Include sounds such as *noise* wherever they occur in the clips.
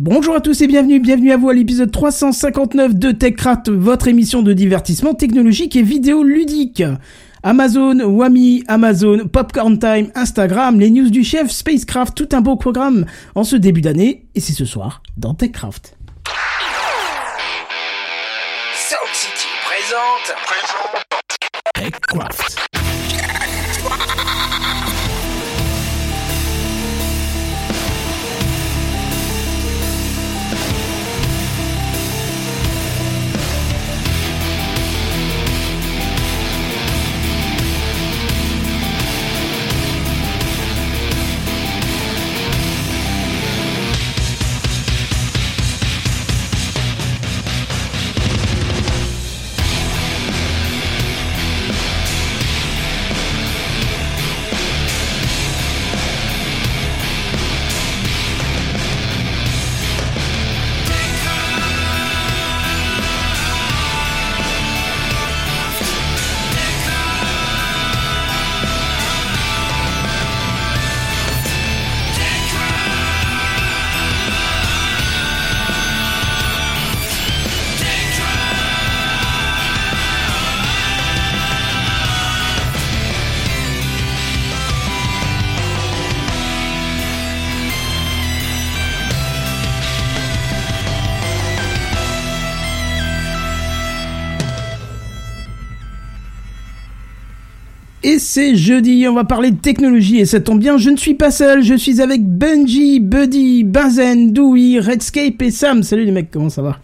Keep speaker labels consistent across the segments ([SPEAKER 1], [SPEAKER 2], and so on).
[SPEAKER 1] Bonjour à tous et bienvenue, bienvenue à vous à l'épisode 359 de TechCraft, votre émission de divertissement technologique et vidéo ludique. Amazon, Wami, Amazon, Popcorn Time, Instagram, les news du chef, Spacecraft, tout un beau programme en ce début d'année, et c'est ce soir dans TechCraft.
[SPEAKER 2] Sound City présente.
[SPEAKER 1] TechCraft. Et c'est jeudi, on va parler de technologie et ça tombe bien, je ne suis pas seul, je suis avec Bungie, Buddy, Benzen, Dewey, Redscape et Sam. Salut les mecs, comment ça va?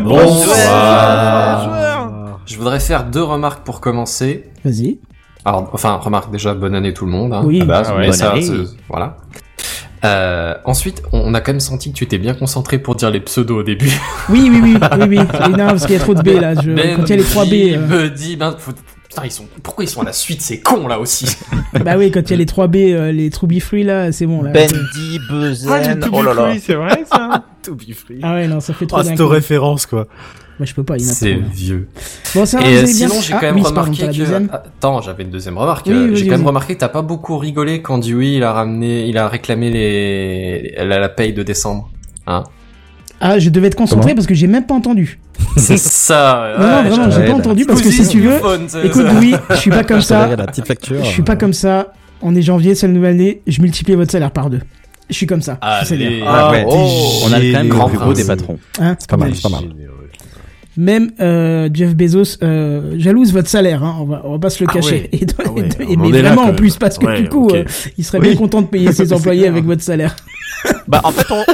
[SPEAKER 3] Bonsoir. Je voudrais faire deux remarques pour commencer.
[SPEAKER 1] Vas-y.
[SPEAKER 3] Alors, enfin, remarque déjà, bonne année tout le monde. Hein,
[SPEAKER 1] Oui.
[SPEAKER 3] à base,
[SPEAKER 4] Ah
[SPEAKER 3] mais
[SPEAKER 4] ouais,
[SPEAKER 3] ça,
[SPEAKER 4] bonne année.
[SPEAKER 3] voilà. Euh, ensuite, on a quand même senti que tu étais bien concentré pour dire les pseudos au début.
[SPEAKER 1] Oui, oui, oui, oui, oui. *laughs* Et non, parce qu'il y a trop de B là. Je... Quand il y a les 3 B. euh,
[SPEAKER 3] Buddy, ben, faut- Putain, ils sont. Pourquoi ils sont à la suite ces cons là aussi *laughs*
[SPEAKER 1] Bah oui, quand il y a les 3 B, euh, les True Be Free là, c'est bon là.
[SPEAKER 5] Bendy, Bezen, oh là là.
[SPEAKER 4] c'est vrai ça *laughs*
[SPEAKER 6] To be free.
[SPEAKER 1] Ah ouais, non, ça fait trop d'un
[SPEAKER 6] cette référence, quoi.
[SPEAKER 1] Moi je peux pas, il
[SPEAKER 3] C'est vieux.
[SPEAKER 1] Bon, ça
[SPEAKER 3] Et euh, sinon, j'ai
[SPEAKER 1] Ah,
[SPEAKER 3] quand même
[SPEAKER 1] oui, c'est pardon,
[SPEAKER 3] remarqué que.
[SPEAKER 1] deuxième.
[SPEAKER 3] Attends, j'avais une deuxième remarque. J'ai quand même remarqué que t'as pas beaucoup rigolé quand Dewey il a ramené, il a réclamé les la, la paye de décembre. Hein
[SPEAKER 1] Ah, je devais être concentré
[SPEAKER 6] Comment
[SPEAKER 1] parce que j'ai même pas entendu.
[SPEAKER 3] C'est ça.
[SPEAKER 1] Non, non, vraiment, j'ai pas entendu parce que si tu veux, écoute, oui, je suis pas comme ça.
[SPEAKER 6] la petite facture.
[SPEAKER 1] Je suis pas comme ça. On est janvier, c'est la nouvelle année. Je multiplie votre salaire par deux. Je suis comme ça.
[SPEAKER 6] Ah,
[SPEAKER 5] ouais.
[SPEAKER 6] oh,
[SPEAKER 5] On a quand même
[SPEAKER 3] grand prince.
[SPEAKER 5] des patrons.
[SPEAKER 1] Hein
[SPEAKER 6] C'est pas mal, c'est pas mal.
[SPEAKER 1] Même euh, Jeff Bezos euh, jalouse votre salaire. Hein. On va, on va pas se le
[SPEAKER 6] Ah
[SPEAKER 1] cacher.
[SPEAKER 6] ouais.
[SPEAKER 1] Et, de-
[SPEAKER 6] Ah ouais,
[SPEAKER 1] et de- mais vraiment en plus parce que
[SPEAKER 6] Ouais,
[SPEAKER 1] du coup, euh, il serait
[SPEAKER 6] Oui.
[SPEAKER 1] bien content de payer *laughs* ses employés avec votre salaire.
[SPEAKER 5] Bah, en fait, on,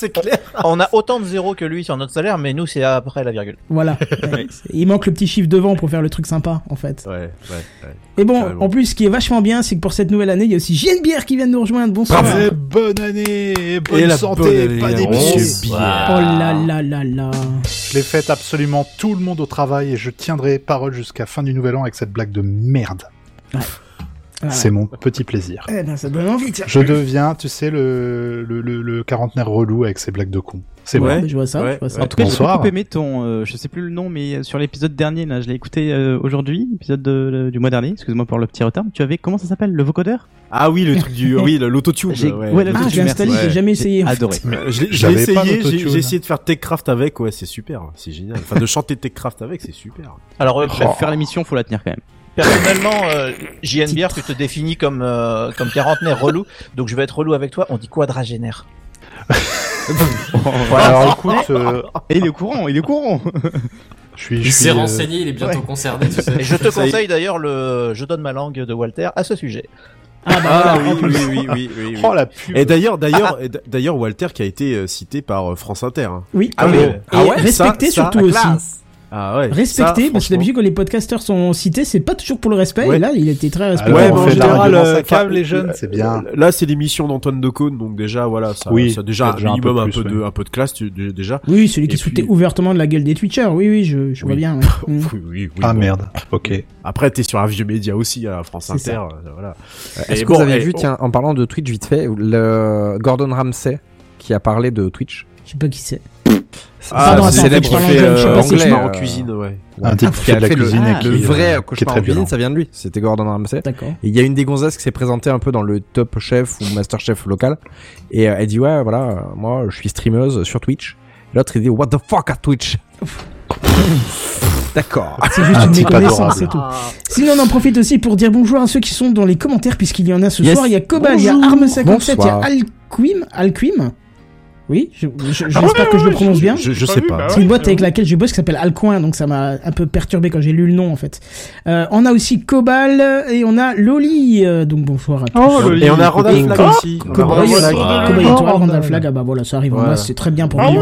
[SPEAKER 6] C'est clair.
[SPEAKER 5] on a autant de zéros que lui sur notre salaire, mais nous, c'est après la virgule.
[SPEAKER 1] Voilà. *laughs* Ouais. Il manque le petit chiffre devant pour faire le truc sympa, en fait.
[SPEAKER 6] Ouais, ouais, ouais.
[SPEAKER 1] Et bon,
[SPEAKER 6] Carrément.
[SPEAKER 1] en plus, ce qui est vachement bien, c'est que pour cette nouvelle année, il y a aussi JNBR qui vient de nous rejoindre. Bonsoir.
[SPEAKER 6] Bravo.
[SPEAKER 4] bonne année, bonne
[SPEAKER 6] Et la
[SPEAKER 4] santé,
[SPEAKER 6] bonne année
[SPEAKER 4] pas
[SPEAKER 6] Bière.
[SPEAKER 1] Oh là là là là.
[SPEAKER 4] Je l'ai fait absolument tout le monde au travail et je tiendrai parole jusqu'à fin du nouvel an avec cette blague de merde.
[SPEAKER 1] Voilà.
[SPEAKER 4] C'est mon petit plaisir.
[SPEAKER 1] Eh ben, ça donne envie, tiens.
[SPEAKER 4] Je deviens, tu sais, le, le, le, le quarantenaire relou avec ses blagues de con. C'est
[SPEAKER 6] Ouais.
[SPEAKER 4] vrai.
[SPEAKER 1] Je vois ça,
[SPEAKER 6] Ouais,
[SPEAKER 1] je vois ça.
[SPEAKER 6] ouais.
[SPEAKER 7] En tout cas, j'ai beaucoup aimé ton, euh, je sais plus le nom, mais euh, sur l'épisode dernier, là, je l'ai écouté euh, aujourd'hui, épisode de- du mois dernier. Excuse-moi pour le petit retard. Tu avais comment ça s'appelle, le vocodeur?
[SPEAKER 6] Ah oui, le truc du, *laughs* oui, l'autotune.
[SPEAKER 7] J'ai-
[SPEAKER 6] ouais.
[SPEAKER 1] Ah, je l'ai installé, j'ai jamais
[SPEAKER 7] J'ai
[SPEAKER 1] essayé.
[SPEAKER 7] Adoré.
[SPEAKER 6] Essayé, j'ai essayé de faire Techcraft avec, ouais, c'est super, c'est génial. Enfin, de chanter Techcraft avec, c'est super.
[SPEAKER 5] Alors, euh,
[SPEAKER 7] Pour faire l'émission, faut la tenir quand même.
[SPEAKER 5] Personnellement, euh, JNBR, tu te définis comme, euh, comme quarantenaire relou, donc je vais être relou avec toi. On dit quadragénaire.
[SPEAKER 4] Alors écoute, euh,
[SPEAKER 7] Et il est au courant, il est au courant.
[SPEAKER 4] je suis, je
[SPEAKER 3] Il
[SPEAKER 4] suis,
[SPEAKER 3] s'est
[SPEAKER 4] euh,
[SPEAKER 3] renseigné, il est bientôt concerné, tu sais.
[SPEAKER 5] Et je te
[SPEAKER 6] Ça y est.
[SPEAKER 5] conseille d'ailleurs le, je donne ma langue de Walter à ce sujet.
[SPEAKER 1] Ah bah
[SPEAKER 6] Ah
[SPEAKER 1] voilà,
[SPEAKER 6] oui, oui, oui, oui, oui, oui.
[SPEAKER 4] Oh la pub.
[SPEAKER 6] Et d'ailleurs, d'ailleurs, et d- d'ailleurs, Walter qui a été euh, cité par euh, France Inter. hein.
[SPEAKER 1] Oui,
[SPEAKER 5] Ah
[SPEAKER 1] et-
[SPEAKER 5] oui.
[SPEAKER 1] et
[SPEAKER 6] Ah ouais,
[SPEAKER 1] respecté
[SPEAKER 6] ça, ça,
[SPEAKER 1] surtout
[SPEAKER 6] la
[SPEAKER 1] aussi.
[SPEAKER 6] classe. Ah ouais.
[SPEAKER 1] Respecté,
[SPEAKER 6] ça,
[SPEAKER 1] parce que d'habitude quand les podcasters sont cités, c'est pas toujours pour le respect,
[SPEAKER 6] Ouais.
[SPEAKER 1] et là il était très
[SPEAKER 4] Ah
[SPEAKER 1] respecté.
[SPEAKER 6] Ouais, en général,
[SPEAKER 4] dans
[SPEAKER 6] euh, enfin,
[SPEAKER 4] les jeunes,
[SPEAKER 6] euh,
[SPEAKER 4] c'est bien.
[SPEAKER 6] Là, c'est l'émission d'Antoine Decaune, donc déjà, voilà, ça,
[SPEAKER 4] Oui,
[SPEAKER 6] ça déjà,
[SPEAKER 4] un
[SPEAKER 6] minimum
[SPEAKER 4] peu
[SPEAKER 6] un peu de,
[SPEAKER 4] ouais.
[SPEAKER 6] un peu de classe, tu- de- déjà.
[SPEAKER 1] Oui, celui qui
[SPEAKER 6] Et puis-
[SPEAKER 1] ouvertement de la gueule des Twitchers. Oui, oui, je, je vois bien. ouais. *laughs* Mm.
[SPEAKER 6] Oui, oui, oui,
[SPEAKER 4] Ah
[SPEAKER 6] bon.
[SPEAKER 4] merde. Ok.
[SPEAKER 6] Après, t'es sur un vieux média aussi, à France
[SPEAKER 1] C'est
[SPEAKER 6] Inter, euh, voilà.
[SPEAKER 8] Est-ce que
[SPEAKER 6] bon,
[SPEAKER 8] vous avez vu, tiens, en parlant de Twitch vite fait, le Gordon Ramsay qui a parlé de Twitch?
[SPEAKER 1] Je sais pas qui c'est. Pardon,
[SPEAKER 6] c'est
[SPEAKER 1] attends,
[SPEAKER 6] célèbre
[SPEAKER 1] je
[SPEAKER 6] qui fait
[SPEAKER 1] anglais,
[SPEAKER 6] euh, en cuisine, ouais.
[SPEAKER 4] Un type qui fait la
[SPEAKER 8] le,
[SPEAKER 4] cuisine et
[SPEAKER 8] le
[SPEAKER 4] qui,
[SPEAKER 8] vrai
[SPEAKER 4] euh, qui est
[SPEAKER 8] cauchemar
[SPEAKER 4] très
[SPEAKER 8] en cuisine, ça vient de lui. C'était Gordon Ramsay.
[SPEAKER 1] D'accord.
[SPEAKER 8] Il y a une des gonzesses qui s'est présentée un peu dans le top chef ou master chef local. Et euh, elle dit ouais voilà, euh, moi je suis streameuse sur Twitch. Et L'autre il dit what the fuck à Twitch? *laughs* D'accord.
[SPEAKER 1] C'est juste
[SPEAKER 4] Un
[SPEAKER 1] une méconnaissance, c'est tout. Sinon, on en profite aussi pour dire bonjour à ceux qui sont dans les commentaires, puisqu'il y en a ce
[SPEAKER 8] Yes.
[SPEAKER 1] soir. Il y a Cobal, il y a
[SPEAKER 8] Bonjour.
[SPEAKER 1] Arme57, il y a. Alquim. Alquim Oui, je- je- j'espère que je le prononce bien.
[SPEAKER 6] Je, je sais pas.
[SPEAKER 1] C'est une boîte avec laquelle je bosse qui s'appelle Alcoin, donc ça m'a un peu perturbé quand j'ai lu le nom en fait. Euh, on a aussi Cobal et on a Loli, euh, donc bonsoir à tous.
[SPEAKER 6] Oh, Et on a Randall
[SPEAKER 1] Et
[SPEAKER 6] Flag aussi. Randall Flag.
[SPEAKER 3] Ah.
[SPEAKER 1] Cowboy
[SPEAKER 9] Oh,
[SPEAKER 1] Randall. Flag, ah bah voilà, ça arrive en masse, c'est très bien pour
[SPEAKER 9] Ah
[SPEAKER 6] ouais.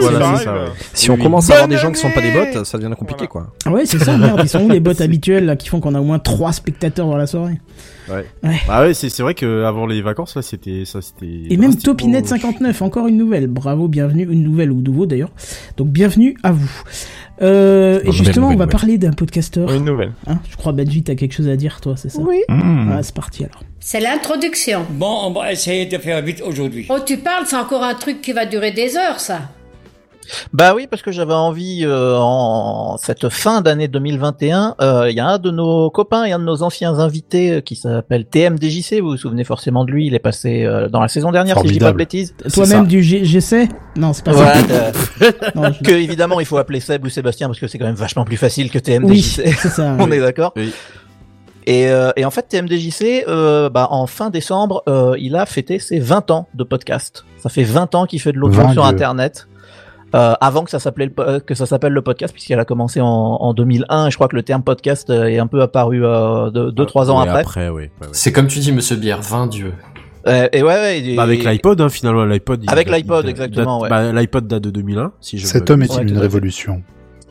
[SPEAKER 8] Si on commence à avoir des gens qui sont pas des bots, ça devient compliqué quoi.
[SPEAKER 1] Ah ouais, c'est ça, merde, ils sont où les bots *laughs* habituels là, qui font qu'on a au moins 3 spectateurs dans la soirée
[SPEAKER 6] Bah ouais, c'est vrai que avant les vacances là, c'était ça, c'était.
[SPEAKER 1] Et même
[SPEAKER 6] drastiquement-
[SPEAKER 1] Topinette59, encore une nouvelle. Bravo, bienvenue, une nouvelle ou nouveau d'ailleurs. Donc bienvenue à vous. Euh, et
[SPEAKER 8] Nouvelle,
[SPEAKER 1] justement, on va
[SPEAKER 8] nouvelle.
[SPEAKER 1] parler d'un podcasteur.
[SPEAKER 9] Une nouvelle.
[SPEAKER 1] Hein, je crois Benji, t'as quelque chose à dire, toi, c'est ça
[SPEAKER 9] Oui.
[SPEAKER 1] Ah, c'est parti alors.
[SPEAKER 10] C'est l'introduction.
[SPEAKER 2] Bon, on va essayer de faire vite aujourd'hui.
[SPEAKER 10] Oh, tu parles, c'est encore un truc qui va durer des heures, ça.
[SPEAKER 5] Bah oui, parce que j'avais envie euh, en cette fin d'année 2021, euh, il y a un de nos copains et un de nos anciens invités euh, qui s'appelle TMDJC, vous vous souvenez forcément de lui, il est passé euh, dans la saison dernière si je dis pas de bêtises.
[SPEAKER 1] Toi-même du G- GC Non, c'est pas
[SPEAKER 5] Voilà,
[SPEAKER 1] ça. *laughs*
[SPEAKER 5] euh,
[SPEAKER 1] Non, je-
[SPEAKER 5] que évidemment il faut appeler Seb ou Sébastien parce que c'est quand même vachement plus facile que
[SPEAKER 1] Oui,
[SPEAKER 5] TMDJC.
[SPEAKER 1] c'est *laughs* ça.
[SPEAKER 5] On est d'accord
[SPEAKER 6] Oui.
[SPEAKER 5] et, euh, et en fait, TMDJC, euh, bah, en fin décembre, euh, il a fêté ses 20 ans de podcast. Ça fait 20 ans qu'il fait de l'audio
[SPEAKER 4] 20
[SPEAKER 5] sur. Internet. Euh, avant que ça s'appelait euh, que ça s'appelle le podcast puisqu'il a commencé en, en 2001 et je crois que le terme podcast euh, est un peu apparu euh, deux, deux, trois ans après.
[SPEAKER 6] Après, ouais. ouais, ouais.
[SPEAKER 3] C'est comme tu dis, monsieur Bière, 20 dieux.
[SPEAKER 5] Euh, et ouais, ouais et-
[SPEAKER 6] Bah, avec l'iPod, hein, finalement, l'iPod. il
[SPEAKER 5] Avec l'iPod, exactement, ouais.
[SPEAKER 6] Bah, l'iPod date de 2001, si je.
[SPEAKER 4] Cet homme est-il une révolution?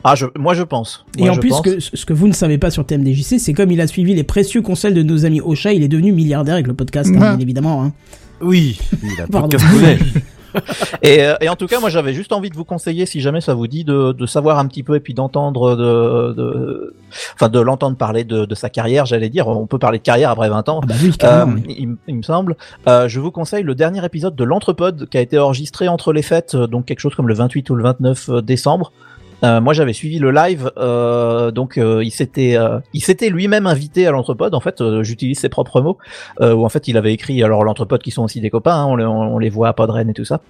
[SPEAKER 5] Ah, je, moi je pense.
[SPEAKER 1] Et en plus,
[SPEAKER 5] pense.
[SPEAKER 1] que, ce que vous ne savez pas sur TMDJC, c'est comme il a suivi les précieux conseils de nos amis Ocha, il est devenu milliardaire avec le podcast, hein, bien évidemment. Hein.
[SPEAKER 6] Oui. Il a *laughs*
[SPEAKER 1] Pardon.
[SPEAKER 6] podcast. *laughs* *laughs*
[SPEAKER 5] Et, euh, et en tout cas, moi, j'avais juste envie de vous conseiller, si jamais ça vous dit, de, de savoir un petit peu et puis d'entendre, de, de, enfin, de l'entendre parler de, de sa carrière. J'allais dire, on peut parler de carrière après 20 ans.
[SPEAKER 1] Ah bah oui,
[SPEAKER 5] Euh, il, me semble. Euh, je vous conseille le dernier épisode de l'Entrepode qui a été enregistré entre les fêtes, euh, donc quelque chose comme le 28 ou le 29 décembre. Euh, moi, j'avais suivi le live, euh, donc euh, il s'était, euh, il s'était lui-même invité à l'Entrepode. En fait, euh, j'utilise ses propres mots, euh, où en fait il avait écrit. Alors l'Entrepode qui sont aussi des copains, hein, on, les- on- les voit à Podren et tout ça.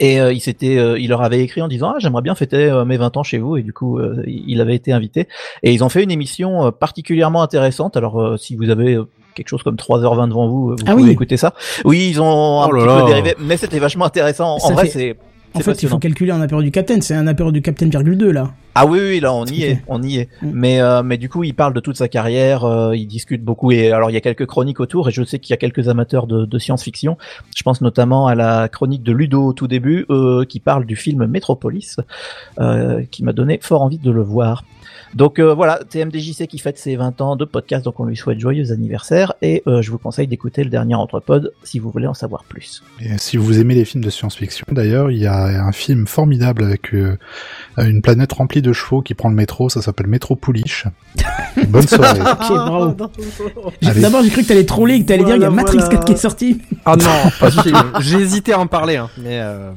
[SPEAKER 5] Et euh, il s'était, euh, il leur avait écrit en disant ah j'aimerais bien fêter euh, mes 20 ans chez vous et du coup euh, il avait été invité et ils ont fait une émission euh, particulièrement intéressante. Alors euh, si vous avez euh, quelque chose comme 3h20 devant vous, vous
[SPEAKER 1] Ah
[SPEAKER 5] pouvez
[SPEAKER 1] oui.
[SPEAKER 5] écouter ça. Oui, ils ont un
[SPEAKER 6] Oh là
[SPEAKER 5] petit
[SPEAKER 6] là.
[SPEAKER 5] peu dérivé, mais c'était vachement intéressant. En
[SPEAKER 1] Ça
[SPEAKER 5] vrai,
[SPEAKER 1] fait-
[SPEAKER 5] c'est
[SPEAKER 1] En fait, il faut calculer un apéro du Captain, c'est un apéro du Captain virgule 2 là.
[SPEAKER 5] Ah oui, oui, là on y est, on y est.
[SPEAKER 1] Mm.
[SPEAKER 5] Mais euh, mais du coup, il parle de toute sa carrière, euh, il discute beaucoup et alors il y a quelques chroniques autour et je sais qu'il y a quelques amateurs de, de science-fiction. Je pense notamment à la chronique de Ludo au tout début euh, qui parle du film Metropolis, qui m'a donné fort envie de le voir. Donc euh, voilà, TMDJC qui fête ses 20 ans de podcast, donc on lui souhaite joyeux anniversaire et euh, je vous conseille d'écouter le dernier Entrepode si vous voulez en savoir plus.
[SPEAKER 4] Et si vous aimez les films de science-fiction, d'ailleurs, il y a un film formidable avec euh, une planète remplie de chevaux qui prend le métro, ça s'appelle Métro Pouliche. *laughs* Bonne soirée.
[SPEAKER 1] Ok, bravo. D'abord, j'ai cru que t'allais troller et que t'allais dire qu'il y a Matrix
[SPEAKER 6] voilà.
[SPEAKER 1] 4 qui est sorti.
[SPEAKER 8] Ah non, pas. *laughs* J'ai hésité à en parler, hein, mais euh...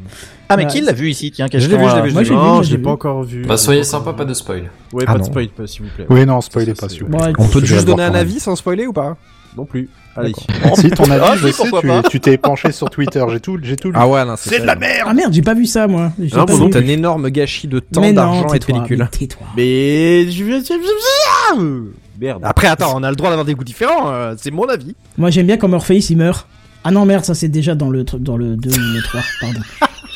[SPEAKER 5] Ah mais qui l'a vu ici? Tiens,
[SPEAKER 8] Je l'ai vu, je l'ai vu, je
[SPEAKER 1] Moi,
[SPEAKER 8] l'ai
[SPEAKER 1] j'ai
[SPEAKER 8] vu.
[SPEAKER 1] vu,
[SPEAKER 6] Non, je
[SPEAKER 1] j'ai
[SPEAKER 6] l'ai pas encore vu.
[SPEAKER 3] Bah, soyez sympa, pas de spoil.
[SPEAKER 6] Ouais,
[SPEAKER 8] Ah
[SPEAKER 6] pas de spoil, pas, s'il vous plaît.
[SPEAKER 4] Oui, non, spoilez pas, s'il vous plaît.
[SPEAKER 8] On peut
[SPEAKER 4] Je
[SPEAKER 8] juste donner un avis sans spoiler ou pas?
[SPEAKER 6] Non plus. Allez. *laughs*
[SPEAKER 4] Si, ton avis,
[SPEAKER 5] Ah,
[SPEAKER 4] je
[SPEAKER 5] si,
[SPEAKER 4] sais, tu- t'es penché sur Twitter, j'ai tout, j'ai tout lu.
[SPEAKER 8] Ah ouais, non, c'est
[SPEAKER 4] la merde
[SPEAKER 1] Ah merde, j'ai pas vu ça moi. J'ai
[SPEAKER 6] Non,
[SPEAKER 1] vu.
[SPEAKER 8] C'est un énorme gâchis de temps, d'argent et de
[SPEAKER 1] tais-toi,
[SPEAKER 8] pellicule.
[SPEAKER 1] mais
[SPEAKER 6] je vais. Merde.
[SPEAKER 8] Après, attends, on a le droit d'avoir des goûts différents. euh, c'est mon avis.
[SPEAKER 1] Moi, j'aime bien quand Morpheus il meurt. Ah non, merde, ça c'est déjà dans le, tr- dans le 2 ou le 3, pardon. *laughs*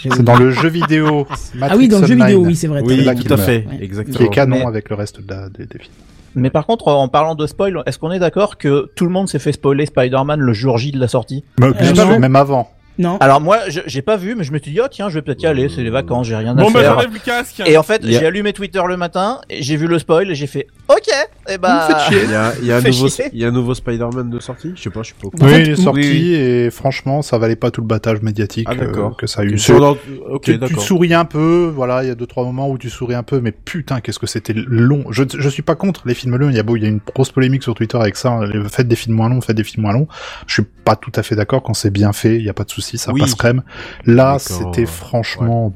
[SPEAKER 4] C'est dans le jeu vidéo.
[SPEAKER 1] Ah oui, dans le jeu vidéo, oui, c'est vrai.
[SPEAKER 6] Oui,
[SPEAKER 4] là
[SPEAKER 6] tout à fait,
[SPEAKER 1] Ouais.
[SPEAKER 6] exactement.
[SPEAKER 4] Qui est canon
[SPEAKER 5] Mais-
[SPEAKER 4] avec le reste de la- des, des films.
[SPEAKER 5] Mais par contre, en parlant de spoil, est-ce qu'on est d'accord que tout le monde s'est fait spoiler Spider-Man le jour J de la sortie?
[SPEAKER 4] Mais bien
[SPEAKER 1] non.
[SPEAKER 4] sûr, même avant.
[SPEAKER 1] Non.
[SPEAKER 5] Alors moi, je- j'ai pas vu, mais je me suis dit, oh tiens, je vais peut-être y aller, c'est les vacances, j'ai rien à
[SPEAKER 9] Bon, bah,
[SPEAKER 5] faire.
[SPEAKER 9] j'enlève le casque.
[SPEAKER 5] et en fait, j'ai allumé Twitter le matin, et j'ai vu le spoil, et j'ai fait, ok, et bah...
[SPEAKER 6] Il y a, il y a *laughs* un nouveau,
[SPEAKER 5] chier.
[SPEAKER 6] il y a un nouveau Spider-Man de sortie. Je sais pas, je suis pas au courant.
[SPEAKER 1] En
[SPEAKER 4] oui,
[SPEAKER 1] fait,
[SPEAKER 4] il est sorti
[SPEAKER 5] oui,
[SPEAKER 4] et franchement, ça valait pas tout le battage médiatique
[SPEAKER 6] Ah,
[SPEAKER 4] euh, que ça a eu.
[SPEAKER 6] Sur
[SPEAKER 4] tu, tu souris un peu, voilà, il y a deux trois moments où tu souris un peu, mais putain, qu'est-ce que c'était long. Je, je suis pas contre les films longs. Il y a beau, il y a une grosse polémique sur Twitter avec ça. hein, Faites des films moins longs, faites des films moins longs. Je suis pas tout à fait d'accord quand c'est bien fait. Il y a pas de souci, ça
[SPEAKER 6] Oui.
[SPEAKER 4] passe crème. Là, c'était franchement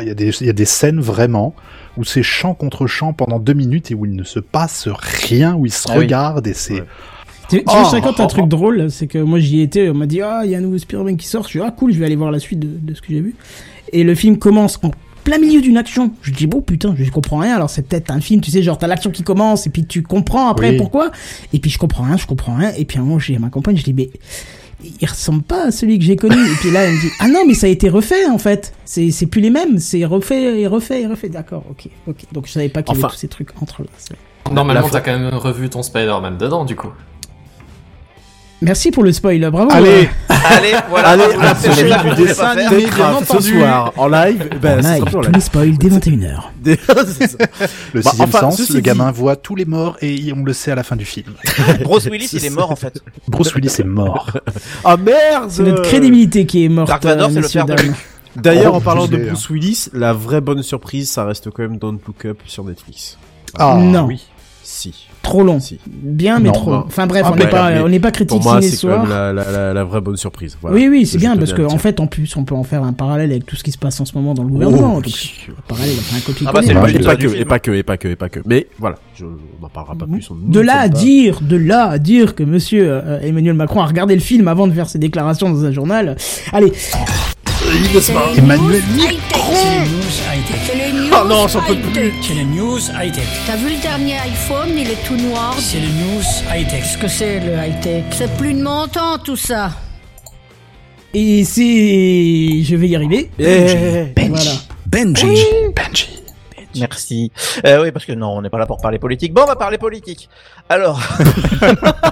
[SPEAKER 4] il y a des, il y a des scènes vraiment où c'est champ contre champ pendant deux minutes et où il ne se passe rien, où ils se
[SPEAKER 5] Ah oui.
[SPEAKER 4] regardent et c'est.
[SPEAKER 6] Ouais.
[SPEAKER 1] Tu, tu
[SPEAKER 4] Oh,
[SPEAKER 1] sais, je te raconte un
[SPEAKER 4] oh,
[SPEAKER 1] truc
[SPEAKER 4] oh.
[SPEAKER 1] drôle, c'est que moi j'y étais, on m'a dit ah il y a un nouveau Spider-Man qui sort, je suis ah cool, je vais aller voir la suite de, de ce que j'ai vu. Et le film commence en plein milieu d'une action. Je dis bon putain, je comprends rien. Alors c'est peut-être un film, tu sais, genre t'as l'action qui commence et puis tu comprends après
[SPEAKER 4] Oui.
[SPEAKER 1] pourquoi. Et puis je comprends rien, je comprends rien. Et puis à un moment j'ai ma compagne, je dis mais il ressemble pas à celui que j'ai connu. et puis là elle me dit ah non mais ça a été refait en fait. C'est c'est plus les mêmes, c'est refait et refait et refait. D'accord, ok, ok. Donc je savais pas qu'il y avait
[SPEAKER 6] Enfin.
[SPEAKER 1] tous ces trucs entre là.
[SPEAKER 3] Normalement, t'as quand même revu ton Spider-Man dedans, du coup.
[SPEAKER 1] Merci pour le spoil, bravo.
[SPEAKER 4] Allez,
[SPEAKER 5] Allez, voilà. *laughs*
[SPEAKER 6] Allez,
[SPEAKER 5] on a fait
[SPEAKER 6] absolument,
[SPEAKER 5] ça qu'on
[SPEAKER 6] du dessin animé, ce soir, en live, ben,
[SPEAKER 1] En live, tous les spoils dès 21h.
[SPEAKER 6] Des- c'est ça. *laughs*
[SPEAKER 4] le
[SPEAKER 6] Bah,
[SPEAKER 4] sixième
[SPEAKER 6] enfin,
[SPEAKER 4] sens, le
[SPEAKER 6] dit-
[SPEAKER 4] gamin voit tous les morts et on le sait à la fin du film. *laughs*
[SPEAKER 5] Bruce Willis, il est mort en fait.
[SPEAKER 4] Bruce Willis est mort.
[SPEAKER 6] Ah merde
[SPEAKER 1] C'est notre crédibilité qui est morte.
[SPEAKER 5] Dark Vador, c'est le père de.
[SPEAKER 6] D'ailleurs,
[SPEAKER 4] Oh,
[SPEAKER 6] en parlant de Bruce Willis, la vraie bonne surprise, ça reste quand même Don't Look Up sur Netflix.
[SPEAKER 4] Ah,
[SPEAKER 1] Non.
[SPEAKER 6] oui. Si.
[SPEAKER 1] Trop long.
[SPEAKER 6] Si.
[SPEAKER 1] Bien, mais
[SPEAKER 4] Non,
[SPEAKER 1] trop long. Enfin bref,
[SPEAKER 4] Ah,
[SPEAKER 1] on n'est pas,
[SPEAKER 6] mais
[SPEAKER 1] on n'est pas critique
[SPEAKER 6] Pour moi, c'est
[SPEAKER 1] soir.
[SPEAKER 6] même la, la, la, la vraie bonne surprise. Voilà.
[SPEAKER 1] Oui, oui, c'est bien parce
[SPEAKER 6] à
[SPEAKER 1] que
[SPEAKER 6] le
[SPEAKER 1] en fait, en plus, on peut en faire un parallèle avec tout ce qui se passe en ce moment dans le gouvernement.
[SPEAKER 6] Oh,
[SPEAKER 1] Donc, un parallèle, enfin un copier
[SPEAKER 5] Ah bah, c'est le
[SPEAKER 6] et pas que, et pas que, et pas que, et pas que, mais voilà, je, on n'en parlera pas plus.
[SPEAKER 1] De là à dire, de là à dire que Monsieur euh, Emmanuel Macron a regardé le film avant de faire ses déclarations dans un journal. Allez,
[SPEAKER 4] Emmanuel
[SPEAKER 6] Ah non, j'en peux
[SPEAKER 10] high-tech.
[SPEAKER 2] C'est le news high-tech.
[SPEAKER 10] T'as vu le dernier iPhone, il est tout noir.
[SPEAKER 2] C'est le news high-tech.
[SPEAKER 10] Qu'est-ce que c'est le high-tech C'est plus de mon temps tout ça.
[SPEAKER 1] et c'est, je vais y arriver.
[SPEAKER 6] Eh,
[SPEAKER 1] Voilà.
[SPEAKER 9] Benji.
[SPEAKER 5] Merci. Euh, oui, parce que non, on n'est pas là pour parler politique. Bon, on va parler politique. Alors.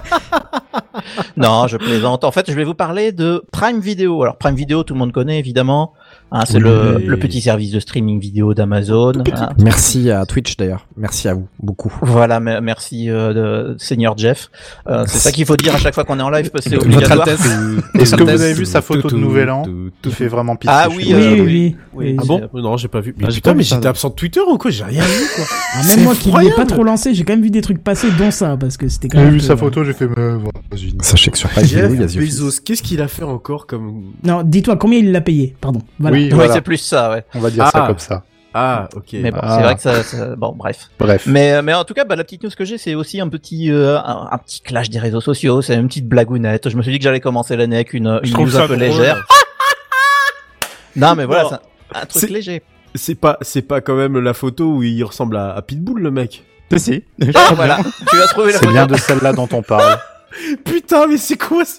[SPEAKER 5] *laughs* non, je plaisante. En fait, je vais vous parler de Prime Video. Alors, Prime Video, tout le monde connaît évidemment. Hein, c'est
[SPEAKER 6] Oui.
[SPEAKER 5] le, le petit service de streaming vidéo d'Amazon. hein.
[SPEAKER 8] Merci à Twitch d'ailleurs. Merci à vous beaucoup.
[SPEAKER 5] Voilà, me- merci euh, de Seigneur Jeff. Euh, c'est ça qu'il faut dire à chaque fois qu'on est en live parce que c'est
[SPEAKER 8] Votre
[SPEAKER 5] obligatoire. *laughs*
[SPEAKER 4] Est-ce que vous avez vu sa photo de Nouvel An Il fait vraiment pitié.
[SPEAKER 5] Ah oui, euh,
[SPEAKER 1] oui, oui,
[SPEAKER 5] oui.
[SPEAKER 1] oui.
[SPEAKER 6] Ah bon Non, j'ai pas vu. Mais
[SPEAKER 7] Ah,
[SPEAKER 6] putain,
[SPEAKER 7] pas
[SPEAKER 6] mais j'étais absent de Twitter ou quoi? J'ai rien vu quoi. *laughs*
[SPEAKER 1] Ah,
[SPEAKER 6] C'est
[SPEAKER 1] même moi qui ne l'ai pas trop lancé, j'ai quand même vu des trucs passer, dont ça, parce que c'était quand
[SPEAKER 4] J'ai vu sa photo, j'ai fait me. Vas-y.
[SPEAKER 8] Sachez que sur
[SPEAKER 6] Jeff. Bezos, qu'est-ce qu'il a fait encore comme
[SPEAKER 1] Non, dis-toi combien il l'a payé, pardon. Voilà.
[SPEAKER 4] Oui,
[SPEAKER 5] c'est plus ça, ouais.
[SPEAKER 4] On va dire
[SPEAKER 6] Ah.
[SPEAKER 4] ça comme ça.
[SPEAKER 6] Ah, ok.
[SPEAKER 5] Mais bon,
[SPEAKER 4] Ah.
[SPEAKER 5] c'est vrai que ça, ça- bon, bref.
[SPEAKER 4] Bref.
[SPEAKER 5] Mais, mais en tout cas, bah, la petite news que j'ai, c'est aussi un petit, euh, un, un petit clash des réseaux sociaux. C'est une petite blagounette. Je me suis dit que j'allais commencer l'année avec une,
[SPEAKER 6] Je
[SPEAKER 5] une
[SPEAKER 6] trouve
[SPEAKER 5] news
[SPEAKER 6] ça
[SPEAKER 5] un peu légère. *laughs* non, mais voilà, c'est un, un truc
[SPEAKER 6] C'est-
[SPEAKER 5] léger.
[SPEAKER 6] C'est pas, c'est pas quand même la photo où il ressemble à, à Pitbull le mec.
[SPEAKER 7] Si, si.
[SPEAKER 5] Ah, voilà, tu as trouvé la
[SPEAKER 4] C'est
[SPEAKER 5] photo.
[SPEAKER 4] bien de celle-là dont on parle. *laughs*
[SPEAKER 6] Putain, mais c'est quoi ce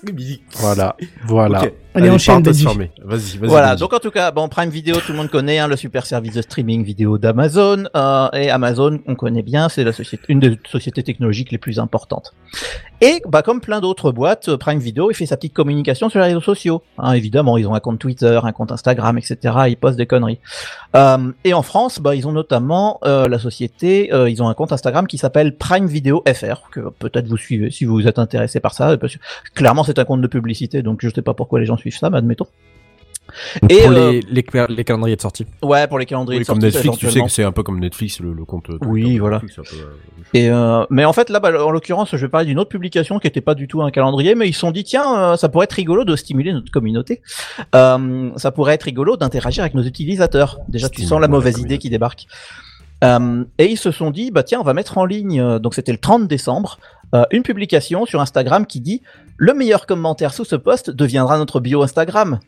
[SPEAKER 4] Voilà. Voilà.
[SPEAKER 1] Allez, enchaîne, Benji.
[SPEAKER 6] fermée. Vas-y, vas-y.
[SPEAKER 5] Voilà, donc en tout cas, bon, Prime Video, tout le monde connaît, hein, le super service de streaming vidéo d'Amazon. Euh, et Amazon, on connaît bien, c'est la société, une des sociétés technologiques les plus importantes. Et bah, comme plein d'autres boîtes, euh, Prime Video, il fait sa petite communication sur les réseaux sociaux. Hein, évidemment, ils ont un compte Twitter, un compte Instagram, etc. Ils postent des conneries. Euh, et en France, bah, ils ont notamment euh, la société, euh, ils ont un compte Instagram qui s'appelle Prime Video FR, que peut-être vous suivez si vous êtes intéressé par ça. Parce que clairement, c'est un compte de publicité, donc je sais pas pourquoi les gens suivent ça, mais admettons. Et,
[SPEAKER 8] pour
[SPEAKER 5] euh,
[SPEAKER 8] les, les, les calendriers de sortie.
[SPEAKER 5] Ouais, pour les calendriers
[SPEAKER 6] Oui,
[SPEAKER 5] de
[SPEAKER 6] comme
[SPEAKER 5] sortie,
[SPEAKER 6] Netflix, tu sais que c'est un peu comme Netflix, le, le compte. de-
[SPEAKER 5] Oui, voilà.
[SPEAKER 6] Netflix, un peu, euh,
[SPEAKER 5] Et euh, mais en fait là, bah, en l'occurrence, je vais parler d'une autre publication qui était pas du tout un calendrier, mais ils se sont dit tiens, euh, ça pourrait être rigolo de stimuler notre communauté. Euh, ça pourrait être rigolo d'interagir avec nos utilisateurs. Déjà, tu sens la mauvaise idée qui débarque. Euh, et ils se sont dit bah tiens, on va mettre en ligne. euh, donc c'était le 30 décembre, euh, une publication sur Instagram qui dit le meilleur commentaire sous ce post deviendra notre bio Instagram.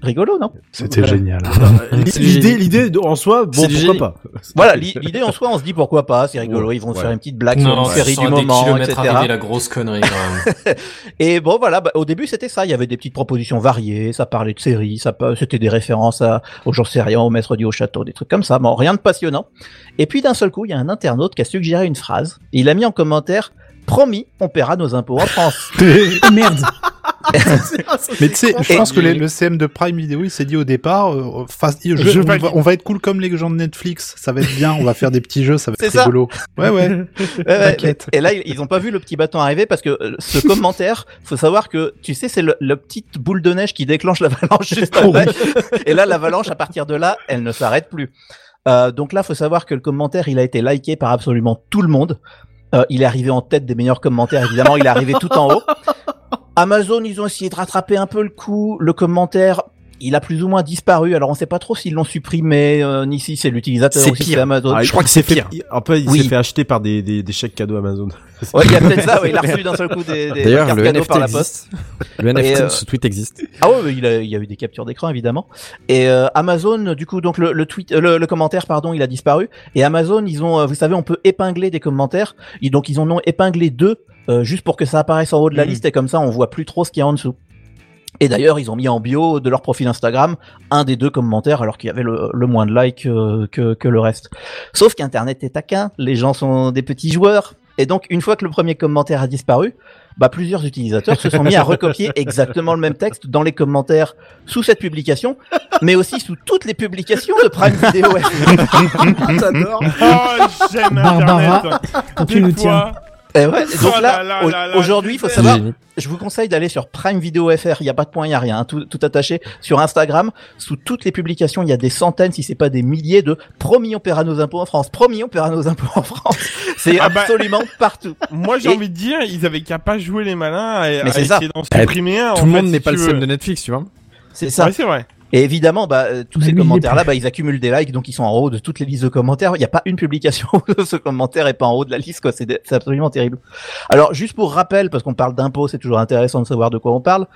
[SPEAKER 5] Rigolo, non
[SPEAKER 4] C'était
[SPEAKER 5] Voilà.
[SPEAKER 4] génial. *laughs*
[SPEAKER 6] L'idée, l'idée, en soi, bon, pourquoi
[SPEAKER 8] génie.
[SPEAKER 6] pas.
[SPEAKER 5] Voilà, *laughs* l'i- l'idée en soi, on se dit pourquoi pas, c'est rigolo,
[SPEAKER 6] Ouais,
[SPEAKER 5] ils vont
[SPEAKER 6] ouais.
[SPEAKER 5] faire une petite blague sur une série du moment, etc.
[SPEAKER 3] la grosse connerie quand même. *laughs*
[SPEAKER 5] Et bon, voilà, bah, au début c'était ça, il y avait des petites propositions variées, ça parlait de séries, ça c'était des références à, au jour sérieux, au maître du haut château, des trucs comme ça, bon, rien de passionnant. Et puis d'un seul coup, il y a un internaute qui a suggéré une phrase, et il a mis en commentaire Promis, on paiera nos impôts en France. *laughs* *laughs*
[SPEAKER 1] Ah, merde.
[SPEAKER 4] Mais tu sais, je pense que les- le CM de Prime Video, il s'est dit au départ, euh, face- je-
[SPEAKER 5] Je
[SPEAKER 4] on, va, on va être cool comme les gens de Netflix, ça va être bien, on va faire des petits jeux, ça va
[SPEAKER 5] C'est
[SPEAKER 4] être
[SPEAKER 5] ça.
[SPEAKER 4] rigolo. Ouais, ouais. *laughs*
[SPEAKER 5] Ouais. Et là, ils ont pas vu le petit bâton arriver parce que euh, ce commentaire, faut savoir que, tu sais, c'est le petite boule de neige qui déclenche l'avalanche juste après. Et là, l'avalanche, à partir de là, elle ne s'arrête plus. Euh, donc là, faut savoir que le commentaire, il a été liké par absolument tout le monde. Euh, il est arrivé en tête des meilleurs commentaires, évidemment, il est arrivé tout en haut. *laughs* Amazon, ils ont essayé de rattraper un peu le coup. Le commentaire il a plus ou moins disparu. Alors on sait pas trop s'ils l'ont supprimé, euh, ni si c'est l'utilisateur
[SPEAKER 8] C'est
[SPEAKER 5] ou si
[SPEAKER 8] pire.
[SPEAKER 5] c'est Amazon.
[SPEAKER 6] Ah,
[SPEAKER 8] je crois que c'est pire.
[SPEAKER 6] Il- Un peu, il
[SPEAKER 5] Oui.
[SPEAKER 6] s'est fait acheter par des, des, des chèques cadeaux Amazon.
[SPEAKER 5] Ouais, il y a peut-être ça, ouais, il a reçu d'un seul coup des, des
[SPEAKER 8] D'ailleurs,
[SPEAKER 5] cartes
[SPEAKER 8] le
[SPEAKER 5] cadeaux
[SPEAKER 8] NFT
[SPEAKER 5] par la poste.
[SPEAKER 8] Le NFT
[SPEAKER 5] euh,
[SPEAKER 8] de ce tweet existe.
[SPEAKER 5] Ah ouais, il, a, il y a eu des captures d'écran évidemment. Et euh, Amazon, du coup, donc le, le tweet, euh, le, le commentaire, pardon, il a disparu. Et Amazon, ils ont, euh, vous savez, on peut épingler des commentaires. Ils- donc ils en ont épinglé deux, euh, juste pour que ça apparaisse en haut de la
[SPEAKER 6] Mhm.
[SPEAKER 5] liste et comme ça, on voit plus trop ce qu'il y a en dessous. Et d'ailleurs, ils ont mis en bio de leur profil Instagram un des deux commentaires, alors qu'il y avait le, le moins de likes euh, que, que le reste. Sauf qu'Internet est taquin, les gens sont des petits joueurs. Et donc, une fois que le premier commentaire a disparu, bah, plusieurs utilisateurs se sont mis à recopier *laughs* exactement le même texte dans les commentaires sous cette publication, mais aussi sous toutes les publications de Prime Video. *laughs*
[SPEAKER 8] J'adore.
[SPEAKER 9] Oh, j'aime
[SPEAKER 1] Barbara,
[SPEAKER 9] Internet.
[SPEAKER 1] quand tu nous tiens.
[SPEAKER 5] Et ouais, donc
[SPEAKER 9] Oh
[SPEAKER 5] là,
[SPEAKER 9] là là
[SPEAKER 5] au-
[SPEAKER 9] là là,
[SPEAKER 5] aujourd'hui, il faut savoir,
[SPEAKER 8] génial.
[SPEAKER 5] je vous conseille d'aller sur Prime Video FR. Il n'y a pas de point, il n'y a rien, hein, tout, tout attaché. Sur Instagram, sous toutes les publications, il y a des centaines, si c'est pas des milliers de promis on paiera nos impôts en France, promis on paiera nos impôts en France. *laughs* C'est
[SPEAKER 9] Ah bah-
[SPEAKER 5] absolument partout.
[SPEAKER 9] Moi, j'ai
[SPEAKER 5] Et-
[SPEAKER 9] envie de dire, ils avaient qu'à pas jouer les malins et
[SPEAKER 5] Mais
[SPEAKER 9] à essayer d'en supprimer un.
[SPEAKER 8] Tout
[SPEAKER 9] en
[SPEAKER 8] le monde
[SPEAKER 9] si
[SPEAKER 8] n'est pas le seul de Netflix, tu vois.
[SPEAKER 5] C'est ça.
[SPEAKER 9] Ouais, c'est vrai.
[SPEAKER 5] Et évidemment, bah, euh, tous
[SPEAKER 1] Mais
[SPEAKER 5] ces commentaires-là, bah, ils accumulent des likes, donc ils sont en haut de toutes les listes de commentaires. Il n'y a pas une publication *laughs* où ce commentaire est pas en haut de la liste, quoi. C'est absolument terrible. Alors, juste pour rappel, parce qu'on parle d'impôts, c'est toujours intéressant de savoir de quoi on parle.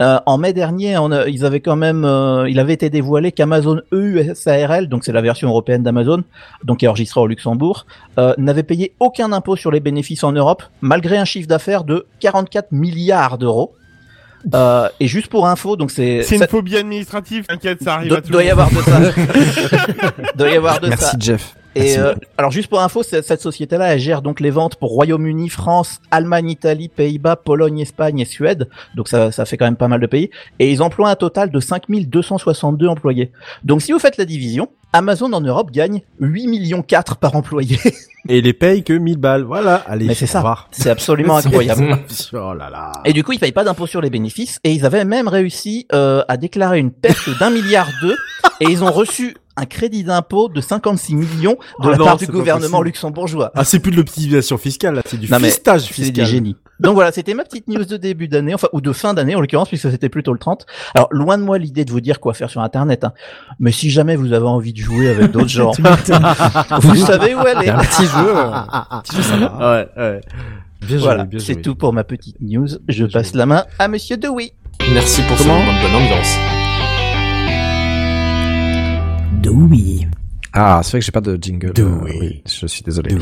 [SPEAKER 5] Euh, en mai dernier, on a- ils avaient quand même, euh, il avait été dévoilé qu'Amazon EUSARL, donc c'est la version européenne d'Amazon, donc qui est enregistrée au Luxembourg, euh, n'avait payé aucun impôt sur les bénéfices en Europe, malgré un chiffre d'affaires de 44 milliards d'euros. Euh, et juste pour info, donc c'est
[SPEAKER 9] C'est
[SPEAKER 5] ça-
[SPEAKER 9] une phobie administrative, t'inquiète, ça arrive
[SPEAKER 5] doit,
[SPEAKER 9] à tout
[SPEAKER 5] doit
[SPEAKER 9] le
[SPEAKER 5] y
[SPEAKER 9] monde.
[SPEAKER 5] avoir de ça. *laughs* doit y avoir de
[SPEAKER 8] Merci
[SPEAKER 5] ça.
[SPEAKER 8] Jeff.
[SPEAKER 5] Et euh, alors juste pour info, cette, cette société-là, elle gère donc les ventes pour Royaume-Uni, France, Allemagne, Italie, Pays-Bas, Pologne, Espagne et Suède. Donc ça, ça fait quand même pas mal de pays. Et ils emploient un total de 5262 employés. Donc si vous faites la division, Amazon en Europe gagne 8 millions 4 par employé. *laughs*
[SPEAKER 6] Et les paye que 1000 balles. Voilà. Allez.
[SPEAKER 5] Mais c'est ça. C'est absolument *laughs* incroyable. *laughs*
[SPEAKER 6] oh là là.
[SPEAKER 5] Et du coup, ils payent pas d'impôt sur les bénéfices et ils avaient même réussi euh, à déclarer une perte d'un milliard d'eux et ils ont reçu un crédit d'impôt de 56 millions de
[SPEAKER 6] Oh
[SPEAKER 5] la
[SPEAKER 6] non,
[SPEAKER 5] part du gouvernement
[SPEAKER 6] possible.
[SPEAKER 5] luxembourgeois.
[SPEAKER 6] Ah, c'est plus de l'optimisation fiscale, là. C'est du
[SPEAKER 5] Non, mais
[SPEAKER 6] fistage
[SPEAKER 5] C'est
[SPEAKER 6] fiscal.
[SPEAKER 5] des génies. Donc voilà, c'était ma petite news de début d'année, enfin ou de fin d'année en l'occurrence, puisque c'était plutôt le 30. Alors loin de moi l'idée de vous dire quoi faire sur Internet, hein. mais si jamais vous avez envie de jouer avec d'autres *laughs* gens, *laughs* vous savez où elle est.
[SPEAKER 8] Un petit jeu. euh, *laughs* petit jeu, ça va.
[SPEAKER 6] Ouais, ouais. Bien joué,
[SPEAKER 5] Voilà,
[SPEAKER 6] bien
[SPEAKER 5] c'est tout pour ma petite news. Je
[SPEAKER 6] Bien
[SPEAKER 5] passe
[SPEAKER 6] joué.
[SPEAKER 5] la main à Monsieur Dewey.
[SPEAKER 3] Merci pour ce
[SPEAKER 8] Comment
[SPEAKER 3] moment de bonne ambiance.
[SPEAKER 1] Oui.
[SPEAKER 8] Ah, c'est vrai que j'ai pas de jingle. Euh,
[SPEAKER 6] it.
[SPEAKER 8] oui, je suis désolé.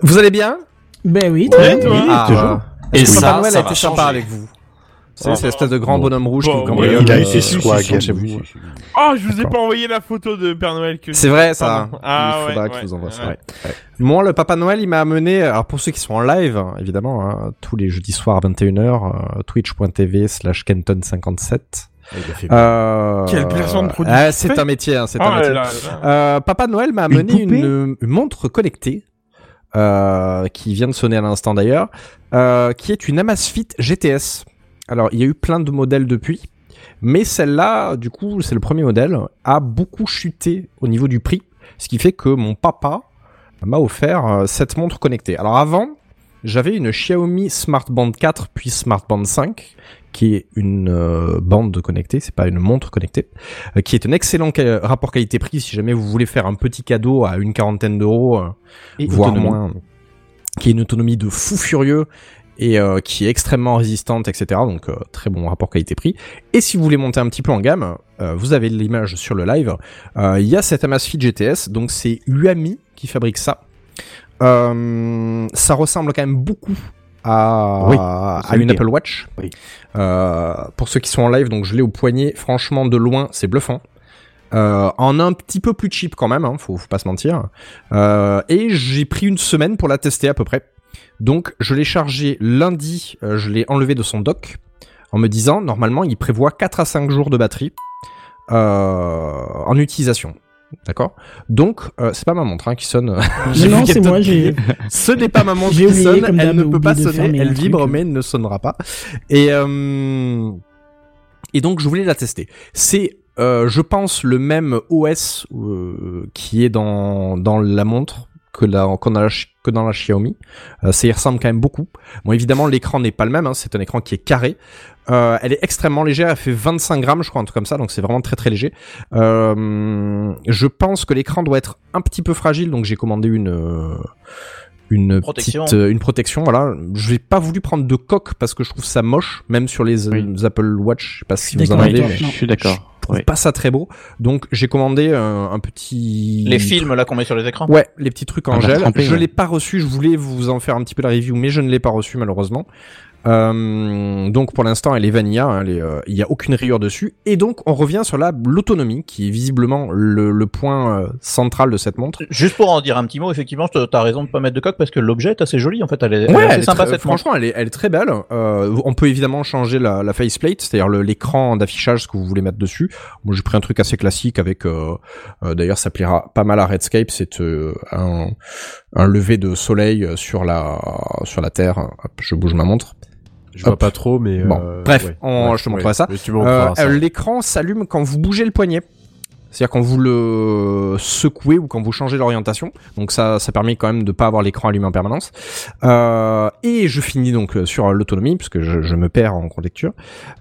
[SPEAKER 8] Vous allez bien?
[SPEAKER 1] Ben oui, très bien.
[SPEAKER 9] toi.
[SPEAKER 8] Ah,
[SPEAKER 3] Et
[SPEAKER 8] Papa
[SPEAKER 3] ça,
[SPEAKER 8] Noël
[SPEAKER 3] ça
[SPEAKER 8] a été sympa avec vous? C'est
[SPEAKER 9] Oh.
[SPEAKER 8] cette espèce de grand
[SPEAKER 4] Bon.
[SPEAKER 8] bonhomme rouge
[SPEAKER 9] Bon,
[SPEAKER 8] qui
[SPEAKER 9] ouais,
[SPEAKER 8] cambriole.
[SPEAKER 4] il a
[SPEAKER 8] euh,
[SPEAKER 4] été swag.
[SPEAKER 8] chez vous.
[SPEAKER 9] Oh, je vous ai pas envoyé la photo de Père Noël que
[SPEAKER 8] C'est vrai, ça.
[SPEAKER 9] Ah,
[SPEAKER 8] il faudra
[SPEAKER 9] ouais,
[SPEAKER 8] que je
[SPEAKER 9] ouais,
[SPEAKER 8] vous envoie ça.
[SPEAKER 9] ouais.
[SPEAKER 8] ouais. Moi, le Papa Noël, il m'a amené, alors pour ceux qui sont en live, évidemment, hein, tous les jeudis soirs à 21h, euh, twitch.tv slash kenton57. Euh,
[SPEAKER 9] Quelle personne de production
[SPEAKER 8] ah, C'est un métier, hein, c'est
[SPEAKER 9] Oh
[SPEAKER 8] un métier.
[SPEAKER 9] là là.
[SPEAKER 8] Euh, Papa Noël m'a amené une, une montre connectée, euh, qui vient de sonner à l'instant d'ailleurs, euh, qui est une Amazfit GTS. Alors, il y a eu plein de modèles depuis, mais celle-là, du coup, c'est le premier modèle, a beaucoup chuté au niveau du prix, ce qui fait que mon papa m'a offert euh, cette montre connectée. Alors avant, j'avais une Xiaomi Smart Band 4 puis Smart Band 5, qui est une euh, bande connectée, c'est pas une montre connectée, euh, qui est un excellent ca- rapport qualité-prix si jamais vous voulez faire un petit cadeau à une quarantaine d'euros, euh, voire moins, qui a une autonomie de fou furieux et euh, qui est extrêmement résistante, etc. Donc euh, très bon rapport qualité-prix. Et si vous voulez monter un petit peu en gamme, euh, vous avez l'image sur le live. euh, Il y a cette Amazfit GTS, donc c'est Uami qui fabrique ça. Euh, ça ressemble quand même beaucoup à,
[SPEAKER 6] Oui,
[SPEAKER 8] à une
[SPEAKER 6] le
[SPEAKER 8] Apple Watch.
[SPEAKER 6] Oui.
[SPEAKER 8] Euh, pour ceux qui sont en live, donc je l'ai au poignet. Franchement, de loin, c'est bluffant. Euh, en un petit peu plus cheap quand même, hein, faut, faut pas se mentir. Euh, et j'ai pris une semaine pour la tester à peu près. Donc je l'ai chargé lundi, je l'ai enlevé de son dock en me disant normalement il prévoit 4 à 5 jours de batterie en utilisation. D'accord Donc euh, c'est pas ma montre hein, qui sonne. *laughs*
[SPEAKER 1] Non, c'est moi, j'ai.
[SPEAKER 8] ce n'est pas ma montre qui
[SPEAKER 1] oublié,
[SPEAKER 8] sonne, elle ne peut pas sonner, elle vibre mais elle ne sonnera pas. Et euh, et donc je voulais la tester. C'est euh, je pense le même OS euh, qui est dans dans la montre que, la, la que dans la Xiaomi. Euh, ça y ressemble quand même beaucoup. Bon, évidemment, l'écran n'est pas le même. hein, c'est un écran qui est carré. Euh, elle est extrêmement légère. Elle fait 25 grammes, je crois, un truc comme ça. Donc c'est vraiment très très léger. Euh, je pense que l'écran doit être un petit peu fragile. Donc j'ai commandé une. Euh, une
[SPEAKER 5] Protection.
[SPEAKER 8] petite, euh, une protection, voilà. Je n'ai pas voulu prendre de coque parce que je trouve ça moche, même sur les, euh,
[SPEAKER 7] Oui.
[SPEAKER 8] Apple Watch. Je sais pas si vous en avez, mais.
[SPEAKER 7] Je suis d'accord.
[SPEAKER 8] je trouve
[SPEAKER 7] Oui.
[SPEAKER 8] pas ça très beau. Donc j'ai commandé un, un petit.
[SPEAKER 5] Les films là qu'on met sur les écrans.
[SPEAKER 8] Ouais, les petits trucs en
[SPEAKER 7] On va
[SPEAKER 8] gel. je
[SPEAKER 7] ouais.
[SPEAKER 8] l'ai pas reçu. Je voulais vous en faire un petit peu la review, mais je ne l'ai pas reçu malheureusement. Euh, donc pour l'instant, elle est vanilla. hein, elle est, euh, Il y a aucune rayure dessus. Et donc on revient sur la l'autonomie, qui est visiblement le, le point euh, central de cette montre.
[SPEAKER 5] Juste pour en dire un petit mot, effectivement, te- t'as raison de pas mettre de coque parce que l'objet est assez joli en fait. Elle est, elle est
[SPEAKER 8] Ouais,
[SPEAKER 5] assez
[SPEAKER 8] elle
[SPEAKER 5] sympa
[SPEAKER 8] très-
[SPEAKER 5] cette montre.
[SPEAKER 8] franchement, elle est, elle est très belle. Euh, on peut évidemment changer la, la faceplate, c'est-à-dire l'écran d'affichage, ce que vous voulez mettre dessus. Moi, j'ai pris un truc assez classique avec, euh, d'ailleurs, ça plaira pas mal à Redscape. C'est euh, un, un lever de soleil sur la sur la terre. Hop, je bouge ma montre.
[SPEAKER 6] Je vois pas trop, mais.
[SPEAKER 8] Bon,
[SPEAKER 6] euh,
[SPEAKER 8] bref,
[SPEAKER 6] ouais,
[SPEAKER 8] on-
[SPEAKER 6] ouais,
[SPEAKER 8] je te montrerai ça. Euh,
[SPEAKER 6] ça.
[SPEAKER 8] euh, L'écran s'allume quand vous bougez le poignet. C'est-à-dire quand vous le secouez ou quand vous changez l'orientation. Donc ça, ça permet quand même de pas avoir l'écran allumé en permanence. Euh, et je finis donc sur l'autonomie puisque je, je me perds en lecture.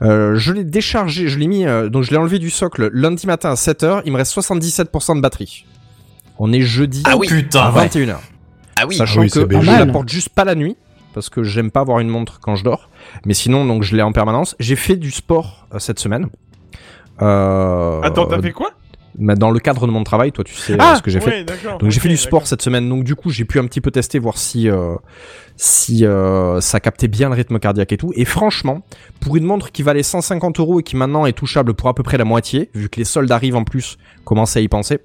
[SPEAKER 8] Euh, je l'ai déchargé, je l'ai mis, euh, donc je l'ai enlevé du socle lundi matin à 7h. Il me reste 77% de batterie. On est jeudi
[SPEAKER 5] Ah oui.
[SPEAKER 8] à
[SPEAKER 3] Putain, ouais.
[SPEAKER 8] 21h.
[SPEAKER 5] Ah oui.
[SPEAKER 8] Sachant
[SPEAKER 4] Ah oui,
[SPEAKER 8] que je
[SPEAKER 1] Pas mal.
[SPEAKER 8] la porte juste pas la nuit parce que j'aime pas avoir une montre quand je dors. Mais sinon, donc je l'ai en permanence. J'ai fait du sport euh, cette semaine. Euh,
[SPEAKER 9] Attends, t'as fait quoi?
[SPEAKER 8] bah, Dans le cadre de mon travail, toi, tu sais euh,
[SPEAKER 9] Ah,
[SPEAKER 8] ce que j'ai fait.
[SPEAKER 9] ouais.
[SPEAKER 8] Donc j'ai fait du sport cette semaine. Donc du coup, j'ai pu un petit peu tester voir si euh, si ça captait bien le rythme cardiaque et tout. Et franchement, pour une montre qui valait 150 euros et qui maintenant est touchable pour à peu près la moitié, vu que les soldes arrivent en plus, commencez à y penser.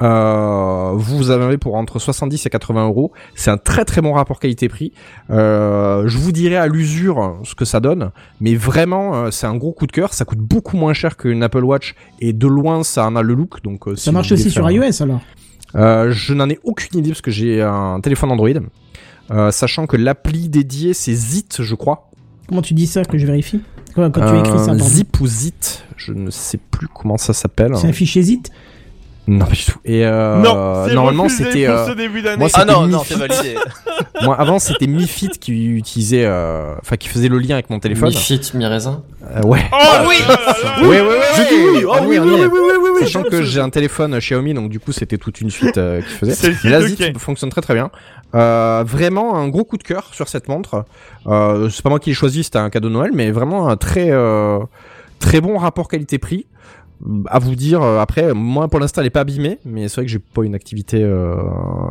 [SPEAKER 8] Euh, vous en avez pour entre 70 et 80 euros. C'est un très très bon rapport qualité-prix. Euh, je vous dirai à l'usure ce que ça donne, mais vraiment euh, c'est un gros coup de cœur. Ça coûte beaucoup moins cher qu'une Apple Watch et de loin ça en a le look. Donc si
[SPEAKER 1] Ça marche aussi sur
[SPEAKER 8] faire
[SPEAKER 1] iOS alors.
[SPEAKER 8] euh, je n'en ai aucune idée parce que j'ai un téléphone Android. Sachant que l'appli dédiée c'est Zit, je crois.
[SPEAKER 1] Comment tu dis ça que je vérifie? Quand, quand tu écris ça.
[SPEAKER 8] Zip ou Zit, je ne sais plus comment ça s'appelle.
[SPEAKER 1] c'est un fichier zip
[SPEAKER 8] Non, pas du tout. Et euh,
[SPEAKER 9] Non, c'est
[SPEAKER 8] normalement c'était. euh,
[SPEAKER 9] ce début d'année.
[SPEAKER 8] moi,
[SPEAKER 5] Ah
[SPEAKER 8] c'était
[SPEAKER 5] non, non,
[SPEAKER 8] Mi-Fit.
[SPEAKER 5] c'est validé. *laughs*
[SPEAKER 8] moi avant c'était Mi Fit qui utilisait, euh, enfin qui faisait le lien avec mon téléphone.
[SPEAKER 3] Mi Fit, mi raisin.
[SPEAKER 8] Euh, ouais.
[SPEAKER 9] Oh oui
[SPEAKER 8] Oui, oui, oui,
[SPEAKER 6] Je dis oui, oh
[SPEAKER 8] Ah
[SPEAKER 6] oui, oui, oui, oui, oui, oui, oui,
[SPEAKER 8] Sachant que j'ai un téléphone Xiaomi, donc du coup c'était toute une suite euh, qui faisait.
[SPEAKER 9] C'est le
[SPEAKER 8] Mais la
[SPEAKER 9] site,
[SPEAKER 8] Zit
[SPEAKER 9] ok.
[SPEAKER 8] fonctionne très très bien. Euh, vraiment un gros coup de cœur sur cette montre. Euh, c'est pas moi qui l'ai choisi, c'était un cadeau de Noël, mais vraiment un très euh, très bon rapport qualité-prix. À vous dire, euh, après, moi pour l'instant elle est pas abîmée, mais c'est vrai que j'ai pas une activité euh,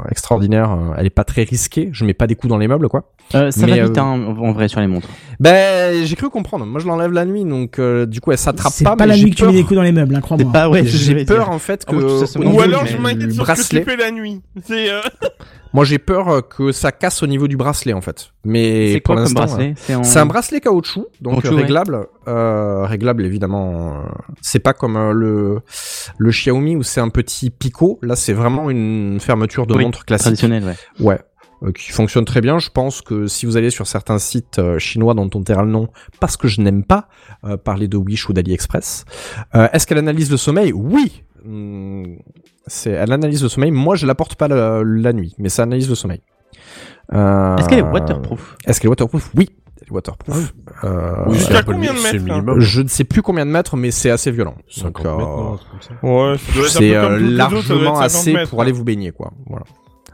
[SPEAKER 8] extraordinaire. euh, Elle est pas très risquée. Je mets pas des coups dans les meubles, quoi.
[SPEAKER 7] Euh, ça
[SPEAKER 8] Mais,
[SPEAKER 7] va vite
[SPEAKER 8] euh,
[SPEAKER 7] hein, en vrai sur les montres.
[SPEAKER 8] Ben, j'ai cru comprendre. Moi, je l'enlève la nuit, donc euh, du coup, elle s'attrape
[SPEAKER 1] C'est
[SPEAKER 8] pas.
[SPEAKER 1] pas,
[SPEAKER 8] mais
[SPEAKER 1] la nuit que tu mets des coups dans les meubles, hein, crois-moi.
[SPEAKER 7] C'est pas ouais. c'est
[SPEAKER 8] J'ai peur
[SPEAKER 7] dire.
[SPEAKER 8] en fait
[SPEAKER 7] Ah
[SPEAKER 8] que
[SPEAKER 7] c'est
[SPEAKER 8] au
[SPEAKER 7] mon
[SPEAKER 9] Ou
[SPEAKER 8] niveau
[SPEAKER 9] alors je m'inquiète sur ce que tu fais la nuit. C'est euh,
[SPEAKER 8] moi j'ai peur euh, que ça casse au niveau du bracelet en fait. Mais
[SPEAKER 7] C'est
[SPEAKER 8] pour l'instant,
[SPEAKER 7] bracelet C'est en...
[SPEAKER 8] Un bracelet caoutchouc, donc
[SPEAKER 7] Caoutchouc,
[SPEAKER 8] euh,
[SPEAKER 7] ouais.
[SPEAKER 8] réglable, euh, réglable évidemment. euh, c'est pas comme euh, le le Xiaomi où c'est un petit picot. Là, c'est vraiment une fermeture de
[SPEAKER 7] Oui,
[SPEAKER 8] montre classique.
[SPEAKER 7] traditionnel, ouais.
[SPEAKER 8] Ouais. euh, qui fonctionne très bien. Je pense que si vous allez sur certains sites euh, chinois dont on taira le nom, parce que je n'aime pas euh, parler de Wish ou d'AliExpress, euh, est-ce qu'elle analyse le sommeil? Oui. Hum, c'est elle analyse le sommeil. Moi, je la porte pas la, la nuit, mais ça analyse le sommeil. Euh,
[SPEAKER 7] Est-ce qu'elle est waterproof?
[SPEAKER 8] Est-ce qu'elle est waterproof? Oui, elle est waterproof. Euh,
[SPEAKER 6] Oui,
[SPEAKER 9] Jusqu'à
[SPEAKER 6] c'est
[SPEAKER 9] combien de
[SPEAKER 6] c'est le
[SPEAKER 9] mètres,
[SPEAKER 8] je ne sais plus combien de mètres, mais c'est assez violent.
[SPEAKER 6] 50
[SPEAKER 8] Donc, euh,
[SPEAKER 6] mètres, non, comme ça.
[SPEAKER 9] Ouais, un
[SPEAKER 8] c'est euh,
[SPEAKER 9] ça doit
[SPEAKER 8] largement
[SPEAKER 9] être 50
[SPEAKER 8] assez
[SPEAKER 9] mètres,
[SPEAKER 8] pour aller
[SPEAKER 9] hein.
[SPEAKER 8] vous baigner, quoi. Voilà.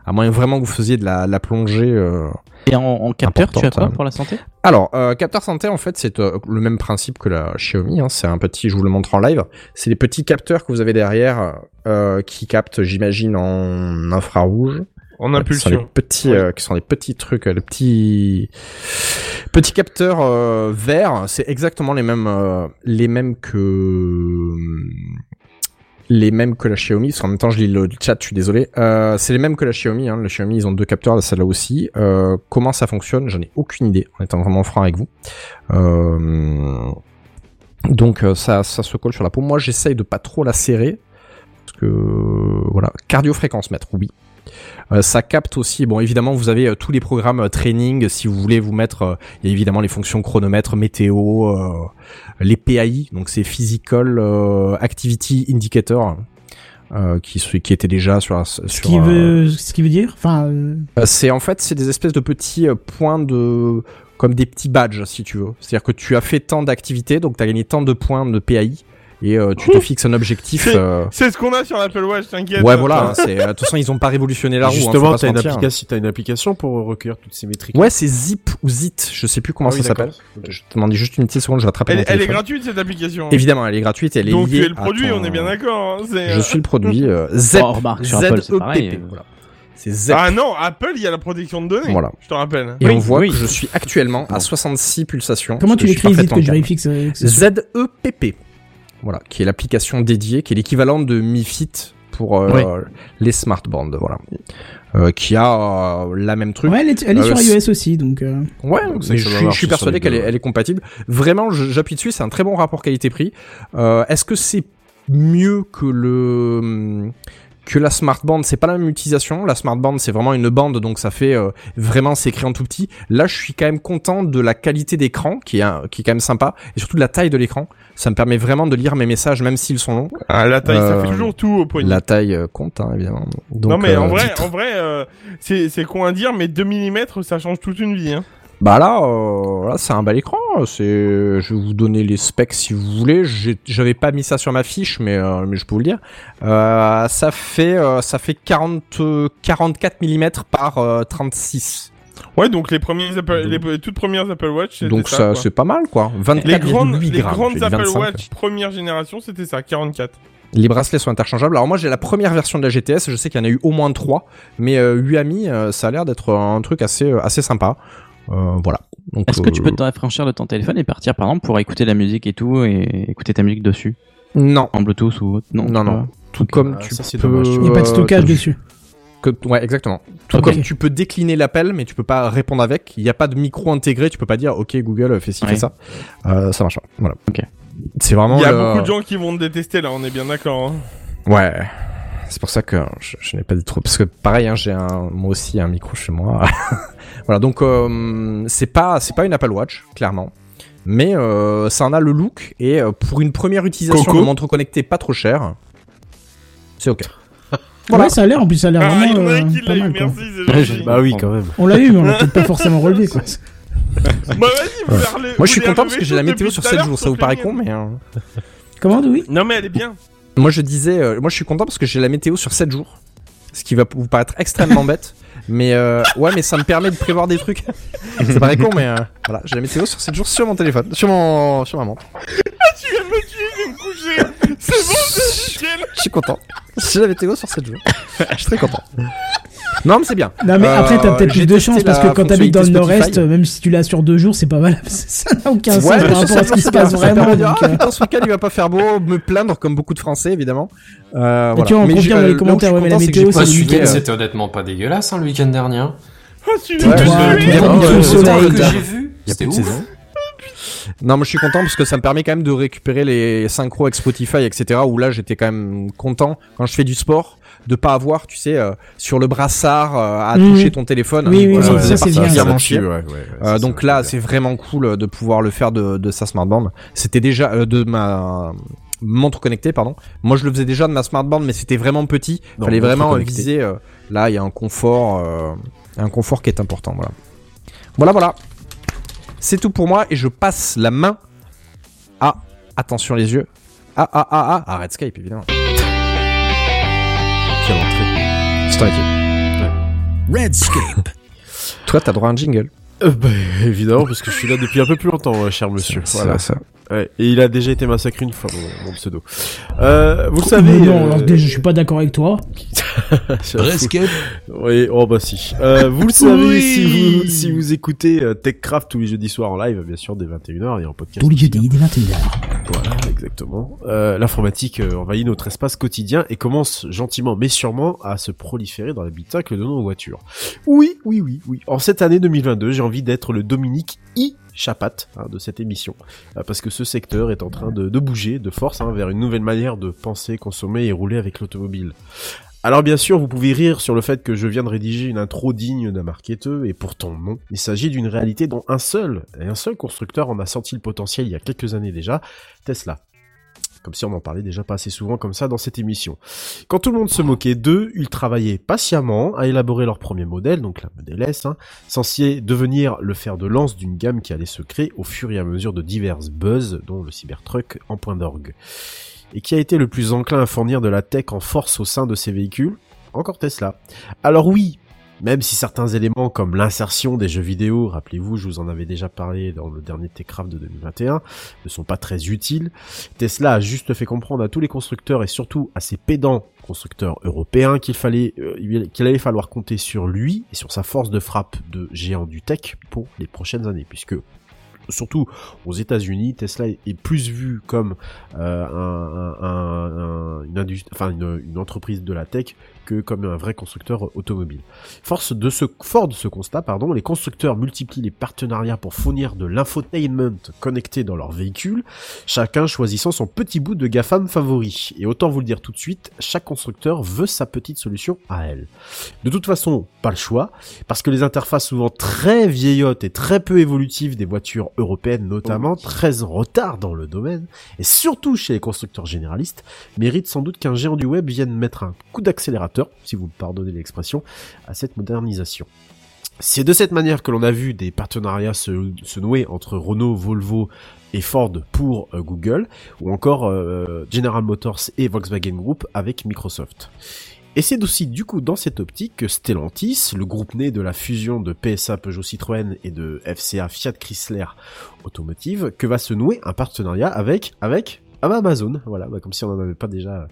[SPEAKER 8] À moins vraiment que vous faisiez de la, la plongée. euh,
[SPEAKER 7] Et en, en capteur, tu as quoi pour la santé?
[SPEAKER 8] Alors, euh, capteur santé, en fait, c'est euh, le même principe que la Xiaomi. Hein, c'est un petit, je vous le montre en live. C'est les petits capteurs que vous avez derrière euh, qui captent, j'imagine, en infrarouge.
[SPEAKER 9] En
[SPEAKER 8] Ouais, qui sont les
[SPEAKER 9] impulsion.
[SPEAKER 8] petits, euh, qui sont des petits trucs, euh, les petits petits capteurs euh, verts. C'est exactement les mêmes, euh, les mêmes que les mêmes que la Xiaomi. Parce qu'en même temps, je lis le chat. Je suis désolé. Euh, c'est les mêmes que la Xiaomi. Hein. La Xiaomi, ils ont deux capteurs. Là, celle-là aussi. Euh, comment ça fonctionne? J'en ai aucune idée. En étant vraiment franc avec vous. Euh, donc ça, ça se colle sur la peau. Moi, j'essaye de pas trop la serrer. Parce que voilà, cardiofréquence mètre, oui. Euh, ça capte aussi, bon évidemment vous avez euh, tous les programmes euh, training si vous voulez vous mettre, il y a évidemment les fonctions chronomètre, météo, les PAI, donc c'est Physical Activity Indicator. euh, qui étaient déjà sur la,
[SPEAKER 1] Ce
[SPEAKER 8] sur
[SPEAKER 1] qui
[SPEAKER 8] euh,
[SPEAKER 1] veut, ce qui veut dire, enfin, euh,
[SPEAKER 8] c'est en fait c'est des espèces de petits points de comme des petits badges si tu veux. C'est-à-dire que tu as fait tant d'activités donc tu as gagné tant de points de PAI et euh, tu te fixes un objectif.
[SPEAKER 9] C'est-
[SPEAKER 8] euh,
[SPEAKER 9] C'est ce qu'on a sur l'Apple Watch, t'inquiète.
[SPEAKER 8] Ouais voilà, c'est euh, de toute façon ils ont pas révolutionné la roue. hein,
[SPEAKER 6] Justement,
[SPEAKER 8] se
[SPEAKER 6] t'as une, t'as une application pour recueillir toutes ces métriques.
[SPEAKER 8] Ouais, c'est Zip ou Zit, je sais plus comment
[SPEAKER 6] Ah oui,
[SPEAKER 8] ça s'appelle.
[SPEAKER 6] d'accord.
[SPEAKER 8] Je te demande juste une petite seconde, je vais attraper
[SPEAKER 9] Elle,
[SPEAKER 8] mon
[SPEAKER 9] elle est gratuite cette application.
[SPEAKER 8] Évidemment, elle est gratuite, elle est
[SPEAKER 9] Donc tu
[SPEAKER 8] liée
[SPEAKER 9] es le produit,
[SPEAKER 8] ton-
[SPEAKER 9] on est bien d'accord. hein,
[SPEAKER 8] Je
[SPEAKER 9] euh,
[SPEAKER 8] suis le produit euh, ZEP.
[SPEAKER 7] Oh, remarque, sur Apple, c'est pareil.
[SPEAKER 8] Voilà.
[SPEAKER 9] Ah non, Apple, il y a la protection de données.
[SPEAKER 8] Voilà.
[SPEAKER 9] Je te rappelle.
[SPEAKER 8] Et
[SPEAKER 7] Oui,
[SPEAKER 8] on voit
[SPEAKER 7] oui.
[SPEAKER 8] que je suis actuellement à 66 pulsations.
[SPEAKER 1] comment tu l'écris vite que je vérifie.
[SPEAKER 8] ZEPP. Voilà, qui est l'application dédiée, qui est l'équivalent de Mi Fit pour euh,
[SPEAKER 7] Oui.
[SPEAKER 8] les smartbands, voilà. Euh, qui a euh, la même truc.
[SPEAKER 1] Ouais, elle est, elle est
[SPEAKER 8] Euh,
[SPEAKER 1] sur iOS aussi, donc. euh,
[SPEAKER 8] Ouais,
[SPEAKER 6] Donc,
[SPEAKER 8] mais je suis, je persuadé qu'elle est,
[SPEAKER 6] ouais.
[SPEAKER 8] elle est compatible. Vraiment, j'appuie dessus, c'est un très bon rapport qualité-prix. Euh, Est-ce que c'est mieux que le que la smart band? C'est pas la même utilisation. La smart band, c'est vraiment une bande, donc ça fait euh, vraiment c'est écrit en tout petit. Là, je suis quand même content de la qualité d'écran, qui est un- qui est quand même sympa, et surtout de la taille de l'écran. Ça me permet vraiment de lire mes messages, même s'ils sont longs.
[SPEAKER 9] Ah, la taille, ça
[SPEAKER 8] Euh,
[SPEAKER 9] fait toujours tout au poignet.
[SPEAKER 8] La taille euh, compte, hein, évidemment. Donc,
[SPEAKER 9] non mais en
[SPEAKER 8] euh,
[SPEAKER 9] vrai, en vrai, euh, c'est con à dire, mais 2 mm, ça change toute une vie. Hein.
[SPEAKER 8] Bah là, euh, là c'est un bel écran. C'est, je vais vous donner les specs si vous voulez. J'avais pas mis ça sur ma fiche, mais euh, mais je peux vous le dire. Euh, ça fait euh, ça fait 40 euh, 44 mm par euh, 36.
[SPEAKER 9] Ouais, donc les premiers Apple, les toutes premières Apple Watch, c'était
[SPEAKER 8] Donc
[SPEAKER 9] ça.
[SPEAKER 8] ça, c'est pas mal quoi.
[SPEAKER 9] les grandes,
[SPEAKER 8] 24,8
[SPEAKER 9] les
[SPEAKER 8] grammes.
[SPEAKER 9] grandes Apple
[SPEAKER 8] 25.
[SPEAKER 9] Watch première génération, c'était ça, 44.
[SPEAKER 8] Les bracelets sont interchangeables. Alors moi j'ai la première version de la GTS. Je sais qu'il y en a eu au moins 3 mais euh, Huami, euh, ça a l'air d'être un truc assez euh, assez sympa. Euh, voilà.
[SPEAKER 7] Est-ce que tu peux te affranchir de ton téléphone et partir par exemple pour écouter la musique et tout et écouter ta musique dessus?
[SPEAKER 8] Non.
[SPEAKER 7] En Bluetooth ou autre? Non,
[SPEAKER 8] Non. Tout comme
[SPEAKER 6] Ah,
[SPEAKER 8] tu
[SPEAKER 6] ça,
[SPEAKER 8] peux.
[SPEAKER 6] dommage.
[SPEAKER 1] Il n'y a pas de stockage dessus.
[SPEAKER 8] Que, ouais, exactement. Tout comme tu peux décliner l'appel, mais tu peux pas répondre avec. Il n'y a pas de micro intégré. Tu peux pas dire OK Google fais ci
[SPEAKER 7] Ouais.
[SPEAKER 8] fais ça. Euh, ça marche pas. Voilà.
[SPEAKER 7] Ok.
[SPEAKER 8] C'est vraiment.
[SPEAKER 9] Il y a
[SPEAKER 8] le-
[SPEAKER 9] beaucoup de gens qui vont te détester là, on est bien d'accord. hein.
[SPEAKER 8] Ouais. C'est pour ça que je, je n'ai pas dit trop. Parce que pareil, hein, j'ai un, moi aussi un micro chez moi. *laughs* voilà. Donc euh, c'est pas, c'est pas une Apple Watch, clairement. Mais euh, ça en a le look et euh, pour une première utilisation de montre connectée pas trop chère, c'est ok.
[SPEAKER 1] Ouais, ça a l'air, en plus, ça a l'air
[SPEAKER 9] Ah,
[SPEAKER 1] vraiment euh, pas
[SPEAKER 9] l'a eu,
[SPEAKER 1] mal, quoi.
[SPEAKER 9] merci, c'est gentil. *laughs*
[SPEAKER 6] Bah oui, quand même.
[SPEAKER 1] On l'a eu, mais on l'a peut-être pas forcément relevé, quoi. *laughs*
[SPEAKER 9] Bah vas-y, vous la relevez-
[SPEAKER 8] Moi je suis
[SPEAKER 9] les
[SPEAKER 8] content parce que j'ai la météo sur
[SPEAKER 9] tout à
[SPEAKER 8] 7
[SPEAKER 9] l'heure,
[SPEAKER 8] jours. Ça vous
[SPEAKER 9] les
[SPEAKER 8] paraît con, mais. euh,
[SPEAKER 1] Comment, oui
[SPEAKER 9] Non mais elle est bien.
[SPEAKER 8] Moi je disais, euh, moi je suis content parce que j'ai la météo sur 7 jours. Ce qui va vous paraître extrêmement bête. *laughs* Mais euh, ouais, mais ça me permet de prévoir des trucs. ça paraît con, mais euh, voilà, j'ai la météo sur 7 jours sur mon téléphone, sur mon, sur ma montre.
[SPEAKER 9] Tu viens de me. C'est bon.
[SPEAKER 8] Je suis content. J'ai la météo sur 7 jours. Je suis très content. Non, mais c'est bien.
[SPEAKER 1] Non, mais
[SPEAKER 8] Euh,
[SPEAKER 1] après, t'as peut-être
[SPEAKER 8] j'ai
[SPEAKER 1] plus de chance parce que quand t'habites dans le nord-est, même si tu l'as sur deux jours, c'est pas mal. *laughs* Ça n'a aucun sens
[SPEAKER 8] Ouais,
[SPEAKER 1] par rapport à ce qui se passe vraiment.
[SPEAKER 8] ah,
[SPEAKER 1] euh,
[SPEAKER 8] putain, ce week-end il va pas faire beau, me plaindre comme beaucoup de Français évidemment. Euh,
[SPEAKER 1] tu vois, on
[SPEAKER 8] Mais
[SPEAKER 1] confirme dans les commentaires,
[SPEAKER 8] suis
[SPEAKER 1] ouais, mais la météo, c'est
[SPEAKER 8] pas
[SPEAKER 1] le week-end.
[SPEAKER 8] euh,
[SPEAKER 3] C'était honnêtement pas dégueulasse hein, le week-end dernier.
[SPEAKER 9] Oh, tu
[SPEAKER 3] j'ai vu, c'était ouf.
[SPEAKER 8] Non, moi je suis content parce que ça me permet quand même de récupérer les synchros avec Spotify, etc. Où là j'étais quand même content quand je fais du sport de pas avoir, tu sais, euh, sur le brassard euh, à
[SPEAKER 1] Mhm.
[SPEAKER 8] toucher ton téléphone.
[SPEAKER 1] Oui, oui,
[SPEAKER 8] Voilà,
[SPEAKER 1] oui,
[SPEAKER 8] me
[SPEAKER 1] ça,
[SPEAKER 8] faisait
[SPEAKER 1] c'est bien.
[SPEAKER 6] ouais, ouais,
[SPEAKER 8] Euh, donc
[SPEAKER 6] ça,
[SPEAKER 8] là, c'est vraiment cool de pouvoir le faire de, de sa smartband. C'était déjà euh, de ma montre connectée, pardon. Moi, je le faisais déjà de ma smartband, mais c'était vraiment petit.
[SPEAKER 6] Non,
[SPEAKER 8] Fallait vraiment viser. euh, là, il y a un confort, euh, un confort qui est important. Voilà, voilà, voilà. C'est tout pour moi et je passe la main à attention les yeux. Ah ah ah ah à Redscape évidemment.
[SPEAKER 6] Quelle entrée.
[SPEAKER 8] C'est métier.
[SPEAKER 2] Redscape. *laughs*
[SPEAKER 8] Toi, t'as droit à un jingle.
[SPEAKER 6] Euh, bah, évidemment, parce que je suis là depuis un peu plus longtemps, euh, cher monsieur.
[SPEAKER 8] C'est
[SPEAKER 6] Voilà.
[SPEAKER 8] ça.
[SPEAKER 6] Ouais, et il a déjà été massacré une fois, mon, mon pseudo. Euh, vous le savez.
[SPEAKER 1] Non,
[SPEAKER 6] euh,
[SPEAKER 1] alors déjà, je suis pas d'accord avec toi. *laughs*
[SPEAKER 2] Redscape.
[SPEAKER 6] Oui, oh bah si. Euh, vous le savez
[SPEAKER 1] Oui.
[SPEAKER 6] si vous si vous écoutez euh, TechCraft tous les jeudis soirs en live, bien sûr dès 21h et en podcast.
[SPEAKER 1] Tous les jeudis, dès 21h.
[SPEAKER 6] Voilà, exactement. Euh, L'informatique euh, envahit notre espace quotidien et commence gentiment mais sûrement à se proliférer dans l'habitacle de nos voitures. Oui, oui, oui, oui. En cette année 2022, j'ai envie d'être le Dominique I. Chapat hein, de cette émission, Euh, parce que ce secteur est en train de, bouger de force hein, vers une nouvelle manière de penser, consommer et rouler avec l'automobile. Alors bien sûr, vous pouvez rire sur le fait que je viens de rédiger une intro digne d'un marketeur, et pourtant non. Il s'agit d'une réalité dont un seul, et un seul constructeur en a senti le potentiel il y a quelques années déjà, Tesla. Comme si on en parlait déjà pas assez souvent comme ça dans cette émission. Quand tout le monde se moquait d'eux, ils travaillaient patiemment à élaborer leur premier modèle, donc la Model S, hein, censé devenir le fer de lance d'une gamme qui allait se créer au fur et à mesure de divers buzz, dont le Cybertruck en point d'orgue. Et qui a été le plus enclin à fournir de la tech en force au sein de ces véhicules Encore Tesla. Alors oui, même si certains éléments comme l'insertion des jeux vidéo, rappelez-vous, je vous en avais déjà parlé dans le dernier Techcraft de 2021, ne sont pas très utiles, Tesla a juste fait comprendre à tous les constructeurs et surtout à ses pédants constructeurs européens qu'il fallait euh, qu'il allait falloir compter sur lui et sur sa force de frappe de géant du tech pour les prochaines années puisque surtout aux États-Unis, Tesla est plus vu comme euh, une, entreprise de la tech que comme un vrai constructeur automobile. Force de ce, fort de ce constat, pardon, les constructeurs multiplient les partenariats pour fournir de l'infotainment connecté dans leurs véhicules, chacun choisissant son petit bout de GAFAM favori. Et autant vous le dire tout de suite, chaque constructeur veut sa petite solution à elle. De toute façon, pas le choix, parce que les interfaces souvent très vieillottes et très peu évolutives des voitures européennes notamment, très en retard dans le domaine, et surtout chez les constructeurs généralistes, méritent sans doute qu'un géant du web vienne mettre un coup d'accélérateur si vous me pardonnez l'expression, à cette modernisation. C'est de cette manière que l'on a vu des partenariats se, se, nouer entre Renault, Volvo et Ford pour euh, Google, ou encore euh, General Motors et Volkswagen Group avec Microsoft. Et c'est aussi du coup dans cette optique que Stellantis, le groupe né de la fusion de PSA Peugeot Citroën et de FCA Fiat Chrysler Automotive, que va se nouer un partenariat avec avec Amazon. Voilà, bah, comme si on n'en avait pas déjà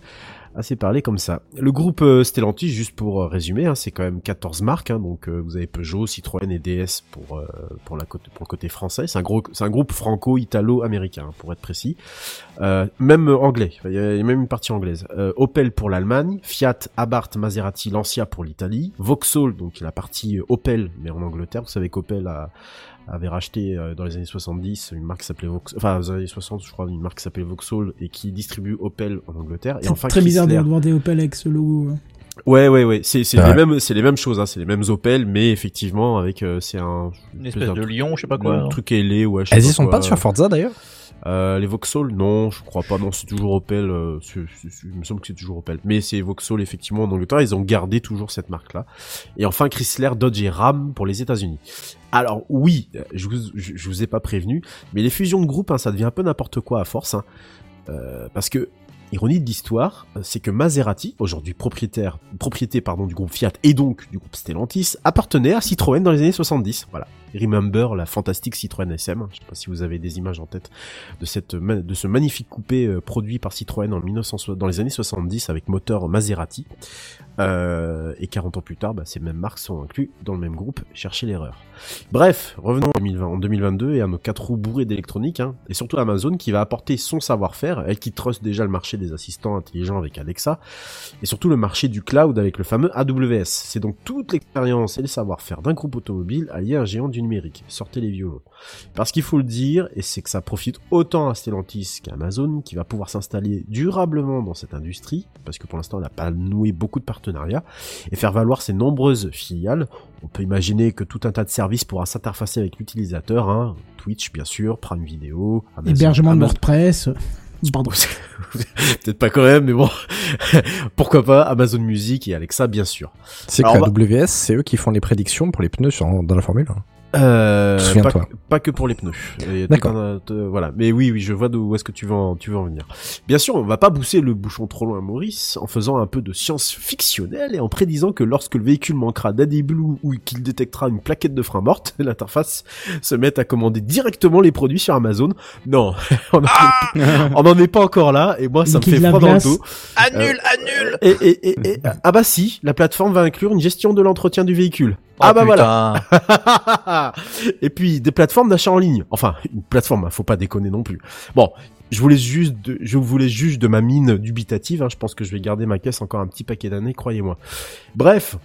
[SPEAKER 6] assez parlé comme ça. Le groupe euh, Stellantis, juste pour euh, résumer, hein, c'est quand même 14 marques, hein, donc euh, vous avez Peugeot, Citroën et DS pour pour la côté pour le côté français. C'est un gros, c'est un groupe franco-italo-américain pour être précis. même anglais, il y, a même une partie anglaise. Opel pour l'Allemagne, Fiat, Abarth, Maserati, Lancia pour l'Italie, Vauxhall donc la partie Opel mais en Angleterre. Vous savez qu'Opel a avait racheté dans les années 70 une marque qui s'appelait Vauxhall, enfin dans les années 60 je crois une marque qui s'appelait Vauxhall et qui distribue Opel en Angleterre et enfin
[SPEAKER 1] très bizarre de demander Opel avec ce logo.
[SPEAKER 6] Ouais ouais ouais, c'est c'est les mêmes c'est les mêmes choses hein, c'est les mêmes Opel mais effectivement avec euh, c'est un
[SPEAKER 5] une espèce de lion, je sais pas quoi.
[SPEAKER 6] Un truc ailé ouais.
[SPEAKER 8] Elles y sont pas sur Forza d'ailleurs?
[SPEAKER 6] Euh, les Vauxhall, non, je crois pas. Non, c'est toujours Opel. Euh, il me semble que c'est toujours Opel. Mais c'est Vauxhall effectivement en Angleterre. Ils ont gardé toujours cette marque-là. Et enfin Chrysler, Dodge et Ram pour les États-Unis. Alors oui, je vous, je, vous ai pas prévenu, mais les fusions de groupes, hein, ça devient un peu n'importe quoi à force. Hein. Euh, parce que Ironie de l'histoire, c'est que Maserati, aujourd'hui propriétaire, propriété pardon du groupe Fiat et donc du groupe Stellantis, appartenait à Citroën dans les années 70. Voilà. Remember la fantastique Citroën SM. Je sais pas si vous avez des images en tête de cette de ce magnifique coupé euh, produit par Citroën en 1960, dans les années 70 avec moteur Maserati. Euh, et 40 ans plus tard, bah, ces mêmes marques sont inclus dans le même groupe. Cherchez l'erreur. Bref, revenons en, 2020, en 2022 et à nos quatre roues bourrés d'électronique, hein, et surtout Amazon qui va apporter son savoir-faire, elle qui trust déjà le marché des assistants intelligents avec Alexa, et surtout le marché du cloud avec le fameux AWS. C'est donc toute l'expérience et le savoir-faire d'un groupe automobile allié à un géant du numérique. Sortez les violons. Parce qu'il faut le dire, et c'est que ça profite autant à Stellantis qu'à Amazon, qui va pouvoir s'installer durablement dans cette industrie, parce que pour l'instant elle n'a pas noué beaucoup de partenariats et faire valoir ses nombreuses filiales. On peut imaginer que tout un tas de services pourra s'interfacer avec l'utilisateur, hein. Twitch bien sûr, Prime Video,
[SPEAKER 1] Amazon, hébergement de WordPress. *laughs* Pardon. *laughs*
[SPEAKER 6] Peut-être pas quand même, mais bon, *laughs* pourquoi pas Amazon Music et Alexa bien sûr.
[SPEAKER 8] C'est que AWS, c'est eux qui font les prédictions pour les pneus sur, dans la Formule 1.
[SPEAKER 6] Euh, pas, pas, que pour les pneus. D'accord. Voilà. Mais oui, oui, je vois d'où est-ce que tu veux en, tu veux en venir. Bien sûr, on va pas pousser le bouchon trop loin, Maurice, en faisant un peu de science fictionnelle et en prédisant que lorsque le véhicule manquera d'AdBlue ou qu'il détectera une plaquette de frein morte, *laughs* l'interface se mette à commander directement les produits sur Amazon. Non, *laughs* on n'en est pas encore là et moi ça me fait froid dans le dos.
[SPEAKER 5] Annule, annule.
[SPEAKER 6] Et, et, et, et, ah bah si, la plateforme va inclure une gestion de l'entretien du véhicule. ah bah voilà. *laughs* et puis des plateformes d'achat en ligne. Enfin, une plateforme, hein, faut pas déconner non plus. Bon, je voulais juste, de, je voulais juste de ma mine dubitative. Hein, je pense que je vais garder ma caisse encore un petit paquet d'années, croyez-moi. Bref.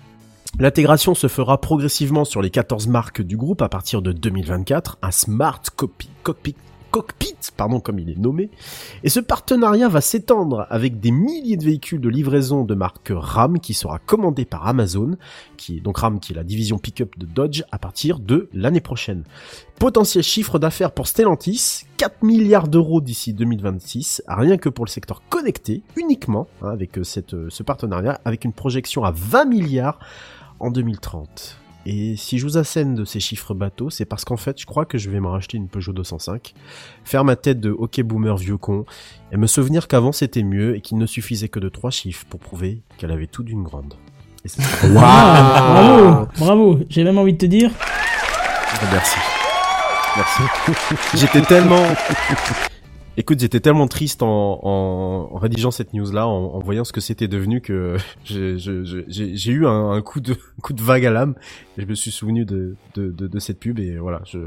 [SPEAKER 6] L'intégration se fera progressivement sur les 14 marques du groupe à partir de 2024. Un smart cockpit Cockpit, pardon, comme il est nommé. Et ce partenariat va s'étendre avec des milliers de véhicules de livraison de marque RAM qui sera commandé par Amazon, qui est donc RAM qui est la division pick-up de Dodge à partir de l'année prochaine. Potentiel chiffre d'affaires pour Stellantis, 4 milliards d'euros d'ici 2026, rien que pour le secteur connecté, uniquement, hein, avec euh, euh, ce partenariat, avec une projection à 20 milliards en 2030. Et si je vous assène de ces chiffres bateaux, c'est parce qu'en fait, je crois que je vais me racheter une Peugeot 205, faire ma tête de hockey boomer vieux con, et me souvenir qu'avant c'était mieux et qu'il ne suffisait que de trois chiffres pour prouver qu'elle avait tout d'une grande. Et c'est-
[SPEAKER 1] Bravo, bravo. J'ai même envie de te dire.
[SPEAKER 6] Merci. Merci. J'étais tellement... Écoute, j'étais tellement triste en, en, en rédigeant cette news-là, en, en voyant ce que c'était devenu, que *laughs* j'ai eu un, un coup de un *laughs* coup de vague à l'âme. Et je me suis souvenu de, de, de, de cette pub et voilà. Je,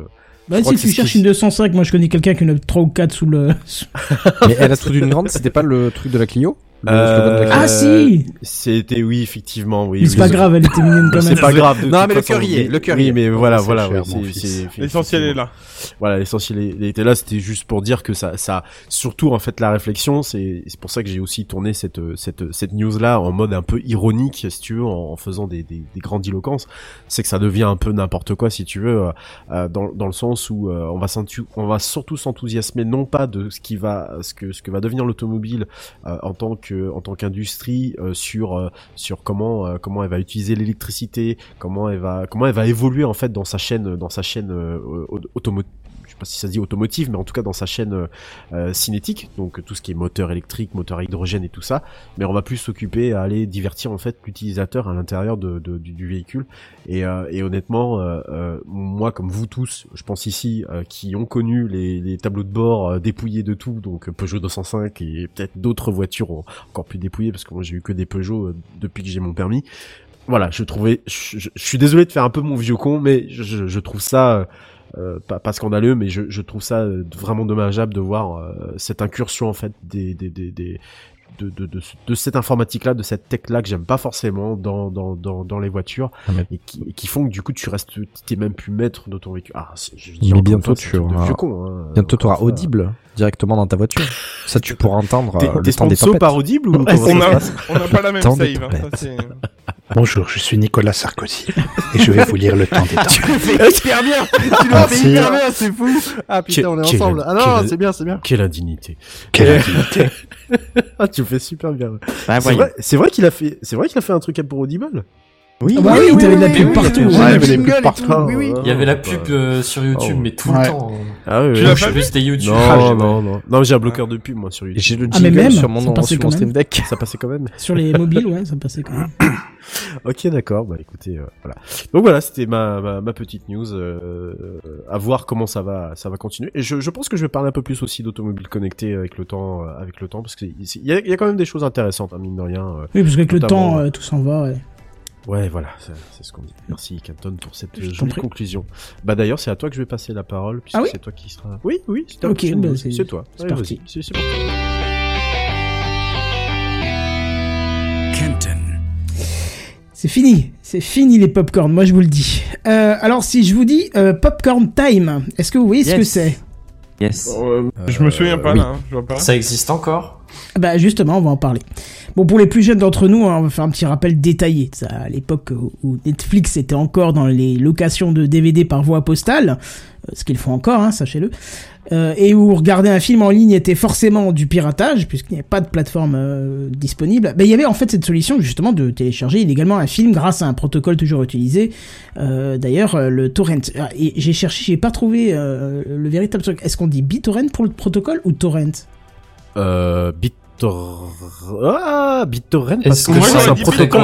[SPEAKER 1] Bah,
[SPEAKER 6] je
[SPEAKER 1] si tu cherches une 205, moi je connais quelqu'un qui en a 3 ou 4 sous le. *laughs*
[SPEAKER 8] Mais elle a tout d'une grande, c'était pas le truc de la Clio? Le
[SPEAKER 1] Ah, si
[SPEAKER 6] C'était oui, effectivement, oui.
[SPEAKER 1] Mais c'est pas
[SPEAKER 6] je-
[SPEAKER 1] grave, elle était mignonne quand même.
[SPEAKER 6] C'est pas grave.
[SPEAKER 8] Non, mais le cœur y est,
[SPEAKER 6] oui.
[SPEAKER 8] le cœur y
[SPEAKER 6] Oui,
[SPEAKER 8] est.
[SPEAKER 6] mais voilà, voilà.
[SPEAKER 9] L'essentiel est là.
[SPEAKER 6] Voilà, l'essentiel est- était là. C'était juste pour dire que ça, ça, surtout en fait la réflexion, c'est c'est pour ça que j'ai aussi tourné cette cette cette news là en mode un peu ironique, si tu veux, en, en faisant des, des, des grandiloquences. C'est que ça devient un peu n'importe quoi, si tu veux, euh, euh, dans dans le sens où euh, on va on va surtout s'enthousiasmer non pas de ce qui va ce que ce que va devenir l'automobile euh, en tant que en tant qu'industrie euh, sur euh, sur comment euh, comment elle va utiliser l'électricité, comment elle va comment elle va évoluer en fait dans sa chaîne dans sa chaîne sais si ça dit automotive, mais en tout cas dans sa chaîne euh, euh, cinétique, donc tout ce qui est moteur électrique, moteur à hydrogène et tout ça. Mais on va plus s'occuper à aller divertir en fait l'utilisateur à l'intérieur du, véhicule. Et, euh, honnêtement, moi comme vous tous, je pense ici, qui ont connu les, tableaux de bord dépouillés de tout, donc Peugeot 205 et peut-être d'autres voitures en- encore plus dépouillées, parce que moi j'ai eu que des Peugeot depuis que j'ai mon permis. Voilà, je trouvais, je, suis désolé de faire un peu mon vieux con, mais je trouve ça euh, pas, pas scandaleux, mais je, je trouve ça euh, vraiment dommageable de voir euh, cette incursion en fait des, des, des, des- de, de, de, de cette informatique-là, de cette tech-là que j'aime pas forcément dans, dans, dans, dans les voitures
[SPEAKER 8] Ah, mais-
[SPEAKER 6] et, qui, et qui font que du coup tu restes, t'es même plus maître de ton véhicule. Ah, c'est- je veux
[SPEAKER 8] Mais bientôt, tu auras-
[SPEAKER 6] hein.
[SPEAKER 8] Bientôt,
[SPEAKER 6] une fois.
[SPEAKER 8] Audible directement dans ta voiture. Ça, tu pourras entendre
[SPEAKER 6] T'es
[SPEAKER 8] euh,
[SPEAKER 6] t'es
[SPEAKER 8] le temps des
[SPEAKER 6] par Audible ou
[SPEAKER 9] On a, on n'a pas la même save. hein, ça,
[SPEAKER 4] Bonjour, je suis Nicolas Sarkozy et je vais vous lire le temps des temps. *laughs*
[SPEAKER 5] hyper bien *laughs* Tu l'as fait
[SPEAKER 4] Merci.
[SPEAKER 5] hyper bien, c'est fou Ah putain, on est ensemble Ah non, c'est bien, c'est bien
[SPEAKER 6] Quelle indignité.
[SPEAKER 4] Quelle indignité. *laughs*
[SPEAKER 6] Ah, tu le fais super bien.
[SPEAKER 7] Bah,
[SPEAKER 6] C'est vrai, qu'il a fait, c'est vrai qu'il a fait un truc pour Audible.
[SPEAKER 5] Oui,
[SPEAKER 1] Ah bah oui, t'avais de la pub
[SPEAKER 3] oui,
[SPEAKER 1] partout.
[SPEAKER 3] oui,
[SPEAKER 1] ouais.
[SPEAKER 3] oui,
[SPEAKER 4] il y avait des
[SPEAKER 5] jingle
[SPEAKER 4] pubs
[SPEAKER 5] et
[SPEAKER 4] partout.
[SPEAKER 5] tout, oui, oui.
[SPEAKER 3] Il y avait la pub euh, sur YouTube,
[SPEAKER 6] oh.
[SPEAKER 3] mais tout
[SPEAKER 4] Ouais.
[SPEAKER 3] le temps.
[SPEAKER 6] Ah oui,
[SPEAKER 9] Tu
[SPEAKER 6] oui.
[SPEAKER 9] l'as
[SPEAKER 3] Je
[SPEAKER 9] pas
[SPEAKER 3] sais
[SPEAKER 9] vu
[SPEAKER 3] c'était YouTube?
[SPEAKER 6] Non,
[SPEAKER 3] Ah, j'ai-
[SPEAKER 6] non, non. Non, j'ai un bloqueur de pub, moi, sur YouTube.
[SPEAKER 8] j'ai le
[SPEAKER 1] Ah, mais
[SPEAKER 8] jingle
[SPEAKER 1] même,
[SPEAKER 8] sur mon,
[SPEAKER 1] ça
[SPEAKER 8] sur mon Steam. Deck.
[SPEAKER 6] Ça passait quand même. *laughs*
[SPEAKER 1] Sur les mobiles, ouais, ça passait quand même. *laughs*
[SPEAKER 6] Ok, d'accord. Bah, écoutez, euh, voilà. Donc voilà, c'était ma, ma, ma petite news. Euh, à voir comment ça va, ça va continuer. Et je, je pense que je vais parler un peu plus aussi d'automobile connectée avec le temps, euh, avec le temps, parce qu'il y a, il y a quand même des choses intéressantes, hein, mine de rien. euh.
[SPEAKER 1] Oui, parce qu'avec le temps, euh, tout s'en va, ouais.
[SPEAKER 6] Ouais, voilà, c'est ce qu'on dit. Merci Canton pour cette
[SPEAKER 1] Je
[SPEAKER 6] jolie conclusion. Bah d'ailleurs, c'est à toi que je vais passer la parole, puisque
[SPEAKER 1] Ah oui
[SPEAKER 6] c'est toi qui sera. Oui, oui, c'est ta
[SPEAKER 1] Ok,
[SPEAKER 6] prochaine
[SPEAKER 1] bah, c'est-
[SPEAKER 6] toi.
[SPEAKER 1] c'est parti.
[SPEAKER 6] C'est parti.
[SPEAKER 1] Fini, c'est fini les popcorn, moi je vous le dis. Euh, alors si je vous dis euh, popcorn time, est-ce que vous voyez ce
[SPEAKER 7] Yes.
[SPEAKER 1] que c'est?
[SPEAKER 7] Yes.
[SPEAKER 9] Euh, je me souviens pas
[SPEAKER 8] oui.
[SPEAKER 9] là, hein, je vois pas.
[SPEAKER 3] Ça existe encore?
[SPEAKER 1] Bah justement, on va en parler. Bon, pour les plus jeunes d'entre nous, hein, on va faire un petit rappel détaillé. Ça, à l'époque où- Netflix était encore dans les locations de DVD par voie postale, euh, ce qu'ils font encore, hein, sachez-le, euh, et où regarder un film en ligne était forcément du piratage, puisqu'il n'y avait pas de plateforme euh, disponible, ben, il y avait en fait cette solution justement de télécharger illégalement un film grâce à un protocole toujours utilisé, d'ailleurs le torrent. Ah, Et j'ai cherché, j'ai pas trouvé le véritable truc. Est-ce qu'on dit BitTorrent pour le protocole ou torrent?
[SPEAKER 6] Euh, BitTor... Ah, BitTorrent, parce
[SPEAKER 3] Est-ce
[SPEAKER 6] que
[SPEAKER 3] c'est un protocole,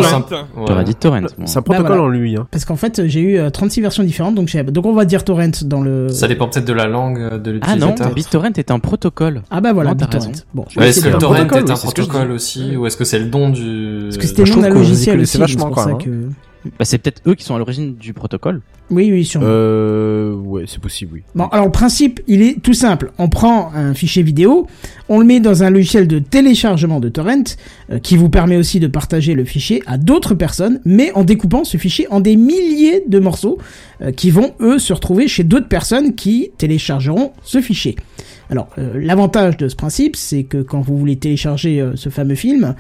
[SPEAKER 9] BitTorrent.
[SPEAKER 7] Moi.
[SPEAKER 6] c'est un protocole
[SPEAKER 1] voilà.
[SPEAKER 6] en lui, hein.
[SPEAKER 1] Parce qu'en fait, j'ai eu euh, 36 versions différentes, donc, on va dire torrent dans le...
[SPEAKER 3] Ça dépend peut-être de la langue euh, de
[SPEAKER 7] Ah non,
[SPEAKER 3] l'utilisateur.
[SPEAKER 7] BitTorrent est un protocole.
[SPEAKER 1] Ah bah voilà, BitTorrent. Bon,
[SPEAKER 3] est-ce que torrent
[SPEAKER 6] protocole,
[SPEAKER 3] est un protocole aussi, ou est-ce que c'est le don du...
[SPEAKER 1] Parce que c'était
[SPEAKER 8] Je
[SPEAKER 1] le nom d'un logiciel aussi,
[SPEAKER 8] vachement,
[SPEAKER 1] c'est
[SPEAKER 7] Bah, c'est peut-être eux qui sont à l'origine du protocole.
[SPEAKER 1] Oui, oui, sûrement.
[SPEAKER 6] Euh, ouais, c'est possible, oui.
[SPEAKER 1] Bon, alors le principe, il est tout simple. On prend un fichier vidéo, on le met dans un logiciel de téléchargement de torrent, euh, qui vous permet aussi de partager le fichier à d'autres personnes, mais en découpant ce fichier en des milliers de morceaux, euh, qui vont, eux, se retrouver chez d'autres personnes qui téléchargeront ce fichier. Alors, euh, l'avantage de ce principe, c'est que quand vous voulez télécharger euh, ce fameux film,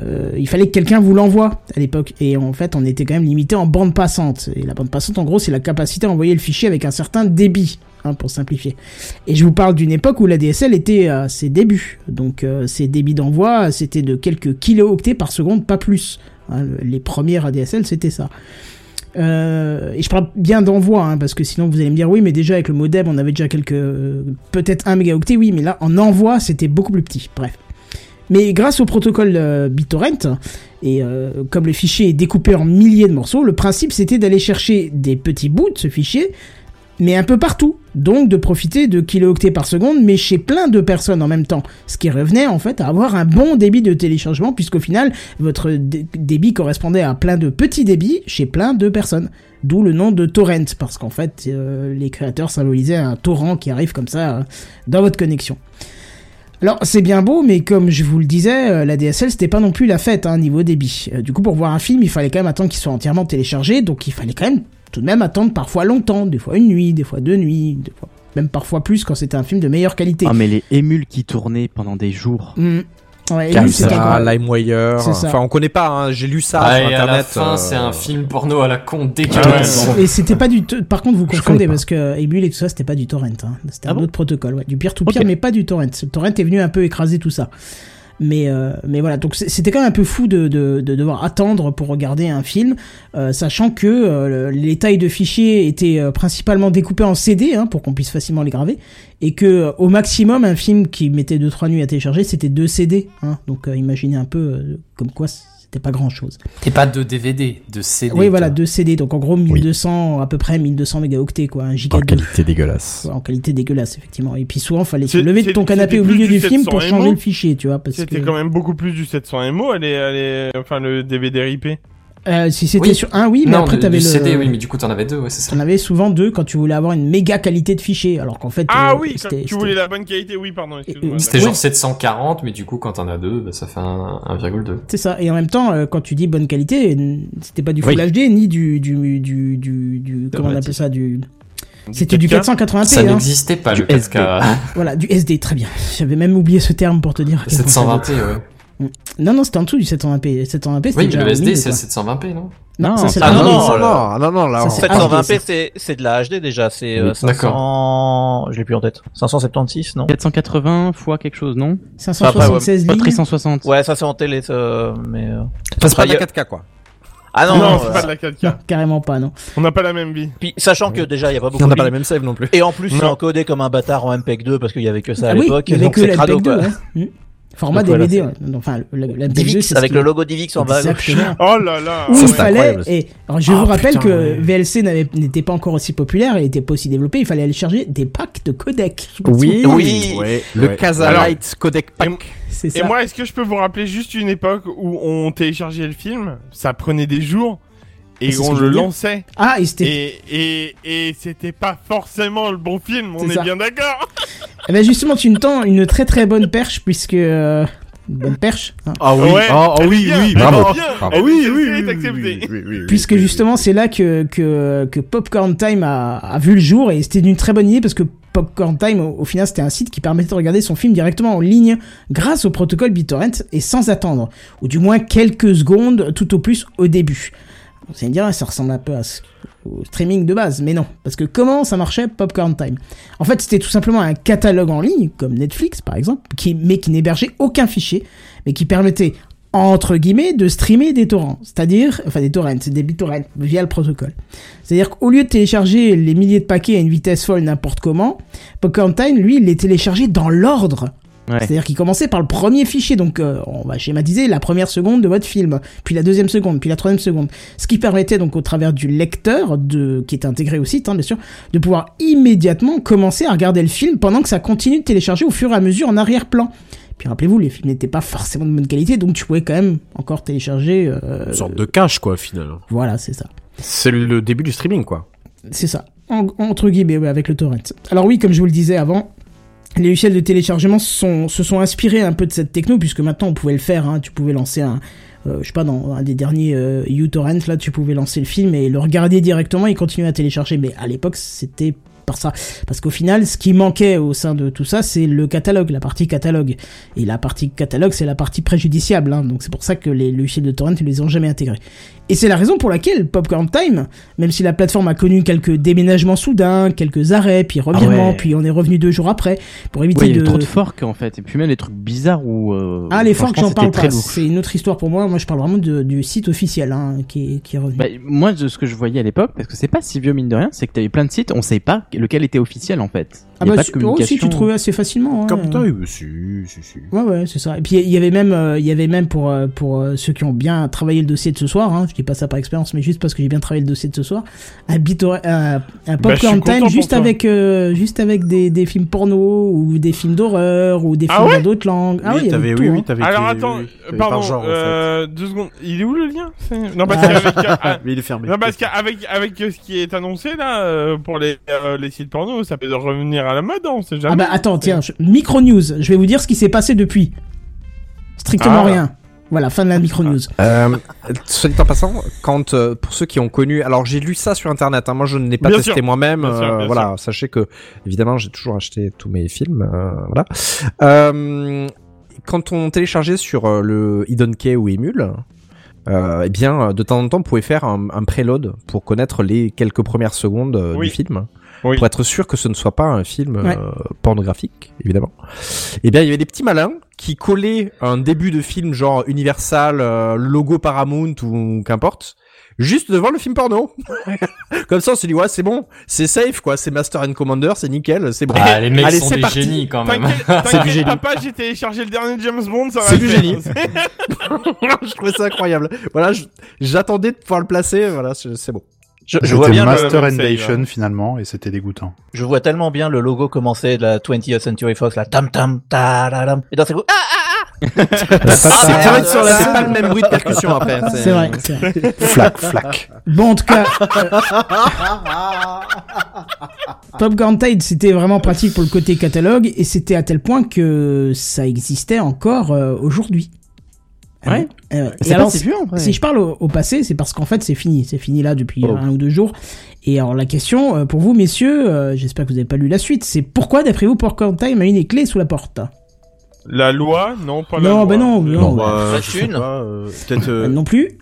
[SPEAKER 1] euh, il fallait que quelqu'un vous l'envoie à l'époque. Et en fait, on était quand même limité en bande passante. Et la bande passante, en gros, c'est la capacité à envoyer le fichier avec un certain débit, hein, pour simplifier. Et je vous parle d'une époque où la DSL était à ses débuts. Donc, euh, ces débits d'envoi, c'était de quelques kilooctets par seconde, pas plus. Hein, le- les premières ADSL, c'était ça. Euh, et je parle bien d'envoi, hein, parce que sinon vous allez me dire oui, mais déjà avec le modem, on avait déjà quelques, euh, peut-être un mégaoctet, oui, mais là en envoi, c'était beaucoup plus petit. Bref. Mais grâce au protocole euh, BitTorrent, et comme le fichier est découpé en milliers de morceaux, le principe c'était d'aller chercher des petits bouts de ce fichier, mais un peu partout. Donc de profiter de kilooctets par seconde, mais chez plein de personnes en même temps. Ce qui revenait en fait à avoir un bon débit de téléchargement, puisqu'au final, votre dé- débit correspondait à plein de petits débits chez plein de personnes. D'où le nom de torrent, parce qu'en fait, euh, les créateurs symbolisaient un torrent qui arrive comme ça euh, dans votre connexion. Alors c'est bien beau, mais comme je vous le disais, euh, la DSL c'était pas non plus la fête hein, niveau débit. Du coup pour voir un film, il fallait quand même attendre qu'il soit entièrement téléchargé, donc il fallait quand même tout de même attendre parfois longtemps, des fois une nuit, des fois deux nuits, des fois même parfois plus quand c'était un film de meilleure qualité.
[SPEAKER 7] Ah mais les émules qui tournaient pendant des jours.
[SPEAKER 1] Mm. Ouais,
[SPEAKER 8] Camsa, LimeWire. Enfin, on connaît pas. Hein, J'ai lu ça
[SPEAKER 3] Ah,
[SPEAKER 8] sur
[SPEAKER 3] et
[SPEAKER 8] internet.
[SPEAKER 3] à la fin,
[SPEAKER 8] euh,
[SPEAKER 3] c'est un film porno à la con
[SPEAKER 1] Ah
[SPEAKER 3] dégueulasse.
[SPEAKER 1] Et c'était pas du par contre vous confondez parce que Emule et tout ça c'était pas du torrent hein. c'était
[SPEAKER 7] Ah
[SPEAKER 1] un
[SPEAKER 7] bon
[SPEAKER 1] autre protocole ouais. du peer to peer
[SPEAKER 7] Ok.
[SPEAKER 1] mais pas du torrent le torrent est venu un peu écraser tout ça mais euh, mais voilà donc c'était quand même un peu fou de, de, de devoir attendre pour regarder un film euh, sachant que euh, le- les tailles de fichiers étaient principalement découpées en CD hein, pour qu'on puisse facilement les graver et que au maximum un film qui mettait 2-3 nuits à télécharger c'était 2 CD hein. donc imaginez un peu comme quoi c'était pas grand chose
[SPEAKER 3] Et pas de DVD, de CD.
[SPEAKER 1] oui, voilà, deux CD, donc en gros 1200, à peu près 1200 mégaoctets, quoi, un giga
[SPEAKER 8] En
[SPEAKER 1] de-
[SPEAKER 8] qualité dégueulasse.
[SPEAKER 1] Ouais, en qualité dégueulasse, effectivement. Et puis souvent, fallait se lever de ton canapé au
[SPEAKER 9] c'était
[SPEAKER 1] milieu du
[SPEAKER 9] du
[SPEAKER 1] film pour
[SPEAKER 9] 700
[SPEAKER 1] changer
[SPEAKER 9] MO.
[SPEAKER 1] le fichier, tu vois, parce que
[SPEAKER 9] C'était quand même beaucoup plus du 700 MO, elle est, elle est, enfin le DVD RIP.
[SPEAKER 1] Euh, si c'était
[SPEAKER 3] Oui.
[SPEAKER 1] sur un, oui, mais
[SPEAKER 3] non,
[SPEAKER 1] après t'avais le.
[SPEAKER 3] CD, oui, mais du coup, t'en avais deux, ouais, c'est ça.
[SPEAKER 1] T'en avais souvent deux quand tu voulais avoir une méga qualité de fichier, alors qu'en fait.
[SPEAKER 9] Ah
[SPEAKER 1] euh,
[SPEAKER 9] oui, quand tu voulais la bonne qualité, oui, pardon, excuse-moi.
[SPEAKER 1] Et-
[SPEAKER 3] C'était
[SPEAKER 1] Ouais.
[SPEAKER 3] genre 740, mais du coup, quand t'en as deux, bah, ça fait un 1,2.
[SPEAKER 1] C'est ça. Et en même temps, euh, quand tu dis bonne qualité, euh, c'était pas du Full
[SPEAKER 8] Oui.
[SPEAKER 1] HD ni du du du du, du comment on appelle ça du. C'était du
[SPEAKER 9] 4K.
[SPEAKER 1] 480p.
[SPEAKER 3] Ça
[SPEAKER 1] hein.
[SPEAKER 3] n'existait pas,
[SPEAKER 7] Du
[SPEAKER 3] le 4K.
[SPEAKER 1] Voilà, du SD, très bien. *laughs* J'avais même oublié ce terme pour te dire. à quel point ça
[SPEAKER 3] 720p, ouais.
[SPEAKER 1] Non, non, c'était en dessous du 720p. 720p, c'était
[SPEAKER 3] Oui,
[SPEAKER 1] déjà
[SPEAKER 3] le SD, c'est
[SPEAKER 1] quoi.
[SPEAKER 3] 720p, non
[SPEAKER 1] Non, ça c'est
[SPEAKER 7] ah
[SPEAKER 1] la
[SPEAKER 5] non, non,
[SPEAKER 8] non,
[SPEAKER 5] là.
[SPEAKER 8] non, non, là,
[SPEAKER 1] c'est-
[SPEAKER 5] 720p, c'est c'est de la HD déjà, c'est euh,
[SPEAKER 3] Oui, d'accord.
[SPEAKER 5] 500... Je l'ai plus en tête. 576, non?
[SPEAKER 7] 480 fois quelque chose, non?
[SPEAKER 1] 576
[SPEAKER 7] Pas
[SPEAKER 1] lignes.
[SPEAKER 7] 360.
[SPEAKER 5] Ouais, ça c'est en télé, ça, mais... euh,
[SPEAKER 8] Ça c'est pas de la 4K, quoi.
[SPEAKER 5] Ah non,
[SPEAKER 9] Non,
[SPEAKER 5] non,
[SPEAKER 9] c'est
[SPEAKER 5] euh,
[SPEAKER 9] pas de la 4K.
[SPEAKER 1] Non, carrément pas, non.
[SPEAKER 9] On n'a pas la même vie.
[SPEAKER 5] Puis, sachant que déjà, il y a pas beaucoup
[SPEAKER 8] On n'a pas la même save non plus.
[SPEAKER 5] Et en plus, c'est encodé comme un bâtard en MPEG 2 parce qu'il y avait que ça à
[SPEAKER 1] Ah
[SPEAKER 5] l'époque.
[SPEAKER 1] il y avait
[SPEAKER 5] donc
[SPEAKER 1] que
[SPEAKER 5] c'est
[SPEAKER 1] la
[SPEAKER 5] crado,
[SPEAKER 1] MPEG 2,
[SPEAKER 5] quoi.
[SPEAKER 1] ouais. Mm. Format
[SPEAKER 5] Donc voilà,
[SPEAKER 1] DVD, ouais. Enfin, le, le MPEG 2,
[SPEAKER 5] Divix,
[SPEAKER 1] c'est ce
[SPEAKER 5] avec le logo Divix en bas.
[SPEAKER 1] Exactement.
[SPEAKER 9] Oh là là.
[SPEAKER 1] Où il
[SPEAKER 8] c'est
[SPEAKER 1] fallait,
[SPEAKER 8] incroyable.
[SPEAKER 1] et alors je
[SPEAKER 8] Ah,
[SPEAKER 1] vous rappelle
[SPEAKER 8] putain,
[SPEAKER 1] que
[SPEAKER 8] ouais.
[SPEAKER 1] VLC n'était pas encore aussi populaire et n'était pas aussi développé, il fallait aller charger des packs de codecs.
[SPEAKER 8] Oui,
[SPEAKER 5] Oui.
[SPEAKER 8] Ouais, le
[SPEAKER 6] Ouais.
[SPEAKER 8] Casalite Codec Pack.
[SPEAKER 9] Et
[SPEAKER 1] ça.
[SPEAKER 9] moi, est-ce que je peux vous rappeler juste une époque où on téléchargeait le film, ça prenait des jours, et
[SPEAKER 1] ce
[SPEAKER 9] on le lançait,
[SPEAKER 1] Ah, et c'était.
[SPEAKER 9] et, et, et c'était pas forcément le bon film, on est,
[SPEAKER 1] ça.
[SPEAKER 9] bien d'accord
[SPEAKER 1] Eh ben justement, tu me tends une très très bonne perche, puisque. euh, Une bonne perche. hein.
[SPEAKER 6] Ah oui,
[SPEAKER 9] Ouais,
[SPEAKER 6] ah, ah
[SPEAKER 9] est
[SPEAKER 6] oui,
[SPEAKER 9] bien,
[SPEAKER 6] oui,
[SPEAKER 9] est
[SPEAKER 6] bravo.
[SPEAKER 9] bien,
[SPEAKER 6] Ah oui,
[SPEAKER 9] est
[SPEAKER 6] oui, oui,
[SPEAKER 9] c'est accepté.
[SPEAKER 6] oui, oui, oui, oui,
[SPEAKER 1] Puisque
[SPEAKER 6] oui,
[SPEAKER 1] justement, c'est là que, que, que Popcorn Time a, a vu le jour et c'était une très bonne idée parce que Popcorn Time, au, au final, c'était un site qui permettait de regarder son film directement en ligne grâce au protocole BitTorrent et sans attendre, ou du moins quelques secondes tout au plus au début. Vous allez me dire, ça ressemble un peu à ce- au streaming de base, mais non. Parce que comment ça marchait Popcorn Time? En fait, c'était tout simplement un catalogue en ligne, comme Netflix par exemple, qui, mais qui n'hébergeait aucun fichier, mais qui permettait entre guillemets, de streamer des torrents. C'est-à-dire, enfin des torrents, c'est des bittorrents via le protocole. C'est-à-dire qu'au lieu de télécharger les milliers de paquets à une vitesse folle n'importe comment, Popcorn Time, lui, il les téléchargeait dans l'ordre.
[SPEAKER 7] Ouais.
[SPEAKER 1] C'est-à-dire qu'il commençait par le premier fichier, donc euh, on va schématiser la première seconde de votre film, puis la deuxième seconde, puis la troisième seconde. Ce qui permettait donc au travers du lecteur, de, qui est intégré au site, hein, bien sûr, de pouvoir immédiatement commencer à regarder le film pendant que ça continue de télécharger au fur et à mesure en arrière-plan. Puis rappelez-vous, les films n'étaient pas forcément de bonne qualité, donc tu pouvais quand même encore télécharger. euh,
[SPEAKER 6] Une sorte de cache, quoi, au final.
[SPEAKER 1] Voilà, c'est ça.
[SPEAKER 8] C'est le début du streaming, quoi.
[SPEAKER 1] C'est ça. En- entre guillemets, avec le torrent. Alors oui, comme je vous le disais avant, les logiciels de téléchargement se sont inspirés un peu de cette techno, puisque maintenant on pouvait le faire. Hein, tu pouvais lancer un, euh, je sais pas, dans un des derniers euh, uTorrent, là, tu pouvais lancer le film et le regarder directement et continuer à télécharger. Mais à l'époque, c'était par ça. Parce qu'au final, ce qui manquait au sein de tout ça, c'est le catalogue, la partie catalogue. Et la partie catalogue, c'est la partie préjudiciable. Hein. Donc c'est pour ça que les logiciels de torrent, ils les ont jamais intégrés. Et c'est la raison pour laquelle Popcorn Time, même si la plateforme a connu quelques déménagements soudains, quelques arrêts, puis revirements,
[SPEAKER 7] Ah ouais.
[SPEAKER 1] puis on est revenu deux jours après, pour éviter
[SPEAKER 7] Ouais, il y a
[SPEAKER 1] de...
[SPEAKER 7] trop de forks en fait, et puis même les trucs bizarres où. euh,
[SPEAKER 1] Ah, les forks, j'en parle pas. C'est une autre histoire pour moi. Moi, je parle vraiment de- du site officiel hein, qui, est, qui est revenu.
[SPEAKER 7] Bah, moi, de ce que je voyais à l'époque, parce que c'est pas si vieux mine de rien, c'est que t'avais plein de sites, on savait pas lequel était officiel en fait.
[SPEAKER 1] Ah bah,
[SPEAKER 7] pas de
[SPEAKER 1] si- oh, si,
[SPEAKER 7] communication.
[SPEAKER 1] tu trouvais assez facilement. hein.
[SPEAKER 6] Comme toi, oui, si, si, si.
[SPEAKER 1] Ouais, ouais, c'est ça. Et puis il y avait même, euh, il y avait même pour euh, pour euh, ceux qui ont bien travaillé le dossier de ce soir. Hein, je dis pas ça par expérience, mais juste parce que j'ai bien travaillé le dossier de ce soir. Un, bito- un,
[SPEAKER 9] Bah,
[SPEAKER 1] popcorn
[SPEAKER 9] content
[SPEAKER 1] time juste avec euh, juste avec des, des films porno ou des films d'horreur ou des
[SPEAKER 9] Ah
[SPEAKER 1] films
[SPEAKER 9] ouais
[SPEAKER 1] dans d'autres langues. Ah
[SPEAKER 6] oui,
[SPEAKER 1] oui, il y avait
[SPEAKER 6] t'avais,
[SPEAKER 1] tout,
[SPEAKER 6] oui,
[SPEAKER 1] hein.
[SPEAKER 6] oui, t'avais.
[SPEAKER 9] Alors attends,
[SPEAKER 6] oui, oui,
[SPEAKER 9] pardon,
[SPEAKER 6] par genre, en fait.
[SPEAKER 9] deux secondes. Il est où le lien? Non, parce
[SPEAKER 1] Ah.
[SPEAKER 9] qu'avec ah, *laughs*
[SPEAKER 6] Mais il est fermé.
[SPEAKER 9] non, parce qu'avec avec ce qui est annoncé là pour les euh, les sites porno, ça peut revenir à la mode, on sait jamais.
[SPEAKER 1] Ah bah attends, tiens, je- micro news. Je vais vous dire ce qui s'est passé depuis. Strictement
[SPEAKER 9] Ah.
[SPEAKER 1] rien. Voilà, fin de la micro news.
[SPEAKER 8] Euh, soit dit en passant, quand euh, pour ceux qui ont connu, alors j'ai lu ça sur internet. hein, moi, je ne l'ai pas
[SPEAKER 9] Bien
[SPEAKER 8] testé moi-même. Euh, voilà, sachez que évidemment, j'ai toujours acheté tous mes films. euh, voilà. Euh, quand on téléchargeait sur le Hidden Key ou Emule. Euh, eh bien, de temps en temps, on pouvait faire un, un préload pour connaître les quelques premières secondes euh,
[SPEAKER 9] Oui.
[SPEAKER 8] du film,
[SPEAKER 9] Oui.
[SPEAKER 8] pour être sûr que ce ne soit pas un film
[SPEAKER 1] Ouais.
[SPEAKER 8] euh, pornographique, évidemment. Eh bien, il y avait des petits malins qui collaient un début de film genre Universal, euh, logo Paramount ou qu'importe, juste devant le film porno. *laughs* Comme ça, on se dit ouais, c'est bon, c'est safe quoi, c'est Master and Commander, c'est nickel, c'est bon.
[SPEAKER 3] Ah, les mecs
[SPEAKER 8] Allez,
[SPEAKER 3] sont
[SPEAKER 8] c'est
[SPEAKER 3] des
[SPEAKER 8] parti.
[SPEAKER 3] génies quand même. *laughs*
[SPEAKER 8] C'est du génie.
[SPEAKER 9] papa, j'ai téléchargé le dernier James Bond, ça va
[SPEAKER 8] C'est du génie. *laughs* je trouvais ça incroyable. Voilà, j'attendais de pouvoir le placer, voilà, c'est bon.
[SPEAKER 5] Je, vois bien,
[SPEAKER 4] Master finalement, et c'était dégoûtant.
[SPEAKER 5] je vois tellement bien le logo commencer de la 20th Century Fox, la tam tam ta dam. Et dans ce coup, ah
[SPEAKER 8] sur la- c'est pas le même bruit de percussion après.
[SPEAKER 1] C'est vrai. c'est vrai.
[SPEAKER 4] Flac, flac.
[SPEAKER 1] Bon, en tout cas, euh, Popcorn Tide, c'était vraiment pratique pour le côté catalogue, et c'était à tel point que ça existait encore euh, aujourd'hui.
[SPEAKER 7] Ouais.
[SPEAKER 1] Euh, et alors,
[SPEAKER 7] si
[SPEAKER 1] je parle au, au passé, c'est parce qu'en fait, c'est fini. C'est fini là depuis
[SPEAKER 8] Oh.
[SPEAKER 1] un ou deux jours. Et alors, la question euh, pour vous, messieurs, euh, j'espère que vous n'avez pas lu la suite, c'est pourquoi, d'après vous, Popcorn Time a une des clés sous la porte?
[SPEAKER 9] La loi, non, pas la
[SPEAKER 1] Non,
[SPEAKER 9] loi.
[SPEAKER 1] bah non, non.
[SPEAKER 6] Non, bah, euh, peut-être.
[SPEAKER 1] Euh,
[SPEAKER 6] euh,
[SPEAKER 1] Non plus.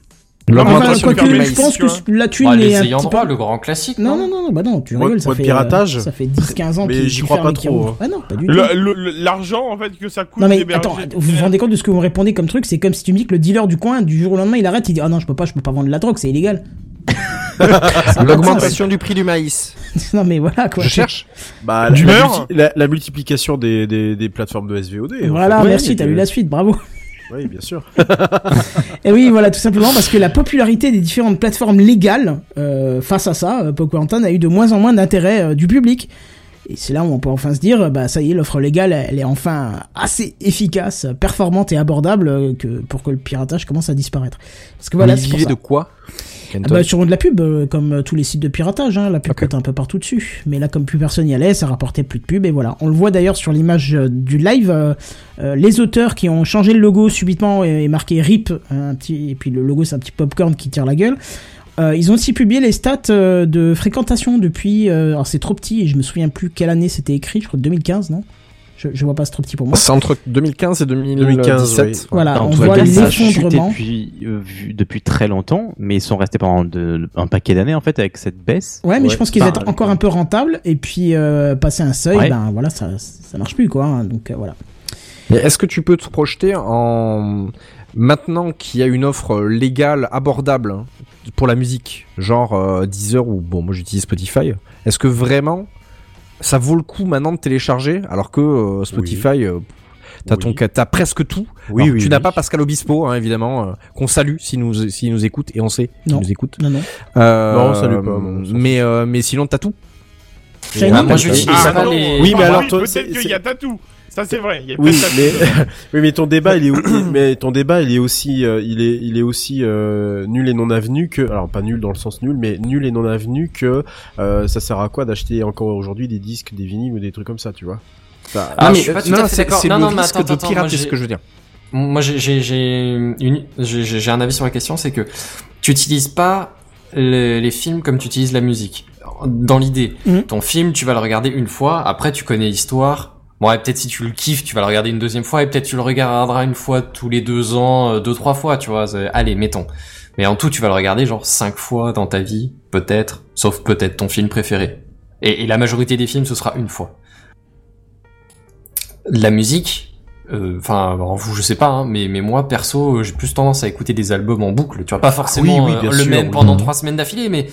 [SPEAKER 8] L'augmentation
[SPEAKER 1] Enfin,
[SPEAKER 8] du
[SPEAKER 1] quoique,
[SPEAKER 8] prix du
[SPEAKER 1] je
[SPEAKER 8] maïs.
[SPEAKER 1] pense que la thune
[SPEAKER 3] Bah,
[SPEAKER 1] est un petit
[SPEAKER 3] droit,
[SPEAKER 1] peu...
[SPEAKER 3] le grand classique.
[SPEAKER 1] Non, non, non, non, bah non, tu rigoles, ça
[SPEAKER 6] mode
[SPEAKER 1] fait,
[SPEAKER 6] piratage
[SPEAKER 1] euh, ça fait 10-15 ans
[SPEAKER 6] Mais j'y crois pas trop, hein.
[SPEAKER 1] Ah non, pas du tout.
[SPEAKER 9] L'argent en fait que ça coûte
[SPEAKER 1] Non mais attends, vous vous rendez compte de ce que vous me répondez comme truc? C'est comme si tu me dis que le dealer du coin, du jour au lendemain, il arrête, il dit Ah non, je peux pas, je peux pas vendre de la drogue, c'est illégal. *laughs*
[SPEAKER 8] L'augmentation du prix du maïs. *laughs*
[SPEAKER 1] non mais voilà quoi.
[SPEAKER 8] Je cherche.
[SPEAKER 6] Bah,
[SPEAKER 9] Du
[SPEAKER 6] la, la, la multiplication des, des, des plateformes de SVOD. en
[SPEAKER 1] Voilà,
[SPEAKER 6] fait.
[SPEAKER 1] Merci, t'as lu la suite, bravo.
[SPEAKER 6] Oui, bien sûr. *laughs*
[SPEAKER 1] Et oui, voilà, tout simplement parce que la popularité des différentes plateformes légales euh, face à ça, euh, Pokémon a eu de moins en moins d'intérêt euh, du public. Et c'est là où on peut enfin se dire, bah ça y est, l'offre légale, elle est enfin assez efficace, performante et abordable euh, que pour que le piratage commence à disparaître. Parce que voilà,
[SPEAKER 8] Mais
[SPEAKER 1] c'est
[SPEAKER 8] il vivait de quoi?
[SPEAKER 1] Ah bah, sur de la pub, euh, comme euh, tous les sites de piratage, hein, la pub coûte un peu partout dessus. Mais là, comme plus personne y allait, ça rapportait plus de pub et voilà. On le voit d'ailleurs sur l'image euh, du live, euh, les auteurs qui ont changé le logo subitement et, et marqué RIP, un petit, et puis le logo c'est un petit popcorn qui tire la gueule. Euh, ils ont aussi publié les stats euh, de fréquentation depuis. euh, alors c'est trop petit et je me souviens plus quelle année c'était écrit. Je crois 2015, non? Je, je vois pas, c'est trop petit pour moi.
[SPEAKER 8] C'est entre 2015 et 2017.
[SPEAKER 6] 2015, oui.
[SPEAKER 1] Voilà,
[SPEAKER 7] En
[SPEAKER 1] on
[SPEAKER 7] tout
[SPEAKER 1] voit
[SPEAKER 7] cas,
[SPEAKER 1] les effondrements.
[SPEAKER 7] depuis, euh, depuis très longtemps, mais ils sont restés pendant de- un paquet d'années en fait avec cette baisse.
[SPEAKER 1] Ouais, mais je pense qu'ils
[SPEAKER 7] Enfin,
[SPEAKER 1] étaient encore un peu rentables et puis euh, passer un seuil,
[SPEAKER 7] Ouais.
[SPEAKER 1] ben voilà, ça ça marche plus quoi. hein, donc euh, voilà.
[SPEAKER 8] Mais Est-ce que tu peux te projeter en maintenant qu'il y a une offre légale abordable hein, pour la musique, genre euh, Deezer ou bon, moi j'utilise Spotify. Est-ce que vraiment ça vaut le coup maintenant de télécharger alors que euh, Spotify euh, T'as
[SPEAKER 6] Oui.
[SPEAKER 8] ton, t'as presque tout.
[SPEAKER 6] Oui,
[SPEAKER 8] Alors,
[SPEAKER 6] oui,
[SPEAKER 8] tu n'as pas Pascal Obispo, hein, évidemment, euh, qu'on salue s'il nous, s'il nous écoute et on sait qu'il
[SPEAKER 1] Non.
[SPEAKER 8] nous écoute.
[SPEAKER 1] Non, non.
[SPEAKER 8] Euh,
[SPEAKER 6] Non, on salue pas,
[SPEAKER 8] mais, euh, mais sinon t'as tout.
[SPEAKER 3] Ah, moi, j'utilise
[SPEAKER 9] Ah,
[SPEAKER 3] pas
[SPEAKER 9] non.
[SPEAKER 3] les.
[SPEAKER 6] Oui, mais
[SPEAKER 9] Ah,
[SPEAKER 6] alors,
[SPEAKER 9] oui,
[SPEAKER 6] toi,
[SPEAKER 9] peut-être qu'il y a tatou. Ça c'est vrai. Il y a
[SPEAKER 6] Oui, mais *laughs* oui, mais ton débat, il est, *coughs* mais ton débat, il est aussi, euh, il est, il est aussi euh, nul et non avenu que, alors pas nul dans le sens nul, mais nul et non avenu que euh, ça sert à quoi d'acheter encore aujourd'hui des disques, des vinyles ou des trucs comme ça, tu vois? Ça-
[SPEAKER 3] Ah,
[SPEAKER 8] Non,
[SPEAKER 3] mais je suis pas tout
[SPEAKER 8] c'est c'est
[SPEAKER 3] Non,
[SPEAKER 8] le
[SPEAKER 3] mais
[SPEAKER 8] risque
[SPEAKER 3] attends,
[SPEAKER 8] de
[SPEAKER 3] attends,
[SPEAKER 8] pirater, c'est ce que je veux dire.
[SPEAKER 3] Moi, j'ai j'ai j'ai une j'ai j'ai un avis sur la question, c'est que tu utilises pas le- les films comme tu utilises la musique. dans l'idée.
[SPEAKER 1] Mhm.
[SPEAKER 3] Ton film, tu vas le regarder une fois, après tu connais l'histoire. Bon, ouais, peut-être si tu le kiffes, tu vas le regarder une deuxième fois, et peut-être tu le regarderas une fois tous les deux ans, euh, deux, trois fois, tu vois. Allez, mettons. Mais en tout, tu vas le regarder genre cinq fois dans ta vie, peut-être, sauf peut-être ton film préféré. Et, et la majorité des films, ce sera une fois. La musique, euh, enfin, vous, je sais pas, hein, mais, mais moi, perso, euh, j'ai plus tendance à écouter des albums en boucle. Tu vois, pas forcément
[SPEAKER 6] oui,
[SPEAKER 3] euh,
[SPEAKER 6] bien
[SPEAKER 3] le
[SPEAKER 6] sûr,
[SPEAKER 3] même
[SPEAKER 6] oui.
[SPEAKER 3] pendant
[SPEAKER 8] Mhm.
[SPEAKER 3] trois semaines d'affilée, mais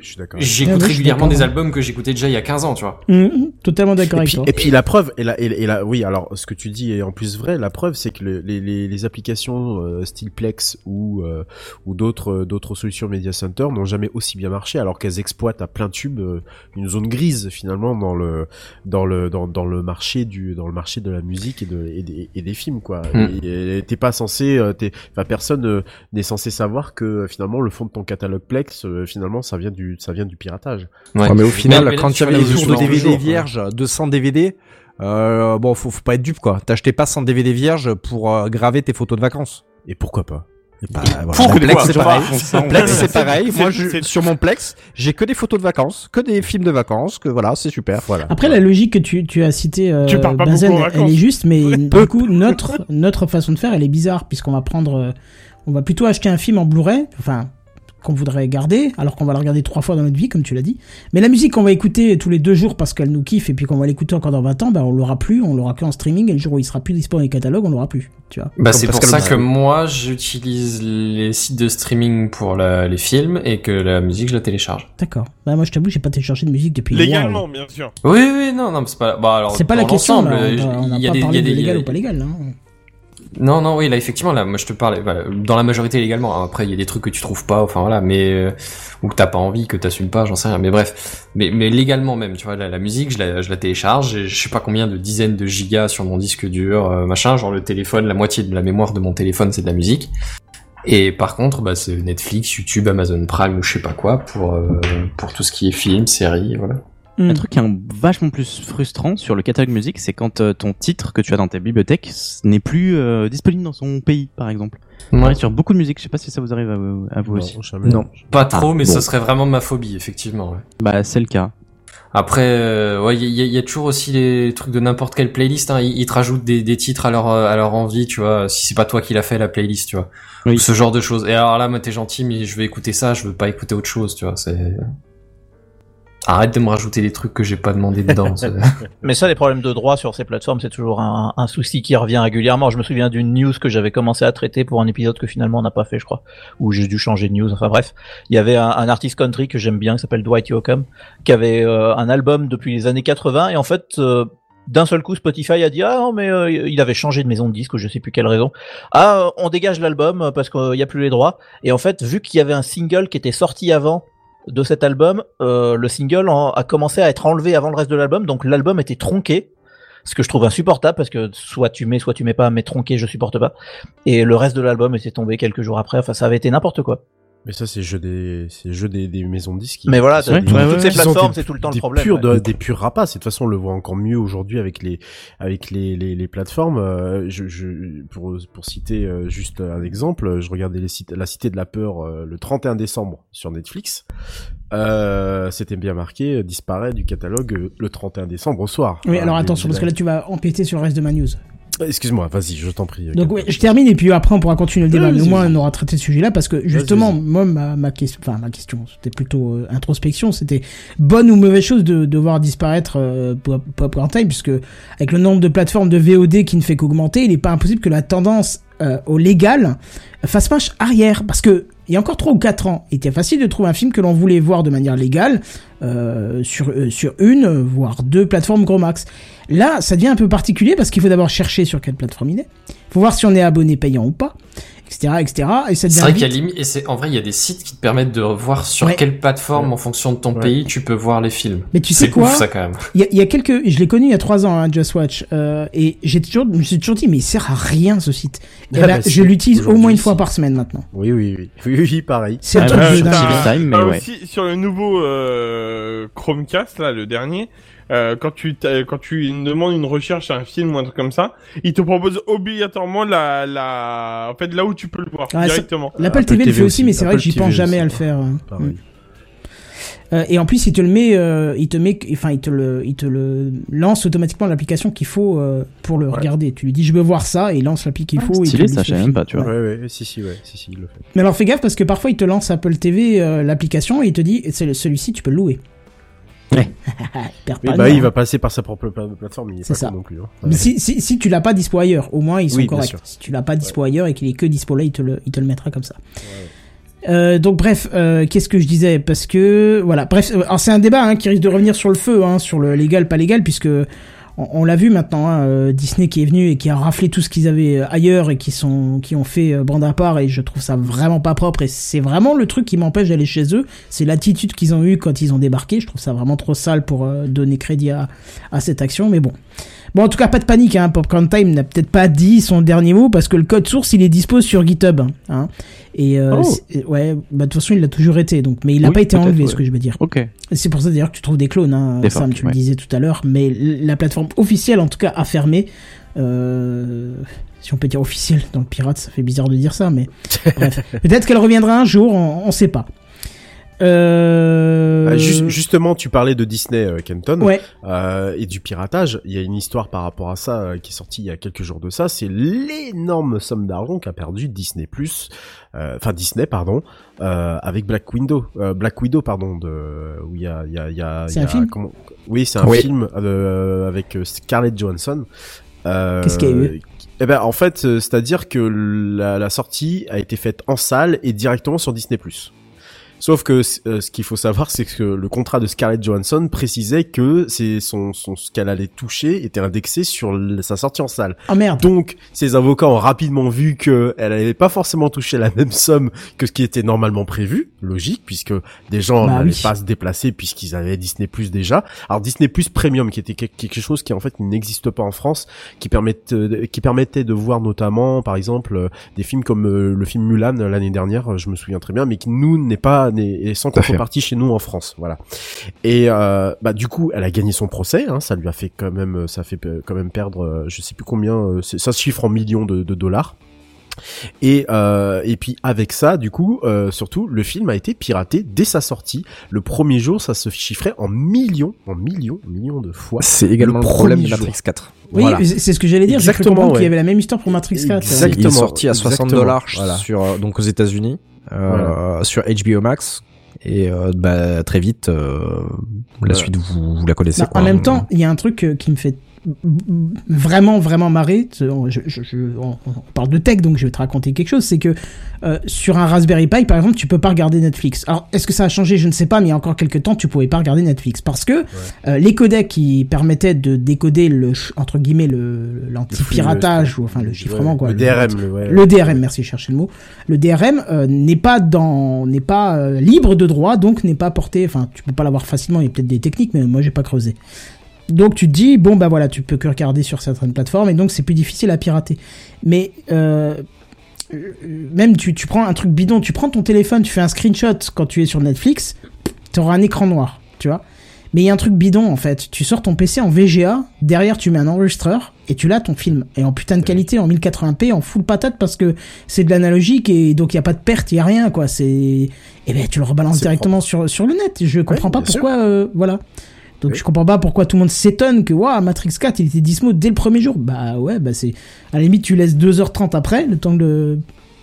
[SPEAKER 6] Je suis d'accord.
[SPEAKER 1] Ouais,
[SPEAKER 3] j'écoute
[SPEAKER 1] suis
[SPEAKER 3] régulièrement des albums que j'écoutais déjà il y a 15 ans, tu vois.
[SPEAKER 1] Mhm, totalement d'accord
[SPEAKER 6] Et
[SPEAKER 1] avec
[SPEAKER 6] puis,
[SPEAKER 1] toi.
[SPEAKER 6] et puis la preuve, et la, et, et la, oui, alors ce que tu dis est en plus vrai. La preuve, c'est que le- les, les, les applications euh, style Plex ou euh, ou d'autres euh, d'autres solutions Media Center n'ont jamais aussi bien marché, alors qu'elles exploitent à plein tube euh, une zone grise finalement dans le dans le dans, dans le marché du dans le marché de la musique et de et des, et des films quoi.
[SPEAKER 3] Mm.
[SPEAKER 6] T'es pas censé, euh, t'es, enfin personne euh, n'est censé savoir que finalement le fond de ton catalogue Plex, euh, finalement ça vient du ça vient du piratage.
[SPEAKER 3] Ouais.
[SPEAKER 8] Ouais, mais au final,
[SPEAKER 3] Mais- mais là,
[SPEAKER 8] quand
[SPEAKER 3] tu
[SPEAKER 8] il y avait
[SPEAKER 3] vas
[SPEAKER 8] les tours de DVD
[SPEAKER 6] toujours,
[SPEAKER 8] vierges de 100 DVD, euh, bon, faut, faut pas être dupe, quoi. T'achetais pas 100 DVD vierges pour euh, graver tes photos de vacances.
[SPEAKER 6] Et pourquoi pas
[SPEAKER 8] Bah, voilà. Plex, c'est pareil.
[SPEAKER 9] on-
[SPEAKER 8] Plex, c'est pareil. Moi, je, sur mon Plex, j'ai que des photos de vacances, que des films de vacances, que voilà, c'est super.
[SPEAKER 6] Voilà.
[SPEAKER 1] Après, la logique que tu, tu as citée, euh,
[SPEAKER 9] Tu pars pas
[SPEAKER 1] Benzen,
[SPEAKER 9] beaucoup en
[SPEAKER 1] elle est juste, mais du coup, notre, notre façon de faire, elle est bizarre, puisqu'on va prendre, euh, on va plutôt acheter un film en Blu-ray, enfin, qu'on voudrait garder, alors qu'on va le regarder trois fois dans notre vie, comme tu l'as dit. Mais la musique qu'on va écouter tous les deux jours parce qu'elle nous kiffe, et puis qu'on va l'écouter encore dans 20 ans, ben, on l'aura plus, on l'aura que en streaming, et le jour où il sera plus disponible dans les catalogues, on l'aura plus, tu vois.
[SPEAKER 3] Bah c'est pour ça que moi j'utilise les sites de streaming pour la- les films et que la musique je la télécharge.
[SPEAKER 1] D'accord. Bah, moi, je t'avoue, j'ai pas téléchargé de musique depuis.
[SPEAKER 9] Légalement, bien sûr.
[SPEAKER 3] Oui oui non non mais c'est pas bah alors
[SPEAKER 1] C'est pas la question,
[SPEAKER 3] il y a
[SPEAKER 1] pas
[SPEAKER 3] des il y
[SPEAKER 1] parlé
[SPEAKER 3] a
[SPEAKER 1] de
[SPEAKER 3] des
[SPEAKER 1] légal ou pas légal, hein.
[SPEAKER 3] Non, non, oui, là, effectivement, là, moi, je te parle, voilà, dans la majorité légalement. Après, il y a des trucs que tu trouves pas, enfin, voilà, mais, euh, ou que t'as pas envie, que t'assumes pas, j'en sais rien, mais bref. Mais, mais légalement même, tu vois, la, musique, je la, je la télécharge, je sais pas combien de dizaines de gigas sur mon disque dur, euh, machin, genre le téléphone, la moitié de la mémoire de mon téléphone, c'est de la musique. Et par contre, bah, c'est Netflix, YouTube, Amazon Prime ou je sais pas quoi pour, euh, pour tout ce qui est film, série, voilà.
[SPEAKER 1] Hmm.
[SPEAKER 7] Un truc qui est un- vachement plus frustrant sur le catalogue musique, c'est quand euh, ton titre que tu as dans ta bibliothèque n'est plus euh, disponible dans son pays, par exemple.
[SPEAKER 3] Ouais.
[SPEAKER 7] Sur beaucoup de musique, je sais pas si ça vous arrive à vous, à vous
[SPEAKER 6] Non,
[SPEAKER 7] aussi.
[SPEAKER 6] jamais.
[SPEAKER 8] Non.
[SPEAKER 3] Pas trop,
[SPEAKER 7] Ah,
[SPEAKER 3] mais
[SPEAKER 7] bon.
[SPEAKER 3] ce serait vraiment ma phobie, effectivement, ouais.
[SPEAKER 7] Bah, c'est le cas.
[SPEAKER 3] Après, euh, ouais, il y, a- il y a toujours aussi les trucs de n'importe quelle playlist. Hein. Ils, ils te rajoutent des, des titres à leur euh, à leur envie, tu vois. Si c'est pas toi qui l'a fait la playlist, tu vois.
[SPEAKER 7] Oui.
[SPEAKER 3] Ou ce genre de choses. Et alors là, moi, t'es gentil, mais je vais écouter ça. Je veux pas écouter autre chose, tu vois. C'est arrête de me rajouter des trucs que j'ai pas demandé dedans. *laughs*
[SPEAKER 5] Mais ça, les problèmes de droit sur ces plateformes, c'est toujours un, souci qui revient régulièrement. Je me souviens d'une news que j'avais commencé à traiter pour un épisode que finalement on n'a pas fait, je crois, où j'ai dû changer de news. Enfin bref, il y avait un, un artiste country que j'aime bien, qui s'appelle Dwight Yoakam, qui avait euh, un album depuis les années 80 et en fait. euh, d'un seul coup, Spotify a dit ah non mais euh, il avait changé de maison de disque, je sais plus quelle raison. Ah, on dégage l'album parce qu'il y a plus les droits. Et en fait, vu qu'il y avait un single qui était sorti avant de cet album, euh, le single a commencé à être enlevé avant le reste de l'album, donc l'album était tronqué. Ce que je trouve insupportable parce que soit tu mets, soit tu mets pas, mais tronqué, je supporte pas. Et le reste de l'album était tombé quelques jours après. Enfin, ça avait été n'importe quoi.
[SPEAKER 6] Mais ça, c'est le jeu des, c'est le jeu des, des maisons de disques. qui-
[SPEAKER 5] Mais voilà,
[SPEAKER 6] des-
[SPEAKER 5] toutes
[SPEAKER 7] ouais,
[SPEAKER 5] toutes
[SPEAKER 7] ouais,
[SPEAKER 5] ces plateformes, c'est tout le temps le
[SPEAKER 6] des
[SPEAKER 5] problème.
[SPEAKER 6] Purs, de- des purs rapaces. Et de toute façon, on le voit encore mieux aujourd'hui avec les, avec les, les, les plateformes. Euh, je, je, pour, pour citer euh, juste un exemple, je regardais les sites, la Cité de la Peur euh, le 31 décembre sur Netflix. Euh, C'était bien marqué, disparaît du catalogue le 31 décembre au soir.
[SPEAKER 1] Oui, alors attention, parce que là, tu vas empiéter sur le reste de ma news.
[SPEAKER 6] Excuse-moi, vas-y, je t'en prie.
[SPEAKER 1] Donc ouais, je termine et puis après on pourra continuer le débat. Mais au moins on aura traité ce sujet-là parce que justement moi ma, ma question, enfin ma question, c'était plutôt euh, introspection, c'était bonne ou mauvaise chose de, de voir disparaître euh, Pop- Popcorn Time puisque avec le nombre de plateformes de VOD qui ne fait qu'augmenter, il n'est pas impossible que la tendance euh, au légal fasse marche arrière parce que il y a encore 3 ou 4 ans, il était facile de trouver un film que l'on voulait voir de manière légale euh, sur euh, sur une voire deux plateformes gros max. Là, ça devient un peu particulier parce qu'il faut d'abord chercher sur quelle plateforme il est. faut voir si on est abonné payant ou pas, etc., etc. Et ça
[SPEAKER 3] C'est vrai qu'il y a limite, et c'est, en vrai, il y a des sites qui te permettent de voir sur
[SPEAKER 1] Ouais.
[SPEAKER 3] quelle plateforme, en fonction de ton
[SPEAKER 6] Ouais.
[SPEAKER 3] pays, tu peux voir les films.
[SPEAKER 1] Mais tu sais quoi
[SPEAKER 3] ouf, ça, quand même.
[SPEAKER 1] Il y, a, il y a quelques, je l'ai connu il y a trois ans, hein, Just Watch, euh, et j'ai toujours, je me suis toujours dit, mais il sert à rien ce site. Et
[SPEAKER 6] Ah
[SPEAKER 1] ben,
[SPEAKER 6] bah,
[SPEAKER 1] je l'utilise au moins une fois par semaine maintenant.
[SPEAKER 6] Oui, oui, oui, *laughs* oui, oui, pareil.
[SPEAKER 1] C'est un
[SPEAKER 7] Ah,
[SPEAKER 1] truc
[SPEAKER 7] bah,
[SPEAKER 1] de
[SPEAKER 7] je
[SPEAKER 1] dingue.
[SPEAKER 7] Time, mais
[SPEAKER 9] t'as
[SPEAKER 7] ouais.
[SPEAKER 9] aussi sur le nouveau euh, Chromecast là, le dernier, euh, quand tu quand tu demandes une recherche à un film ou un truc comme ça, il te propose obligatoirement la la en fait là où tu peux le voir
[SPEAKER 1] ça-
[SPEAKER 9] directement.
[SPEAKER 1] L'Apple
[SPEAKER 6] Apple
[SPEAKER 1] TV le fait aussi,
[SPEAKER 6] aussi,
[SPEAKER 1] mais c'est vrai que
[SPEAKER 6] Apple
[SPEAKER 1] j'y pense
[SPEAKER 6] TV
[SPEAKER 1] jamais
[SPEAKER 6] aussi,
[SPEAKER 1] à le faire. hein.
[SPEAKER 6] Pareil.
[SPEAKER 1] Euh, et en plus, il te le met, euh, il te met, enfin, il te le, il te le lance automatiquement l'application qu'il faut euh, pour le regarder. Tu lui dis, je veux voir ça, et il lance l'appli qu'il
[SPEAKER 7] Ah,
[SPEAKER 1] faut.
[SPEAKER 7] stylé, ça,
[SPEAKER 1] le
[SPEAKER 7] je même pas, tu vois.
[SPEAKER 6] Ouais, ouais, si, si, ouais, si, si, il le fait.
[SPEAKER 1] Mais alors, fais gaffe parce que parfois, il te lance Apple TV euh, l'application et il te dit, c'est celui-ci, tu peux le louer.
[SPEAKER 8] Ouais. *laughs*
[SPEAKER 1] Hyper
[SPEAKER 6] Oui, bah, il va passer par sa propre pla- plateforme, il est
[SPEAKER 1] C'est
[SPEAKER 6] pas
[SPEAKER 1] ça.
[SPEAKER 6] non plus. Hein.
[SPEAKER 1] Si, si, si tu l'as pas dispo ailleurs, au moins ils sont
[SPEAKER 6] Oui,
[SPEAKER 1] corrects. Si tu l'as pas dispo ailleurs et qu'il est que dispo là, il te le, il te le mettra comme ça. Euh, donc bref, euh, qu'est-ce que je disais? Parce que voilà, bref, euh, alors c'est un débat hein, qui risque de revenir sur le feu, hein, sur le légal pas légal, puisque on, l'a vu maintenant, hein, euh, Disney qui est venu et qui a raflé tout ce qu'ils avaient euh, ailleurs et qui sont, qui ont fait euh, bande à part et je trouve ça vraiment pas propre et c'est vraiment le truc qui m'empêche d'aller chez eux, c'est l'attitude qu'ils ont eu quand ils ont débarqué. Je trouve ça vraiment trop sale pour donner crédit à, à cette action, mais bon. Bon, en tout cas, pas de panique, hein. Popcorn Time n'a peut-être pas dit son dernier mot parce que le code source, il est dispo sur GitHub, hein. Et, euh,
[SPEAKER 7] Oh.
[SPEAKER 1] ouais, bah, de toute façon, il l'a toujours été, donc, mais il n'a
[SPEAKER 7] Oui,
[SPEAKER 1] pas été enlevé,
[SPEAKER 7] ouais.
[SPEAKER 1] ce que je veux dire.
[SPEAKER 7] Ok.
[SPEAKER 1] C'est pour ça d'ailleurs que tu trouves des clones, hein,
[SPEAKER 7] Des
[SPEAKER 1] Sam, tu le
[SPEAKER 7] ouais.
[SPEAKER 1] disais tout à l'heure, mais la plateforme officielle, en tout cas, a fermé. Euh, si on peut dire officielle dans le pirate, ça fait bizarre de dire ça, mais *laughs* bref. Peut-être qu'elle reviendra un jour, on, on sait pas. Euh...
[SPEAKER 6] Ah, ju- justement, tu parlais de Disney, euh, Kenton,
[SPEAKER 1] Ouais.
[SPEAKER 6] euh, et du piratage. Il y a une histoire par rapport à ça euh, qui est sortie il y a quelques jours de ça. C'est l'énorme somme d'argent qu'a perdu Disney Plus, euh, enfin Disney, pardon, euh, avec Black Widow, euh, Black Widow, pardon, de où il y a, il y a, il y a,
[SPEAKER 1] C'est
[SPEAKER 6] il y
[SPEAKER 1] un
[SPEAKER 6] a-
[SPEAKER 1] film
[SPEAKER 6] comment- Oui, c'est un
[SPEAKER 8] Oui.
[SPEAKER 6] film euh, avec Scarlett Johansson. Euh,
[SPEAKER 1] Qu'est-ce qu'il y a eu?
[SPEAKER 6] eh ben, en fait, c'est-à-dire que la, la sortie a été faite en salle et directement sur Disney+. Sauf que euh, ce qu'il faut savoir, c'est que le contrat de Scarlett Johansson précisait que c'est son, son ce qu'elle allait toucher était indexé sur le- sa sortie en salle.
[SPEAKER 1] Oh merde.
[SPEAKER 6] Donc, ses avocats ont rapidement vu que elle n'allait pas forcément toucher la même somme que ce qui était normalement prévu, logique, puisque des gens
[SPEAKER 1] Bah
[SPEAKER 6] n'allaient
[SPEAKER 1] oui.
[SPEAKER 6] pas se déplacer puisqu'ils avaient Disney Plus déjà. Alors Disney Plus Premium, qui était que- quelque chose qui en fait n'existe pas en France, qui permettait, euh, qui permettait de voir notamment, par exemple, euh, des films comme euh, le film Mulan l'année dernière, je me souviens très bien, mais qui nous n'est pas est sans contrepartie chez nous en France, voilà. Et euh, bah du coup, elle a gagné son procès, hein, ça lui a fait quand même, ça fait euh, quand même perdre, euh, je sais plus combien, ça se chiffre en millions de, de dollars. Et euh, et puis avec ça, du coup, euh, surtout, le film a été piraté dès sa sortie. Le premier jour, ça se chiffrait en millions, en millions, millions de fois.
[SPEAKER 8] C'est également le,
[SPEAKER 6] Le
[SPEAKER 8] problème de Matrix 4.
[SPEAKER 1] Oui,
[SPEAKER 6] Voilà.
[SPEAKER 1] c'est ce que j'allais dire.
[SPEAKER 6] Exactement,
[SPEAKER 1] comprendre qu'il y
[SPEAKER 6] ouais.
[SPEAKER 1] avait la même histoire pour Matrix 4.
[SPEAKER 6] Exact.
[SPEAKER 8] Il est
[SPEAKER 6] Exactement,
[SPEAKER 8] sorti à 60
[SPEAKER 6] exactement,
[SPEAKER 8] dollars
[SPEAKER 6] voilà.
[SPEAKER 8] sur donc aux États-Unis euh, sur HBO Max et euh, bah, très vite euh, la
[SPEAKER 6] Ouais.
[SPEAKER 8] suite vous, vous la connaissez.
[SPEAKER 1] Bah,
[SPEAKER 8] quoi.
[SPEAKER 1] en même temps, il y a un truc qui me fait vraiment vraiment Je, je- je- on, parle de tech, donc je vais te raconter quelque chose. C'est que euh, sur un Raspberry Pi, par exemple, tu peux pas regarder Netflix. Alors, est-ce que ça a changé? Je ne sais pas, mais il y a encore quelques temps, tu pouvais pas regarder Netflix parce que euh, les codecs qui permettaient de décoder le entre guillemets le l'anti-piratage ou enfin le chiffrement
[SPEAKER 6] Ouais,
[SPEAKER 1] quoi.
[SPEAKER 6] Le DRM, le, ouais.
[SPEAKER 1] Le DRM, merci, je cherchais le mot. Le DRM euh, n'est pas dans, n'est pas euh, libre de droit, donc n'est pas porté. Enfin, tu peux pas l'avoir facilement. Il y a peut-être des techniques, mais moi j'ai pas creusé. Donc tu te dis bon bah voilà, tu peux que regarder sur certaines plateformes et donc c'est plus difficile à pirater. Mais euh, euh, même tu, tu prends un truc bidon, tu prends ton téléphone, tu fais un screenshot quand tu es sur Netflix, tu auras un écran noir, tu vois. Mais il y a un truc bidon en fait. Tu sors ton PC en VGA, derrière tu mets un enregistreur et tu l'as ton film. Et en putain de qualité, en 1080p, en full patate parce que c'est de l'analogique et donc il y a pas de perte, il y a rien quoi. C'est et ben tu le rebalances directement sur sur le net. Je comprends pas pourquoi euh, voilà. Donc
[SPEAKER 6] Oui.
[SPEAKER 1] je comprends pas pourquoi tout le monde s'étonne que waouh Matrix 4 il était dispo dès le premier jour. Bah ouais, bah c'est à la limite tu laisses 2h30 après le temps de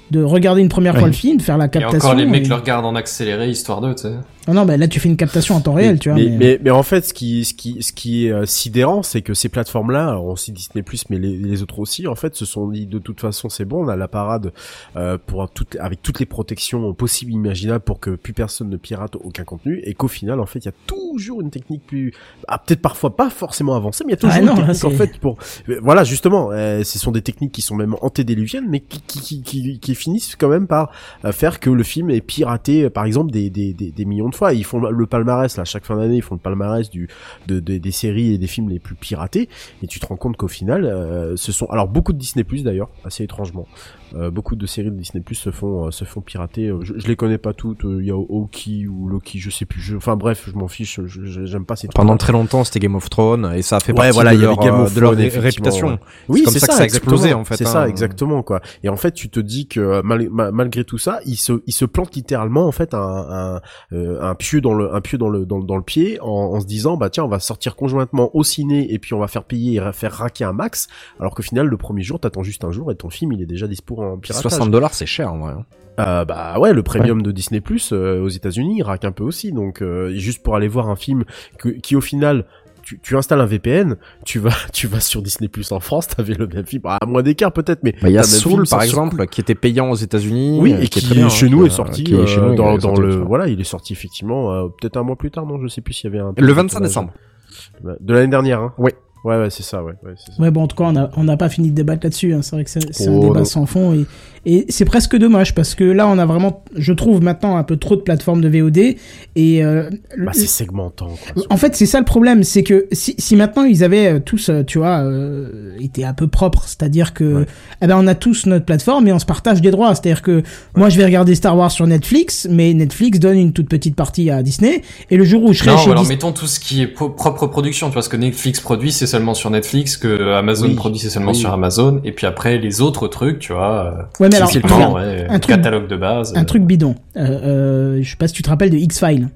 [SPEAKER 1] de regarder une première fois le film, de faire la
[SPEAKER 3] Et
[SPEAKER 1] captation.
[SPEAKER 3] encore, les mecs
[SPEAKER 1] et-
[SPEAKER 3] le regardent en accéléré, histoire d'eux, tu sais.
[SPEAKER 1] Non non, bah là tu fais une captation en temps réel,
[SPEAKER 6] mais,
[SPEAKER 1] tu vois.
[SPEAKER 6] mais,
[SPEAKER 1] mais-
[SPEAKER 6] mais, mais en fait, ce qui, ce qui, ce qui est euh, sidérant, c'est que ces plateformes-là, alors aussi Disney+, mais les, les autres aussi, en fait, se sont dit de toute façon, c'est bon, on a la parade euh, pour toutes, avec toutes les protections possibles, imaginables, pour que plus personne ne pirate aucun contenu, et qu'au final, en fait, il y a toujours une technique plus, ah, peut-être parfois pas forcément avancée, mais il y a toujours
[SPEAKER 1] Ah
[SPEAKER 6] une
[SPEAKER 1] non, là,
[SPEAKER 6] technique en fait pour, euh, voilà, justement, euh, ce sont des techniques qui sont même antédiluviennes, mais qui, qui, qui, qui, qui finissent quand même par euh, faire que le film est piraté, par exemple, des, des, des, des millions de Ils font le palmarès, là, chaque fin d'année, ils font le palmarès du, de, de- des séries et des films les plus piratés, et tu te rends compte qu'au final, euh, ce sont, alors beaucoup de Disney d'ailleurs, assez étrangement, euh, beaucoup de séries de Disney Plus se font, euh, se font pirater. Euh, Je, je les connais pas toutes, euh, il y a Oki ou Loki, je sais plus, je, enfin bref, je m'en fiche, j'aime pas ces trucs.
[SPEAKER 8] Pendant très longtemps, c'était Game of Thrones et ça a fait
[SPEAKER 6] Ouais,
[SPEAKER 8] partie
[SPEAKER 6] voilà,
[SPEAKER 8] de
[SPEAKER 6] il y avait
[SPEAKER 8] leur,
[SPEAKER 6] Game of
[SPEAKER 8] de leur réputation.
[SPEAKER 6] ouais. Oui, c'est
[SPEAKER 8] ça que ça a explosé, en fait,
[SPEAKER 6] C'est
[SPEAKER 8] hein.
[SPEAKER 6] ça, exactement quoi. Et en fait, tu te dis que mal- ma- malgré tout ça, il se, il se plante littéralement en fait un, un, un pieu dans le, un pieu dans le, dans, le- dans le pied, en, en se disant bah tiens, on va sortir conjointement au ciné et puis on va faire payer et faire raquer un max, alors qu'au final le premier jour, t'attends juste un jour et ton film il est déjà dispo en piratage.
[SPEAKER 8] 60 dollars, c'est cher en vrai. hein.
[SPEAKER 6] Euh, bah ouais, le premium de Disney Plus euh, aux États-Unis il raque un peu aussi, donc euh, juste pour aller voir un film que, qui au final tu, tu installes un VPN, tu vas *laughs* tu vas sur Disney Plus en France, t'avais le même film, à moins d'écart peut-être, mais
[SPEAKER 8] Bah, Il y a Soul par exemple qui était payant aux États-Unis.
[SPEAKER 6] oui,
[SPEAKER 8] euh,
[SPEAKER 6] et qui,
[SPEAKER 8] est bien,
[SPEAKER 6] chez
[SPEAKER 8] hein,
[SPEAKER 6] nous
[SPEAKER 8] qui,
[SPEAKER 6] est sorti
[SPEAKER 8] qui est chez
[SPEAKER 6] euh,
[SPEAKER 8] nous,
[SPEAKER 6] dans, le voilà, il est sorti effectivement euh, peut-être un mois plus tard, non, je sais plus s'il y avait un
[SPEAKER 8] Le 25
[SPEAKER 6] tournage.
[SPEAKER 8] décembre.
[SPEAKER 6] de l'année dernière. Hein.
[SPEAKER 8] Oui.
[SPEAKER 6] Ouais, ouais, c'est ça, ouais. ouais ça.
[SPEAKER 1] Ouais, bon, en tout cas, on n'a on pas fini de débattre là-dessus. hein. C'est vrai que c'est un
[SPEAKER 6] Oh,
[SPEAKER 1] débat
[SPEAKER 6] non.
[SPEAKER 1] sans fond. Et, et c'est presque dommage parce que là, on a vraiment, je trouve maintenant, un peu trop de plateformes de VOD. Et euh,
[SPEAKER 6] Bah, c'est segmentant, quoi.
[SPEAKER 1] en fait, c'est ça le problème, c'est que si, si maintenant ils avaient euh, tous, euh, tu vois, euh, été un peu propres, c'est-à-dire que, eh ben, on a tous notre plateforme et on se partage des droits. C'est-à-dire que moi, je vais regarder Star Wars sur Netflix, mais Netflix donne une toute petite partie à Disney. Et le jour où je serai
[SPEAKER 3] Non,
[SPEAKER 1] chez
[SPEAKER 3] alors
[SPEAKER 1] Disney,
[SPEAKER 3] mettons tout ce qui est pro- propre production, tu vois, ce que Netflix produit, c'est seulement sur Netflix, que Amazon
[SPEAKER 6] Oui.
[SPEAKER 3] produit, c'est seulement
[SPEAKER 6] Oui.
[SPEAKER 3] sur Amazon, et puis après, les autres trucs, tu vois, euh,
[SPEAKER 1] ouais, mais alors,
[SPEAKER 3] effectivement,
[SPEAKER 1] regarde,
[SPEAKER 3] ouais,
[SPEAKER 1] un truc-
[SPEAKER 3] catalogue de base.
[SPEAKER 1] un
[SPEAKER 3] euh,
[SPEAKER 1] truc bidon. Euh, euh, je sais pas si tu te rappelles de X-Files.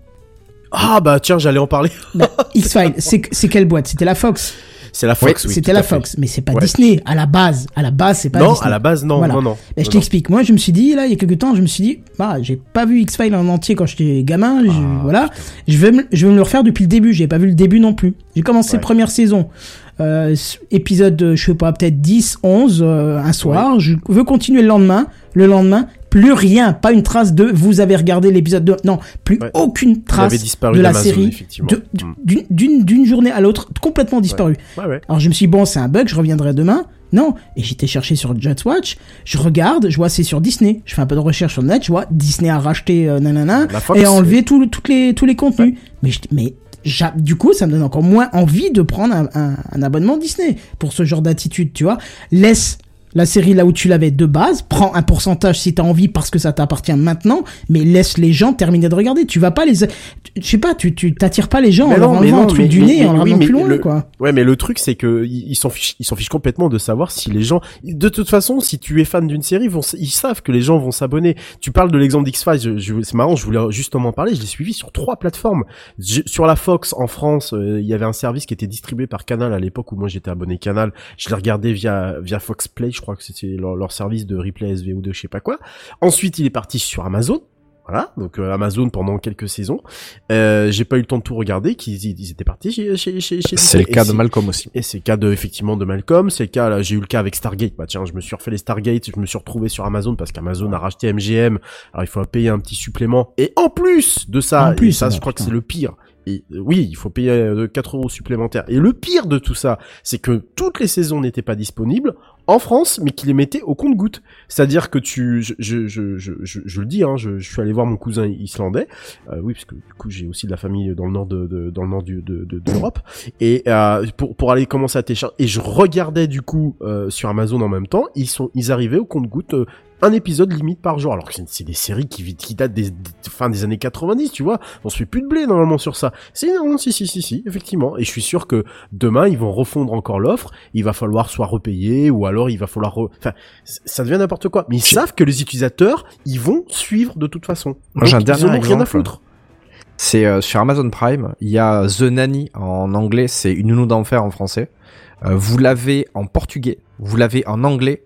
[SPEAKER 6] Ah bah tiens, j'allais en parler. *laughs*
[SPEAKER 1] Bah, X-Files, c'est quelle boîte? C'était la Fox.
[SPEAKER 6] C'est la Fox, oui.
[SPEAKER 1] C'était la. Fox, mais c'est pas
[SPEAKER 6] Ouais.
[SPEAKER 1] Disney à la base. À la base, c'est pas
[SPEAKER 6] Non,
[SPEAKER 1] Disney.
[SPEAKER 6] à la base, non,
[SPEAKER 1] Voilà.
[SPEAKER 6] non, non.
[SPEAKER 1] Mais je
[SPEAKER 6] Non,
[SPEAKER 1] t'explique. Moi, je me suis dit là, il y a quelques temps, je me suis dit, bah, j'ai pas vu X-Files en entier quand j'étais gamin. je-
[SPEAKER 6] Ah,
[SPEAKER 1] voilà, je vais me, je vais me le refaire depuis le début. J'ai pas vu le début non plus. J'ai commencé
[SPEAKER 6] Ouais.
[SPEAKER 1] première saison. Euh, épisode, je sais pas, peut-être 10, 11, euh, un soir. Je veux continuer le lendemain. Le lendemain, plus rien, pas une trace de vous avez regardé l'épisode 2. Non, plus
[SPEAKER 6] Ouais.
[SPEAKER 1] aucune trace
[SPEAKER 6] disparu
[SPEAKER 1] de la série.
[SPEAKER 6] Mm.
[SPEAKER 1] d'une- journée à l'autre, complètement disparu.
[SPEAKER 6] Ouais.
[SPEAKER 1] Alors je me suis dit, bon, c'est un bug, je reviendrai demain. Non, et j'étais cherché sur Just Watch, je regarde, je vois c'est sur Disney. Je fais un peu de recherche sur le net, je vois Disney a racheté euh, nanana
[SPEAKER 6] Fox,
[SPEAKER 1] et a enlevé tout, toutes les, tous les contenus. Mais, je- mais du coup, ça me donne encore moins envie de prendre un, abonnement Disney pour ce genre d'attitude, tu vois. Laisse la série là où tu l'avais de base, prends un pourcentage si t'as envie parce que ça t'appartient maintenant, mais laisse les gens terminer de regarder. Tu vas pas les, je sais pas, tu tu t'attires pas les gens
[SPEAKER 6] Mais
[SPEAKER 1] en leur
[SPEAKER 6] mais non,
[SPEAKER 1] truc
[SPEAKER 6] mais-
[SPEAKER 1] du nez en leur
[SPEAKER 6] oui,
[SPEAKER 1] plus loin,
[SPEAKER 6] le-
[SPEAKER 1] quoi.
[SPEAKER 6] Ouais, mais le truc c'est que ils s'en fichent, ils s'en fichent complètement de savoir si les gens. De toute façon, si tu es fan d'une série, ils vont, s- ils savent que les gens vont s'abonner. Tu parles de l'exemple d'X Files, c'est marrant, je voulais justement en parler. Je l'ai suivi sur trois plateformes. Je- sur la Fox en France, euh, il y avait un service qui était distribué par Canal à l'époque où moi j'étais abonné Canal. Je l'ai regardé via via Fox Play, je crois que c'était leur, leur service de replay SVO2, je sais pas quoi. Ensuite, il est parti sur Amazon. Voilà, donc euh, Amazon pendant quelques saisons. Euh, j'ai pas eu le temps de tout regarder, qu'ils ils étaient partis chez chez chez, chez
[SPEAKER 8] C'est le cas de Malcolm aussi.
[SPEAKER 6] et c'est le cas de, effectivement, de Malcolm. C'est le cas, là, j'ai eu le cas avec Stargate. Bah, tiens, je me suis refait les Stargate. Je me suis retrouvé sur Amazon parce qu'Amazon a racheté MGM. Alors, il faut payer un petit supplément. Et en plus de ça,
[SPEAKER 1] En plus,
[SPEAKER 6] et ça, je crois que c'est le pire. Et euh, oui, il faut payer euh, 4 euros supplémentaires. Et le pire de tout ça, c'est que toutes les saisons n'étaient pas disponibles en France, mais qu'ils les mettaient au compte-goutte. C'est-à-dire que tu, je, le dis, hein, je, suis allé voir mon cousin islandais. Euh, oui, parce que du coup, j'ai aussi de la famille dans le nord de, dans le nord de l'Europe. Et euh, pour, pour aller commencer à télécharger. Et je regardais du coup euh, sur Amazon en même temps. Ils sont, ils arrivaient au compte-goutte. Un épisode limite par jour, alors que c'est- des séries qui, qui datent des, des fin des années 90, tu vois. On se fait plus de blé normalement sur ça. C'est non, si, si, si, si, effectivement. Et je suis sûr que demain ils vont refondre encore l'offre. Il va falloir soit repayer ou alors il va falloir, re- enfin, ça devient n'importe quoi. Mais ils savent que les utilisateurs, ils vont suivre de toute façon.
[SPEAKER 8] Moi, j'ai un dernier
[SPEAKER 6] ils rien à foutre.
[SPEAKER 8] C'est euh, sur Amazon Prime. Il y a The Nanny en anglais, c'est une nounou d'enfer en français. Euh, vous l'avez en portugais, vous l'avez en anglais,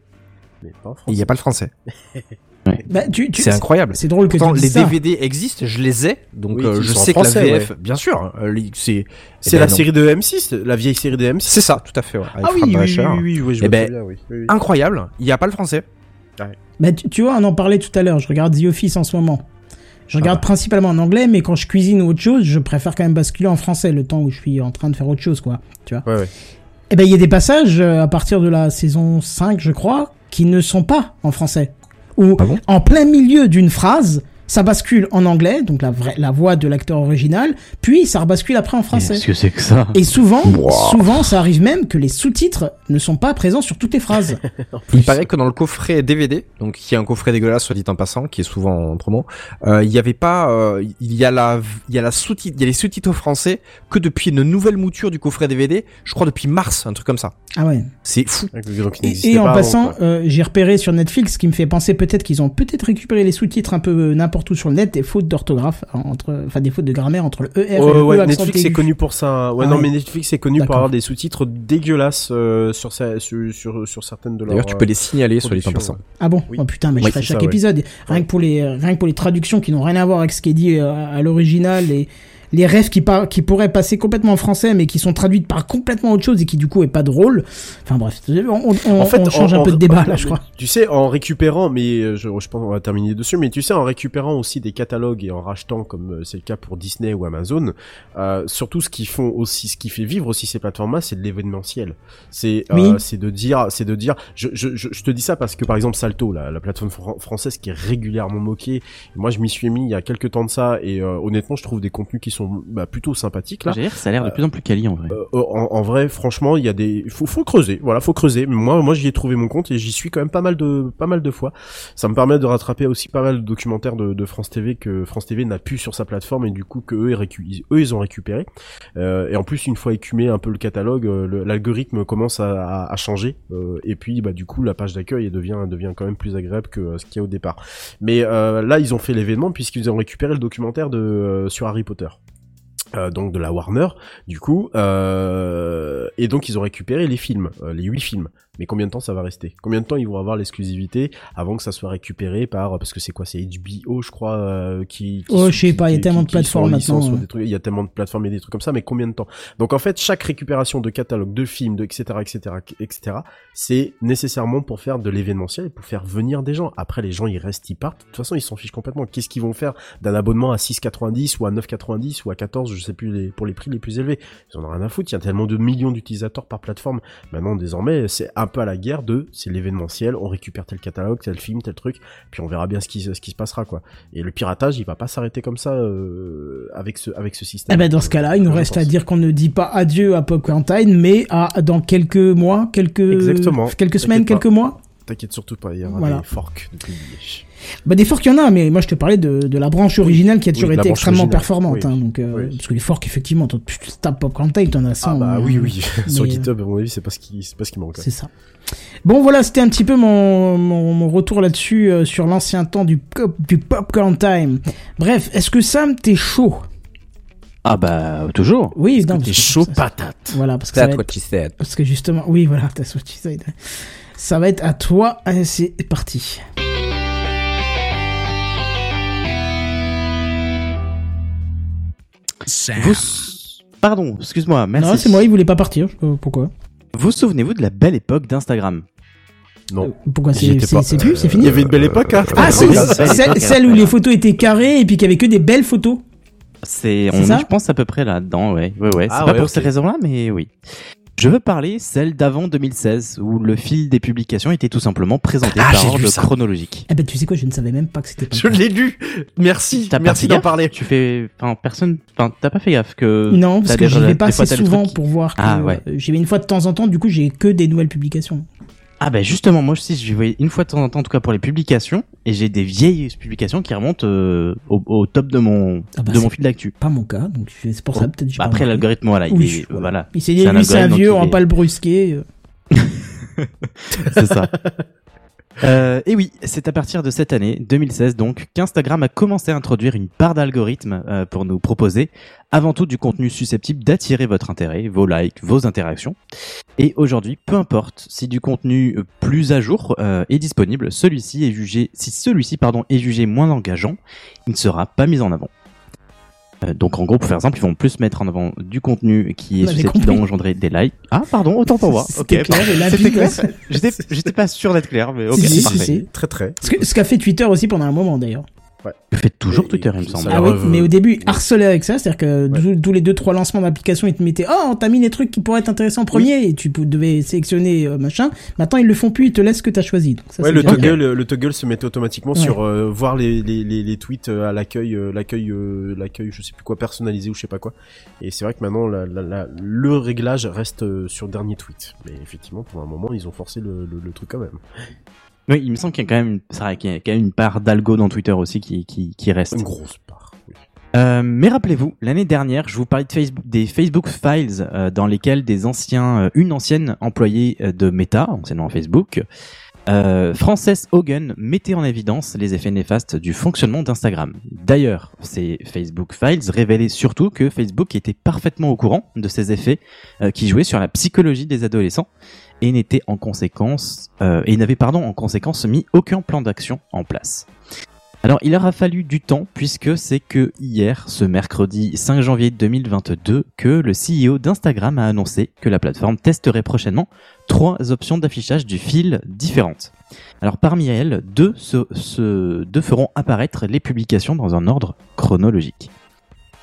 [SPEAKER 6] Mais pas en
[SPEAKER 8] et il n'y a pas le français. *laughs*
[SPEAKER 1] Bah, tu, tu-
[SPEAKER 8] C'est incroyable.
[SPEAKER 1] C'est drôle que
[SPEAKER 8] Pourtant,
[SPEAKER 1] tu
[SPEAKER 8] les
[SPEAKER 1] ça.
[SPEAKER 8] DVD existent, je les ai, donc
[SPEAKER 6] Oui,
[SPEAKER 8] euh, je sais que
[SPEAKER 6] français,
[SPEAKER 8] la VF, bien sûr, euh, li- c'est
[SPEAKER 6] C'est
[SPEAKER 8] eh
[SPEAKER 6] la
[SPEAKER 8] ben non.
[SPEAKER 6] série de M6, la vieille série de M6.
[SPEAKER 8] C'est ça, tout à fait. Ouais,
[SPEAKER 6] Ah oui, oui, oui, oui, oui, oui, je
[SPEAKER 8] Eh ben,
[SPEAKER 6] oui.
[SPEAKER 8] Incroyable, il n'y a pas le français.
[SPEAKER 1] Bah, tu, tu vois, on en parlait tout à l'heure. Je regarde The Office en ce moment. Je regarde
[SPEAKER 8] Ah.
[SPEAKER 1] principalement en anglais, mais quand je cuisine ou autre chose, je préfère quand même basculer en français le temps où je suis en train de faire autre chose, quoi. Tu vois.
[SPEAKER 6] Ouais, ouais.
[SPEAKER 1] Eh ben, il y a des passages euh, à partir de la saison 5, je crois, qui ne sont pas en français. Ou
[SPEAKER 8] Ah bon?
[SPEAKER 1] en plein milieu d'une phrase, ça bascule en anglais, donc la vraie, la voix de l'acteur original, puis ça rebascule après en français.
[SPEAKER 7] Qu'est-ce que c'est que ça
[SPEAKER 1] Et souvent,
[SPEAKER 8] Wow.
[SPEAKER 1] souvent, ça arrive même que les sous-titres ne sont pas présents sur toutes les phrases. *laughs*
[SPEAKER 8] Il paraît que dans le coffret DVD, donc qui est un coffret dégueulasse soit dit en passant, qui est souvent en promo, euh, il y avait pas, euh, il y a la, il y a la sous-titre, il y a les sous-titres français que depuis une nouvelle mouture du coffret DVD, je crois depuis mars, un truc comme ça.
[SPEAKER 1] Ah ouais.
[SPEAKER 8] C'est fou.
[SPEAKER 1] Et, en passant, euh, j'ai repéré sur Netflix, ce qui me fait penser peut-être qu'ils ont peut-être récupéré les sous-titres un peu euh, n'importe où sur le net, des fautes d'orthographe entre, enfin des fautes de grammaire entre le ER et
[SPEAKER 6] Ouais,
[SPEAKER 1] le
[SPEAKER 6] ouais,
[SPEAKER 1] E
[SPEAKER 6] Netflix est connu pour ça. Ouais,
[SPEAKER 1] Ah
[SPEAKER 6] non,
[SPEAKER 1] ouais.
[SPEAKER 6] mais Netflix est connu pour avoir des sous-titres dégueulasses euh, sur, sa- sur, sur, sur certaines de leurs.
[SPEAKER 8] D'ailleurs, tu peux les signaler, soit dit en
[SPEAKER 6] productions,
[SPEAKER 8] passant.
[SPEAKER 1] Ah bon
[SPEAKER 6] Oui.
[SPEAKER 1] Oh putain, mais
[SPEAKER 6] Oui,
[SPEAKER 1] je
[SPEAKER 6] c'est
[SPEAKER 1] chaque
[SPEAKER 6] ça, ouais.
[SPEAKER 1] épisode. Rien que pour les, rien que pour les traductions qui n'ont rien à voir avec ce qui est dit euh, à l'original, les les rêves qui, par- qui pourraient passer complètement en français, mais qui sont traduites par complètement autre chose et qui du coup est pas drôle. Enfin bref, on, on, on-
[SPEAKER 6] En fait,
[SPEAKER 1] on change
[SPEAKER 6] en-
[SPEAKER 1] un peu de débat là, je crois.
[SPEAKER 6] Tu sais, en récupérant, mais euh, je, je pense qu'on va terminer dessus, mais tu sais, en récupérant aussi des catalogues et en rachetant, comme euh, c'est le cas pour Disney ou Amazon, euh, surtout ce qui font aussi, ce qui fait vivre aussi ces plateformes-là, c'est de l'événementiel. C'est, euh, de dire, c'est de dire, je, je, je, je te dis ça parce que par exemple Salto, la, la plateforme fran- française qui est régulièrement moquée, moi je m'y suis mis il y a quelques temps de ça et euh, honnêtement, je trouve des contenus qui sont bah, plutôt sympathiques là.
[SPEAKER 7] Ça a l'air de plus en plus quali en vrai.
[SPEAKER 6] Euh, en, en vrai, franchement, il y a des, faut, faut creuser. Voilà, faut creuser. Moi, moi, j'y ai trouvé mon compte et j'y suis quand même pas mal de, pas mal de fois. Ça me permet de rattraper aussi pas mal de documentaires de, de France TV que France TV n'a plus sur sa plateforme et du coup que eux, ils, récu- eux, ils ont récupéré. Euh, et en plus, une fois écumé un peu le catalogue, euh, l'algorithme commence à, à, à changer. euh, et puis, bah, du coup, la page d'accueil devient, devient quand même plus agréable que euh, ce qu'il y a au départ. Mais euh, là, ils ont fait l'événement puisqu'ils ont récupéré le documentaire de euh, sur Harry Potter. Euh, donc de la Warner, du coup, euh, et donc ils ont récupéré les films, euh, les huit films. Mais combien de temps ça va rester? Combien de temps ils vont avoir l'exclusivité avant que ça soit récupéré par parce que c'est quoi? C'est HBO, je crois, euh, qui. qui
[SPEAKER 1] Oh, je sais pas, il y a tellement de plateformes maintenant, ouais.
[SPEAKER 6] trucs- Il y a tellement de plateformes et des trucs comme ça, mais combien de temps? Donc en fait, chaque récupération de catalogue, de films, de etc., etc., etc., c'est nécessairement pour faire de l'événementiel et pour faire venir des gens. Après, les gens ils restent, ils partent. De toute façon, ils s'en fichent complètement. Qu'est-ce qu'ils vont faire d'un abonnement à 6,90 ou à 9,90 ou à 14, je sais plus les, pour les prix les plus élevés? Ils en ont rien à foutre. Il y a tellement de millions d'utilisateurs par plateforme. Maintenant, désormais, c'est un peu à la guerre de, c'est l'événementiel. On récupère tel catalogue, tel film, tel truc, puis on verra bien ce qui, ce qui se passera, quoi. Et le piratage, il va pas s'arrêter comme ça euh, avec ce, avec ce système.
[SPEAKER 1] Eh ben dans ce cas-là, il nous reste à dire qu'on ne dit pas adieu à Popcorn Time, mais à dans quelques mois, quelques
[SPEAKER 6] Exactement.
[SPEAKER 1] quelques semaines, quelques mois?
[SPEAKER 6] T'inquiète surtout pas, il y aura
[SPEAKER 1] Voilà.
[SPEAKER 6] des forks de publier.
[SPEAKER 1] Bah des forks il y en a, mais moi je te parlais de, de la branche originale qui a toujours
[SPEAKER 6] Oui,
[SPEAKER 1] été extrêmement
[SPEAKER 6] originale.
[SPEAKER 1] performante.
[SPEAKER 6] Oui.
[SPEAKER 1] hein, donc, euh,
[SPEAKER 6] Oui.
[SPEAKER 1] Parce que les forks, effectivement, tu tapes Popcorn Time, t'en as 100.
[SPEAKER 6] Ah bah
[SPEAKER 1] mais-
[SPEAKER 6] oui, oui. *laughs* Sur
[SPEAKER 1] mais,
[SPEAKER 6] GitHub, à mon avis, c'est pas ce qui, c'est pas ce qui manque.
[SPEAKER 1] C'est ça. Bon voilà, c'était un petit peu mon, mon, mon retour là-dessus euh, sur l'ancien temps du, pop- du Popcorn Time. Bref, est-ce que Sam, t'es chaud?
[SPEAKER 7] Ah bah toujours.
[SPEAKER 1] Oui, non,
[SPEAKER 7] T'es
[SPEAKER 1] que-
[SPEAKER 7] chaud
[SPEAKER 1] ça-
[SPEAKER 7] patate?
[SPEAKER 1] Voilà, parce que ça va
[SPEAKER 8] That's
[SPEAKER 1] être-
[SPEAKER 8] what she said.
[SPEAKER 1] Parce que justement, oui, voilà, t'as what she said. Ça va être à toi. Allez, c'est parti.
[SPEAKER 7] Vous... Pardon, excuse-moi, merci.
[SPEAKER 1] Non, c'est moi, il voulait pas partir. Pourquoi
[SPEAKER 7] Vous souvenez-vous de la belle époque d'Instagram?
[SPEAKER 6] Non.
[SPEAKER 1] Pourquoi
[SPEAKER 6] J'y
[SPEAKER 1] c'est c'est plus, c'est
[SPEAKER 6] Il
[SPEAKER 1] fini?
[SPEAKER 6] y avait une belle époque, hein.
[SPEAKER 1] Ah, c'est *laughs* celle, celle où les photos étaient carrées et puis qu'il y avait que des belles photos.
[SPEAKER 7] C'est,
[SPEAKER 1] C'est
[SPEAKER 7] on,
[SPEAKER 1] ça?
[SPEAKER 7] je pense à peu près là-dedans, ouais, ouais, ouais.
[SPEAKER 6] Ah
[SPEAKER 7] c'est pas
[SPEAKER 6] ouais,
[SPEAKER 7] pour ces raisons-là, mais oui. Je veux parler celle d'avant 2016, où le fil des publications était tout simplement présenté
[SPEAKER 6] Ah,
[SPEAKER 7] par
[SPEAKER 6] j'ai
[SPEAKER 7] ordre
[SPEAKER 6] lu ça.
[SPEAKER 7] chronologique.
[SPEAKER 1] Eh ben, tu sais quoi, je ne savais même pas que c'était pas
[SPEAKER 6] Je l'ai lu. Merci.
[SPEAKER 7] T'as pas
[SPEAKER 6] Merci
[SPEAKER 7] fait
[SPEAKER 6] d'en
[SPEAKER 7] gaffe
[SPEAKER 6] parler.
[SPEAKER 7] Tu fais, enfin, personne, enfin, t'as pas fait gaffe que.
[SPEAKER 1] Non, parce que je vais pas assez souvent
[SPEAKER 7] qui-
[SPEAKER 1] pour voir que
[SPEAKER 7] Ah, ouais.
[SPEAKER 1] euh, j'y vais une fois de temps en temps, du coup j'ai que des nouvelles publications.
[SPEAKER 7] Ah ben justement, moi aussi, je voyais une fois de temps en temps, en tout cas pour les publications, et j'ai des vieilles publications qui remontent euh, au, au top de mon
[SPEAKER 1] Ah bah,
[SPEAKER 7] de mon fil d'actu.
[SPEAKER 1] Pas mon cas, donc c'est pour ça peut-être.
[SPEAKER 7] Bah,
[SPEAKER 1] pas
[SPEAKER 7] après l'algorithme, voilà, il est,
[SPEAKER 1] voilà.
[SPEAKER 7] voilà,
[SPEAKER 1] Il s'est dit, lui c'est un vieux, on va pas le brusquer. *laughs*
[SPEAKER 7] c'est ça. Euh, et oui, c'est à partir de cette année, 2016 donc, qu'Instagram a commencé à introduire une part d'algorithme euh, pour nous proposer avant tout du contenu susceptible d'attirer votre intérêt, vos likes, vos interactions. Et aujourd'hui, peu importe si du contenu euh, plus à jour euh, est disponible, celui-ci est jugé, si celui-ci pardon est jugé moins engageant, il ne sera pas mis en avant. Euh, donc en gros, pour faire simple, ils vont plus mettre en avant du contenu qui est susceptible d'engendrer des likes. Ah pardon, autant pour moi.
[SPEAKER 1] C'était
[SPEAKER 7] Ok,
[SPEAKER 1] clair, et la.
[SPEAKER 7] J'étais, *laughs* j'étais pas sûr d'être clair, mais ok,
[SPEAKER 1] Si, si,
[SPEAKER 7] parfait.
[SPEAKER 1] si, si.
[SPEAKER 6] Très très.
[SPEAKER 1] Ce qu'a fait Twitter aussi pendant un moment d'ailleurs.
[SPEAKER 7] Tu fais toujours
[SPEAKER 6] Et-
[SPEAKER 7] Twitter,
[SPEAKER 6] et
[SPEAKER 7] il me semble.
[SPEAKER 1] Ah oui,
[SPEAKER 6] euh,
[SPEAKER 1] mais au début,
[SPEAKER 6] ouais.
[SPEAKER 1] harcelé avec ça, c'est-à-dire que tous- tous les deux trois lancements d'applications, ils te mettaient oh t'as mis les trucs qui pourraient être intéressants en premier et tu devais sélectionner euh, machin. Maintenant ils le font plus, ils te laissent ce que t'as choisi. Donc, ça,
[SPEAKER 6] ouais, le
[SPEAKER 1] bien.
[SPEAKER 6] toggle, le toggle se mettait automatiquement
[SPEAKER 1] Ouais.
[SPEAKER 6] sur euh, voir les, les, les, les tweets euh, à l'accueil, euh, l'accueil, l'accueil, je sais plus quoi, personnalisé ou je sais pas quoi. Et c'est vrai que maintenant, la, la, la- le réglage reste sur dernier tweet. Mais effectivement, pour un moment, ils ont forcé le, le, le truc quand même.
[SPEAKER 7] Oui, il me semble qu'il y a quand même, c'est vrai qu'il y a quand même une part d'algo dans Twitter aussi qui, qui, qui reste.
[SPEAKER 6] Une grosse part. oui.
[SPEAKER 7] Euh, mais rappelez-vous, l'année dernière, je vous parlais de Facebook, des Facebook Files euh, dans lesquels des anciens, euh, une ancienne employée euh, de Meta, anciennement Facebook, euh, Frances Hogan mettait en évidence les effets néfastes du fonctionnement d'Instagram. D'ailleurs, ces Facebook Files révélaient surtout que Facebook était parfaitement au courant de ces effets euh, qui jouaient sur la psychologie des adolescents et n'était en conséquence euh, et n'avait pardon en conséquence mis aucun plan d'action en place. Alors, il aura fallu du temps puisque c'est que hier, ce mercredi 5 janvier 2022, que le CEO d'Instagram a annoncé que la plateforme testerait prochainement trois options d'affichage du fil différentes. Alors, parmi elles, deux, deux feront apparaître les publications dans un ordre chronologique.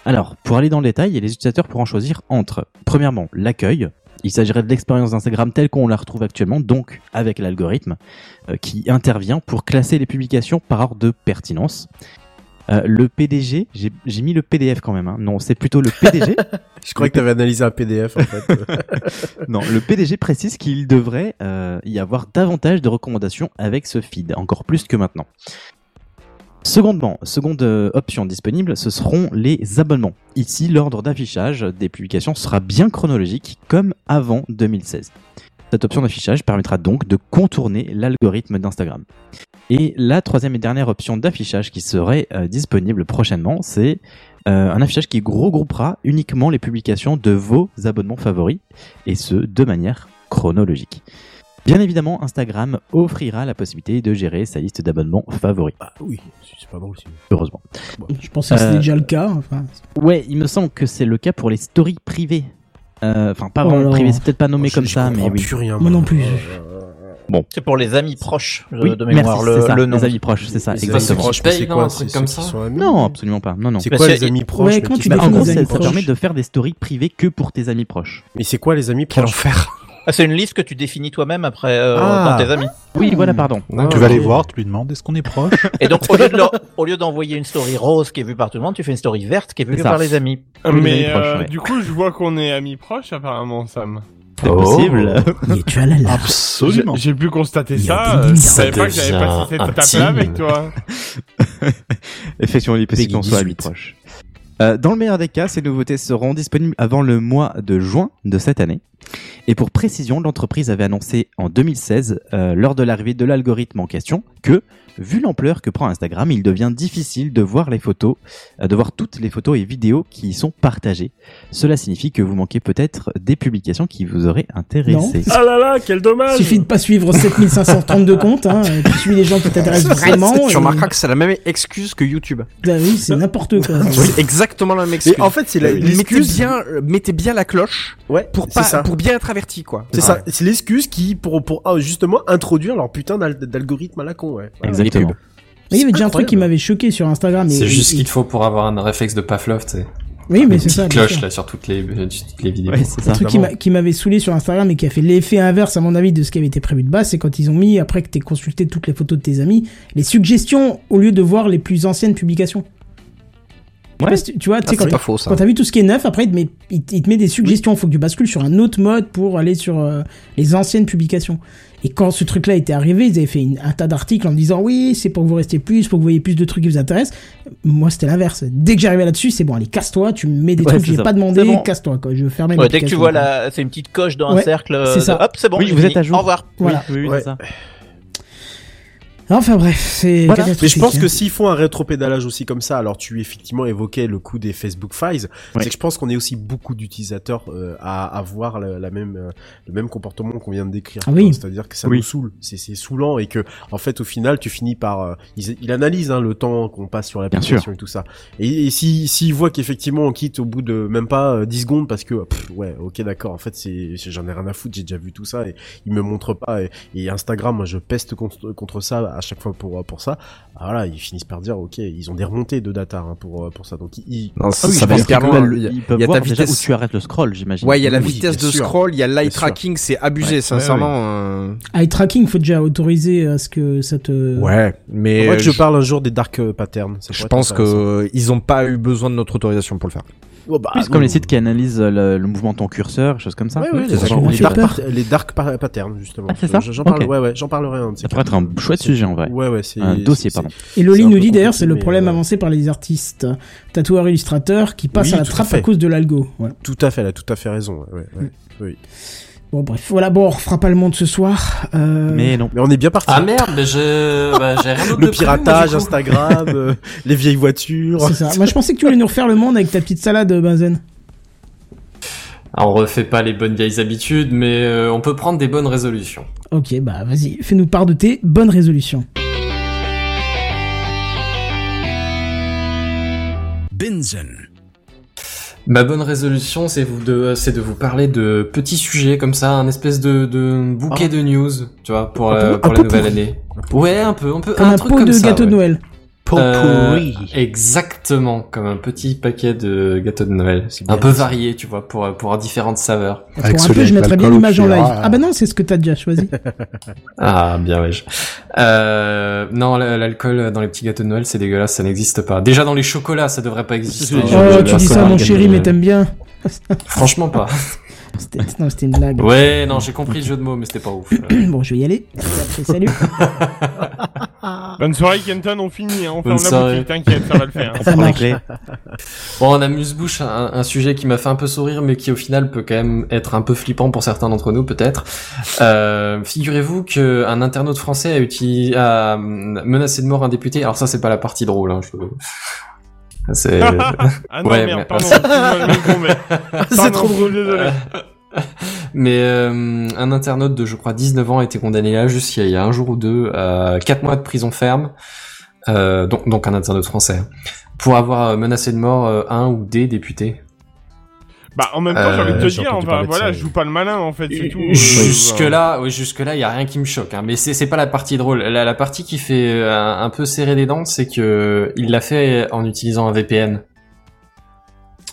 [SPEAKER 7] Alors, pour aller dans le détail, les utilisateurs pourront choisir entre, premièrement, l'accueil. Il s'agirait de l'expérience d'Instagram telle qu'on la retrouve actuellement, donc avec l'algorithme euh, qui intervient pour classer les publications par ordre de pertinence. Euh, le PDG, j'ai mis le PDF quand même. hein. Non, c'est plutôt le PDG. *laughs*
[SPEAKER 6] Je croyais que t'avais analysé un PDF en fait. *laughs*
[SPEAKER 7] non, le PDG précise qu'il devrait euh, y avoir davantage de recommandations avec ce feed, encore plus que maintenant. Secondement, seconde euh, option disponible, ce seront les abonnements. Ici, l'ordre d'affichage des publications sera bien chronologique, comme avant 2016. Cette option d'affichage permettra donc de contourner l'algorithme d'Instagram. Et la troisième et dernière option d'affichage qui serait euh, disponible prochainement, c'est euh, un affichage qui regroupera uniquement les publications de vos abonnements favoris, et ce, de manière chronologique. Bien évidemment, Instagram offrira la possibilité de gérer sa liste d'abonnements favoris,
[SPEAKER 6] ah oui, c'est pas drôle.
[SPEAKER 7] heureusement.
[SPEAKER 1] Je pense que c'était
[SPEAKER 7] Euh,
[SPEAKER 1] déjà le cas. Enfin,
[SPEAKER 7] Ouais, il me semble que c'est le cas pour les stories privées. Euh, Enfin, pas
[SPEAKER 1] Oh
[SPEAKER 7] vraiment
[SPEAKER 1] là.
[SPEAKER 7] privées, c'est peut-être pas nommé
[SPEAKER 6] Je-
[SPEAKER 7] comme
[SPEAKER 6] je
[SPEAKER 7] ça, mais oui.
[SPEAKER 6] plus rien.
[SPEAKER 1] Moi non plus.
[SPEAKER 5] C'est pour les amis proches euh,
[SPEAKER 7] Oui,
[SPEAKER 5] de mémoire
[SPEAKER 7] merci,
[SPEAKER 5] le,
[SPEAKER 7] c'est ça,
[SPEAKER 5] le nom.
[SPEAKER 7] les amis proches, c'est ça,
[SPEAKER 6] Les
[SPEAKER 7] exactement.
[SPEAKER 6] amis proches, c'est quoi
[SPEAKER 3] un truc
[SPEAKER 6] C'est
[SPEAKER 3] comme ça
[SPEAKER 7] Non, absolument pas. Non, non.
[SPEAKER 6] C'est
[SPEAKER 5] Parce
[SPEAKER 6] quoi les amis proches
[SPEAKER 7] en gros, ça, permet de faire des stories privées que pour tes amis proches.
[SPEAKER 6] Mais c'est quoi les amis
[SPEAKER 8] Quel
[SPEAKER 6] proches
[SPEAKER 8] enfer.
[SPEAKER 5] Ah, c'est une liste que tu définis toi-même après euh,
[SPEAKER 6] Ah.
[SPEAKER 5] dans tes amis.
[SPEAKER 7] Oui, voilà, pardon.
[SPEAKER 3] Ah,
[SPEAKER 4] Tu vas les voir, tu lui demandes est-ce qu'on est proche *laughs*
[SPEAKER 5] Et donc au lieu de leur- au lieu d'envoyer une story rose qui est vue par tout le monde, tu fais une story verte qui est vue
[SPEAKER 7] C'est
[SPEAKER 5] que
[SPEAKER 7] ça.
[SPEAKER 5] par les amis.
[SPEAKER 7] Les
[SPEAKER 9] Mais
[SPEAKER 7] amis proches,
[SPEAKER 9] euh,
[SPEAKER 7] ouais.
[SPEAKER 9] du coup, je vois qu'on est amis proches apparemment, Sam.
[SPEAKER 7] C'est
[SPEAKER 3] Oh.
[SPEAKER 7] possible. *laughs*
[SPEAKER 1] mais tu as la larme.
[SPEAKER 4] Absolument.
[SPEAKER 9] J'ai pu constater
[SPEAKER 1] Il y a
[SPEAKER 9] ça.
[SPEAKER 1] des
[SPEAKER 9] euh, Je savais pas que
[SPEAKER 3] Ça
[SPEAKER 9] j'avais passé cette
[SPEAKER 3] devient
[SPEAKER 9] étape-là avec toi. *laughs*
[SPEAKER 7] Effectivement, il est possible
[SPEAKER 8] Peggy
[SPEAKER 7] qu'on soit amis
[SPEAKER 8] 18.
[SPEAKER 7] proches. Euh, dans le meilleur des cas, ces nouveautés seront disponibles avant le mois de juin de cette année. Et pour précision, l'entreprise avait annoncé en 2016, euh, lors de l'arrivée de l'algorithme en question, que, vu l'ampleur que prend Instagram, il devient difficile de voir les photos, euh, de voir toutes les photos et vidéos qui y sont partagées. Cela signifie que vous manquez peut-être des publications qui vous auraient intéressé.
[SPEAKER 9] Ah là là, quel dommage.
[SPEAKER 1] Suffit de pas suivre 7532 comptes, hein. Tu suis les gens qui t'intéressent vraiment.
[SPEAKER 8] Tu
[SPEAKER 1] et-
[SPEAKER 8] remarqueras que c'est la même excuse que YouTube.
[SPEAKER 1] Ah oui, c'est n'importe quoi.
[SPEAKER 8] C'est exactement la même excuse.
[SPEAKER 6] Mais en fait, c'est la-
[SPEAKER 8] mettez
[SPEAKER 6] l'excuse.
[SPEAKER 8] bien, euh, mettez bien la cloche
[SPEAKER 6] Ouais,
[SPEAKER 8] pour
[SPEAKER 6] c'est
[SPEAKER 8] pas,
[SPEAKER 6] ça.
[SPEAKER 8] Pour bien être averti, quoi.
[SPEAKER 6] C'est ça, c'est l'excuse qui pour pour ah, justement introduire leur putain d'al- d'algorithme à la con, ouais.
[SPEAKER 7] Exactement.
[SPEAKER 8] pubs.
[SPEAKER 1] Mais il y avait déjà un truc qui m'avait choqué sur Instagram.
[SPEAKER 3] C'est juste ce qu'il faut pour avoir un réflexe de Pavlov, tu sais.
[SPEAKER 1] Oui, mais c'est ça.
[SPEAKER 3] cloche là sur toutes les, euh, toutes les vidéos.
[SPEAKER 7] Ouais, c'est
[SPEAKER 1] Un truc qui m'avait saoulé sur Instagram et qui a fait l'effet inverse à mon avis de ce qui avait été prévu de base, c'est quand ils ont mis, après que t'aies consulté toutes les photos de tes amis, les suggestions au lieu de voir les plus anciennes publications. Si tu- tu vois, tu sais,
[SPEAKER 8] Ah,
[SPEAKER 1] quand
[SPEAKER 8] c'est pas faux, ça.
[SPEAKER 1] Quand t'as vu tout ce qui est neuf, après, il te met, il te il te met des suggestions. Il faut que tu bascules sur un autre mode pour aller sur euh, les anciennes publications. Et quand ce truc-là était arrivé, ils avaient fait une- un tas d'articles en disant oui, c'est pour que vous restiez plus, pour que vous voyez plus de trucs qui vous intéressent. Moi, c'était l'inverse. Dès que j'arrivais là-dessus, c'est bon, allez, casse-toi, tu me mets des
[SPEAKER 7] Ouais,
[SPEAKER 1] trucs que j'ai pas demandé,
[SPEAKER 5] bon.
[SPEAKER 1] casse-toi, quoi. Je fermer
[SPEAKER 5] Ouais, dès que tu vois la, c'est une petite coche dans un
[SPEAKER 1] Ouais,
[SPEAKER 5] cercle. euh,
[SPEAKER 1] c'est
[SPEAKER 5] de-
[SPEAKER 1] ça.
[SPEAKER 5] Hop, c'est bon.
[SPEAKER 7] Oui, vous êtes à jour.
[SPEAKER 5] Au revoir.
[SPEAKER 1] Voilà.
[SPEAKER 7] Oui, oui,
[SPEAKER 6] Ouais.
[SPEAKER 7] c'est ça.
[SPEAKER 1] Enfin bref, c'est
[SPEAKER 7] Voilà.
[SPEAKER 6] Mais je pense que
[SPEAKER 1] hein.
[SPEAKER 6] s'ils font un rétropédalage aussi comme ça, alors tu effectivement évoquais le coup des Facebook Files,
[SPEAKER 7] Ouais.
[SPEAKER 6] c'est que je pense qu'on est aussi beaucoup d'utilisateurs euh, à avoir la, la même euh, le même comportement qu'on vient de décrire.
[SPEAKER 1] Ah oui.
[SPEAKER 6] C'est-à-dire que ça
[SPEAKER 7] Oui.
[SPEAKER 6] nous saoule, c'est c'est saoulant et que en fait au final tu finis par euh, il, il analyse hein, le temps qu'on passe sur l'application et tout ça. Et, et si s'il voit qu'effectivement on quitte au bout de même pas euh, 10 secondes parce que pff, ouais, OK d'accord, en fait c'est j'en ai rien à foutre, j'ai déjà vu tout ça et il me montre pas et, et Instagram moi je peste contre, contre ça à chaque fois pour pour ça. Ah, Voilà, ils finissent par dire ok, ils ont des remontées de data hein, pour pour ça. Donc ils,
[SPEAKER 8] Non, ça,
[SPEAKER 7] Ah oui,
[SPEAKER 8] ça
[SPEAKER 7] je
[SPEAKER 8] va hyper loin. Il y a- il y ta vitesse.
[SPEAKER 7] où tu arrêtes le scroll, j'imagine.
[SPEAKER 8] Ouais, il y a la
[SPEAKER 6] Oui,
[SPEAKER 8] vitesse de
[SPEAKER 6] sûr.
[SPEAKER 8] scroll, il y a l'eye tracking, c'est abusé,
[SPEAKER 6] Ouais,
[SPEAKER 8] sincèrement. euh,
[SPEAKER 1] Eye tracking, faut déjà autoriser à ce que ça te.
[SPEAKER 8] Ouais, mais
[SPEAKER 6] que
[SPEAKER 8] euh,
[SPEAKER 6] je parle un jour des dark euh, patterns. ça
[SPEAKER 8] je pense que ils ont pas eu besoin de notre autorisation pour le faire.
[SPEAKER 6] Oh, bah,
[SPEAKER 7] Plus
[SPEAKER 6] non.
[SPEAKER 7] comme les sites qui analysent euh, le, le mouvement de ton curseur, choses comme ça.
[SPEAKER 6] Ouais, ouais,
[SPEAKER 7] C'est
[SPEAKER 6] les,
[SPEAKER 7] ça,
[SPEAKER 6] les dark pa- patterns justement.
[SPEAKER 7] Ah, c'est ça
[SPEAKER 6] Je- J'en parle,
[SPEAKER 7] Ok.
[SPEAKER 6] ouais, ouais, j'en parlerai un. de ces
[SPEAKER 7] Ça pourrait être un chouette sujet en vrai.
[SPEAKER 6] Ouais, ouais, c'est
[SPEAKER 7] Un dossier,
[SPEAKER 6] c'est-
[SPEAKER 7] pardon.
[SPEAKER 1] Et Loli
[SPEAKER 6] C'est
[SPEAKER 1] nous dit d'ailleurs, c'est le problème
[SPEAKER 6] euh,
[SPEAKER 1] avancé par les artistes, tatoueurs illustrateurs qui passent
[SPEAKER 6] Oui,
[SPEAKER 1] à la trappe à, cause de l'algo.
[SPEAKER 6] Tout à fait, elle a tout à fait raison. ouais, ouais, ouais. Oui.
[SPEAKER 1] Bon, bref, voilà, bon, on refera pas le monde ce soir. Euh,
[SPEAKER 7] Mais non.
[SPEAKER 6] Mais on est bien parti.
[SPEAKER 3] Ah merde, mais je, bah, j'ai rien
[SPEAKER 6] le
[SPEAKER 3] de
[SPEAKER 6] piratage. Instagram, euh, *laughs* les vieilles voitures.
[SPEAKER 1] C'est ça. Moi, je pensais que tu voulais nous refaire le monde avec ta petite salade, Benzen.
[SPEAKER 3] Ah, on refait pas les bonnes vieilles habitudes, mais euh, on peut prendre des bonnes résolutions.
[SPEAKER 1] Ok, bah vas-y, fais-nous part de tes bonnes résolutions.
[SPEAKER 2] Binzen.
[SPEAKER 3] Ma bonne résolution, c'est de, c'est de vous parler de petits sujets comme ça, un espèce de, de bouquet de news, tu vois, pour,
[SPEAKER 6] Un
[SPEAKER 3] la,
[SPEAKER 6] peu-
[SPEAKER 3] pour
[SPEAKER 6] un
[SPEAKER 3] la
[SPEAKER 6] peu
[SPEAKER 3] nouvelle
[SPEAKER 6] pourri.
[SPEAKER 3] année. Ouais, un peu, un peu,
[SPEAKER 1] Comme un,
[SPEAKER 3] truc
[SPEAKER 1] pot
[SPEAKER 3] comme
[SPEAKER 1] de
[SPEAKER 3] ça,
[SPEAKER 1] gâteau
[SPEAKER 3] ouais.
[SPEAKER 1] de Noël.
[SPEAKER 3] Euh, exactement, comme un petit paquet de gâteaux de Noël. Un peu varié, tu vois, pour, pour différentes saveurs.
[SPEAKER 4] Avec
[SPEAKER 1] Pour un peu, je mettrais bien l'image en live.
[SPEAKER 4] ah.
[SPEAKER 1] Ah bah non, c'est ce que t'as déjà choisi. *laughs*
[SPEAKER 3] Ah, bien, ouais. Euh, non, l'alcool dans les petits gâteaux de Noël, c'est dégueulasse, ça n'existe pas. Déjà dans les chocolats, ça devrait pas exister.
[SPEAKER 6] Oh,
[SPEAKER 1] oh, tu dis ça, mon chéri, mais t'aimes bien. *laughs*
[SPEAKER 3] Franchement pas. *laughs*
[SPEAKER 1] C'était non, c'était une blague.
[SPEAKER 3] Ouais, non, j'ai compris le jeu de mots, mais c'était pas ouf. *coughs*
[SPEAKER 1] Bon, je vais y aller. Après, salut.
[SPEAKER 9] Bonne soirée, Kenton, on finit, hein, on
[SPEAKER 3] Bonne
[SPEAKER 9] ferme la
[SPEAKER 3] soirée.
[SPEAKER 9] boutique, t'inquiète, ça va le faire. *laughs*
[SPEAKER 7] Les clés.
[SPEAKER 3] Bon, on amuse-bouche, un, un sujet qui m'a fait un peu sourire, mais qui au final peut quand même être un peu flippant pour certains d'entre nous, peut-être. Euh, Figurez-vous qu'un internaute français a, utilisé, a hum, menacé de mort un député. Alors ça, c'est pas la partie drôle. Hein, je... *laughs* C'est...
[SPEAKER 9] Ah non,
[SPEAKER 3] Ouais,
[SPEAKER 9] merde,
[SPEAKER 3] mais-
[SPEAKER 9] pardon. *laughs*
[SPEAKER 6] C'est trop drôle.
[SPEAKER 9] Désolé. *laughs*
[SPEAKER 3] Mais euh, un internaute de, je crois, 19 ans a été condamné là, juste il y a, un jour ou deux, à 4 mois de prison ferme. Euh, donc, donc un internaute français. Pour avoir menacé de mort euh, un ou des députés.
[SPEAKER 9] Bah, en même temps,
[SPEAKER 3] Euh,
[SPEAKER 9] j'ai envie de te
[SPEAKER 6] j'ai
[SPEAKER 9] dire,
[SPEAKER 6] parler de
[SPEAKER 9] voilà,
[SPEAKER 6] ça,
[SPEAKER 9] je joue pas le malin, en fait, c'est tout. euh,
[SPEAKER 3] Jusque là, oui, jusque là, il y a rien qui me choque. Hein, mais c'est c'est pas la partie drôle. La, la partie qui fait euh, un, un peu serrer les dents, c'est que il l'a fait en utilisant un VPN.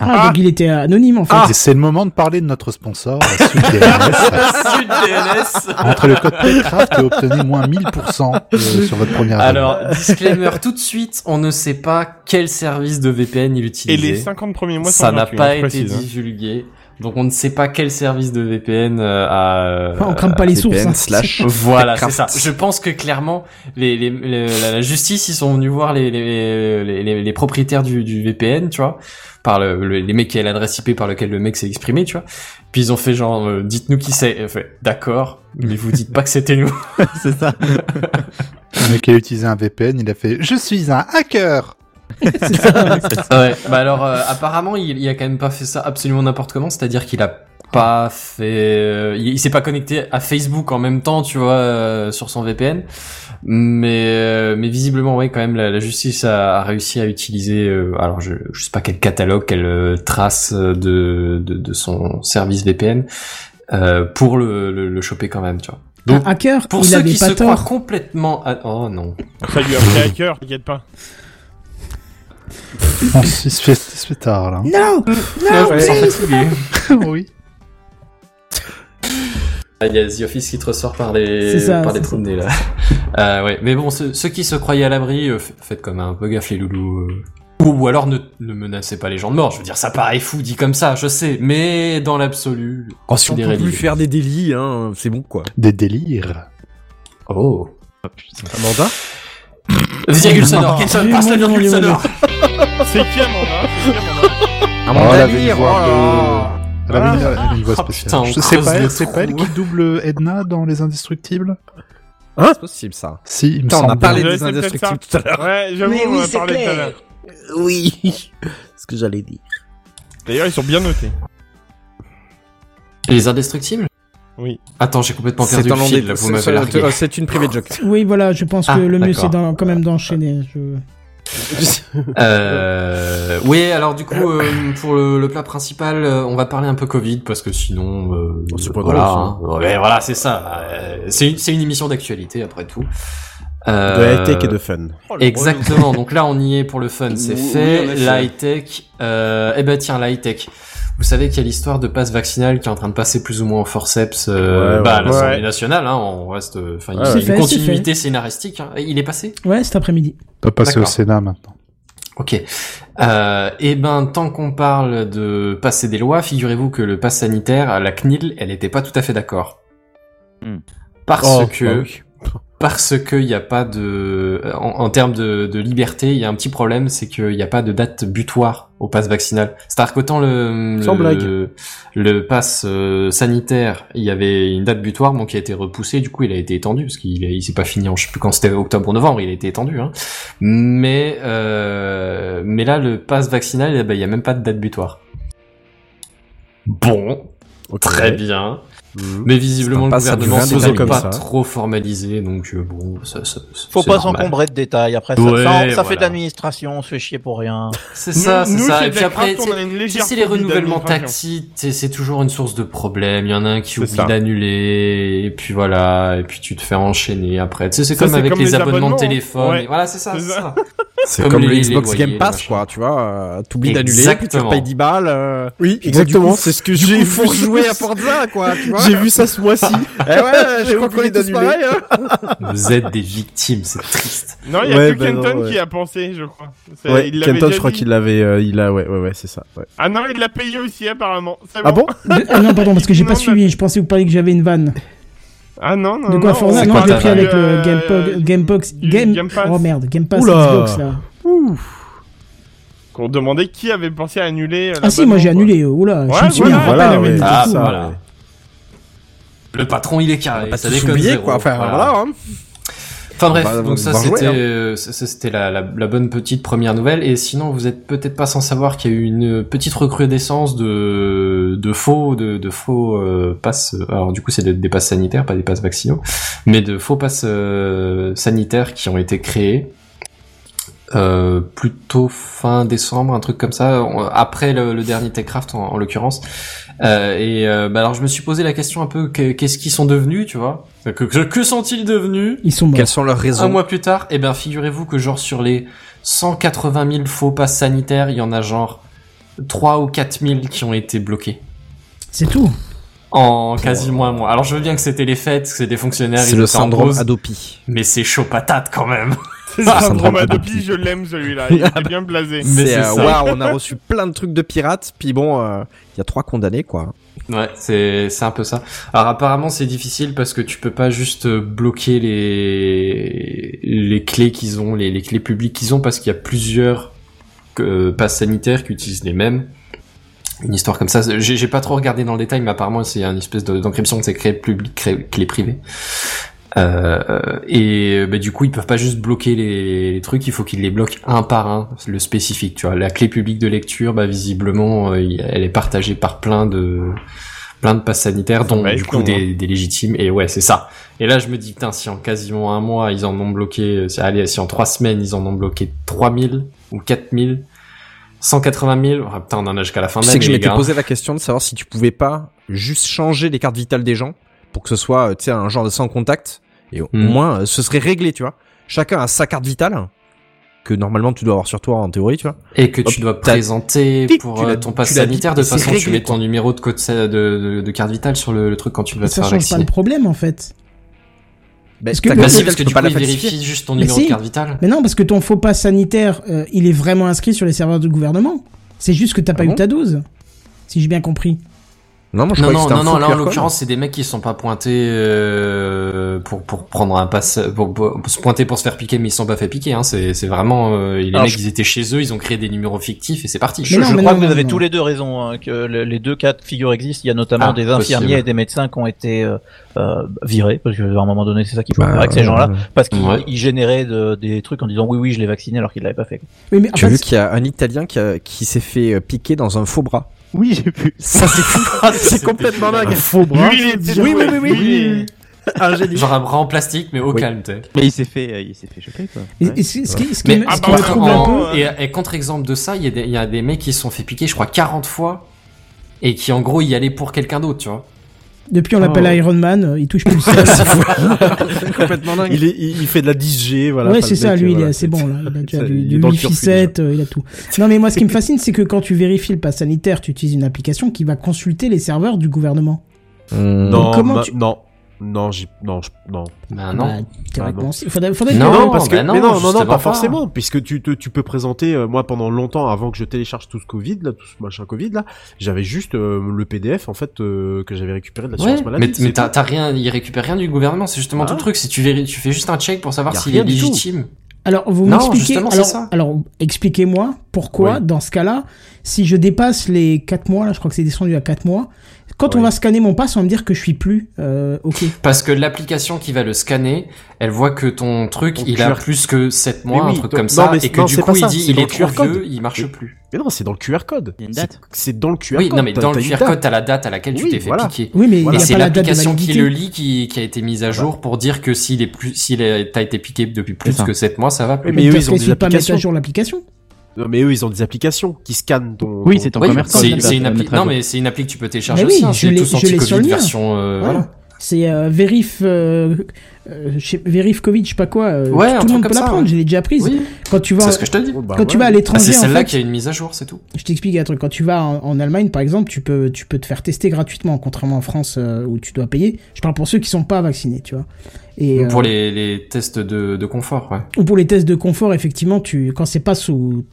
[SPEAKER 1] Ah, donc il était anonyme en fait.
[SPEAKER 4] Et C'est le moment de parler de notre sponsor, la Sud DNS. *laughs* Entre le code TechCraft et obtenez moins 1000% euh, sur votre première année.
[SPEAKER 3] Alors, disclaimer tout de suite, on ne sait pas quel service de VPN il
[SPEAKER 9] Et
[SPEAKER 3] utilisait.
[SPEAKER 9] les 50 premiers mois
[SPEAKER 3] Ça n'a pas
[SPEAKER 9] hein, je
[SPEAKER 3] été
[SPEAKER 9] précise, hein.
[SPEAKER 3] divulgué. Donc on ne sait pas quel service de VPN euh, a...
[SPEAKER 1] Enfin, on crame pas les sources.
[SPEAKER 8] VPN
[SPEAKER 1] hein.
[SPEAKER 8] slash *laughs*
[SPEAKER 3] Voilà, c'est ça. Je pense que clairement, les, les, les- la, la justice, ils sont venus voir les, les, les, les- les propriétaires du, du VPN, tu vois, par le, le- les mecs qui a l'adresse IP par lequel le mec s'est exprimé, tu vois. Puis ils ont fait genre, euh, dites-nous qui c'est. Fait, D'accord, mais vous dites pas que c'était nous. *laughs*
[SPEAKER 7] C'est ça. *laughs*
[SPEAKER 4] Le mec qui a utilisé un VPN, il a fait « Je suis un hacker
[SPEAKER 1] C'est ça.
[SPEAKER 3] ouais. Bah alors, euh, apparemment, il, il a quand même pas fait ça absolument n'importe comment. C'est-à-dire qu'il a pas fait, euh, il, il s'est pas connecté à Facebook en même temps, tu vois, euh, sur son VPN. Mais euh, mais visiblement, ouais, quand même, la, la justice a, a réussi à utiliser. euh, alors, je je sais pas quel catalogue, quelle euh, trace euh, de, de de son service VPN euh, pour le, le le choper quand même, tu vois. Donc,
[SPEAKER 1] Un hacker,
[SPEAKER 3] pour
[SPEAKER 1] il
[SPEAKER 3] ceux
[SPEAKER 1] avait
[SPEAKER 3] qui
[SPEAKER 1] pas
[SPEAKER 3] se croient complètement, à- oh non.
[SPEAKER 9] Ça lui a pris à cœur, t'inquiète pas. ».
[SPEAKER 4] On Il se fait, il se fait tard, là.
[SPEAKER 1] Non, non,
[SPEAKER 3] Ouais,
[SPEAKER 1] please.
[SPEAKER 3] fatigué. *laughs*
[SPEAKER 4] oui.
[SPEAKER 3] Ah, Il y a The Office qui te ressort par les,
[SPEAKER 1] ça,
[SPEAKER 3] par les trous de nez, là. *laughs* Euh, ouais. Mais bon, ceux, ceux qui se croyaient à l'abri, euh, faites comme un peu gaffe les loulous. euh. Ou, ou alors ne, ne menacez pas les gens de mort. Je veux dire, ça paraît fou dit comme ça, je sais. Mais dans l'absolu,
[SPEAKER 8] si on peut plus faire des délits, hein, c'est bon quoi.
[SPEAKER 4] Des délires.
[SPEAKER 3] Oh.
[SPEAKER 6] Amanda?
[SPEAKER 3] Virgule sonore.
[SPEAKER 1] Non.
[SPEAKER 3] Kenton, passe la virgule sonore.
[SPEAKER 9] C'est qui Amanda C'est qui Amanda
[SPEAKER 4] Oh,
[SPEAKER 8] Amanda
[SPEAKER 4] elle avait une
[SPEAKER 8] Lear,
[SPEAKER 4] voix
[SPEAKER 8] là
[SPEAKER 4] un peu- Elle avait une, elle avait une voix spéciale. Je- pas,
[SPEAKER 3] le
[SPEAKER 4] elle- c'est pas elle qui double Edna dans Les Indestructibles
[SPEAKER 8] Hein c'est possible ça.
[SPEAKER 4] Si, il me
[SPEAKER 8] Putain, on a parlé des indestructibles tout à l'heure.
[SPEAKER 9] Ouais, j'avoue, on a
[SPEAKER 10] c'est
[SPEAKER 9] parlé tout à l'heure.
[SPEAKER 8] Oui. *laughs* ce que j'allais dire.
[SPEAKER 9] D'ailleurs, ils sont bien notés.
[SPEAKER 3] Les indestructibles
[SPEAKER 9] Oui.
[SPEAKER 3] Attends, j'ai complètement perdu le fil,
[SPEAKER 8] dé-
[SPEAKER 3] là, vous
[SPEAKER 8] c'est-
[SPEAKER 3] m'avez
[SPEAKER 8] c'est-
[SPEAKER 3] largué.
[SPEAKER 8] C'est une private joke.
[SPEAKER 1] Oui, voilà, je pense que
[SPEAKER 3] Ah,
[SPEAKER 1] le mieux c'est quand même d'enchaîner.
[SPEAKER 3] Euh, oui, alors du coup, euh, pour le, le plat principal, euh, on va parler un peu Covid parce que sinon, euh,
[SPEAKER 6] Oh, c'est pas
[SPEAKER 3] voilà, hein. Ouais, voilà, c'est ça. Euh, c'est une, c'est une émission d'actualité après tout. Euh,
[SPEAKER 6] De high-tech et de fun.
[SPEAKER 5] Oh,
[SPEAKER 3] Exactement. Donc là, on y est pour le fun, c'est
[SPEAKER 5] Oui,
[SPEAKER 3] fait. La high-tech, euh, eh ben tiens, la hightech. Vous savez qu'il y a l'histoire de passe vaccinal qui est en train de passer plus ou moins en forceps, euh,
[SPEAKER 6] Ouais,
[SPEAKER 3] bah, à l'Assemblée
[SPEAKER 9] Ouais.
[SPEAKER 3] nationale. Hein, on reste, euh, enfin, il
[SPEAKER 6] Ouais,
[SPEAKER 3] y a
[SPEAKER 1] ouais.
[SPEAKER 3] une
[SPEAKER 1] fait,
[SPEAKER 3] continuité scénaristique. Hein. Il est passé.
[SPEAKER 1] Ouais, cet après-midi.
[SPEAKER 4] doit passer au. Sénat maintenant.
[SPEAKER 3] Ok. Euh, et ben, tant qu'on parle de passer des lois, figurez-vous que le pass sanitaire, la CNIL, elle était pas tout à fait d'accord.
[SPEAKER 7] Hmm.
[SPEAKER 3] Parce
[SPEAKER 6] Oh,
[SPEAKER 3] que,
[SPEAKER 6] oui.
[SPEAKER 3] Parce qu'il n'y a pas de, en, en termes de, de liberté, il y a un petit problème, c'est qu'il n'y a pas de date butoir au pass vaccinal. C'est-à-dire qu'autant le,
[SPEAKER 6] Sans
[SPEAKER 3] le,
[SPEAKER 6] blague.
[SPEAKER 3] le pass euh, sanitaire, il y avait une date butoir, bon, qui a été repoussée, du coup, il a été étendu, parce qu'il il s'est pas fini en, je sais plus quand c'était octobre ou novembre, il a été étendu, hein. Mais, euh, mais là, le pass vaccinal, eh ben, il y a même pas de date butoir. Bon, très bien.
[SPEAKER 6] Mhm.
[SPEAKER 3] Mais visiblement, le gouvernement ne pas
[SPEAKER 8] comme ça.
[SPEAKER 3] trop formaliser, donc euh, bon, ça, ça,
[SPEAKER 5] Faut
[SPEAKER 3] c'est
[SPEAKER 5] pas s'encombrer de détails. Après, ça,
[SPEAKER 3] Ouais,
[SPEAKER 5] ça, ça fait
[SPEAKER 3] voilà.
[SPEAKER 5] de l'administration, on se fait chier pour rien. *laughs*
[SPEAKER 3] C'est ça, c'est ça. Et puis après, sais, les renouvellements tactites, c'est c'est toujours une source de problème. Il y en a un qui
[SPEAKER 9] C'est
[SPEAKER 3] oublie d'annuler, et puis voilà, et puis tu te fais enchaîner après. Tu sais, c'est comme
[SPEAKER 9] c'est
[SPEAKER 3] avec
[SPEAKER 9] comme
[SPEAKER 3] les,
[SPEAKER 9] les
[SPEAKER 3] abonnements
[SPEAKER 9] abonnements,
[SPEAKER 3] de téléphone.
[SPEAKER 9] ouais.
[SPEAKER 3] Et Voilà, c'est ça,
[SPEAKER 9] C'est
[SPEAKER 3] c'est
[SPEAKER 9] ça. *laughs*
[SPEAKER 8] C'est
[SPEAKER 3] Comme
[SPEAKER 8] comme,
[SPEAKER 3] les-
[SPEAKER 8] le Xbox Game Pass, quoi, tu vois. euh, T'oublies d'annuler, tu repayes 10 balles. euh,
[SPEAKER 6] Oui, exactement. C'est ce que j'ai vu.
[SPEAKER 8] faut jouer à Forza, quoi, tu vois.
[SPEAKER 6] J'ai vu ça ce mois-ci.
[SPEAKER 8] Eh ouais, je crois qu'on est tous
[SPEAKER 6] d'annuler.
[SPEAKER 8] pareil, hein.
[SPEAKER 3] Vous êtes des victimes, c'est triste.
[SPEAKER 9] Non, il y a
[SPEAKER 6] Ouais,
[SPEAKER 9] que
[SPEAKER 6] bah
[SPEAKER 9] Kenton
[SPEAKER 6] non, ouais.
[SPEAKER 9] qui a pensé, je crois.
[SPEAKER 6] Ouais,
[SPEAKER 9] il
[SPEAKER 6] Kenton,
[SPEAKER 9] déjà
[SPEAKER 6] je crois qu'il l'avait, euh, il a, ouais, ouais, ouais, c'est ça. Ouais.
[SPEAKER 9] Ah non, il l'a payé aussi, apparemment.
[SPEAKER 6] Ah bon *laughs*
[SPEAKER 1] ah non, pardon, parce que j'ai pas suivi. Je pensais que vous parliez que j'avais une vanne.
[SPEAKER 9] Ah non, non,
[SPEAKER 1] De quoi
[SPEAKER 9] non.
[SPEAKER 1] Forza
[SPEAKER 9] on
[SPEAKER 1] Non, je l'ai pris avec
[SPEAKER 9] euh,
[SPEAKER 1] le Game, Po- Game Box.
[SPEAKER 9] du
[SPEAKER 1] Game...
[SPEAKER 9] Game Pass.
[SPEAKER 1] Oh merde, Game Pass
[SPEAKER 6] Oula.
[SPEAKER 1] Xbox là.
[SPEAKER 9] Qu'on demandait qui avait pensé à annuler. euh,
[SPEAKER 1] Ah si, moi j'ai annulé. Oula, je
[SPEAKER 9] Ouais,
[SPEAKER 1] me suis mis
[SPEAKER 9] voilà,
[SPEAKER 6] voilà, ouais.
[SPEAKER 3] Ah,
[SPEAKER 1] tout.
[SPEAKER 6] ça,
[SPEAKER 3] voilà. Le patron, il est carré.
[SPEAKER 8] Pas
[SPEAKER 3] zéro.
[SPEAKER 8] quoi. Enfin, voilà, hein.
[SPEAKER 3] Enfin bref,
[SPEAKER 8] Bah,
[SPEAKER 3] donc ça c'était
[SPEAKER 8] hein.
[SPEAKER 3] euh, ça, ça, c'était la, la, la bonne petite première nouvelle. Et sinon vous êtes peut-être pas sans savoir qu'il y a eu une petite recrudescence de de faux de, de faux euh, passes. Alors du coup c'est des, des passes sanitaires pas des passes vaccinaux mais de faux passes euh, sanitaires qui ont été créés euh, plutôt fin décembre un truc comme ça on- après le, le dernier Techcraft en, en l'occurrence euh, et euh, bah alors je me suis posé la question un peu que- qu'est-ce qu'ils sont devenus tu vois? Que, que, que sont-ils devenus?
[SPEAKER 1] Ils sont morts.
[SPEAKER 8] Quelles sont leurs
[SPEAKER 3] un
[SPEAKER 8] raisons
[SPEAKER 3] mois plus tard, eh ben figurez-vous que genre sur les 180 000 faux passes sanitaires, il y en a genre 3 ou 4 000 qui ont été bloqués.
[SPEAKER 1] C'est tout.
[SPEAKER 3] En quasiment un mois. Alors je veux bien que c'était les fêtes, que c'est des fonctionnaires,
[SPEAKER 8] C'est
[SPEAKER 3] ils
[SPEAKER 8] le syndrome Adopi.
[SPEAKER 3] mais c'est chaud patate quand même.
[SPEAKER 9] C'est
[SPEAKER 8] Ah,
[SPEAKER 9] Adopi,
[SPEAKER 8] Adopi.
[SPEAKER 9] je l'aime celui-là. Il était bien blasé. *laughs*
[SPEAKER 3] Mais
[SPEAKER 8] C'est
[SPEAKER 3] c'est
[SPEAKER 8] euh,
[SPEAKER 3] ça.
[SPEAKER 8] waouh, on a reçu plein de trucs de pirates, puis bon, euh, il y a trois condamnés, quoi.
[SPEAKER 3] Ouais, c'est c'est un peu ça. Alors apparemment c'est difficile parce que tu peux pas juste euh, bloquer les les clés qu'ils ont, les, les clés publiques qu'ils ont parce qu'il y a plusieurs euh, passes sanitaires qui utilisent les mêmes. Une histoire comme ça, j'ai pas trop regardé dans le détail, mais apparemment c'est une espèce de- d'encryption de ces clés publiques, clés, clés privées. Euh, et bah, du coup ils peuvent pas juste bloquer les, les trucs, il faut qu'ils les bloquent un par un, le spécifique. Tu vois, la clé publique de lecture, bah visiblement, euh, elle est partagée par plein de plein de passes sanitaires, dont
[SPEAKER 9] être
[SPEAKER 3] du coup des, des légitimes. Et ouais, c'est ça. Et là je me dis putain, si en quasiment un mois ils en ont bloqué, c'est- allez, si en trois semaines ils en ont bloqué 3000 ou 4000, 180 000, ah, putain on en a jusqu'à la fin de
[SPEAKER 8] Tu sais que je
[SPEAKER 3] l'année,
[SPEAKER 8] m'étais posé la question de savoir si tu pouvais pas juste changer les cartes vitales des gens pour que ce soit, euh, tu sais, un genre de sans contact. Et au
[SPEAKER 3] Hmm.
[SPEAKER 8] moins, euh, ce serait réglé, tu vois. Chacun a sa carte vitale que normalement tu dois avoir sur toi en théorie, tu vois.
[SPEAKER 3] Et que tu dois présenter
[SPEAKER 8] tic,
[SPEAKER 3] pour
[SPEAKER 8] tu
[SPEAKER 3] euh, ton passe
[SPEAKER 8] tu
[SPEAKER 3] sanitaire. De façon, tu
[SPEAKER 8] réglé,
[SPEAKER 3] mets ton
[SPEAKER 8] quoi.
[SPEAKER 3] numéro de code sa- de, de, de carte vitale sur le, le truc quand tu vas te
[SPEAKER 1] ça
[SPEAKER 3] faire
[SPEAKER 1] change pas
[SPEAKER 3] vacciner.
[SPEAKER 1] le problème en fait.
[SPEAKER 8] Bah,
[SPEAKER 1] Parce que
[SPEAKER 3] Bah si, parce que
[SPEAKER 8] tu peux pas
[SPEAKER 3] coup,
[SPEAKER 8] la
[SPEAKER 3] il
[SPEAKER 8] falsifier.
[SPEAKER 3] vérifie juste ton numéro
[SPEAKER 1] si.
[SPEAKER 3] de carte vitale.
[SPEAKER 1] Mais non, parce que ton faux pass sanitaire, euh, il est vraiment inscrit sur les serveurs du gouvernement. C'est juste que t'as pas
[SPEAKER 8] Ah
[SPEAKER 1] eu
[SPEAKER 8] bon
[SPEAKER 1] ta dose. Si j'ai bien compris.
[SPEAKER 8] Non, moi je
[SPEAKER 3] Non, non,
[SPEAKER 8] que
[SPEAKER 3] non,
[SPEAKER 8] un
[SPEAKER 3] non,
[SPEAKER 8] faux
[SPEAKER 3] là en l'occurrence, c'est des mecs qui se sont pas pointés euh, pour pour prendre un pass, pour, pour- pour se pointer pour se faire piquer, mais ils se sont pas fait piquer. Hein. C'est c'est vraiment euh, les
[SPEAKER 5] Alors,
[SPEAKER 3] mecs,
[SPEAKER 5] je-
[SPEAKER 3] ils étaient chez eux, ils ont créé des numéros fictifs et c'est parti.
[SPEAKER 5] Je,
[SPEAKER 1] non,
[SPEAKER 5] je crois
[SPEAKER 1] non,
[SPEAKER 5] que vous
[SPEAKER 1] non,
[SPEAKER 5] avez
[SPEAKER 1] non.
[SPEAKER 5] tous les deux raison, hein, que le- les deux cas de figure existent. Il y a notamment
[SPEAKER 3] Ah,
[SPEAKER 5] des
[SPEAKER 3] possible.
[SPEAKER 5] infirmiers et des médecins qui ont été euh, euh, virés, parce que à un moment donné, c'est ça qu'il faut
[SPEAKER 8] Bah,
[SPEAKER 5] faire avec ces gens-là, parce qu'ils
[SPEAKER 3] Ouais.
[SPEAKER 5] généraient de- des trucs en disant oui, oui, je l'ai vacciné alors qu'ils l'avaient pas fait.
[SPEAKER 1] Oui, mais en
[SPEAKER 8] Tu as vu qu'il y a un Italien qui, a- qui s'est fait euh, piquer dans un faux bras.
[SPEAKER 5] Oui, j'ai vu.
[SPEAKER 8] Ça c'est fou. *laughs* c'est complètement dingue.
[SPEAKER 6] Faux bras.
[SPEAKER 9] Lui, il était
[SPEAKER 8] Oui, oui, oui, oui.
[SPEAKER 3] Genre un bras en plastique, mais au
[SPEAKER 8] Oui.
[SPEAKER 3] calme, t'es.
[SPEAKER 7] Mais il s'est fait, euh, il s'est fait choper quoi.
[SPEAKER 1] et-
[SPEAKER 7] Ouais.
[SPEAKER 1] et ce ce qui, ce qui
[SPEAKER 3] Mais
[SPEAKER 1] me-
[SPEAKER 9] ah
[SPEAKER 1] ce qui me
[SPEAKER 9] en-
[SPEAKER 1] trouble un
[SPEAKER 9] en-
[SPEAKER 1] peu,
[SPEAKER 3] Et, et contre-exemple de ça, il y, a des- il y a des mecs qui se sont fait piquer, je crois, 40 fois, et qui en gros y allaient pour quelqu'un d'autre, tu vois.
[SPEAKER 1] Depuis, on l'appelle
[SPEAKER 6] Oh.
[SPEAKER 1] Iron Man, euh, il touche plus le *laughs* sol. *laughs*
[SPEAKER 8] Complètement dingue.
[SPEAKER 6] Il, est, il, il fait de la 10G, voilà.
[SPEAKER 1] ouais, c'est ça,
[SPEAKER 6] mec,
[SPEAKER 1] lui, il est assez bon, là. Il a *laughs* déjà du, du Wi-Fi
[SPEAKER 6] turfu,
[SPEAKER 1] 7, euh, il a tout. Non, mais moi, ce qui me fascine, c'est que quand tu vérifies le pass sanitaire, tu utilises une application qui va consulter les serveurs du gouvernement.
[SPEAKER 8] Hmm.
[SPEAKER 6] Non,
[SPEAKER 1] Comment
[SPEAKER 6] ma-
[SPEAKER 1] tu-
[SPEAKER 6] non, non, j'y- non, je- non.
[SPEAKER 3] Bah non.
[SPEAKER 1] Bah, théoriquement,
[SPEAKER 6] Ah, non.
[SPEAKER 1] faudrait, faudrait
[SPEAKER 3] Non,
[SPEAKER 1] que-
[SPEAKER 6] Non, parce que
[SPEAKER 3] bah non,
[SPEAKER 6] mais non, non, non, pas
[SPEAKER 3] pas.
[SPEAKER 6] forcément, puisque tu te, tu peux présenter. euh, moi, pendant longtemps, avant que je télécharge tout ce Covid, là, tout ce machin Covid, là, j'avais juste euh, le PDF en fait euh, que j'avais récupéré de
[SPEAKER 3] Ouais,
[SPEAKER 6] l'assurance maladie.
[SPEAKER 3] mais, mais t'as t'as rien, il récupère rien du gouvernement, c'est justement
[SPEAKER 6] Ah.
[SPEAKER 3] tout le truc. Si tu, tu fais juste un check pour savoir
[SPEAKER 6] Y a
[SPEAKER 3] s'il est
[SPEAKER 6] tout.
[SPEAKER 3] légitime.
[SPEAKER 1] Alors, vous
[SPEAKER 3] Non,
[SPEAKER 1] m'expliquez. Alors,
[SPEAKER 3] ça.
[SPEAKER 1] alors expliquez-moi pourquoi,
[SPEAKER 6] Oui.
[SPEAKER 1] dans ce cas-là, si je dépasse les 4 mois, là, je crois que c'est descendu à 4 mois, quand on
[SPEAKER 6] Oui.
[SPEAKER 1] va scanner mon pass, on va me dire que je suis plus euh, OK.
[SPEAKER 3] Parce que l'application qui va le scanner, elle voit que ton truc,
[SPEAKER 6] Ton
[SPEAKER 3] il a
[SPEAKER 6] QR.
[SPEAKER 3] plus que 7 mois, un
[SPEAKER 6] oui,
[SPEAKER 3] truc
[SPEAKER 6] donc-
[SPEAKER 3] comme
[SPEAKER 6] non,
[SPEAKER 3] ça,
[SPEAKER 6] mais
[SPEAKER 3] et que
[SPEAKER 6] non,
[SPEAKER 3] du coup il dit il est trop vieux, il marche
[SPEAKER 6] Mais-
[SPEAKER 3] plus.
[SPEAKER 6] Mais non, c'est dans le QR code.
[SPEAKER 7] Il y a une
[SPEAKER 6] C'est-
[SPEAKER 7] date.
[SPEAKER 6] C'est dans le QR
[SPEAKER 3] Oui,
[SPEAKER 6] code.
[SPEAKER 3] non mais dans le QR code, t'as la date à laquelle
[SPEAKER 6] Oui,
[SPEAKER 3] tu t'es fait
[SPEAKER 6] voilà.
[SPEAKER 3] piquer.
[SPEAKER 1] Oui, mais
[SPEAKER 3] c'est
[SPEAKER 1] la
[SPEAKER 3] l'application qui le lit qui, qui a été mise à jour pour dire que s'il est plus, s'il t'as été piqué depuis plus que 7 mois, ça va plus.
[SPEAKER 6] Oui, mais eux, ils ont
[SPEAKER 1] pas mettre à jour l'application.
[SPEAKER 6] Non, mais eux, ils ont des applications qui scannent ton.
[SPEAKER 7] Oui,
[SPEAKER 6] ton-
[SPEAKER 7] c'est ton
[SPEAKER 3] Oui,
[SPEAKER 7] commerçant.
[SPEAKER 3] c'est une appli. Non, mais c'est une appli que tu peux télécharger
[SPEAKER 1] Mais oui,
[SPEAKER 3] aussi. Hein,
[SPEAKER 1] je
[SPEAKER 3] c'est
[SPEAKER 1] l'ai-
[SPEAKER 3] tous
[SPEAKER 1] je l'ai sur le
[SPEAKER 3] version. euh,
[SPEAKER 1] Voilà.
[SPEAKER 3] voilà.
[SPEAKER 1] C'est euh, Vérif, euh, euh, Vérif Covid, je sais pas quoi. euh,
[SPEAKER 3] Ouais,
[SPEAKER 1] tout le monde peut la prendre,
[SPEAKER 3] ouais.
[SPEAKER 1] je l'ai déjà prise.
[SPEAKER 3] Oui,
[SPEAKER 1] Quand tu vas,
[SPEAKER 3] c'est ce que je te dis.
[SPEAKER 6] Oh, bah
[SPEAKER 1] quand tu
[SPEAKER 6] ouais.
[SPEAKER 1] vas à
[SPEAKER 3] Bah,
[SPEAKER 1] l'étranger,
[SPEAKER 3] c'est
[SPEAKER 1] en
[SPEAKER 3] celle-là
[SPEAKER 1] fait,
[SPEAKER 3] qui a une mise à jour, c'est tout.
[SPEAKER 1] je t'explique un truc. Quand tu vas en, en Allemagne, par exemple, tu peux, tu peux te faire tester gratuitement, contrairement en France euh, où tu dois payer. Je parle pour ceux qui sont pas vaccinés, tu vois. Et,
[SPEAKER 3] Pour
[SPEAKER 1] euh,
[SPEAKER 3] les, les tests de, de confort, ouais.
[SPEAKER 1] Ou pour les tests de confort, effectivement, tu, quand c'est pas sous,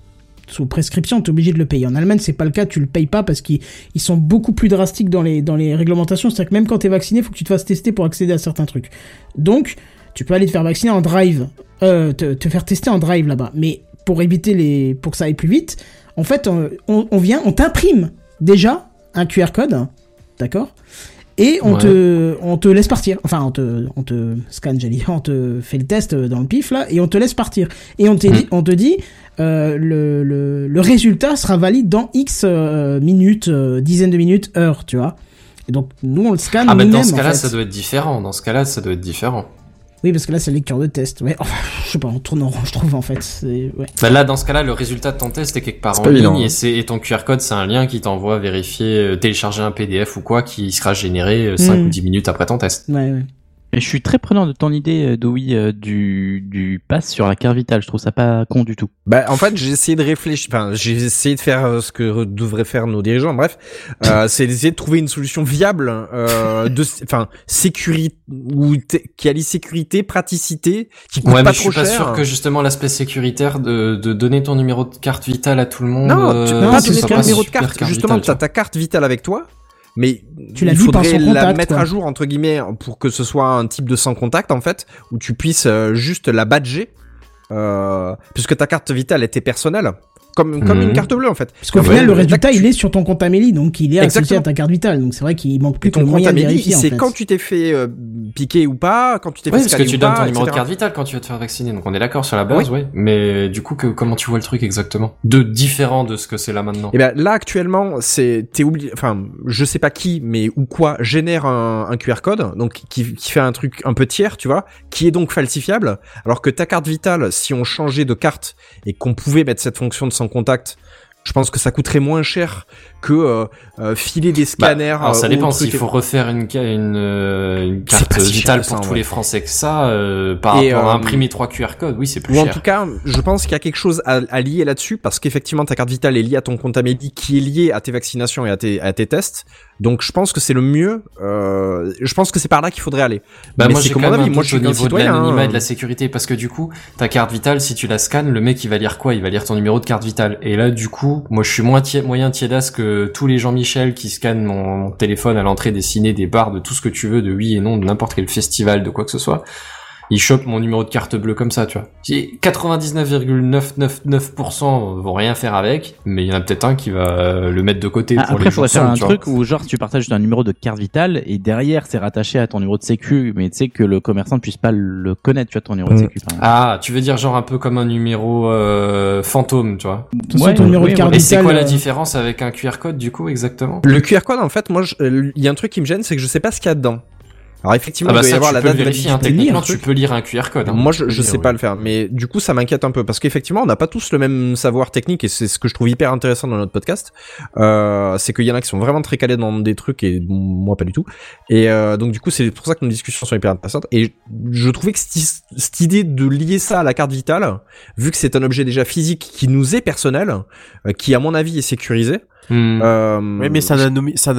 [SPEAKER 1] sous prescription, tu es obligé de le payer. En Allemagne, c'est pas le cas, tu le payes pas parce qu'ils ils sont beaucoup plus drastiques dans les, dans les réglementations. C'est-à-dire que même quand tu es vacciné, il faut que tu te fasses tester pour accéder à certains trucs. Donc, tu peux aller te faire vacciner en drive, euh, te, te faire tester en drive là-bas. Mais pour éviter les, pour que ça aille plus vite, en fait, on, on- on vient, on t'imprime déjà un QR code, d'accord? Et on
[SPEAKER 3] Ouais.
[SPEAKER 1] te on te laisse partir enfin on te on te scanne j'allais dire on te fait le test dans le pif là et on te laisse partir et on te dit on te dit euh, le, le le résultat sera valide dans x euh, minutes euh, dizaines de minutes heures tu vois et donc nous on le scanne
[SPEAKER 3] Ah, bah,
[SPEAKER 1] nous-mêmes
[SPEAKER 3] dans ce
[SPEAKER 1] en
[SPEAKER 3] cas-là,
[SPEAKER 1] fait.
[SPEAKER 3] ça doit être différent. Dans ce cas-là, ça doit être différent.
[SPEAKER 1] Oui parce que là c'est lecture de test ouais enfin, je sais pas on tourne en rond je trouve en fait c'est ouais
[SPEAKER 3] Bah là, dans ce cas-là, le résultat de ton test est quelque part en ligne
[SPEAKER 8] évident, hein.
[SPEAKER 3] et, ton QR code, c'est un lien qui t'envoie vérifier, euh, télécharger un PDF ou quoi qui sera généré euh, 5
[SPEAKER 1] Mm.
[SPEAKER 3] ou 10 minutes après ton test.
[SPEAKER 1] ouais, ouais.
[SPEAKER 7] Mais je suis très prenant de ton idée, euh, Doui, euh, du, du pass sur la carte vitale. Je trouve ça pas con du tout.
[SPEAKER 8] Bah, en fait, j'ai essayé de réfléchir, enfin, j'ai essayé de faire euh, ce que devraient faire nos dirigeants. Bref, euh, *laughs* c'est d'essayer de trouver une solution viable, euh, de, enfin, sécurité ou qui allie sécurité, praticité, qui coûte
[SPEAKER 3] Ouais,
[SPEAKER 8] pas
[SPEAKER 3] mais je
[SPEAKER 8] trop
[SPEAKER 3] suis pas
[SPEAKER 8] cher.
[SPEAKER 3] sûr que justement l'aspect sécuritaire de, de donner ton numéro de carte vitale à tout le monde.
[SPEAKER 8] Non, tu
[SPEAKER 3] euh,
[SPEAKER 8] peux pas donner ton numéro de carte.
[SPEAKER 3] carte
[SPEAKER 8] Justement, t'as ta carte vitale avec toi, mais
[SPEAKER 1] Tu
[SPEAKER 8] il faudrait la
[SPEAKER 1] contact,
[SPEAKER 8] mettre
[SPEAKER 1] quoi.
[SPEAKER 8] à jour entre guillemets pour que ce soit un type de sans contact en fait, où tu puisses euh, juste la badger, euh, puisque ta carte vitale était personnelle, comme comme
[SPEAKER 3] Mhm.
[SPEAKER 8] une carte bleue en fait.
[SPEAKER 1] parce qu'au
[SPEAKER 8] Ah
[SPEAKER 1] final
[SPEAKER 8] ouais,
[SPEAKER 1] le résultat
[SPEAKER 8] tu-
[SPEAKER 1] il est sur ton compte Amélie donc il est associé
[SPEAKER 8] Exactement.
[SPEAKER 1] à ta carte vitale donc c'est vrai qu'il manque plus
[SPEAKER 8] Et
[SPEAKER 1] que le
[SPEAKER 8] ton compte
[SPEAKER 1] moyen de
[SPEAKER 8] Amélie,
[SPEAKER 1] vérifier en
[SPEAKER 8] c'est
[SPEAKER 1] fait.
[SPEAKER 8] quand tu t'es fait euh, piquer ou pas, quand tu t'es
[SPEAKER 3] Oui,
[SPEAKER 8] fait
[SPEAKER 3] parce que tu
[SPEAKER 8] ou
[SPEAKER 3] donnes
[SPEAKER 8] pas,
[SPEAKER 3] ton numéro de carte vitale quand tu vas te faire vacciner. Donc on est d'accord sur la base, oui. Mais du coup, que, comment tu vois le truc exactement? De différent de ce que c'est là maintenant.
[SPEAKER 8] Et ben là actuellement, c'est t'es oublié, enfin je sais pas qui, mais ou quoi génère un, un QR code, donc qui, qui fait un truc un peu tiers, tu vois, qui est donc falsifiable, alors que ta carte vitale, si on changeait de carte et qu'on pouvait mettre cette fonction de contact, je pense que ça coûterait moins cher que euh, euh, filer des
[SPEAKER 3] Bah,
[SPEAKER 8] scanners.
[SPEAKER 3] alors ça dépend s'il faut refaire une, euh, une carte
[SPEAKER 8] si cher
[SPEAKER 3] vitale
[SPEAKER 8] ça,
[SPEAKER 3] pour tous les Français que ça, euh, par
[SPEAKER 8] Et,
[SPEAKER 3] rapport à imprimer trois QR codes, oui c'est plus
[SPEAKER 8] Ou en
[SPEAKER 3] cher.
[SPEAKER 8] tout cas, je pense qu'il y a quelque chose à, à lier là-dessus parce qu'effectivement ta carte vitale est liée à ton compte Amélie qui est lié à tes vaccinations et à tes, à tes tests. Donc je pense que c'est le mieux. Euh, je pense que c'est par là qu'il faudrait aller.
[SPEAKER 3] Bah
[SPEAKER 8] Mais
[SPEAKER 3] moi
[SPEAKER 8] c'est
[SPEAKER 3] j'ai
[SPEAKER 8] comme
[SPEAKER 3] quand même
[SPEAKER 8] avis.
[SPEAKER 3] un
[SPEAKER 8] Moi je
[SPEAKER 3] au niveau de l'anonymat et
[SPEAKER 8] hein.
[SPEAKER 3] de la sécurité parce que du coup ta carte vitale si tu la scannes le mec il va lire quoi? Il va lire ton numéro de carte vitale et là du coup moi je suis moins moyen tiédasse que tous les Jean-Michel qui scannent mon, mon téléphone à l'entrée des ciné, des bars, de tout ce que tu veux, de oui et non, de n'importe quel festival, de quoi que ce soit. Ils chopent mon numéro de carte bleue comme ça, tu vois. Si 99,999% vont rien faire avec, mais il y en a peut-être un qui va euh, le mettre de côté
[SPEAKER 7] Ah,
[SPEAKER 3] pour
[SPEAKER 7] après,
[SPEAKER 3] les
[SPEAKER 7] il faudrait
[SPEAKER 3] jours
[SPEAKER 7] faire un
[SPEAKER 3] vois.
[SPEAKER 7] truc où, genre, tu partages un numéro de carte vitale et derrière, c'est rattaché à ton numéro de sécu, mais tu sais que le commerçant ne puisse pas le connaître, tu vois, ton numéro de
[SPEAKER 8] Mm.
[SPEAKER 7] sécu.
[SPEAKER 3] Ah, tu veux dire genre un peu comme un numéro euh, fantôme, tu vois.
[SPEAKER 1] Façon,
[SPEAKER 7] Ouais,
[SPEAKER 1] ton numéro
[SPEAKER 7] oui,
[SPEAKER 1] de carte
[SPEAKER 3] Et c'est
[SPEAKER 1] vitale,
[SPEAKER 3] quoi la
[SPEAKER 1] euh,
[SPEAKER 3] différence avec un QR code du coup exactement?
[SPEAKER 8] Le QR code, en fait, moi, je- il y a un truc qui me gêne, c'est que je sais pas ce qu'il y a dedans. Alors effectivement,
[SPEAKER 3] Ah bah
[SPEAKER 8] il doit y
[SPEAKER 3] ça,
[SPEAKER 8] avoir
[SPEAKER 3] tu
[SPEAKER 8] la
[SPEAKER 3] peux
[SPEAKER 8] date
[SPEAKER 3] vérifier, hein, techniquement, tu peux lire un QR code. hein.
[SPEAKER 8] Moi, je, je
[SPEAKER 6] Lire,
[SPEAKER 8] sais
[SPEAKER 6] ouais.
[SPEAKER 8] pas le faire, mais du coup, ça m'inquiète un peu parce qu'effectivement, on n'a pas tous le même savoir technique et c'est ce que je trouve hyper intéressant dans notre podcast. Euh, c'est qu'il y en a qui sont vraiment très calés dans des trucs et moi pas du tout. Et euh, donc du coup, c'est pour ça que nos discussions sont hyper intéressantes. Et je trouvais que cette, cette idée de lier ça à la carte vitale, vu que c'est un objet déjà physique qui nous est personnel, euh, qui à mon avis est sécurisé.
[SPEAKER 3] Hmm.
[SPEAKER 8] Euh,
[SPEAKER 6] Oui, mais ça n'anomi- ça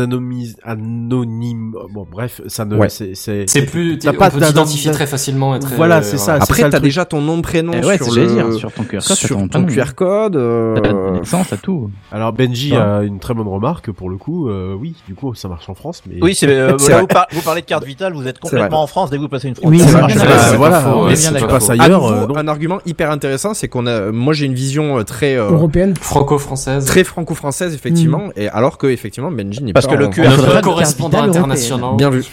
[SPEAKER 6] anonyme. Bon, bref, ça ne,
[SPEAKER 8] Ouais.
[SPEAKER 6] c'est, c'est,
[SPEAKER 3] C'est plus,
[SPEAKER 6] t'as pas
[SPEAKER 3] t'identifier
[SPEAKER 6] d'identifier-
[SPEAKER 3] très facilement et très.
[SPEAKER 6] Voilà, c'est ça.
[SPEAKER 8] Après, t'as déjà ton nom, prénom
[SPEAKER 7] Eh ouais,
[SPEAKER 8] sur le
[SPEAKER 7] dire, sur ton QR code, t'as
[SPEAKER 8] sur
[SPEAKER 7] ton
[SPEAKER 8] ton. QR code. Euh,
[SPEAKER 7] naissance, t'as tout.
[SPEAKER 6] Alors Benji
[SPEAKER 8] Ah.
[SPEAKER 6] a une très bonne remarque pour le coup. euh, oui, du coup, ça marche en France, mais.
[SPEAKER 5] Oui, c'est, euh, *laughs* là, vous, par- vous parlez de carte vitale, vous êtes complètement en France dès que vous passez une
[SPEAKER 1] Oui,
[SPEAKER 5] frontière.
[SPEAKER 1] c'est
[SPEAKER 5] Ça marche
[SPEAKER 6] voilà, on passe
[SPEAKER 8] À
[SPEAKER 6] ailleurs, euh,
[SPEAKER 8] un argument hyper intéressant, c'est qu'on a, moi j'ai une vision euh, très euh,
[SPEAKER 1] Européenne.
[SPEAKER 3] Franco-française.
[SPEAKER 8] très franco-française effectivement, et alors que effectivement Benji n'est
[SPEAKER 5] Parce
[SPEAKER 8] pas
[SPEAKER 5] que le QR code,
[SPEAKER 3] correspondant international.
[SPEAKER 8] Bien vu.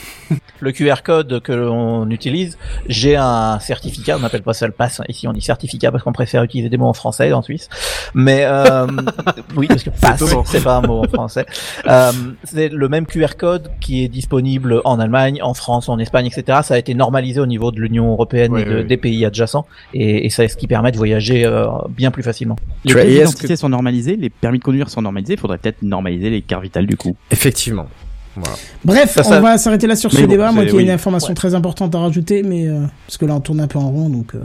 [SPEAKER 5] le QR code que l'on utilise, j'ai un certificat, on n'appelle pas ça le pass, hein. ici on dit certificat parce qu'on préfère utiliser des mots en français en Suisse, mais euh, *laughs* oui parce que pass c'est pas un mot en français. Euh, c'est le même QR code qui est disponible en Allemagne, en France, en Espagne, etc. Ça a été normalisé au niveau de l'Union européenne
[SPEAKER 6] Ouais,
[SPEAKER 5] et de- des pays adjacents, et, et c'est ce qui permet de voyager euh, bien plus facilement.
[SPEAKER 7] Les
[SPEAKER 8] vois,
[SPEAKER 7] pièces d'identité sont normalisées, les permis de conduire sont normalisés, il faudrait peut-être normaliser les cartes vitales du coup.
[SPEAKER 8] Effectivement.
[SPEAKER 1] Bref,
[SPEAKER 5] Ça, ça-
[SPEAKER 1] on va s'arrêter là sur
[SPEAKER 6] Mais
[SPEAKER 1] ce
[SPEAKER 6] bon,
[SPEAKER 1] débat. Moi qui ai
[SPEAKER 6] oui.
[SPEAKER 1] une information
[SPEAKER 5] Ouais.
[SPEAKER 1] très importante à rajouter, mais euh, parce que là on tourne un peu en rond, donc. euh,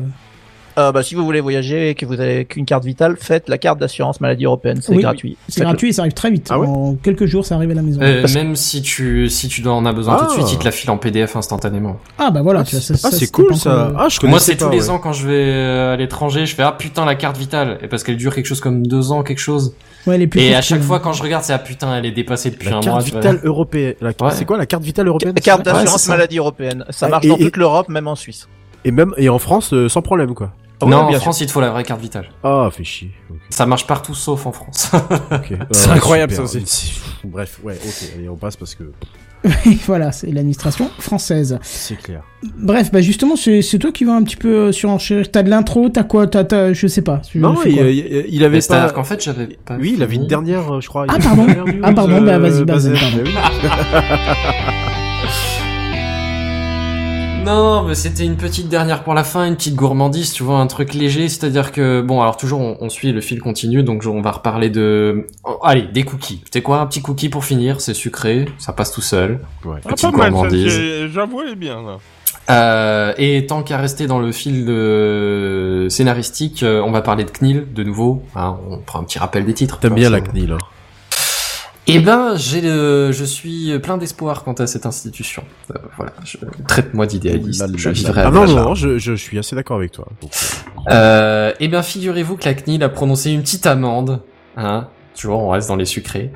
[SPEAKER 5] Euh, bah, si vous voulez voyager et que vous avez qu'une carte vitale, faites la carte d'assurance maladie européenne, c'est
[SPEAKER 1] Oui,
[SPEAKER 5] gratuit.
[SPEAKER 1] C'est gratuit et ça arrive très vite.
[SPEAKER 6] Ah ouais
[SPEAKER 1] en quelques jours, ça arrive à la maison.
[SPEAKER 3] Euh,
[SPEAKER 5] Parce-
[SPEAKER 3] même si tu si tu en as besoin tout de
[SPEAKER 6] Ah.
[SPEAKER 3] suite, il te la file en PDF instantanément.
[SPEAKER 1] Ah bah voilà,
[SPEAKER 6] Ah, c'est- ah, cool ça.
[SPEAKER 1] euh,
[SPEAKER 6] Ah, je
[SPEAKER 3] Moi, c'est tous les ans quand je vais à l'étranger, je fais ah putain la carte vitale et parce qu'elle dure quelque chose comme deux ans, quelque chose.
[SPEAKER 1] Ouais, les plus
[SPEAKER 3] Et à chaque fois quand je regarde, c'est ah putain, elle est dépassée depuis
[SPEAKER 6] La
[SPEAKER 3] un
[SPEAKER 6] carte
[SPEAKER 3] mois.
[SPEAKER 6] vitale européenne. La-
[SPEAKER 3] Ouais.
[SPEAKER 6] C'est quoi la carte vitale européenne
[SPEAKER 5] La carte d'assurance maladie européenne, ça
[SPEAKER 6] Ah,
[SPEAKER 5] marche
[SPEAKER 6] et-
[SPEAKER 5] dans
[SPEAKER 6] et-
[SPEAKER 5] toute l'Europe, même en Suisse.
[SPEAKER 6] Et même et en France euh, sans problème quoi.
[SPEAKER 5] Ah
[SPEAKER 3] non,
[SPEAKER 5] bien
[SPEAKER 3] en
[SPEAKER 5] sûr.
[SPEAKER 3] France, il te faut la vraie carte vitale.
[SPEAKER 6] Ah, fait chier.
[SPEAKER 3] Ça marche partout sauf en France.
[SPEAKER 6] ok. *laughs*
[SPEAKER 8] C'est
[SPEAKER 6] Euh,
[SPEAKER 8] incroyable,
[SPEAKER 6] super.
[SPEAKER 8] ça aussi.
[SPEAKER 6] Bref, ouais, ok. Allez, on passe parce que *laughs*
[SPEAKER 1] voilà, c'est l'administration française.
[SPEAKER 6] c'est clair.
[SPEAKER 1] Bref, bah justement, c'est c'est toi qui vas un petit peu euh, surenchérir. T'as de l'intro, t'as quoi T'as, t'as- je sais pas.
[SPEAKER 6] Non, il,
[SPEAKER 1] quoi
[SPEAKER 6] il- il avait
[SPEAKER 3] c'est-à-dire
[SPEAKER 6] pas.
[SPEAKER 3] qu'en fait, j'avais pas.
[SPEAKER 6] Oui, il avait une dernière, euh, je crois.
[SPEAKER 1] Ah,
[SPEAKER 6] il y a
[SPEAKER 1] pardon. Ah, pardon, bah, vas-y, *laughs*
[SPEAKER 6] Bazel. *laughs*
[SPEAKER 3] Non, mais c'était une petite dernière pour la fin, une petite gourmandise, tu vois, un truc léger, c'est-à-dire que, bon, alors toujours, on, on suit le fil continu, donc on va reparler de... oh, allez, des cookies. Tu sais quoi, un petit cookie pour finir, c'est sucré, ça passe tout seul.
[SPEAKER 6] Ouais.
[SPEAKER 9] Ah,
[SPEAKER 3] Petite
[SPEAKER 9] pas ça,
[SPEAKER 3] gourmandise.
[SPEAKER 9] j'avoue, elle est bien, là.
[SPEAKER 3] Euh, et tant qu'à rester dans le fil de scénaristique, euh, on va parler de CNIL de nouveau. Hein, on prend un petit rappel des titres.
[SPEAKER 6] T'aimes bien la CNIL. Hein.
[SPEAKER 3] Eh ben, j'ai le, je suis plein d'espoir quant à cette institution. Euh, voilà, je, traite-moi d'idéaliste. Je vivrai
[SPEAKER 6] Ah non, non, non, je, je suis assez d'accord avec toi. Euh,
[SPEAKER 3] eh bien, figurez-vous que la CNIL a prononcé une petite amende, hein, toujours on reste dans les sucrés,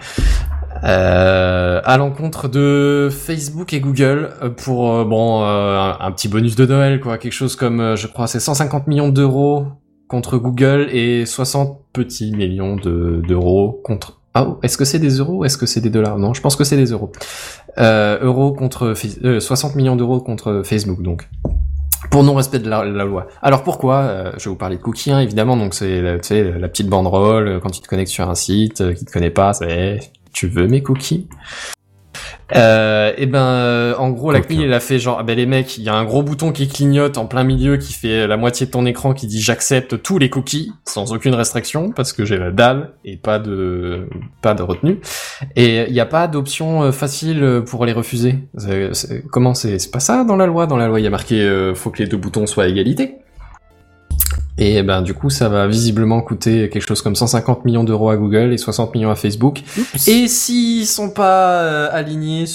[SPEAKER 3] euh, à l'encontre de Facebook et Google euh, pour euh, bon euh, un, un petit bonus de Noël, quoi, quelque chose comme, euh, je crois, c'est 150 millions d'euros contre Google et 60 petits millions de- d'euros contre. Ah, est-ce que c'est des euros ou est-ce que c'est des dollars? Non, je pense que c'est des euros. Euh, euros contre euh, 60 millions d'euros contre Facebook, donc pour non-respect de la, loi. Alors pourquoi? Euh, Je vais vous parler de cookies, hein, évidemment. Donc c'est la- la petite banderole euh, quand tu te connectes sur un site euh, qui te connaît pas, c'est tu veux mes cookies? Euh, et ben, euh, en gros, la. CNIL, elle a fait genre, ah ben les mecs, il y a un gros bouton qui clignote en plein milieu, qui fait la moitié de ton écran, qui dit j'accepte tous les cookies sans aucune restriction parce que j'ai la dalle et pas de pas de retenue. Et il n'y a pas d'option euh, facile pour les refuser. Comment c'est C'est pas ça dans la loi? Dans la loi, il y a marqué euh, faut que les deux boutons soient à égalité. Et ben du coup, ça va visiblement coûter quelque chose comme 150 millions d'euros à Google et 60 millions à Facebook. Et s'ils sont pas euh, alignés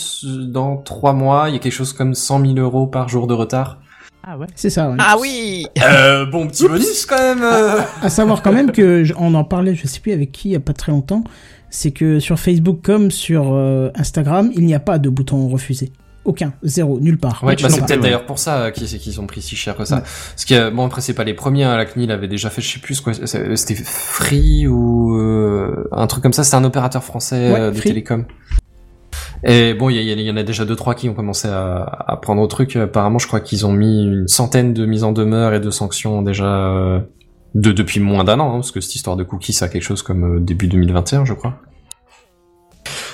[SPEAKER 3] dans trois mois, il y a quelque chose comme 100 000 euros par jour de retard.
[SPEAKER 7] Ah ouais.
[SPEAKER 1] C'est ça. ouais.
[SPEAKER 5] Ah oui
[SPEAKER 3] Euh, bon petit bonus quand même. euh.
[SPEAKER 1] À savoir quand même que je- on en parlait, je sais plus avec qui, il y a pas très longtemps, c'est que sur Facebook comme sur euh, Instagram, il n'y a pas de bouton refusé. Aucun, zéro, nulle part.
[SPEAKER 3] Ouais,
[SPEAKER 1] Tu
[SPEAKER 3] bah, c'est peut-être d'ailleurs pour ça euh, qu'ils qu'ils ont pris si cher que ça.
[SPEAKER 1] Ouais.
[SPEAKER 3] Parce que euh, bon après c'est pas les premiers. Hein, la CNIL avait déjà fait, je sais plus quoi, c'est- c'était Free ou euh, un truc comme ça. C'était un opérateur français
[SPEAKER 1] Ouais,
[SPEAKER 3] euh, de
[SPEAKER 1] Free.
[SPEAKER 3] télécom. Et bon, il y, en a déjà deux trois qui ont commencé à, à prendre au truc. Apparemment, je crois qu'ils ont mis une centaine de mises en demeure et de sanctions déjà euh, de depuis moins d'un an, hein, parce que cette histoire de cookies, ça a quelque chose comme euh, début 2021, je crois.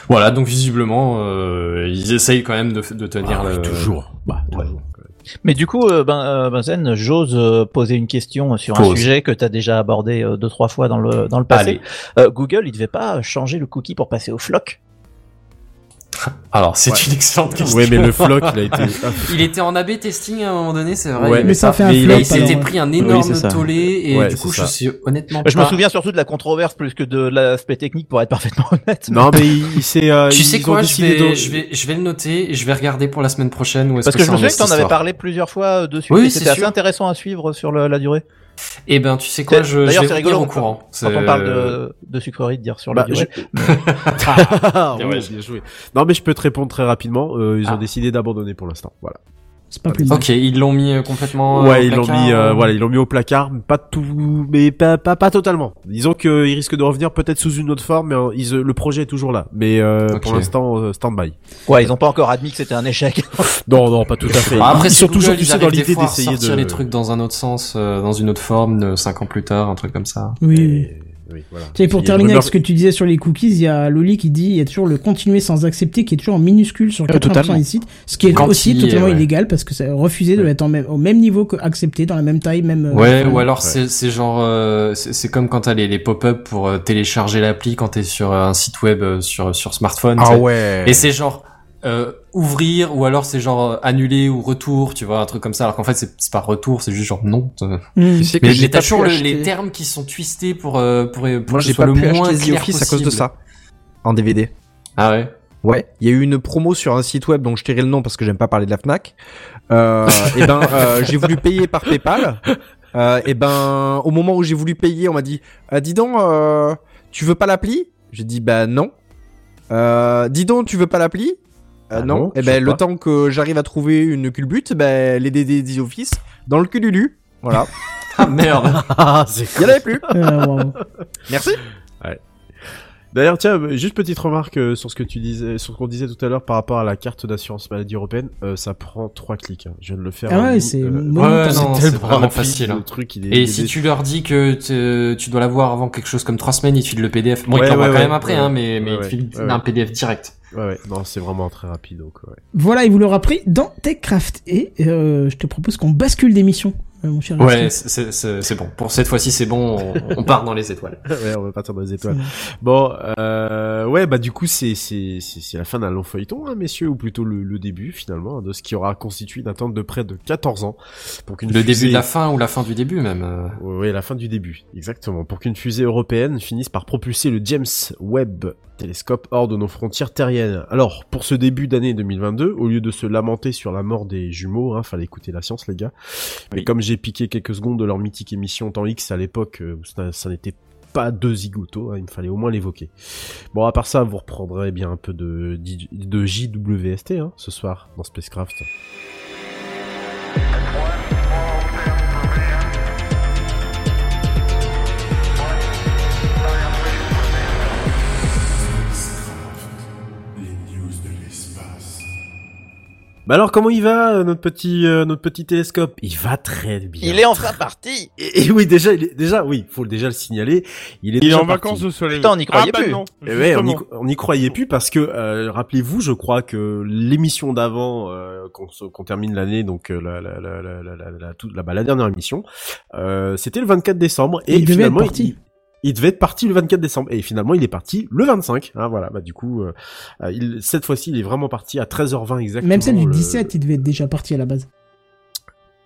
[SPEAKER 3] Voilà, donc visiblement, euh, ils essayent quand même de, de tenir
[SPEAKER 6] Ah,
[SPEAKER 3] le...
[SPEAKER 6] toujours. Bah, toujours.
[SPEAKER 5] Mais du coup, euh, ben, euh, Benzen, j'ose poser une question sur un sujet que tu as déjà abordé deux trois fois dans le dans le passé. Euh, Google, il devait pas changer le cookie pour passer au floc.
[SPEAKER 3] Alors, c'est
[SPEAKER 6] Ouais.
[SPEAKER 3] une excellente question.
[SPEAKER 6] Ouais, mais le *laughs* floc, il a été.
[SPEAKER 3] Il était en AB testing à un moment donné, c'est vrai.
[SPEAKER 6] Ouais,
[SPEAKER 1] mais
[SPEAKER 3] avait
[SPEAKER 1] ça fait un flop.
[SPEAKER 3] il s'était
[SPEAKER 1] alors.
[SPEAKER 3] pris un énorme
[SPEAKER 7] ça.
[SPEAKER 3] tollé et
[SPEAKER 6] Ouais,
[SPEAKER 3] du coup, je
[SPEAKER 6] ça.
[SPEAKER 3] suis honnêtement
[SPEAKER 5] Je me souviens surtout de la controverse plus que de l'aspect technique pour être parfaitement *laughs* honnête.
[SPEAKER 6] Non, mais il, il s'est. euh,
[SPEAKER 3] Tu
[SPEAKER 6] ils
[SPEAKER 3] sais quoi, je vais,
[SPEAKER 6] de-
[SPEAKER 3] je vais, je vais le noter et je vais regarder pour la semaine prochaine où est-ce
[SPEAKER 5] Parce que je me
[SPEAKER 3] ça en
[SPEAKER 5] souviens
[SPEAKER 3] est,
[SPEAKER 5] que t'en avais parlé plusieurs fois euh, dessus.
[SPEAKER 3] Oui,
[SPEAKER 5] c'était assez intéressant à suivre sur la durée.
[SPEAKER 3] Eh ben, tu sais quoi, je,
[SPEAKER 5] D'ailleurs,
[SPEAKER 3] vais
[SPEAKER 5] c'est rigolo
[SPEAKER 3] au
[SPEAKER 5] quand-
[SPEAKER 3] courant.
[SPEAKER 5] Quand on parle de, de sucrerie, de dire sur la
[SPEAKER 6] Bah,
[SPEAKER 5] durée. *laughs*
[SPEAKER 6] Ah,
[SPEAKER 3] Bien
[SPEAKER 6] oui,
[SPEAKER 3] ouais.
[SPEAKER 6] bien joué. Non, mais je peux te répondre très rapidement. Euh, ils ont
[SPEAKER 3] Ah.
[SPEAKER 6] décidé d'abandonner pour l'instant. Voilà.
[SPEAKER 1] C'est pas plus mal.
[SPEAKER 3] Ok, ils l'ont mis euh, complètement. euh,
[SPEAKER 6] ouais,
[SPEAKER 3] au
[SPEAKER 6] ils l'ont mis. euh,
[SPEAKER 3] euh,
[SPEAKER 6] voilà, ils l'ont mis au placard, mais pas tout, mais pas pas, pas totalement. Disons qu'ils risquent de revenir peut-être sous une autre forme, mais ils, le projet est toujours là. Mais euh, pour l'instant, stand-by.
[SPEAKER 5] Ouais, ils ont pas encore admis que c'était un échec. *laughs*
[SPEAKER 6] Non, non, pas tout à fait.
[SPEAKER 3] Après,
[SPEAKER 6] ils
[SPEAKER 3] c'est
[SPEAKER 6] sont
[SPEAKER 3] Google,
[SPEAKER 6] toujours,
[SPEAKER 3] ils
[SPEAKER 6] dans l'idée d'essayer
[SPEAKER 3] sortir
[SPEAKER 6] de.
[SPEAKER 3] les trucs dans un autre sens, euh, dans une autre forme, cinq ans plus tard, un truc comme ça.
[SPEAKER 1] Oui, oui.
[SPEAKER 6] Et- oui, voilà.
[SPEAKER 1] Tu sais, pour terminer avec ce que tu disais sur les cookies, il y a Loli qui dit il y a toujours le continuer sans accepter qui est toujours en minuscule sur 80%
[SPEAKER 7] totalement.
[SPEAKER 1] des sites, ce qui est
[SPEAKER 3] Quand
[SPEAKER 1] aussi
[SPEAKER 3] il-
[SPEAKER 1] totalement
[SPEAKER 3] ouais.
[SPEAKER 1] illégal parce que c'est refusé de
[SPEAKER 6] Ouais.
[SPEAKER 1] même, au même niveau que accepté, dans la même taille, même. euh,
[SPEAKER 3] Ouais, ou alors
[SPEAKER 6] Ouais.
[SPEAKER 3] c'est c'est genre euh, c'est comme quand t'as les, les pop-up pour euh, télécharger l'appli quand t'es sur un site web euh, sur sur smartphone.
[SPEAKER 8] Ah ouais.
[SPEAKER 3] Et c'est genre euh, ouvrir ou alors c'est genre euh, annuler ou retour, tu vois, un truc comme ça. Alors qu'en fait c'est c'est pas retour, c'est juste genre non.
[SPEAKER 1] Mmh.
[SPEAKER 8] Tu sais que
[SPEAKER 3] Mais,
[SPEAKER 8] j'ai
[SPEAKER 3] mais t'as toujours
[SPEAKER 8] acheter-
[SPEAKER 3] les termes qui sont twistés pour euh, pour, pour
[SPEAKER 8] Moi, j'ai pas
[SPEAKER 3] le
[SPEAKER 8] pu
[SPEAKER 3] moins
[SPEAKER 8] acheter The
[SPEAKER 3] clair
[SPEAKER 8] Office à cause de
[SPEAKER 3] possible.
[SPEAKER 8] ça. En DVD.
[SPEAKER 3] Ah ouais?
[SPEAKER 8] Ouais, il y a eu une promo sur un site web dont je tairai le nom parce que j'aime pas parler de la Fnac. Euh, et ben, euh, j'ai voulu payer par PayPal. Euh, et ben, au moment où j'ai voulu payer, on m'a dit, ah, dis donc, euh, tu veux pas l'appli? J'ai dit, bah non. Euh, dis donc, tu veux pas l'appli? Euh,
[SPEAKER 6] Ah
[SPEAKER 8] Non.
[SPEAKER 6] non,
[SPEAKER 8] et
[SPEAKER 6] je
[SPEAKER 8] ben, le
[SPEAKER 6] pas.
[SPEAKER 8] temps que j'arrive à trouver une culbute, ben, les DD The Office dans le cululu. Voilà. *laughs*
[SPEAKER 3] Ah merde. *laughs*
[SPEAKER 6] Ah, c'est
[SPEAKER 8] Il y en avait plus.
[SPEAKER 1] Euh, wow.
[SPEAKER 8] Merci.
[SPEAKER 6] D'ailleurs, tiens, euh, juste petite remarque euh, sur ce que tu disais, sur ce qu'on disait tout à l'heure par rapport à la carte d'assurance maladie européenne. Euh, ça prend trois clics. hein. Je viens de le faire.
[SPEAKER 1] Ah ouais,
[SPEAKER 6] ligne,
[SPEAKER 1] c'est
[SPEAKER 6] euh,
[SPEAKER 3] ouais, non,
[SPEAKER 6] c'est
[SPEAKER 3] vraiment facile, hein.
[SPEAKER 6] Le truc, il est,
[SPEAKER 3] Et
[SPEAKER 6] il est-
[SPEAKER 3] si tu leur dis que te- tu dois l'avoir avant quelque chose comme trois semaines, ils te filent le PDF. Bon,
[SPEAKER 6] Ouais,
[SPEAKER 3] ils t'envoient
[SPEAKER 6] ouais,
[SPEAKER 3] quand
[SPEAKER 6] ouais,
[SPEAKER 3] même après,
[SPEAKER 6] ouais,
[SPEAKER 3] hein, mais, mais
[SPEAKER 6] ouais,
[SPEAKER 3] ils te filent un PDF direct.
[SPEAKER 6] Ouais, ouais, non, c'est vraiment très rapide, donc ouais.
[SPEAKER 1] Voilà, il vous l'aura pris dans TechCraft. Et euh, je te propose qu'on bascule d'émission, euh, mon cher.
[SPEAKER 3] Ouais, c'est- c'est c'est- c'est bon. Pour cette fois-ci, c'est bon. On, on part dans les étoiles. *laughs*
[SPEAKER 6] ouais, on va partir dans les étoiles. Bon, euh, ouais, bah du coup, c'est c'est c'est c'est la fin d'un long feuilleton, hein, messieurs, ou plutôt le, le début finalement, hein, de ce qui aura constitué une attente de près de 14 ans pour qu'une
[SPEAKER 3] Le début de la fin ou la fin du début même. euh.
[SPEAKER 6] Ouais, la fin du début, exactement. Pour qu'une fusée européenne finisse par propulser le James Webb télescope hors de nos frontières terriennes. Alors, pour ce début d'année 2022, au lieu de se lamenter sur la mort des jumeaux, hein, fallait écouter la science, les gars. Mais comme j'ai piqué quelques secondes de leur mythique émission Temps X à l'époque, euh, ça, ça n'était pas deux zigotos, hein, il me fallait au moins l'évoquer. Bon, à part ça, vous reprendrez bien un peu de, de JWST hein, ce soir dans Spacecraft. Bah alors comment il va euh, notre petit euh, notre petit télescope Il va très bien.
[SPEAKER 5] Il est enfin parti.
[SPEAKER 6] Et, et oui déjà il est déjà oui faut déjà le signaler. Il est
[SPEAKER 9] Il est
[SPEAKER 6] déjà
[SPEAKER 9] en
[SPEAKER 6] parti.
[SPEAKER 9] vacances de soleil.
[SPEAKER 5] Putain, on n'y croyait
[SPEAKER 9] ah, bah
[SPEAKER 5] plus.
[SPEAKER 9] non,
[SPEAKER 6] Eh ouais, on y,
[SPEAKER 9] justement.
[SPEAKER 6] on y croyait plus parce que euh, rappelez-vous, je crois que l'émission d'avant euh, qu'on qu'on termine l'année, donc euh, la la la la la la, la, toute- la, bah, la dernière émission, euh, c'était le 24 décembre et,
[SPEAKER 1] Et il devait
[SPEAKER 6] finalement
[SPEAKER 1] être parti.
[SPEAKER 6] il, il devait être parti le 24 décembre et finalement il est parti le 25. Hein, voilà, bah du coup, euh, euh, il, cette fois-ci il est vraiment parti à 13h20 exactement.
[SPEAKER 1] Même celle du
[SPEAKER 6] le-
[SPEAKER 1] 17, il devait être déjà parti à la base.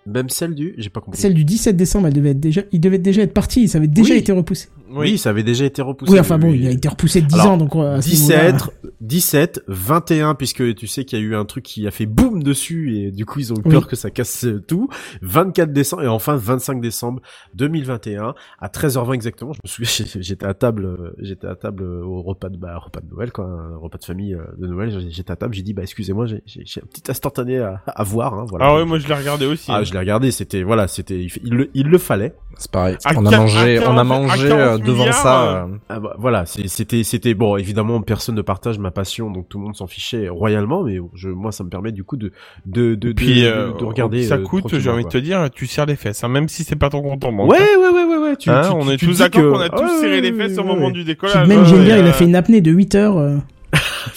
[SPEAKER 6] Même celle du, j'ai pas compris.
[SPEAKER 1] Celle du 17 décembre, elle devait être déjà, il devait déjà être parti, ça avait déjà
[SPEAKER 6] Oui.
[SPEAKER 1] été repoussé.
[SPEAKER 6] Oui, ça avait déjà été repoussé.
[SPEAKER 1] Oui, enfin bon, il a été repoussé de 10
[SPEAKER 6] Alors,
[SPEAKER 1] ans, donc euh, à ce niveau-là-
[SPEAKER 6] 17, 17, 21, puisque tu sais qu'il y a eu un truc qui a fait boum dessus et du coup ils ont eu
[SPEAKER 1] Oui.
[SPEAKER 6] peur que ça casse tout. 24 décembre et enfin 25 décembre 2021 à 13h20 exactement. Je me souviens, *laughs* j'étais à table, euh, j'étais à table euh, au repas de bah, repas de Noël quoi, un repas de famille de Noël. J'étais à table, j'ai dit bah excusez-moi, j'ai j'ai- j'ai un petit instantané à, à voir. Hein, voilà.
[SPEAKER 9] Ah ouais, moi je l'ai regardé aussi.
[SPEAKER 6] Ah, je l'ai regardé, c'était voilà, c'était il, le, il le fallait.
[SPEAKER 8] C'est pareil.
[SPEAKER 9] À
[SPEAKER 8] On a mangé, on a
[SPEAKER 9] 40
[SPEAKER 8] mangé euh,
[SPEAKER 9] 40
[SPEAKER 8] devant
[SPEAKER 9] milliards,
[SPEAKER 8] ça. euh,
[SPEAKER 6] Ah bah, voilà, c'était c'était bon. Évidemment, personne ne partage ma passion, donc tout le monde s'en fichait royalement. Mais je, moi, ça me permet du coup de de de,
[SPEAKER 9] puis
[SPEAKER 6] de,
[SPEAKER 9] euh,
[SPEAKER 6] de regarder.
[SPEAKER 9] ça
[SPEAKER 6] euh,
[SPEAKER 9] coûte, j'ai envie de te dire, tu serres les fesses, hein, même si c'est pas ton compte en banque.
[SPEAKER 6] Ouais,
[SPEAKER 9] hein.
[SPEAKER 6] ouais, ouais, ouais, ouais. Tu,
[SPEAKER 9] Hein,
[SPEAKER 6] tu-
[SPEAKER 9] on
[SPEAKER 6] tu-
[SPEAKER 9] est
[SPEAKER 6] tu
[SPEAKER 9] tous d'accord
[SPEAKER 6] que-
[SPEAKER 9] qu'on a tous
[SPEAKER 6] Ouais,
[SPEAKER 9] serré les fesses au moment
[SPEAKER 6] ouais.
[SPEAKER 9] du décollage.
[SPEAKER 1] même
[SPEAKER 9] et,
[SPEAKER 1] il a
[SPEAKER 9] euh,
[SPEAKER 1] fait une apnée de 8 heures.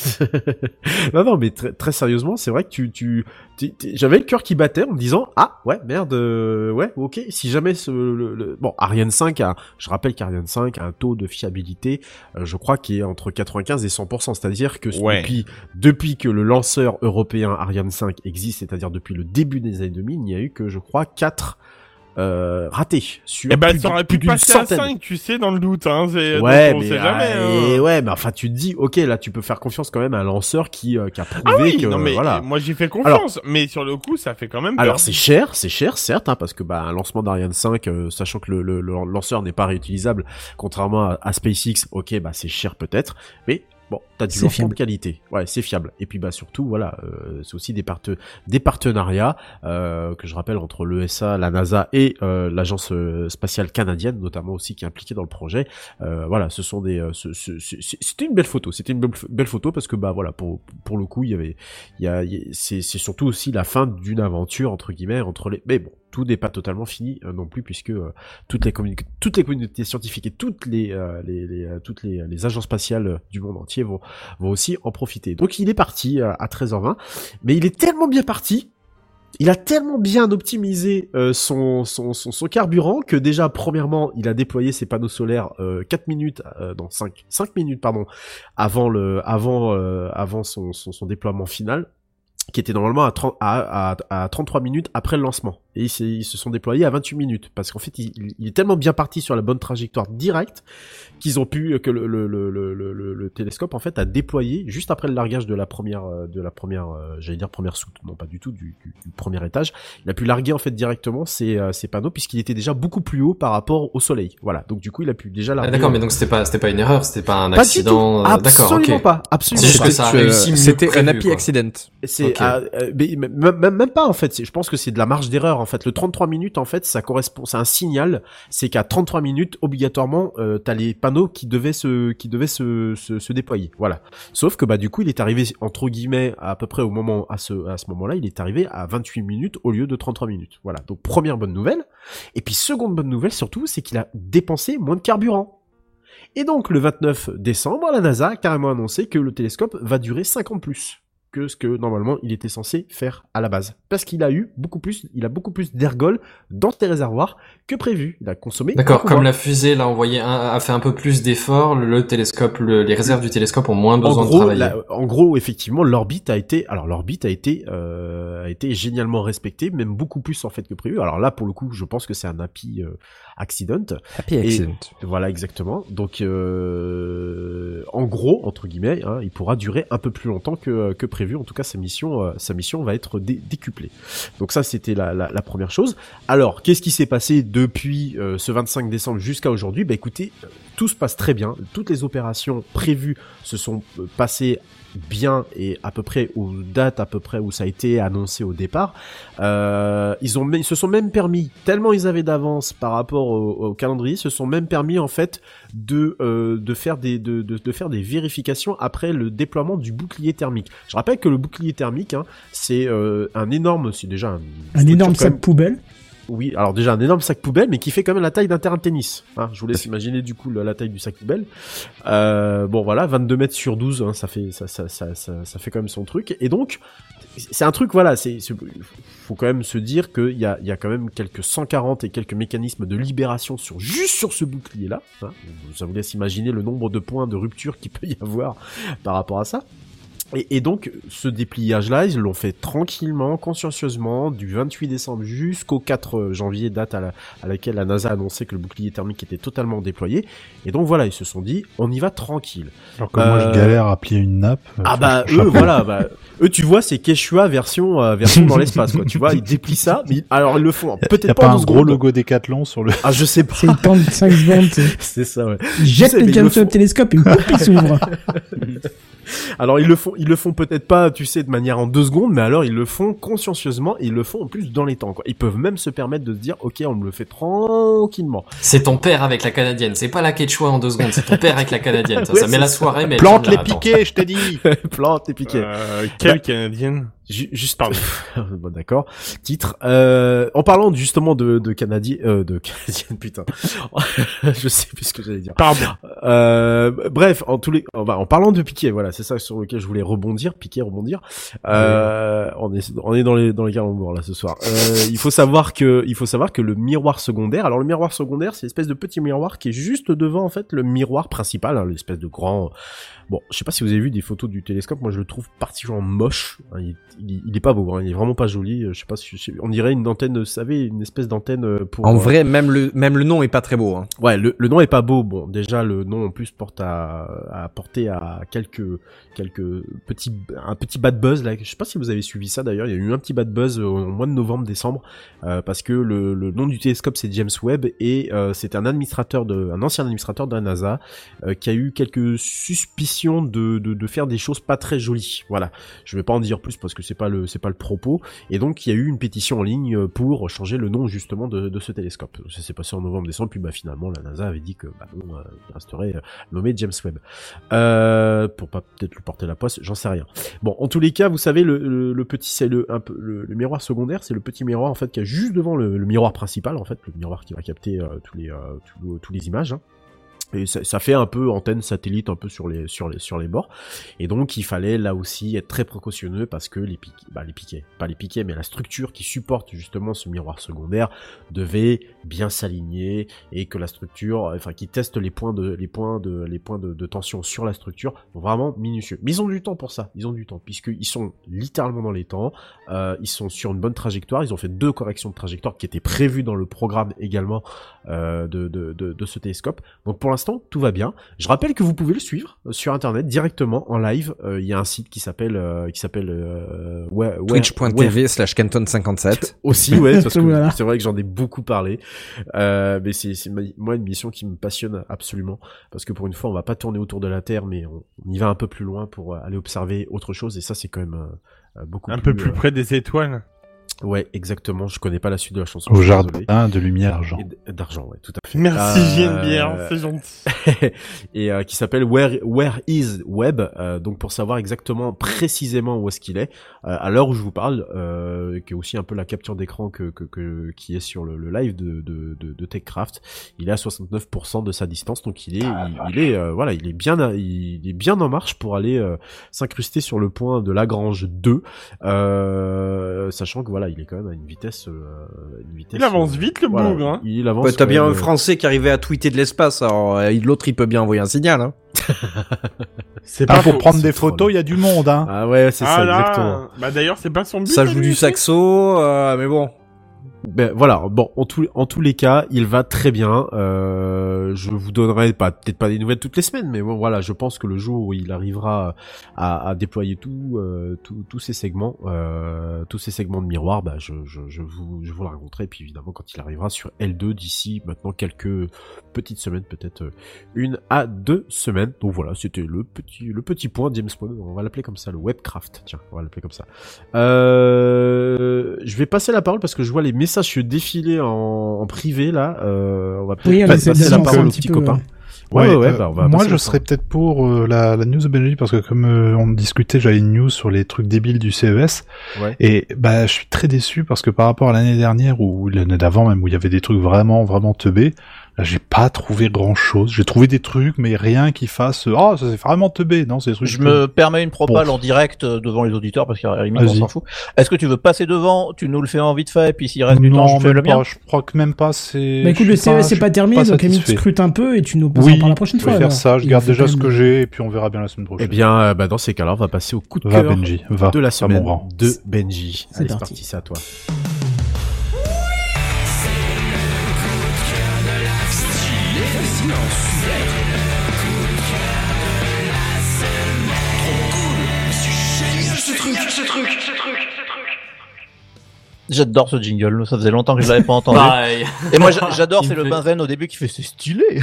[SPEAKER 1] *laughs*
[SPEAKER 6] non, non, mais très, très sérieusement, c'est vrai que tu, tu, tu- tu- j'avais le cœur qui battait en me disant, ah, ouais, merde, euh, ouais, ok, si jamais ce, le, le- bon, Ariane 5 a, je rappelle qu'Ariane 5 a un taux de fiabilité, euh, je crois, qui est entre 95 et 100%, c'est-à-dire que
[SPEAKER 9] Ouais.
[SPEAKER 6] depuis, depuis que le lanceur européen Ariane 5 existe, c'est-à-dire depuis le début des années 2000, il n'y a eu que, je crois, 4 euh, ratés sur
[SPEAKER 9] Eh ben,
[SPEAKER 6] plus
[SPEAKER 9] ça aurait
[SPEAKER 6] plus
[SPEAKER 9] pu
[SPEAKER 6] d'une
[SPEAKER 9] passer à
[SPEAKER 6] centaine.
[SPEAKER 9] 5, tu sais, dans le doute, hein.
[SPEAKER 6] Ouais,
[SPEAKER 9] donc on
[SPEAKER 6] mais,
[SPEAKER 9] sait jamais,
[SPEAKER 6] ah, et
[SPEAKER 9] hein.
[SPEAKER 6] ouais, mais enfin, tu te dis, ok, là, tu peux faire confiance quand même à un lanceur qui, euh, qui a prouvé
[SPEAKER 9] Ah oui,
[SPEAKER 6] que,
[SPEAKER 9] non, mais
[SPEAKER 6] voilà.
[SPEAKER 9] moi j'ai fait confiance, mais sur le coup, ça fait quand même peur.
[SPEAKER 6] Alors c'est cher, c'est cher certes, hein, parce que bah un lancement d'Ariane 5, euh, sachant que le, le- le lanceur n'est pas réutilisable, contrairement à, à SpaceX, ok, bah c'est cher peut-être, mais bon, t'as du
[SPEAKER 1] C'est
[SPEAKER 6] lancement de qualité, ouais, c'est fiable. Et puis bah surtout, voilà, euh, c'est aussi des, parte- des partenariats euh, que je rappelle entre l'ESA, la NASA et euh, l'agence spatiale canadienne, notamment aussi qui est impliquée dans le projet. Voilà, ce sont des, c'était une belle photo, c'était une belle, belle photo parce que bah voilà, pour pour le coup, il y avait il y a, c'est, surtout aussi la fin d'une aventure entre guillemets entre les. Mais bon, tout n'est pas totalement fini euh, non plus puisque euh, toutes les communautés, toutes les communautés scientifiques et toutes les, euh, les, les, toutes les, les agences spatiales du monde entier vont, vont aussi en profiter. Donc il est parti euh, à 13h20, mais il est tellement bien parti. Il a tellement bien optimisé euh, son, son, son, carburant que déjà, premièrement, il a déployé ses panneaux solaires euh, 4 minutes, euh, non 5, 5 minutes, pardon, avant, le, avant, avant son, son, son déploiement final qui était normalement à, 30, à, à, à 33 minutes après le lancement. Et ils, ils se sont déployés à 28 minutes. Parce qu'en fait, il, il est tellement bien parti sur la bonne trajectoire directe qu'ils ont pu, que le, le, le, le, le- le- le télescope, en fait, a déployé juste après le largage de la première, euh, de la première, euh, j'allais dire première soute. Non, pas du tout, du, du, du premier étage. Il a pu larguer, en fait, directement ses, euh, ses panneaux puisqu'il était déjà beaucoup plus haut par rapport au soleil. Voilà. Donc, du coup, il a pu déjà
[SPEAKER 3] Ah,
[SPEAKER 6] larguer.
[SPEAKER 3] d'accord, mais donc c'était pas, c'était pas une erreur, c'était pas un
[SPEAKER 6] Pas du
[SPEAKER 3] accident.
[SPEAKER 6] tout.
[SPEAKER 3] euh, D'accord,
[SPEAKER 6] Absolument pas. Absolument
[SPEAKER 3] C'est juste
[SPEAKER 6] pas.
[SPEAKER 3] que ça a réussi
[SPEAKER 8] C'était un happy
[SPEAKER 3] quoi.
[SPEAKER 8] accident.
[SPEAKER 6] C'est ah, euh, même, même- pas en fait. Je pense que c'est de la marge d'erreur en fait. Le 33 minutes en fait, ça correspond, c'est un signal. C'est qu'à 33 minutes obligatoirement, euh, t'as les panneaux qui devaient se, déployer. Voilà. Sauf que bah du coup, il est arrivé entre guillemets à peu près au moment à ce à ce moment-là, il est arrivé à 28 minutes au lieu de 33 minutes. Voilà. Donc première bonne nouvelle. Et puis seconde bonne nouvelle surtout, c'est qu'il a dépensé moins de carburant. Et donc le 29 décembre, la NASA a carrément annoncé que le télescope va durer 5 ans de plus que ce que normalement il était censé faire à la base. Parce qu'il a eu beaucoup plus, il a beaucoup plus d'ergols dans ses réservoirs que prévu. Il a consommé.
[SPEAKER 3] D'accord, comme
[SPEAKER 6] moins.
[SPEAKER 3] la fusée l'a envoyé, un, a fait un peu plus d'efforts, le, le télescope, le- les réserves du télescope ont moins
[SPEAKER 6] en
[SPEAKER 3] besoin de
[SPEAKER 6] gros,
[SPEAKER 3] travailler.
[SPEAKER 6] la- en gros, effectivement, l'orbite a été, alors l'orbite a été, euh, a été génialement respectée, même beaucoup plus en fait que prévu. Alors là, pour le coup, je pense que c'est un happy euh, accident.
[SPEAKER 8] Happy
[SPEAKER 6] Et-
[SPEAKER 8] accident.
[SPEAKER 6] Voilà, exactement. Donc, euh, en gros, entre guillemets, hein, il pourra durer un peu plus longtemps que, que prévu. En tout cas, sa mission, euh, sa mission va être dé- décuplée. Donc ça, c'était la, première chose. Alors, qu'est-ce qui s'est passé depuis euh, ce 25 décembre jusqu'à aujourd'hui? Bah écoutez, euh, tout se passe très bien. Toutes les opérations prévues se sont passées bien et à peu près aux dates à peu près où ça a été annoncé au départ. Euh, ils ont, ils se sont même permis, tellement ils avaient d'avance par rapport au, au calendrier, se sont même permis en fait de euh, de faire des de, de, de faire des vérifications après le déploiement du bouclier thermique. Je rappelle que le bouclier thermique, hein, c'est euh, un énorme, c'est déjà un,
[SPEAKER 1] Un énorme sac poubelle.
[SPEAKER 6] Oui, alors déjà un énorme sac poubelle, mais qui fait quand même la taille d'un terrain de tennis. Hein, je vous laisse imaginer du coup la, taille du sac poubelle. Euh, bon voilà, 22 mètres sur 12, hein, ça fait ça, ça, ça, ça, ça fait quand même son truc. Et donc c'est un truc voilà, c'est faut quand même se dire qu'il y a il y a quand même quelques 140 et quelques mécanismes de libération sur juste sur ce bouclier là. Hein, ça vous laisse imaginer le nombre de points de rupture qu'il peut y avoir par rapport à ça. Et, et donc, ce dépliage-là, ils l'ont fait tranquillement, consciencieusement, du 28 décembre jusqu'au 4 janvier, date à, la- à laquelle la NASA a annoncé que le bouclier thermique était totalement déployé. Et donc voilà, ils se sont dit, on y va tranquille.
[SPEAKER 4] Alors que moi, je
[SPEAKER 6] Euh,
[SPEAKER 4] galère à plier une nappe. euh,
[SPEAKER 6] Ah bah
[SPEAKER 4] chapeau.
[SPEAKER 6] eux, voilà, bah, eux tu vois, c'est Quechua version euh, version dans l'espace, quoi. Tu vois, ils déplient ça, mais alors ils le font
[SPEAKER 4] Y a
[SPEAKER 6] peut-être pas,
[SPEAKER 4] pas un gros
[SPEAKER 6] secondes.
[SPEAKER 4] logo Décathlon sur le.
[SPEAKER 6] Ah je sais pas.
[SPEAKER 1] C'est le temps de 5 *laughs* secondes.
[SPEAKER 6] C'est ça, ouais.
[SPEAKER 1] Le
[SPEAKER 6] ils le
[SPEAKER 1] James
[SPEAKER 6] font.
[SPEAKER 1] Webb télescope et une coupe il s'ouvre. *laughs*
[SPEAKER 6] Alors ils le font, ils le font peut-être pas, tu sais, de manière en deux secondes, mais alors ils le font consciencieusement et ils le font en plus dans les temps. Quoi. Ils peuvent même se permettre de se dire, ok, on me le fait tranquillement.
[SPEAKER 3] C'est ton père avec la canadienne, c'est pas la Quechua en deux secondes, c'est ton père avec la canadienne. Ça,
[SPEAKER 6] Ouais,
[SPEAKER 3] ça met la soirée, mais
[SPEAKER 4] Plante les piquets, je t'ai dit. *laughs*
[SPEAKER 6] Plante et piquet.
[SPEAKER 9] Euh, quelle canadienne?
[SPEAKER 6] Ju- Juste, *laughs* *laughs* bon, d'accord. Titre. Euh, en parlant justement de, de Canadien, euh, de Canadienne, putain. *laughs* je sais plus ce que j'allais dire.
[SPEAKER 9] Pardon.
[SPEAKER 6] Euh, bref, en tous les, en, en parlant de Piqué, voilà, c'est ça sur lequel je voulais rebondir, Piqué, rebondir. Euh, on est, on est dans les, dans les calembours là ce soir. Euh, il faut savoir que, il faut savoir que le miroir secondaire, alors le miroir secondaire, c'est une espèce de petit miroir qui est juste devant en fait le miroir principal, hein, l'espèce de grand. Bon, je sais pas si vous avez vu des photos du télescope, moi je le trouve particulièrement moche. hein, il, il, il est pas beau, hein, il est vraiment pas joli. euh, Je sais pas si, on dirait une antenne, vous savez, une espèce d'antenne euh, pour.
[SPEAKER 8] En
[SPEAKER 6] euh,
[SPEAKER 8] vrai, même le, même le nom est pas très beau. Hein.
[SPEAKER 6] Ouais, le, le nom est pas beau. Bon, déjà le nom en plus porte à, à porter à quelques quelques petits un petit bad buzz là. Je sais pas si vous avez suivi ça d'ailleurs. Il y a eu un petit bad buzz au mois de novembre décembre euh, parce que le, le nom du télescope c'est James Webb et euh, c'est un administrateur de un ancien administrateur de la NASA euh, qui a eu quelques suspicions de, faire des choses pas très jolies. Voilà. Je vais pas en dire plus parce que c'est pas le c'est pas le propos. Et donc il y a eu une pétition en ligne pour changer le nom justement de, ce télescope. Ça s'est passé en novembre-décembre, puis bah finalement la NASA avait dit que bah euh, il resterait euh, nommé James Webb. Euh, pour pas peut-être lui porter la poisse, j'en sais rien. Bon, en tous les cas, vous savez le, petit c'est le miroir secondaire, c'est le petit miroir en fait qui est juste devant le, miroir principal en fait, le miroir qui va capter euh, euh, tous les images. hein. Et ça, fait un peu antenne satellite un peu sur les bords. Et donc il fallait là aussi être très précautionneux parce que les piquets, bah les piquets, pas les piquets, mais la structure qui supporte justement ce miroir secondaire devait bien s'aligner et que la structure, enfin qui teste les points de les points de les points de, de tension sur la structure, vraiment minutieux. Mais ils ont du temps pour ça, ils ont du temps puisqu'ils sont littéralement dans les temps, euh, ils sont sur une bonne trajectoire, ils ont fait deux corrections de trajectoire qui étaient prévues dans le programme également euh, de, de, de, de ce télescope. Donc pour l'instant, tout va bien. Je rappelle que vous pouvez le suivre euh, sur internet directement en live. Euh, Il y a un site qui s'appelle euh, qui s'appelle euh, ouais, ouais,
[SPEAKER 8] Twitch.tv slash Canton57.
[SPEAKER 6] aussi, ouais, parce que *laughs*
[SPEAKER 1] Voilà.
[SPEAKER 6] c'est vrai que j'en ai beaucoup parlé. Euh, mais c'est moi une mission qui me passionne absolument parce que pour une fois, on va pas tourner autour de la Terre, mais on, on y va un peu plus loin pour euh, aller observer autre chose. Et ça, c'est quand même euh, beaucoup
[SPEAKER 9] Un peu plus près des étoiles.
[SPEAKER 6] Ouais, exactement. Je connais pas la suite de la chanson.
[SPEAKER 4] Au jardin de lumière, genre.
[SPEAKER 6] Et d- D'argent, ouais, tout à fait.
[SPEAKER 9] Merci
[SPEAKER 6] Euh,
[SPEAKER 9] Geneviève, c'est *laughs* gentil.
[SPEAKER 6] et euh, qui s'appelle Where Where is Web euh, donc pour savoir exactement précisément où est-ce qu'il est euh, à l'heure où je vous parle euh, qui est aussi un peu la capture d'écran que, que, que qui est sur le, le live de, de, de, de TechCraft il est à 69% de sa distance donc il est il, il est euh, voilà il est bien à- il est bien en marche pour aller euh, s'incruster sur le point de Lagrange 2 euh, sachant que voilà il est quand même à une vitesse euh, une vitesse
[SPEAKER 9] Il avance vite le
[SPEAKER 6] voilà,
[SPEAKER 9] bougre, hein.
[SPEAKER 6] il avance
[SPEAKER 8] Ouais, T'as bien un
[SPEAKER 6] euh,
[SPEAKER 8] Français qui arrivait à tweeter de l'espace, alors euh, l'autre il peut bien envoyer un signal. Hein. *laughs*
[SPEAKER 9] C'est
[SPEAKER 4] Ah,
[SPEAKER 9] pas
[SPEAKER 4] pour
[SPEAKER 9] faux.
[SPEAKER 4] prendre des photos, il y a du monde, hein.
[SPEAKER 6] ah ouais c'est
[SPEAKER 9] Ah
[SPEAKER 6] ça
[SPEAKER 9] là,
[SPEAKER 6] exactement
[SPEAKER 9] Bah d'ailleurs, c'est pas son but.
[SPEAKER 8] Ça
[SPEAKER 9] à
[SPEAKER 8] joue du saxo, euh, mais bon.
[SPEAKER 6] Ben voilà, bon, en, tous en tous les cas, il va très bien. Euh, je vous donnerai pas peut-être pas des nouvelles toutes les semaines, mais bon voilà, je pense que le jour où il arrivera à, déployer tout, euh, tout- tous ces segments, euh, tous ces segments de miroir, bah je, je, vous je vous le raconterai. Puis évidemment, quand il arrivera sur L2 d'ici maintenant quelques petites semaines, peut-être euh, une à deux semaines. Donc voilà, c'était le petit le petit point James Bond. On va l'appeler comme ça, le webcraft. Tiens, on va l'appeler comme ça. Euh, je vais passer la parole parce que je vois les messages se défiler en, en privé là. Euh, on va peut-être
[SPEAKER 1] Oui,
[SPEAKER 6] passer la parole au
[SPEAKER 1] petit
[SPEAKER 6] petit
[SPEAKER 1] peu,
[SPEAKER 6] copain.
[SPEAKER 1] ouais.
[SPEAKER 6] Ouais, ouais, ouais,
[SPEAKER 4] euh,
[SPEAKER 6] bah, on va
[SPEAKER 4] moi, je serais peut-être pour euh, la, la news de Benji parce que comme euh, on discutait, j'avais une news sur les trucs débiles du CES
[SPEAKER 6] Ouais.
[SPEAKER 4] et bah je suis très déçu parce que par rapport à l'année dernière ou l'année d'avant même où il y avait des trucs vraiment vraiment teubés, j'ai pas trouvé grand chose. J'ai trouvé des trucs mais rien qui fasse oh ça c'est vraiment teubé. Non, c'est des trucs.
[SPEAKER 5] Je me permets une propale
[SPEAKER 4] Bon.
[SPEAKER 5] en direct euh, devant les auditeurs parce qu'à la limite on s'en fout. Est-ce que tu veux passer devant? Tu nous le fais en vite fait et puis s'il reste du temps,
[SPEAKER 4] non,
[SPEAKER 5] je fais le mien.
[SPEAKER 4] pas. Je crois que même pas c'est.
[SPEAKER 1] Bah écoute, le
[SPEAKER 4] pas-
[SPEAKER 1] CES c'est
[SPEAKER 4] je
[SPEAKER 1] pas
[SPEAKER 4] suis
[SPEAKER 1] terminé, donc
[SPEAKER 4] satisfait.
[SPEAKER 1] scrute un peu et tu nous
[SPEAKER 4] Oui,
[SPEAKER 1] en parles la prochaine
[SPEAKER 4] je
[SPEAKER 1] fois.
[SPEAKER 4] vais faire
[SPEAKER 1] alors.
[SPEAKER 4] ça. Je
[SPEAKER 1] Il
[SPEAKER 4] garde déjà ce que j'ai et puis on verra bien la semaine prochaine.
[SPEAKER 6] Eh bien, euh, bah, dans ces cas-là, on va passer au coup de cœur de la semaine de Benji.
[SPEAKER 1] C'est
[SPEAKER 6] Allez, c'est
[SPEAKER 1] parti.
[SPEAKER 6] parti, c'est à toi.
[SPEAKER 5] J'adore ce jingle, ça faisait longtemps que je l'avais pas entendu.
[SPEAKER 3] Pareil.
[SPEAKER 5] Et moi j'a- j'adore, *laughs* c'est le Benzen au début qui fait c'est stylé. *laughs*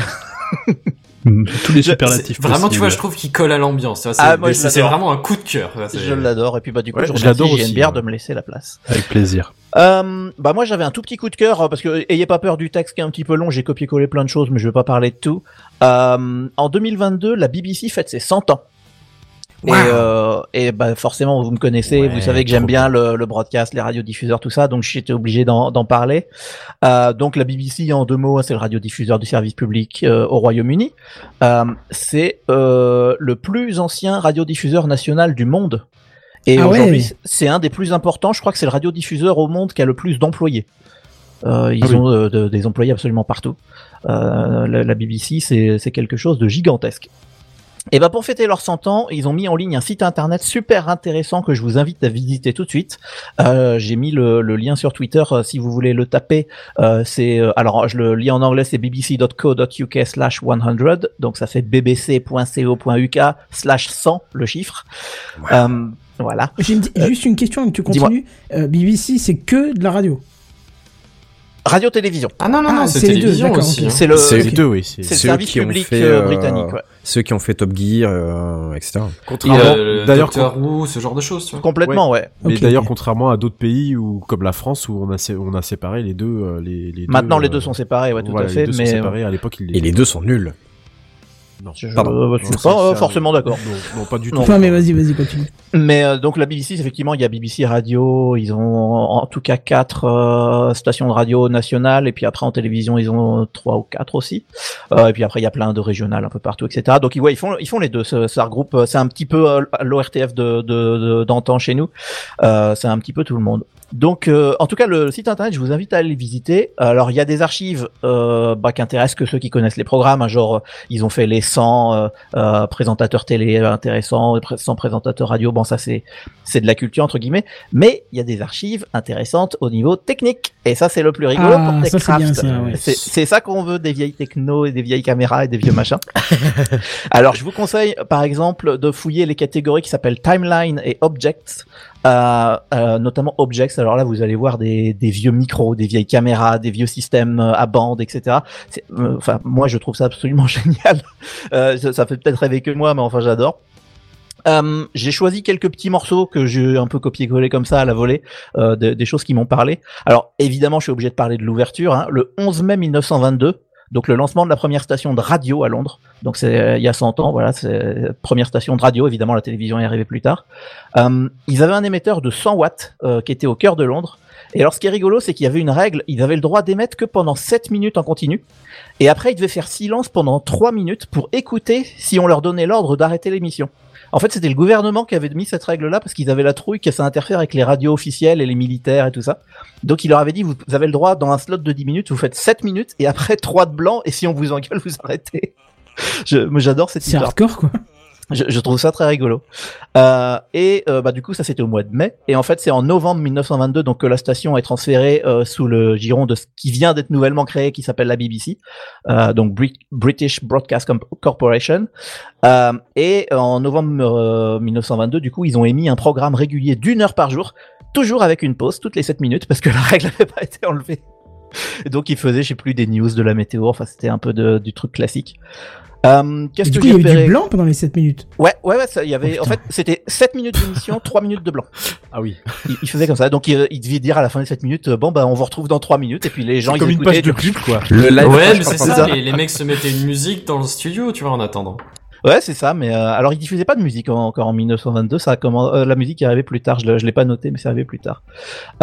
[SPEAKER 4] Tous les superlatifs.
[SPEAKER 3] Vraiment, tu vois, je trouve qu'il colle à l'ambiance. C'est
[SPEAKER 5] Ah,
[SPEAKER 3] vraiment un coup de cœur.
[SPEAKER 5] Je l'adore et puis bah du coup
[SPEAKER 6] Ouais,
[SPEAKER 5] je
[SPEAKER 6] je l'adore
[SPEAKER 5] remercie
[SPEAKER 6] aussi,
[SPEAKER 5] JNBR
[SPEAKER 6] ouais.
[SPEAKER 5] de me laisser la place.
[SPEAKER 4] Avec plaisir.
[SPEAKER 5] Euh, bah moi j'avais un tout petit coup de cœur euh, parce que ayez pas peur du texte qui est un petit peu long, j'ai copié-collé plein de choses mais je vais pas parler de tout. Euh, en 2022, la BBC fête ses 100 ans. Et
[SPEAKER 8] Wow.
[SPEAKER 5] euh, euh, et bah forcément vous me connaissez,
[SPEAKER 8] Ouais,
[SPEAKER 5] vous savez que j'aime bien le, le broadcast, les radiodiffuseurs, tout ça, donc j'étais obligé d'en parler. Euh, donc la BBC en deux mots, hein, c'est le radiodiffuseur du service public euh, au Royaume-Uni. Euh, c'est euh, le plus ancien radiodiffuseur national du monde. Et
[SPEAKER 1] Ah ouais.
[SPEAKER 5] aujourd'hui, c'est un des plus importants. Je crois que c'est le radiodiffuseur au monde qui a le plus d'employés. Euh, ils
[SPEAKER 4] Ah oui.
[SPEAKER 5] ont euh, de- des employés absolument partout. Euh, la, la BBC, c'est quelque chose de gigantesque. Et ben pour fêter leurs 100 ans, ils ont mis en ligne un site internet super intéressant que je vous invite à visiter tout de suite. Euh, J'ai mis le, le lien sur Twitter euh, si vous voulez le taper. Euh, c'est euh, alors je le lis en anglais, c'est bbc.co.uk slash 100. Donc ça fait bbc.co.uk slash 100 le chiffre. Euh, voilà.
[SPEAKER 1] J'ai une- juste une question et que tu continues. Euh, BBC, c'est que de la radio?
[SPEAKER 5] Radio télévision.
[SPEAKER 3] Ah non, non,
[SPEAKER 1] Ah,
[SPEAKER 3] non,
[SPEAKER 1] c'est
[SPEAKER 3] c'est
[SPEAKER 1] les deux,
[SPEAKER 3] aussi. hein.
[SPEAKER 5] C'est le
[SPEAKER 6] Les deux, oui. c'est-
[SPEAKER 5] le service public
[SPEAKER 8] fait,
[SPEAKER 5] euh,
[SPEAKER 8] euh,
[SPEAKER 5] britannique. Ouais.
[SPEAKER 8] Ceux qui ont fait Top Gear, euh, etc.
[SPEAKER 3] Et,
[SPEAKER 6] Contrairement,
[SPEAKER 3] euh,
[SPEAKER 6] d'ailleurs,
[SPEAKER 3] ce genre de choses, tu vois.
[SPEAKER 5] Complètement, ouais.
[SPEAKER 6] mais
[SPEAKER 1] Ok,
[SPEAKER 6] d'ailleurs, contrairement à d'autres pays où, comme la France, où on a, sé- on a séparé les deux, les, les
[SPEAKER 5] Maintenant,
[SPEAKER 6] deux,
[SPEAKER 5] les deux sont séparés, ouais, tout
[SPEAKER 6] voilà,
[SPEAKER 5] à
[SPEAKER 6] les
[SPEAKER 5] fait.
[SPEAKER 6] deux sont
[SPEAKER 5] Mais
[SPEAKER 6] séparés. À l'époque, ils
[SPEAKER 8] Et les deux sont nuls.
[SPEAKER 6] Non,
[SPEAKER 5] je,
[SPEAKER 8] Pardon.
[SPEAKER 5] euh, je suis pas euh, forcément d'accord.
[SPEAKER 6] Non, non, pas du tout.
[SPEAKER 1] Enfin, mais vas-y, vas-y, continue.
[SPEAKER 5] Mais euh, donc la BBC, effectivement, il y a BBC Radio, ils ont en tout cas quatre euh, stations de radio nationales, et puis après en télévision, ils ont trois ou quatre aussi. Euh, et puis après, il y a plein de régionales un peu partout, etc. Donc ils, ouais, ils font, ils font les deux. Ça, ça regroupe, euh, c'est un petit peu euh, l'ORTF de, de, de- d'antan chez nous. Euh, c'est un petit peu tout le monde. Donc, euh, en tout cas, le site internet, je vous invite à aller le visiter. Alors, il y a des archives euh, bah, qui intéressent que ceux qui connaissent les programmes. hein, genre, euh, ils ont fait les 100 euh, euh, présentateurs télé intéressants, les 100 présentateurs radio. Bon, ça, c'est c'est de la culture entre guillemets. Mais il y a des archives intéressantes au niveau technique. Et ça, c'est le plus rigolo
[SPEAKER 1] Ah,
[SPEAKER 5] pour
[SPEAKER 1] c'est
[SPEAKER 5] TechCraft. c'est ça qu'on veut, des vieilles techno et des vieilles caméras et des vieux machins. *laughs* Alors, je vous conseille, par exemple, de fouiller les catégories qui s'appellent Timeline et Objects. Euh, euh, notamment Objects. Alors là, vous allez voir des, des vieux micros, des vieilles caméras, des vieux systèmes euh, à bande, etc. Enfin, moi, je trouve ça absolument *laughs* génial. Ça, ça fait peut-être rêver que moi, mais enfin, j'adore. Euh, j'ai choisi quelques petits morceaux que j'ai un peu copié-collé comme ça à la volée, euh, de- des choses qui m'ont parlé. Alors évidemment, je suis obligé de parler de l'ouverture. Hein. Le 11 mai 1922, donc le lancement de la première station de radio à Londres. Donc c'est euh, il y a 100 ans, voilà, c'est la première station de radio. Évidemment, la télévision est arrivée plus tard. Euh, ils avaient un émetteur de 100 watts euh, qui était au cœur de Londres. Et alors, ce qui est rigolo, c'est qu'il y avait une règle. Ils avaient le droit d'émettre que pendant 7 minutes en continu. Et après, ils devaient faire silence pendant 3 minutes pour écouter si on leur donnait l'ordre d'arrêter l'émission. En fait, c'était le gouvernement qui avait mis cette règle-là parce qu'ils avaient la trouille que ça interfère avec les radios officielles et les militaires et tout ça. Donc, il leur avait dit, vous avez le droit, dans un slot de 10 minutes, vous faites 7 minutes et après 3 de blanc et si on vous engueule, *laughs* vous arrêtez. J'adore cette
[SPEAKER 1] C'est hardcore, quoi.
[SPEAKER 5] Je, je trouve ça très rigolo. Euh, et euh, bah du coup ça c'était au mois de mai. Et en fait c'est en novembre 1922 donc que la station est transférée euh, sous le giron de ce qui vient d'être nouvellement créé qui s'appelle la BBC, euh, donc Brit- British Broadcast Corporation. Euh, et en novembre euh, 1922 du coup ils ont émis un programme régulier d'une heure par jour, toujours avec une pause toutes les 7 minutes parce que la règle n'avait pas été enlevée. Donc ils faisaient je sais plus des news de la météo. Enfin c'était un peu de, du truc classique. Euh, Qu'est-ce que
[SPEAKER 1] coup, il y avait
[SPEAKER 5] repéré
[SPEAKER 1] du blanc pendant les 7 minutes.
[SPEAKER 5] Ouais, ouais, ouais, ça, il y avait,
[SPEAKER 1] Oh,
[SPEAKER 5] en fait, c'était 7 minutes d'émission, *laughs* 3 minutes de blanc.
[SPEAKER 6] Ah oui.
[SPEAKER 5] Il, il faisait comme ça. Donc, il, il devait dire à la fin des 7 minutes, euh, bon, bah, on vous retrouve dans 3 minutes, et puis les gens, ils
[SPEAKER 6] comme une page de pub, quoi.
[SPEAKER 8] Le live
[SPEAKER 3] Ouais, mais c'est ça,
[SPEAKER 5] ça.
[SPEAKER 3] les, les mecs se mettaient une musique dans le studio, tu vois, en attendant.
[SPEAKER 5] Ouais, c'est ça, mais, euh, alors, ils diffusaient pas de musique en- encore en 1922, ça a commen- euh, la musique est arrivée plus tard, je, l'ai- je l'ai pas noté, mais c'est arrivé plus tard.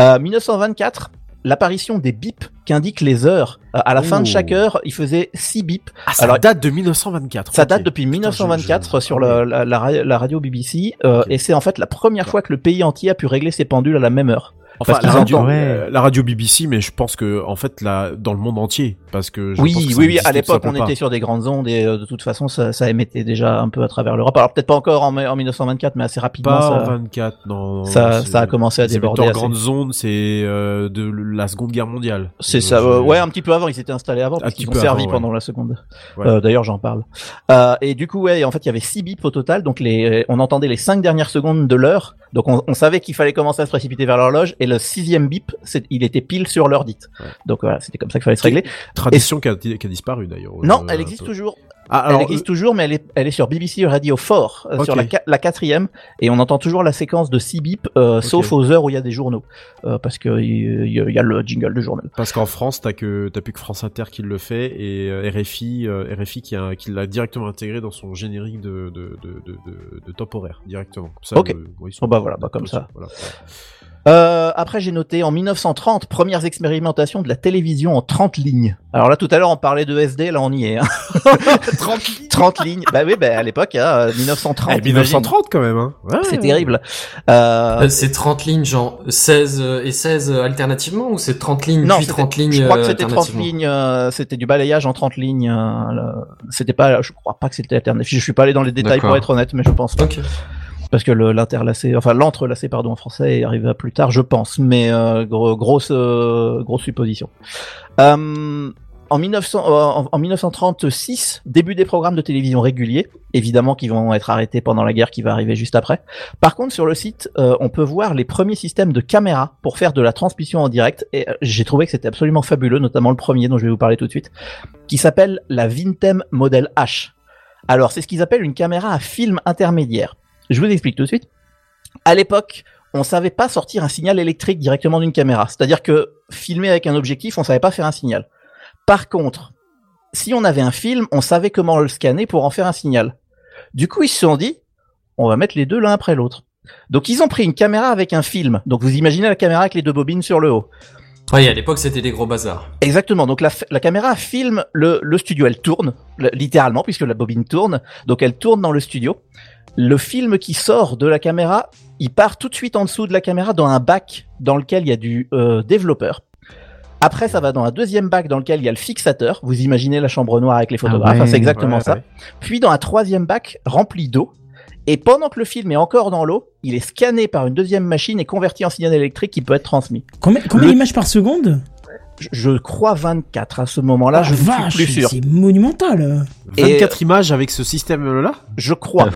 [SPEAKER 5] Euh, 1924, l'apparition des bips qui indiquent les heures. Euh, à la fin de chaque heure, il faisait 6 bips.
[SPEAKER 6] Ah, ça
[SPEAKER 5] Alors,
[SPEAKER 6] date de 1924.
[SPEAKER 5] Ça date depuis
[SPEAKER 6] Putain,
[SPEAKER 5] 1924
[SPEAKER 6] je- je-
[SPEAKER 5] sur la, la ra- la radio BBC, euh, et c'est en fait la première fois que le pays entier a pu régler ses pendules à la même heure.
[SPEAKER 6] Enfin,
[SPEAKER 5] Parce
[SPEAKER 6] la radio, euh, la radio BBC, mais je pense que en fait, là, dans le monde entier, parce que je
[SPEAKER 5] Oui,
[SPEAKER 6] pense que
[SPEAKER 5] oui, oui. À l'époque, on était sur des grandes ondes et euh, de toute façon, ça, ça émettait déjà un peu à travers l'Europe. Alors peut-être pas encore en, en 1924, mais assez rapidement,
[SPEAKER 6] pas en
[SPEAKER 5] ça,
[SPEAKER 6] 24, non.
[SPEAKER 5] ça, ça a commencé à déborder.
[SPEAKER 6] en
[SPEAKER 5] assez.
[SPEAKER 6] grande zone, c'est euh, de la Seconde Guerre mondiale.
[SPEAKER 5] C'est
[SPEAKER 6] Euh,
[SPEAKER 5] ça.
[SPEAKER 6] je-
[SPEAKER 5] ouais, un petit peu avant. Ils s'étaient installés avant parce qu'ils ont servi
[SPEAKER 6] avant, ouais.
[SPEAKER 5] pendant la seconde.
[SPEAKER 6] Ouais.
[SPEAKER 5] Euh, D'ailleurs, j'en parle. Euh, et du coup, ouais, en fait, il y avait six bips au total. Donc les, on entendait les cinq dernières secondes de l'heure. Donc on, on savait qu'il fallait commencer à se précipiter vers l'horloge. Et le sixième bip, il était pile sur l'heure dite.
[SPEAKER 6] Ouais.
[SPEAKER 5] Donc voilà, c'était comme ça qu'il fallait se régler.
[SPEAKER 6] Tradition qui a, qui a disparu d'ailleurs.
[SPEAKER 5] Non, elle existe toujours.
[SPEAKER 6] Ah,
[SPEAKER 5] elle
[SPEAKER 6] alors,
[SPEAKER 5] existe toujours, mais elle est, elle est sur BBC Radio 4, euh, sur la, la quatrième, et on entend toujours la séquence de 6 bips, euh, sauf aux heures où il y a des journaux, euh, parce que il y, y a le jingle du journal.
[SPEAKER 6] Parce qu'en France, t'as que t'as plus que France Inter qui le fait et euh, RFI, euh, RFI qui, a, qui l'a directement intégré dans son générique de de, de, de, de- horaire directement. Ça,
[SPEAKER 5] Ok.
[SPEAKER 6] euh, ouais, ils sont-
[SPEAKER 5] Bon, bah voilà, bah comme ça.
[SPEAKER 6] Voilà.
[SPEAKER 5] Euh, après, j'ai noté en 1930, premières expérimentations de la télévision en 30 lignes. Alors là, tout à l'heure, on parlait de SD, là, on y est. Hein. *laughs* 30 lignes 30 lignes. Bah oui, bah à l'époque, hein, 1930.
[SPEAKER 6] Eh, 1930 quand même, hein. Ouais.
[SPEAKER 5] C'est terrible. Euh,
[SPEAKER 3] Euh, c'est 30 lignes, genre 16 euh, et 16 euh, alternativement ou c'est 30 lignes
[SPEAKER 5] Non,
[SPEAKER 3] puis
[SPEAKER 5] c'était-
[SPEAKER 3] 30 lignes
[SPEAKER 5] je crois que c'était 30
[SPEAKER 3] alternativement
[SPEAKER 5] lignes, euh, c'était du balayage en 30 lignes. euh, c'était pas, je crois pas que c'était alternatif. Je suis pas allé dans les détails pour être honnête, mais je pense pas.
[SPEAKER 3] Ok.
[SPEAKER 5] Parce que l'interlacé, enfin l'entrelacé, pardon, en français, arrivé plus tard, je pense. Mais euh, gros- grosse, euh, grosse supposition. Euh, en, 1900, euh, en, en 1936, début des programmes de télévision réguliers, évidemment qui vont être arrêtés pendant la guerre qui va arriver juste après. Par contre, sur le site, on peut voir les premiers systèmes de caméra pour faire de la transmission en direct. Et j'ai trouvé que c'était absolument fabuleux, notamment le premier dont je vais vous parler tout de suite, qui s'appelle la Vintem Model H. Alors, c'est ce qu'ils appellent une caméra à film intermédiaire. Je vous explique tout de suite. À l'époque, on savait pas sortir un signal électrique directement d'une caméra. C'est-à-dire que filmer avec un objectif, on savait pas faire un signal. Par contre, si on avait un film, on savait comment le scanner pour en faire un signal. Du coup, ils se sont dit, on va mettre les deux l'un après l'autre. Donc, ils ont pris une caméra avec un film. Donc, vous imaginez la caméra avec les deux bobines sur le haut.
[SPEAKER 3] Oui, à l'époque c'était des gros bazars.
[SPEAKER 5] Exactement. Donc la, la caméra filme le, le studio. Elle tourne, le- littéralement, puisque la bobine tourne. Donc elle tourne dans le studio. Le film qui sort de la caméra, il part tout de suite en dessous de la caméra dans un bac dans lequel il y a du euh, développeur. Après, ça va dans un deuxième bac dans lequel il y a le fixateur. Vous imaginez la chambre noire avec les photographes.
[SPEAKER 7] ouais.
[SPEAKER 5] Enfin, c'est exactement
[SPEAKER 6] Ouais,
[SPEAKER 5] ça.
[SPEAKER 6] ouais.
[SPEAKER 5] Puis dans un troisième bac rempli d'eau. Et pendant que le film est encore dans l'eau, il est scanné par une deuxième machine et converti en signal électrique qui peut être transmis.
[SPEAKER 1] Combien, d'images par seconde?
[SPEAKER 5] Je, crois 24 à ce moment-là,
[SPEAKER 1] Ah,
[SPEAKER 5] je ne
[SPEAKER 1] vache,
[SPEAKER 5] suis plus sûr.
[SPEAKER 1] C'est monumental.
[SPEAKER 6] 24 images avec ce système-là
[SPEAKER 5] Je crois,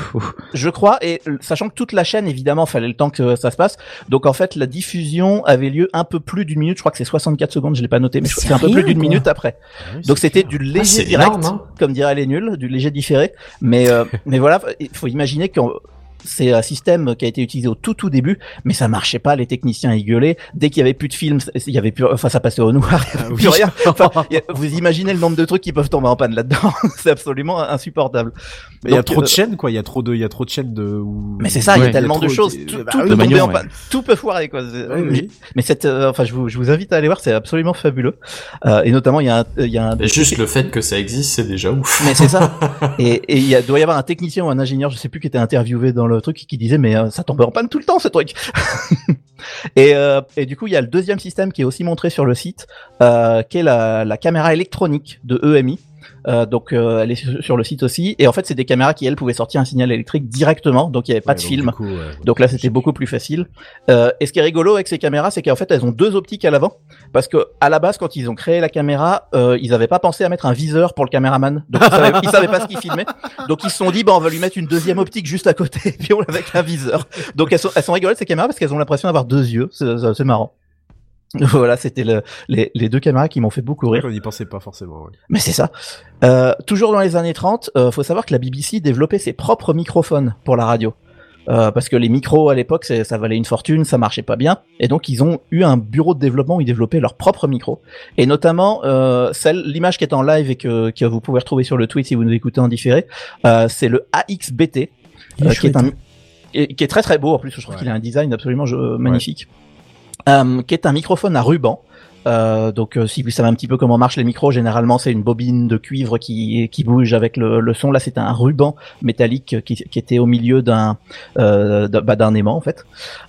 [SPEAKER 5] je crois, et euh, sachant que toute la chaîne, évidemment, fallait le temps que ça se passe. Donc en fait, la diffusion avait lieu un peu plus d'une minute. Je crois que c'est 64 secondes, je l'ai pas noté, mais je crois que c'est un peu plus d'une minute après. Donc c'était du léger direct,
[SPEAKER 3] énorme, hein.
[SPEAKER 5] comme diraient les nuls, du léger différé. Mais euh, *laughs* mais voilà, il faut imaginer que c'est un système qui a été utilisé au tout tout début, mais ça marchait pas. Les techniciens y gueulaient. Dès qu'il y avait plus de films, il y avait plus, enfin ça passait au noir, *laughs* il y avait plus rien. Enfin, *laughs* a- vous imaginez le nombre de trucs qui peuvent tomber en panne là-dedans *laughs* C'est absolument insupportable.
[SPEAKER 6] Mais il y a trop de
[SPEAKER 5] euh,
[SPEAKER 6] chaînes, quoi. Il y a trop de, il y a trop de chaînes de.
[SPEAKER 5] Mais c'est ça, il y a tellement de choses, tout,
[SPEAKER 6] bah
[SPEAKER 5] tout
[SPEAKER 6] oui,
[SPEAKER 5] peut tomber en
[SPEAKER 7] ouais.
[SPEAKER 5] panne, tout peut foirer quoi.
[SPEAKER 6] Oui, oui.
[SPEAKER 5] Mais cette, euh, enfin, je vous, je vous invite à aller voir, c'est absolument fabuleux. Euh, et notamment, il y a un, il y a un.
[SPEAKER 3] Et juste le fait que ça existe, c'est déjà ouf.
[SPEAKER 5] Mais c'est ça. et il doit y avoir un technicien ou un ingénieur, je sais plus, qui était interviewé dans le truc qui disait mais euh, ça tombait en panne tout le temps ce truc. *laughs* et, euh, et du coup, il y a le deuxième système qui est aussi montré sur le site, euh, qui est la caméra électronique de EMI. Euh, donc euh, elle est sur le site aussi et en fait c'est des caméras qui elles pouvaient sortir un signal électrique directement donc il n'y avait pas
[SPEAKER 6] Ouais,
[SPEAKER 5] de
[SPEAKER 6] donc,
[SPEAKER 5] film
[SPEAKER 6] du coup, ouais.
[SPEAKER 5] donc là, c'était beaucoup plus facile. Euh, et ce qui est rigolo avec ces caméras, c'est qu'en fait, elles ont deux optiques à l'avant, parce que à la base, quand ils ont créé la caméra, euh, ils n'avaient pas pensé à mettre un viseur pour le caméraman. Donc ils savaient, ils savaient pas ce qu'ils filmaient. Donc ils se sont dit, bah on va lui mettre une deuxième optique juste à côté, *laughs* et puis on avec un viseur. Donc elles sont, elles sont rigolotes ces caméras parce qu'elles ont l'impression d'avoir deux yeux. C'est marrant. *laughs* Voilà, c'était le, les, les deux caméras qui m'ont fait beaucoup rire.
[SPEAKER 6] on n'y pensait pas forcément. ouais.
[SPEAKER 5] Mais c'est ça. Euh, toujours dans les années 30, euh, faut savoir que la BBC développait ses propres microphones pour la radio. Euh, parce que les micros à l'époque, c'est- ça valait une fortune, ça marchait pas bien, et donc ils ont eu un bureau de développement où ils développaient leurs propres micros, et notamment euh, celle, l'image qui est en live et que, que vous pouvez retrouver sur le tweet si vous nous écoutez en différé, euh, c'est le AXBT, euh, qui est un et- qui est très très beau en plus. Je trouve
[SPEAKER 6] Ouais.
[SPEAKER 5] qu'il a un design absolument je- magnifique. Euh, qui est un microphone à ruban. Euh, donc euh, si vous savez un petit peu comment marchent les micros, généralement c'est une bobine de cuivre qui, qui bouge avec le, le son. Là c'était un ruban métallique qui, qui était au milieu d'un euh, d'un bah, aimant en fait.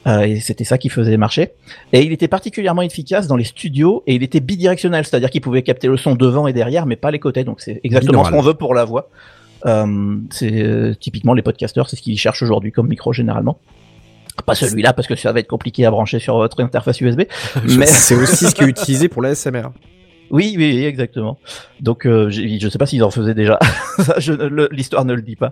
[SPEAKER 5] Euh, et c'était ça qui faisait marcher. Et il était particulièrement efficace dans les studios et il était bidirectionnel, c'est-à-dire qu'il pouvait capter le son devant et derrière, mais pas les côtés. Donc c'est exactement ce qu'on veut pour la voix. Euh, c'est euh, typiquement les podcasteurs, c'est ce qu'ils cherchent aujourd'hui comme micro généralement. Pas celui-là parce que ça va être compliqué à brancher sur votre interface USB. *laughs* Mais
[SPEAKER 8] C'est aussi ce qui est utilisé pour la SMR.
[SPEAKER 5] Oui, oui, oui, exactement. Donc, euh, je ne sais pas s'ils en faisaient déjà. *laughs* Ne- L'histoire ne le dit pas.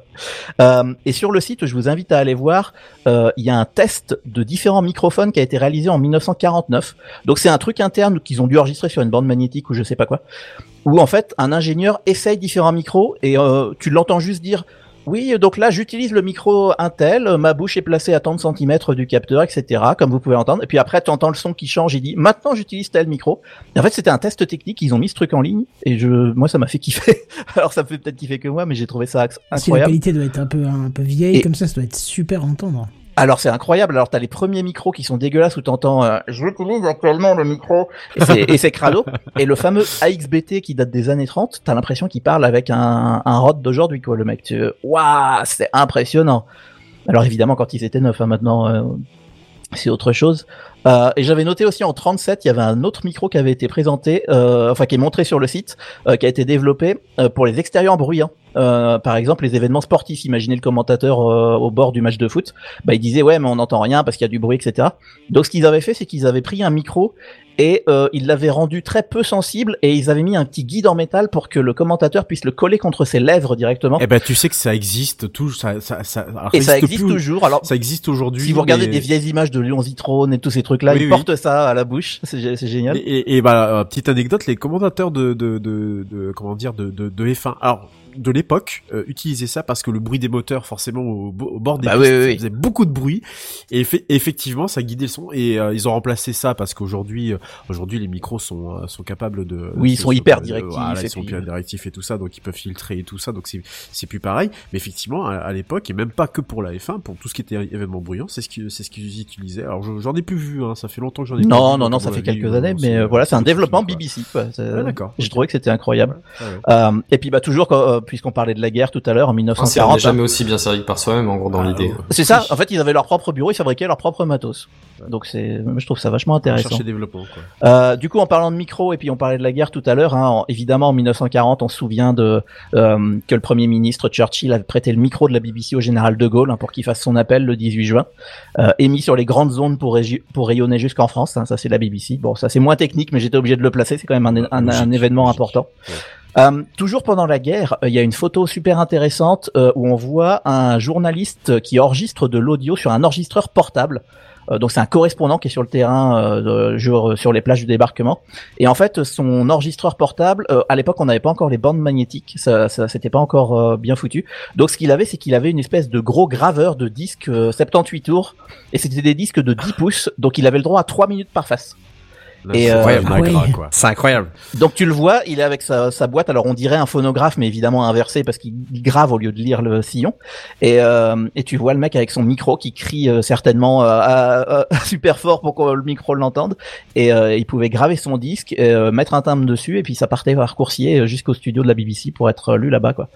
[SPEAKER 5] Euh, et sur le site, je vous invite à aller voir. euh, Il y a un test de différents microphones qui a été réalisé en 1949. Donc, c'est un truc interne qu'ils ont dû enregistrer sur une bande magnétique ou je sais pas quoi. Où en fait, un ingénieur essaye différents micros et euh, tu l'entends juste dire. Oui, donc là, j'utilise le micro Intel, euh, ma bouche est placée à tant de centimètres du capteur, etc., comme vous pouvez entendre. Et puis après, tu entends le son qui change, il dit, maintenant j'utilise tel micro. Et en fait, c'était un test technique, ils ont mis ce truc en ligne, et je, moi, ça m'a fait kiffer. *laughs* Alors, ça me fait peut-être kiffer que moi, mais j'ai trouvé ça
[SPEAKER 1] Si la
[SPEAKER 5] incroyable.
[SPEAKER 1] qualité doit être un peu, un peu vieille,
[SPEAKER 5] Et-
[SPEAKER 1] comme ça, ça doit être super à entendre.
[SPEAKER 5] Alors, c'est incroyable. Alors, t'as les premiers micros qui sont dégueulasses où t'entends, euh, j'utilise actuellement le micro, et c'est, crado. Et le fameux AXBT qui date des années 30, t'as l'impression qu'il parle avec un, un rod d'aujourd'hui, quoi, le mec. Tu, waouh, c'est impressionnant. Alors, évidemment, quand ils étaient neufs, hein, maintenant, euh, c'est autre chose. Euh, et j'avais noté aussi en 37, il y avait un autre micro qui avait été présenté, euh, enfin qui est montré sur le site, euh, qui a été développé euh, pour les extérieurs bruyants. Euh, par exemple, les événements sportifs. Imaginez le commentateur euh, au bord du match de foot. Bah, il disait ouais, mais on n'entend rien parce qu'il y a du bruit, etc. Donc, ce qu'ils avaient fait, c'est qu'ils avaient pris un micro et euh, ils l'avaient rendu très peu sensible et ils avaient mis un petit guide en métal pour que le commentateur puisse le coller contre ses lèvres directement.
[SPEAKER 6] Eh ben, tu sais que ça existe tout, ça, ça, ça, alors,
[SPEAKER 5] Et ça
[SPEAKER 6] existe
[SPEAKER 5] toujours. Alors,
[SPEAKER 6] Ça existe aujourd'hui.
[SPEAKER 5] si vous regardez
[SPEAKER 6] mais-
[SPEAKER 5] des vieilles images de Léon Zitrone et tous ces trucs-là,
[SPEAKER 6] Oui,
[SPEAKER 5] ils
[SPEAKER 6] oui.
[SPEAKER 5] portent ça à la bouche. *laughs* C'est c'est génial.
[SPEAKER 6] Et, et, et bah, euh, petite anecdote, les commentateurs de, de, de, de- comment dire, de, de, de F1, alors, de l'époque, euh, utilisaient ça parce que le bruit des moteurs, forcément, au, bo- au bord des
[SPEAKER 5] Bah
[SPEAKER 6] pistes,
[SPEAKER 5] oui, oui,
[SPEAKER 6] faisait beaucoup de bruit. Et effe- effectivement, ça guidait le son. Et euh, ils ont remplacé ça parce qu'aujourd'hui, euh, aujourd'hui, les micros sont, euh, sont capables de.
[SPEAKER 5] Oui, ils sont hyper directifs
[SPEAKER 6] Voilà, ils sont hyper directifs et tout ça, donc ils peuvent filtrer et tout ça. Donc c'est, c'est plus pareil. Mais effectivement, à, à l'époque, et même pas que pour la F1, pour tout ce qui était événement bruyant, c'est ce qui, c'est ce qu'ils utilisaient. Alors je- j'en ai plus vu, hein. Ça fait longtemps que j'en ai.
[SPEAKER 5] Non, non, non, ça fait quelques
[SPEAKER 6] euh,
[SPEAKER 5] années, mais euh, voilà, c'est un développement. BBC.
[SPEAKER 6] D'accord.
[SPEAKER 5] J'ai trouvé que c'était incroyable. Euh, et puis bah toujours, quand, euh, puisqu'on parlait de la guerre tout à l'heure en
[SPEAKER 3] Ah, c'est- on
[SPEAKER 5] 1940.
[SPEAKER 3] n'est jamais aussi bien servi que par soi-même, en gros, dans
[SPEAKER 6] Ah,
[SPEAKER 3] l'idée.
[SPEAKER 5] C'est ça. En fait, ils avaient leur propre bureau, ils fabriquaient leur propre matos. Donc c'est, je trouve ça vachement intéressant.
[SPEAKER 6] Chercher développement, quoi.
[SPEAKER 5] Euh, du coup, en parlant de micro, et puis on parlait de la guerre tout à l'heure, hein, en- évidemment en 1940, on se souvient de euh, que le Premier ministre Churchill avait prêté le micro de la BBC au général de Gaulle hein, pour qu'il fasse son appel le 18 juin, euh, émis sur les grandes ondes pour, rayonner jusqu'en France. hein, ça, c'est la BBC. Bon, ça c'est moins technique, mais j'étais obligé de le placer. C'est quand même un, un- un
[SPEAKER 6] Logique,
[SPEAKER 5] événement important. Euh, toujours pendant la guerre, euh, il y a une photo super intéressante euh, où on voit un journaliste qui enregistre de l'audio sur un enregistreur portable. Donc c'est un correspondant qui est sur le terrain, de- sur les plages du débarquement. Et en fait, son enregistreur portable, à l'époque, on n'avait pas encore les bandes magnétiques, ça, ça c'était pas encore bien foutu. Donc ce qu'il avait, c'est qu'il avait une espèce de gros graveur de disques euh, 78 tours, et c'était des disques de 10 pouces, donc il avait le droit à 3 minutes par face.
[SPEAKER 6] C'est
[SPEAKER 5] euh,
[SPEAKER 6] incroyable,
[SPEAKER 1] ah ouais.
[SPEAKER 6] Quoi.
[SPEAKER 8] C'est incroyable.
[SPEAKER 5] Donc tu le vois, il est avec sa, sa boîte. Alors on dirait un phonographe, mais évidemment inversé parce qu'il il grave au lieu de lire le sillon. Et, euh, et tu vois le mec avec son micro qui crie euh, certainement euh, à- à- *laughs* super fort pour que le micro l'entende. Et euh, il pouvait graver son disque, euh, mettre un timbre dessus, et puis ça partait par coursier euh, jusqu'au studio de la BBC pour être euh, lu là-bas, quoi.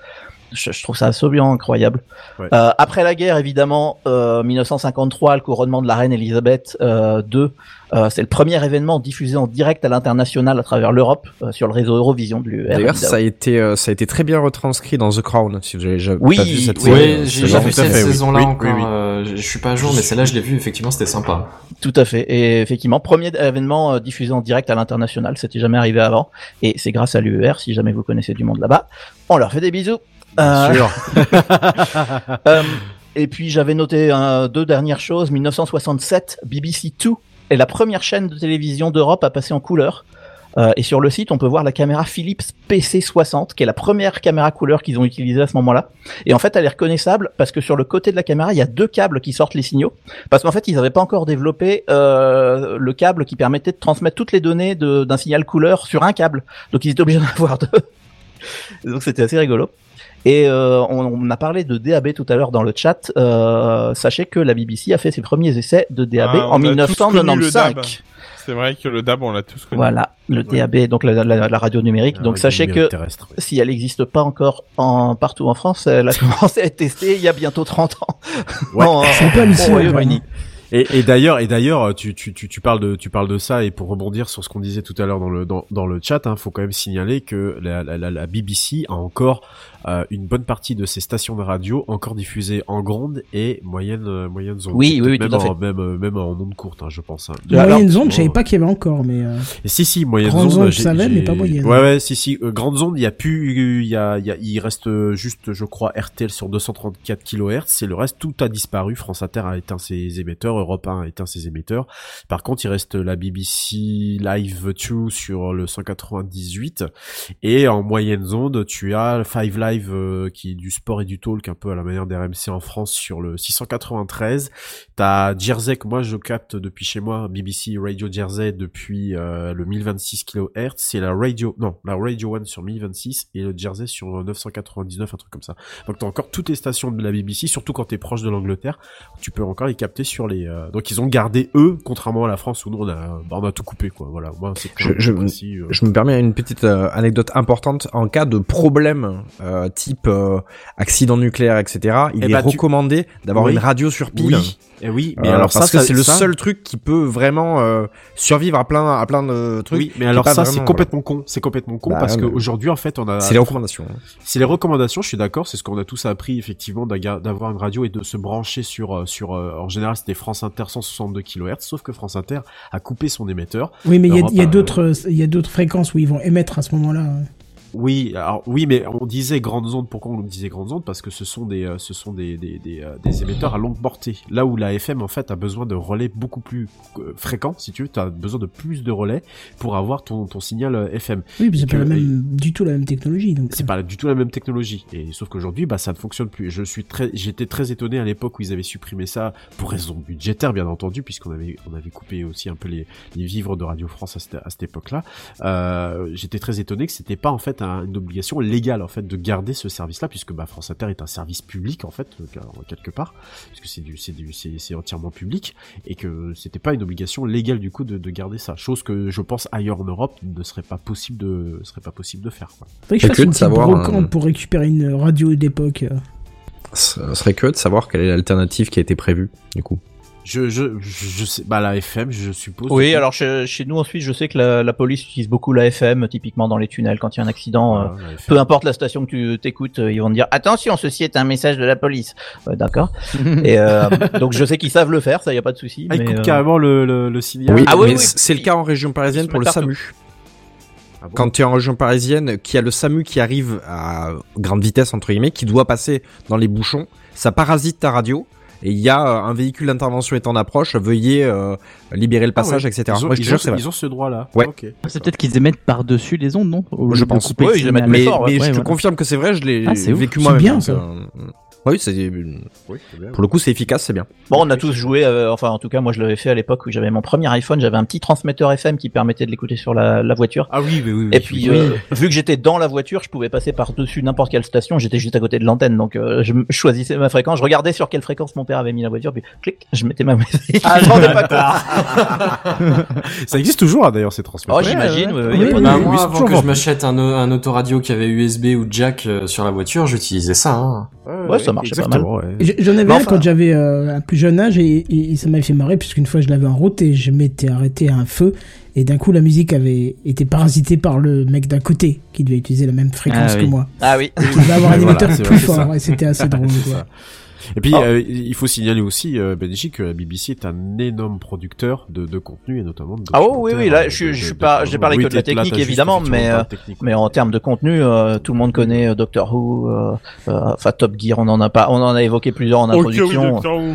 [SPEAKER 5] Je, je trouve ça absolument incroyable.
[SPEAKER 6] Ouais.
[SPEAKER 5] Euh, après la guerre, évidemment, euh, 1953, le couronnement de la reine Elisabeth euh, II, euh, c'est le premier événement diffusé en direct à l'international à travers l'Europe euh, sur le réseau Eurovision de l'UR.
[SPEAKER 8] D'ailleurs, ça a été, euh, ça a été très bien retranscrit dans The Crown. Si vous avez jamais
[SPEAKER 5] Oui,
[SPEAKER 8] pas vu cette
[SPEAKER 5] oui,
[SPEAKER 8] série,
[SPEAKER 3] Oui,
[SPEAKER 8] euh,
[SPEAKER 3] j'ai vu cette
[SPEAKER 6] oui.
[SPEAKER 3] saison-là
[SPEAKER 6] Oui,
[SPEAKER 3] encore.
[SPEAKER 6] oui, oui.
[SPEAKER 3] euh, je je suis pas à jour, mais celle-là, je l'ai vue. Effectivement, c'était sympa.
[SPEAKER 5] Tout à fait. Et effectivement, premier événement euh, diffusé en direct à l'international, c'était jamais arrivé avant. Et c'est grâce à l'UER, si jamais vous connaissez du monde là-bas. On leur fait des bisous. Euh,
[SPEAKER 6] Sûr. *laughs*
[SPEAKER 5] Euh, et puis j'avais noté euh, deux dernières choses. 1967, BBC 2 est la première chaîne de télévision d'Europe à passer en couleur. Euh, et sur le site, on peut voir la caméra Philips PC60, qui est la première caméra couleur qu'ils ont utilisée à ce moment-là. Et en fait, elle est reconnaissable parce que sur le côté de la caméra, il y a deux câbles qui sortent les signaux. Parce qu'en fait, ils n'avaient pas encore développé euh, le câble qui permettait de transmettre toutes les données d'un signal couleur sur un câble. Donc ils étaient obligés d'en *laughs* avoir deux. Donc c'était assez rigolo. Et euh, on, on a parlé de DAB tout à l'heure dans le chat. Euh, sachez que la BBC a fait ses premiers essais de DAB
[SPEAKER 9] Ah,
[SPEAKER 5] en
[SPEAKER 9] on a tous connu le
[SPEAKER 5] 1995.
[SPEAKER 9] DAB. C'est vrai que le DAB, on l'a tous connu.
[SPEAKER 5] Voilà, le DAB, donc la, la- la radio numérique. Donc sachez
[SPEAKER 6] numérique
[SPEAKER 5] que si elle n'existe pas encore en, partout en France, elle a *laughs* commencé à être testée il y a bientôt 30 ans.
[SPEAKER 6] Ouais.
[SPEAKER 5] En-
[SPEAKER 1] C'est hallucinant,
[SPEAKER 5] Royaume-Uni.
[SPEAKER 6] Et, et d'ailleurs, et d'ailleurs, tu, tu, tu, tu parles de, tu parles de ça et pour rebondir sur ce qu'on disait tout à l'heure dans le dans, dans le chat, hein, faut quand même signaler que la, la, la, la BBC a encore euh, une bonne partie de ses stations de radio encore diffusées en grande et moyenne euh, moyenne zone.
[SPEAKER 5] Oui, oui, oui,
[SPEAKER 6] même
[SPEAKER 5] tout à
[SPEAKER 6] en,
[SPEAKER 5] fait.
[SPEAKER 6] même euh, même en onde courte, hein, je pense. Hein.
[SPEAKER 1] La
[SPEAKER 5] Alors,
[SPEAKER 1] moyenne zone, je savais pas qu'il y avait encore, mais euh,
[SPEAKER 6] Et si si moyenne
[SPEAKER 1] Grande
[SPEAKER 6] zone,
[SPEAKER 1] zone, je
[SPEAKER 6] j'ai-
[SPEAKER 1] savais, mais pas moyenne.
[SPEAKER 6] Ouais ouais si si euh, grande zone, il y a plus il y a, il y a il reste euh, juste je crois RTL sur 234 kHz et le reste tout a disparu. France Inter a éteint ses émetteurs, Europe 1 a éteint ses émetteurs. Par contre, il reste la BBC Live 2 sur le 198 et en moyenne zone, tu as Five Live euh, qui est du sport et du talk un peu à la manière d'RMC en France sur le 693. T'as Jersey que moi je capte depuis chez moi, BBC Radio Jersey depuis euh, le 1026 kHz, c'est la radio non, la Radio 1 sur 1026 et le Jersey sur euh, 999 un truc comme ça. Donc t'as encore toutes les stations de la BBC, surtout quand t'es proche de l'Angleterre, tu peux encore les capter sur les euh, donc ils ont gardé eux contrairement à la France où nous on a bah, on a tout coupé quoi. Voilà, moi c'est
[SPEAKER 8] Je- je-
[SPEAKER 6] précis, euh.
[SPEAKER 8] Je me permets une petite euh, anecdote importante. En cas de problème euh, type euh, accident nucléaire, etc., il
[SPEAKER 6] Eh
[SPEAKER 8] est
[SPEAKER 6] bah, tu-
[SPEAKER 8] recommandé d'avoir
[SPEAKER 6] Oui.
[SPEAKER 8] une radio sur pile.
[SPEAKER 6] Oui, eh oui, mais
[SPEAKER 8] Euh,
[SPEAKER 6] alors
[SPEAKER 8] parce
[SPEAKER 6] ça,
[SPEAKER 8] que c'est le
[SPEAKER 6] ça-
[SPEAKER 8] seul truc qui peut vraiment euh, survivre à plein à plein de trucs.
[SPEAKER 6] Oui, mais alors ça c'est complètement con, c'est complètement con
[SPEAKER 8] Bah,
[SPEAKER 6] parce
[SPEAKER 8] mais-
[SPEAKER 6] qu'aujourd'hui en fait on a
[SPEAKER 8] C'est les recommandations. hein.
[SPEAKER 6] C'est les recommandations, je suis d'accord, c'est ce qu'on a tous appris effectivement d'avoir une radio et de se brancher sur euh, sur euh, en général c'était France Inter 162 kHz sauf que France Inter a coupé son émetteur.
[SPEAKER 1] oui, mais il y a,
[SPEAKER 6] Europe
[SPEAKER 1] il y a
[SPEAKER 6] a-
[SPEAKER 1] d'autres, il y a d'autres fréquences où ils vont émettre à ce moment-là.
[SPEAKER 6] Oui, alors oui, mais on disait grandes ondes. Pourquoi on disait grandes ondes? Parce que ce sont des, euh, ce sont des, des, des, euh, des émetteurs à longue portée. Là où la FM en fait a besoin de relais beaucoup plus euh, fréquents, si tu veux, tu as besoin de plus de relais pour avoir ton, ton signal euh, FM.
[SPEAKER 1] Oui, mais c'est pas la même, du tout la même technologie. Donc,
[SPEAKER 6] C'est pas du tout la même technologie. Et sauf qu'aujourd'hui, bah, ça ne fonctionne plus. Je suis très, j'étais très étonné à l'époque où ils avaient supprimé ça pour raison budgétaire, bien entendu, puisqu'on avait, on avait coupé aussi un peu les, les vivres de Radio France à cette, à cette époque-là. Euh, j'étais très étonné que c'était pas en fait un- une obligation légale en fait de garder ce service-là, puisque bah, France Inter est un service public en fait euh, quelque part, puisque c'est du, c'est du, c'est, entièrement public, et que c'était pas une obligation légale du coup de, de garder ça. Chose que je pense ailleurs en Europe ne serait pas possible de, serait pas possible de faire. Quoi.
[SPEAKER 1] faudrait que je fasse une petite brocante
[SPEAKER 8] euh,
[SPEAKER 1] pour récupérer une radio d'époque. euh.
[SPEAKER 8] Ce serait que de savoir quelle est l'alternative qui a été prévue, du coup.
[SPEAKER 6] Je, je, je, sais, bah la FM, je suppose.
[SPEAKER 5] Oui, alors chez, chez nous ensuite, je sais que la, la police utilise beaucoup la FM, typiquement dans les tunnels quand il y a un accident. euh,
[SPEAKER 6] la FM.
[SPEAKER 5] peu importe la station que tu t'écoutes, euh, ils vont te dire attention, ceci est un message de la police. Ouais, D'accord. *laughs* Et euh, donc je sais qu'ils savent le faire, ça y a pas de souci.
[SPEAKER 6] Ah, ils
[SPEAKER 5] mais,
[SPEAKER 6] coupent
[SPEAKER 5] euh,
[SPEAKER 6] carrément le, le, le signal.
[SPEAKER 8] Oui,
[SPEAKER 5] Ah oui,
[SPEAKER 8] c'est le cas en région parisienne pour le
[SPEAKER 5] partout.
[SPEAKER 8] SAMU.
[SPEAKER 6] Ah bon?
[SPEAKER 8] Quand tu es en région parisienne, qui a le SAMU qui arrive à grande vitesse, entre guillemets, qui doit passer dans les bouchons, ça parasite ta radio. Et il y a euh, un véhicule d'intervention est en approche, veuillez euh, libérer le
[SPEAKER 6] Ah
[SPEAKER 8] passage,
[SPEAKER 6] ouais.
[SPEAKER 8] etc.
[SPEAKER 6] Ils ont,
[SPEAKER 8] Moi, je
[SPEAKER 6] ils
[SPEAKER 8] jure
[SPEAKER 6] ont-
[SPEAKER 8] que c'est vrai.
[SPEAKER 6] ils ont ce droit-là.
[SPEAKER 8] Ouais.
[SPEAKER 11] C'est peut-être qu'ils émettent par-dessus les ondes, non? Au
[SPEAKER 8] Je pense.
[SPEAKER 11] le
[SPEAKER 5] ils le mettent
[SPEAKER 11] signal.
[SPEAKER 5] plus
[SPEAKER 8] Mais,
[SPEAKER 5] fort, ouais.
[SPEAKER 8] mais
[SPEAKER 11] Ouais,
[SPEAKER 8] je te confirme que c'est vrai, je l'ai
[SPEAKER 11] Ah, c'est
[SPEAKER 8] vécu
[SPEAKER 1] C'est
[SPEAKER 8] moi-même.
[SPEAKER 1] bien,
[SPEAKER 8] donc,
[SPEAKER 1] ça.
[SPEAKER 8] Oui, c'est
[SPEAKER 6] Oui,
[SPEAKER 8] pour le coup c'est efficace, c'est bien.
[SPEAKER 5] Bon, on a tous joué, euh, enfin en tout cas moi je l'avais fait à l'époque où j'avais mon premier iPhone, j'avais un petit transmetteur FM qui permettait de l'écouter sur la, la voiture.
[SPEAKER 6] Ah oui, oui, oui.
[SPEAKER 5] Et puis,
[SPEAKER 6] oui.
[SPEAKER 5] euh, vu que j'étais dans la voiture, je pouvais passer par-dessus n'importe quelle station. J'étais juste à côté de l'antenne, donc euh, je choisissais ma fréquence. Je regardais sur quelle fréquence mon père avait mis la voiture, puis clic, je mettais ma musique.
[SPEAKER 9] Ah,
[SPEAKER 5] je m'en rendais pas compte. *laughs* *laughs*
[SPEAKER 6] ça existe toujours hein, d'ailleurs ces transmetteurs.
[SPEAKER 5] Oh, j'imagine.
[SPEAKER 1] Oui,
[SPEAKER 5] pas
[SPEAKER 1] oui,
[SPEAKER 5] de-
[SPEAKER 3] Bah,
[SPEAKER 1] oui,
[SPEAKER 3] moi, avant que je m'achète un, un autoradio qui avait USB ou jack sur la voiture, j'utilisais ça. Hein.
[SPEAKER 5] Ouais, ça marchait pas mal.
[SPEAKER 6] exactement, ouais.
[SPEAKER 1] J- J'en avais un
[SPEAKER 5] enfin-
[SPEAKER 1] quand j'avais euh, un plus jeune âge et, et- et ça m'avait fait marrer puisqu'une fois je l'avais en route et je m'étais arrêté à un feu et d'un coup la musique avait été parasitée par le mec d'à côté qui devait utiliser la même fréquence
[SPEAKER 11] Ah
[SPEAKER 1] que moi.
[SPEAKER 5] Ah oui.
[SPEAKER 1] Qui devait avoir un émetteur plus
[SPEAKER 6] vrai,
[SPEAKER 1] fort et c'était assez *laughs* drôle.
[SPEAKER 6] Et puis,
[SPEAKER 5] Oh.
[SPEAKER 6] euh, il faut signaler aussi, euh, Benji, que la BBC est un énorme producteur de, de contenu et notamment de
[SPEAKER 5] Ah oh, oui, oui, là,
[SPEAKER 6] documentaires,
[SPEAKER 5] je-
[SPEAKER 6] de-
[SPEAKER 5] je
[SPEAKER 6] de-
[SPEAKER 5] pas- j'ai parlé
[SPEAKER 6] oui,
[SPEAKER 5] que de la technique, évidemment, mais, euh,
[SPEAKER 6] technique,
[SPEAKER 5] Mais
[SPEAKER 6] ouais.
[SPEAKER 5] en termes de contenu, euh, tout le monde connaît euh, Doctor Who, euh, euh, enfin Top Gear, on en a pas, on en a évoqué plusieurs en
[SPEAKER 9] oui,
[SPEAKER 5] introduction.
[SPEAKER 9] Doctor Who.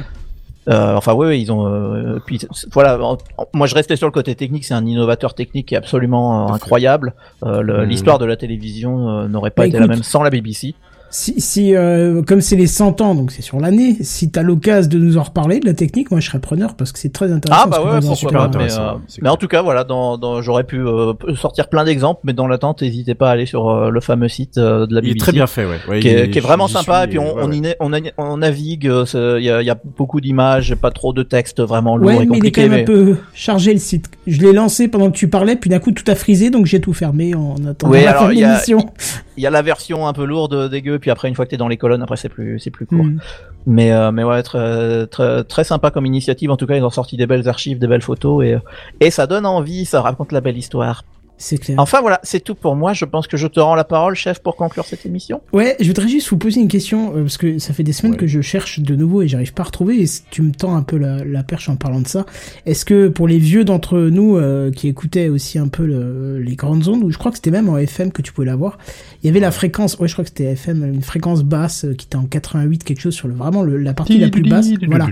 [SPEAKER 5] Euh, enfin, oui, oui, ils ont. euh, puis voilà. en- en- moi, je restais sur le côté technique. C'est un innovateur technique qui est absolument euh, incroyable. Euh, le-
[SPEAKER 6] Mhm.
[SPEAKER 5] L'histoire de la télévision euh, n'aurait pas
[SPEAKER 1] Bah,
[SPEAKER 5] été
[SPEAKER 1] écoute,
[SPEAKER 5] la même sans la BBC.
[SPEAKER 1] Si, si euh, comme c'est les 100 ans, donc c'est sur l'année, si t'as l'occasion de nous en reparler de la technique, moi je serais preneur parce que c'est très intéressant.
[SPEAKER 5] Ah bah ouais, pourquoi
[SPEAKER 1] super
[SPEAKER 5] pas. Mais, euh, mais en tout cas, voilà, dans, dans, j'aurais pu euh, sortir plein d'exemples, mais dans l'attente, n'hésitez pas à aller sur euh, le fameux site euh, de la
[SPEAKER 6] Il
[SPEAKER 5] BBC.
[SPEAKER 6] est très bien fait, ouais. Ouais,
[SPEAKER 5] qui
[SPEAKER 6] il
[SPEAKER 5] est, qui est vraiment sympa
[SPEAKER 6] suis,
[SPEAKER 5] et puis on,
[SPEAKER 6] ouais,
[SPEAKER 5] on,
[SPEAKER 6] ouais.
[SPEAKER 5] y na- on, a- on navigue euh, il y a, il y a beaucoup d'images pas trop de texte vraiment lourd
[SPEAKER 1] Ouais,
[SPEAKER 5] et
[SPEAKER 1] mais il est
[SPEAKER 5] compliqué
[SPEAKER 1] quand même
[SPEAKER 5] mais-
[SPEAKER 1] un peu chargé le site. Je l'ai lancé pendant que tu parlais, puis d'un coup tout a frisé, donc j'ai tout fermé en attendant
[SPEAKER 5] Ouais,
[SPEAKER 1] la
[SPEAKER 5] alors,
[SPEAKER 1] fin de
[SPEAKER 5] il y a-
[SPEAKER 1] l'émission.
[SPEAKER 5] il y a la version un peu lourde dégueu puis après une fois que t'es dans les colonnes après c'est plus c'est plus court
[SPEAKER 1] Hmm.
[SPEAKER 5] Mais euh, mais ouais, très, très très sympa comme initiative. En tout cas, ils ont sorti des belles archives, des belles photos et et ça donne envie, ça raconte la belle histoire.
[SPEAKER 1] C'est clair.
[SPEAKER 5] Enfin voilà, c'est tout pour moi. Je pense que je te rends la parole, chef, pour conclure cette émission.
[SPEAKER 1] Ouais, je voudrais juste vous poser une question, euh, parce que ça fait des semaines
[SPEAKER 6] Ouais.
[SPEAKER 1] que je cherche de nouveau et j'arrive pas à retrouver, et tu me tends un peu la, la perche en parlant de ça. Est-ce que pour les vieux d'entre nous euh, qui écoutaient aussi un peu le- les grandes ondes, ou je crois que c'était même en FM que tu pouvais l'avoir, il y avait la fréquence, ouais je crois que c'était FM, une fréquence basse euh, qui était en 88, quelque chose sur le, vraiment le- la partie la plus basse. Voilà,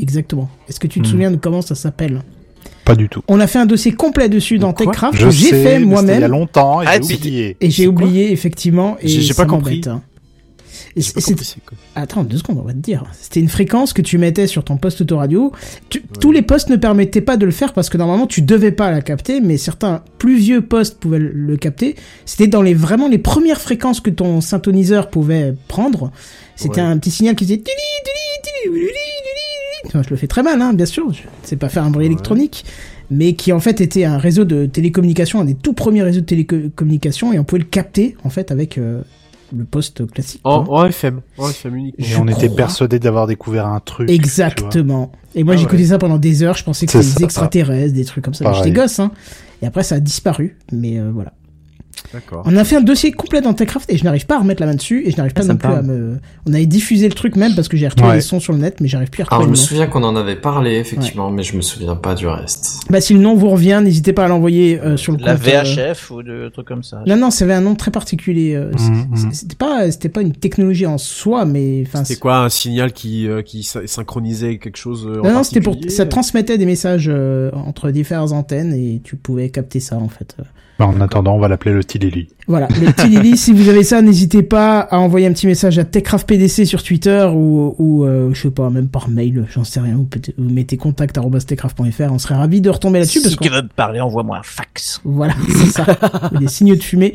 [SPEAKER 1] exactement. Est-ce que tu te
[SPEAKER 4] Hmm.
[SPEAKER 1] souviens de comment ça s'appelle?
[SPEAKER 4] Pas du tout.
[SPEAKER 1] On a fait un dossier complet dessus dans
[SPEAKER 6] quoi
[SPEAKER 1] TechCraft,
[SPEAKER 4] Je
[SPEAKER 1] que j'ai fait
[SPEAKER 4] c'était il y a
[SPEAKER 1] moi-même.
[SPEAKER 4] longtemps et
[SPEAKER 5] Ah,
[SPEAKER 4] j'ai
[SPEAKER 5] c'était-
[SPEAKER 4] oublié.
[SPEAKER 1] Et j'ai oublié effectivement et
[SPEAKER 6] J'ai- pas compris.
[SPEAKER 1] hein.
[SPEAKER 6] Compris.
[SPEAKER 1] Attends deux secondes, on va te dire. C'était une fréquence que tu mettais sur ton poste autoradio. Tu- Tous les postes ne permettaient pas de le faire parce que normalement tu devais pas la capter, mais certains plus vieux postes pouvaient le- capter. C'était dans les vraiment les premières fréquences que ton synthoniseur pouvait prendre. C'était
[SPEAKER 6] Ouais.
[SPEAKER 1] un petit signal qui faisait. Enfin, je le fais très mal, hein, bien sûr. Je sais pas faire un bruit
[SPEAKER 6] Ouais.
[SPEAKER 1] électronique, mais qui en fait était un réseau de télécommunications, un des tout premiers réseaux de télécommunications, et on pouvait le capter en fait avec euh, le poste classique.
[SPEAKER 6] En, en FM, en FM uniquement.
[SPEAKER 4] Et on était persuadé d'avoir découvert un truc.
[SPEAKER 1] Exactement. Et moi,
[SPEAKER 6] Ah
[SPEAKER 1] j'écoutais
[SPEAKER 6] ouais.
[SPEAKER 1] ça pendant des heures. Je pensais que c'était des extraterrestres, des trucs comme ça. J'étais gosse, hein. Et après, ça a disparu. Mais euh, voilà.
[SPEAKER 6] D'accord.
[SPEAKER 1] On a fait un dossier complet dans TechCraft et je n'arrive pas à remettre la main dessus et je n'arrive pas
[SPEAKER 11] Ah,
[SPEAKER 1] non plus
[SPEAKER 11] parle.
[SPEAKER 1] à me. On avait diffusé le truc même parce que j'ai retrouvé
[SPEAKER 4] Ouais.
[SPEAKER 1] les sons sur le net, mais j'arrive plus à
[SPEAKER 3] Alors,
[SPEAKER 1] retrouver
[SPEAKER 3] je me
[SPEAKER 1] le nom.
[SPEAKER 3] souviens qu'on en avait parlé, effectivement, mais je me souviens pas du reste.
[SPEAKER 1] Bah, si le nom vous revient, n'hésitez pas à l'envoyer euh, sur le
[SPEAKER 5] La
[SPEAKER 1] compte. euh,
[SPEAKER 5] VHF ou de trucs comme ça.
[SPEAKER 1] Non, non, avait un nom très particulier. euh, c'est-
[SPEAKER 4] mhm.
[SPEAKER 1] C'était pas, c'était pas une technologie en soi, mais enfin.
[SPEAKER 6] C'était quoi un signal qui euh, qui sy- synchronisait quelque chose en
[SPEAKER 1] Non, non, c'était pour, ça transmettait des messages euh, entre différentes antennes et tu pouvais capter ça en fait.
[SPEAKER 4] Bah, en attendant, on va l'appeler le Tilili.
[SPEAKER 1] Voilà, le petit Lily, *laughs* si vous avez ça, n'hésitez pas à envoyer un petit message à TechCraftPDC sur Twitter ou, ou euh, je sais pas, même par mail, j'en sais rien, ou peut-être vous mettez contact@techcraft.fr, on serait ravis de retomber là-dessus parce
[SPEAKER 5] Si tu veux me parler, envoie-moi un fax.
[SPEAKER 1] voilà, *laughs* c'est ça, des signaux de fumée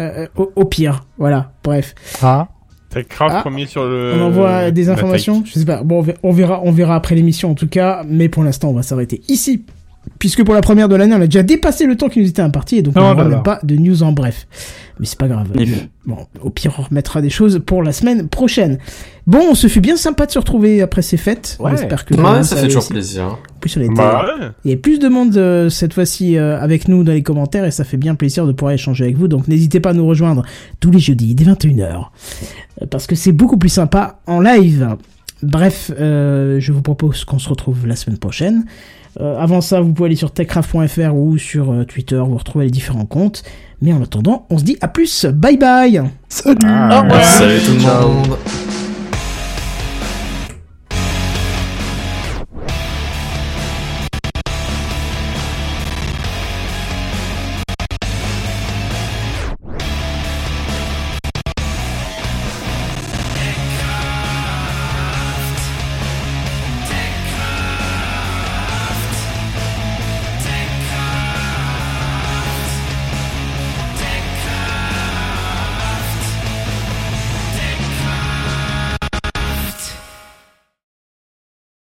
[SPEAKER 1] euh, au, au pire, voilà, bref.
[SPEAKER 4] Ah,
[SPEAKER 9] Techcraft
[SPEAKER 1] Ah,
[SPEAKER 9] premier sur le.
[SPEAKER 1] On envoie des informations, je sais pas, bon, on verra, on verra après l'émission en tout cas, mais pour l'instant, on va s'arrêter ici. Puisque pour la première de l'année, on a déjà dépassé le temps qui nous était imparti, et donc on
[SPEAKER 4] Oh
[SPEAKER 1] n'aura
[SPEAKER 4] là
[SPEAKER 1] même
[SPEAKER 4] là.
[SPEAKER 1] pas de news en bref. Mais c'est pas grave. Bon, au pire, on remettra des choses pour la semaine prochaine. Bon, on se fait bien sympa de se retrouver après ces fêtes.
[SPEAKER 6] Ouais.
[SPEAKER 1] J'espère que
[SPEAKER 3] Ouais,
[SPEAKER 1] vous,
[SPEAKER 3] ça fait toujours
[SPEAKER 1] aussi.
[SPEAKER 3] plaisir.
[SPEAKER 1] Plus, on était-
[SPEAKER 9] Bah ouais.
[SPEAKER 1] il y a plus de monde euh, cette fois-ci euh, avec nous dans les commentaires et ça fait bien plaisir de pouvoir échanger avec vous. Donc n'hésitez pas à nous rejoindre tous les jeudis dès 21h euh, parce que c'est beaucoup plus sympa en live. Bref, euh, je vous propose qu'on se retrouve la semaine prochaine. Euh, avant ça, vous pouvez aller sur techcraft.fr ou sur euh, Twitter, vous retrouvez les différents comptes. Mais en attendant, on se dit à plus. Bye bye.
[SPEAKER 4] salut
[SPEAKER 5] Au revoir.
[SPEAKER 3] Salut tout le monde.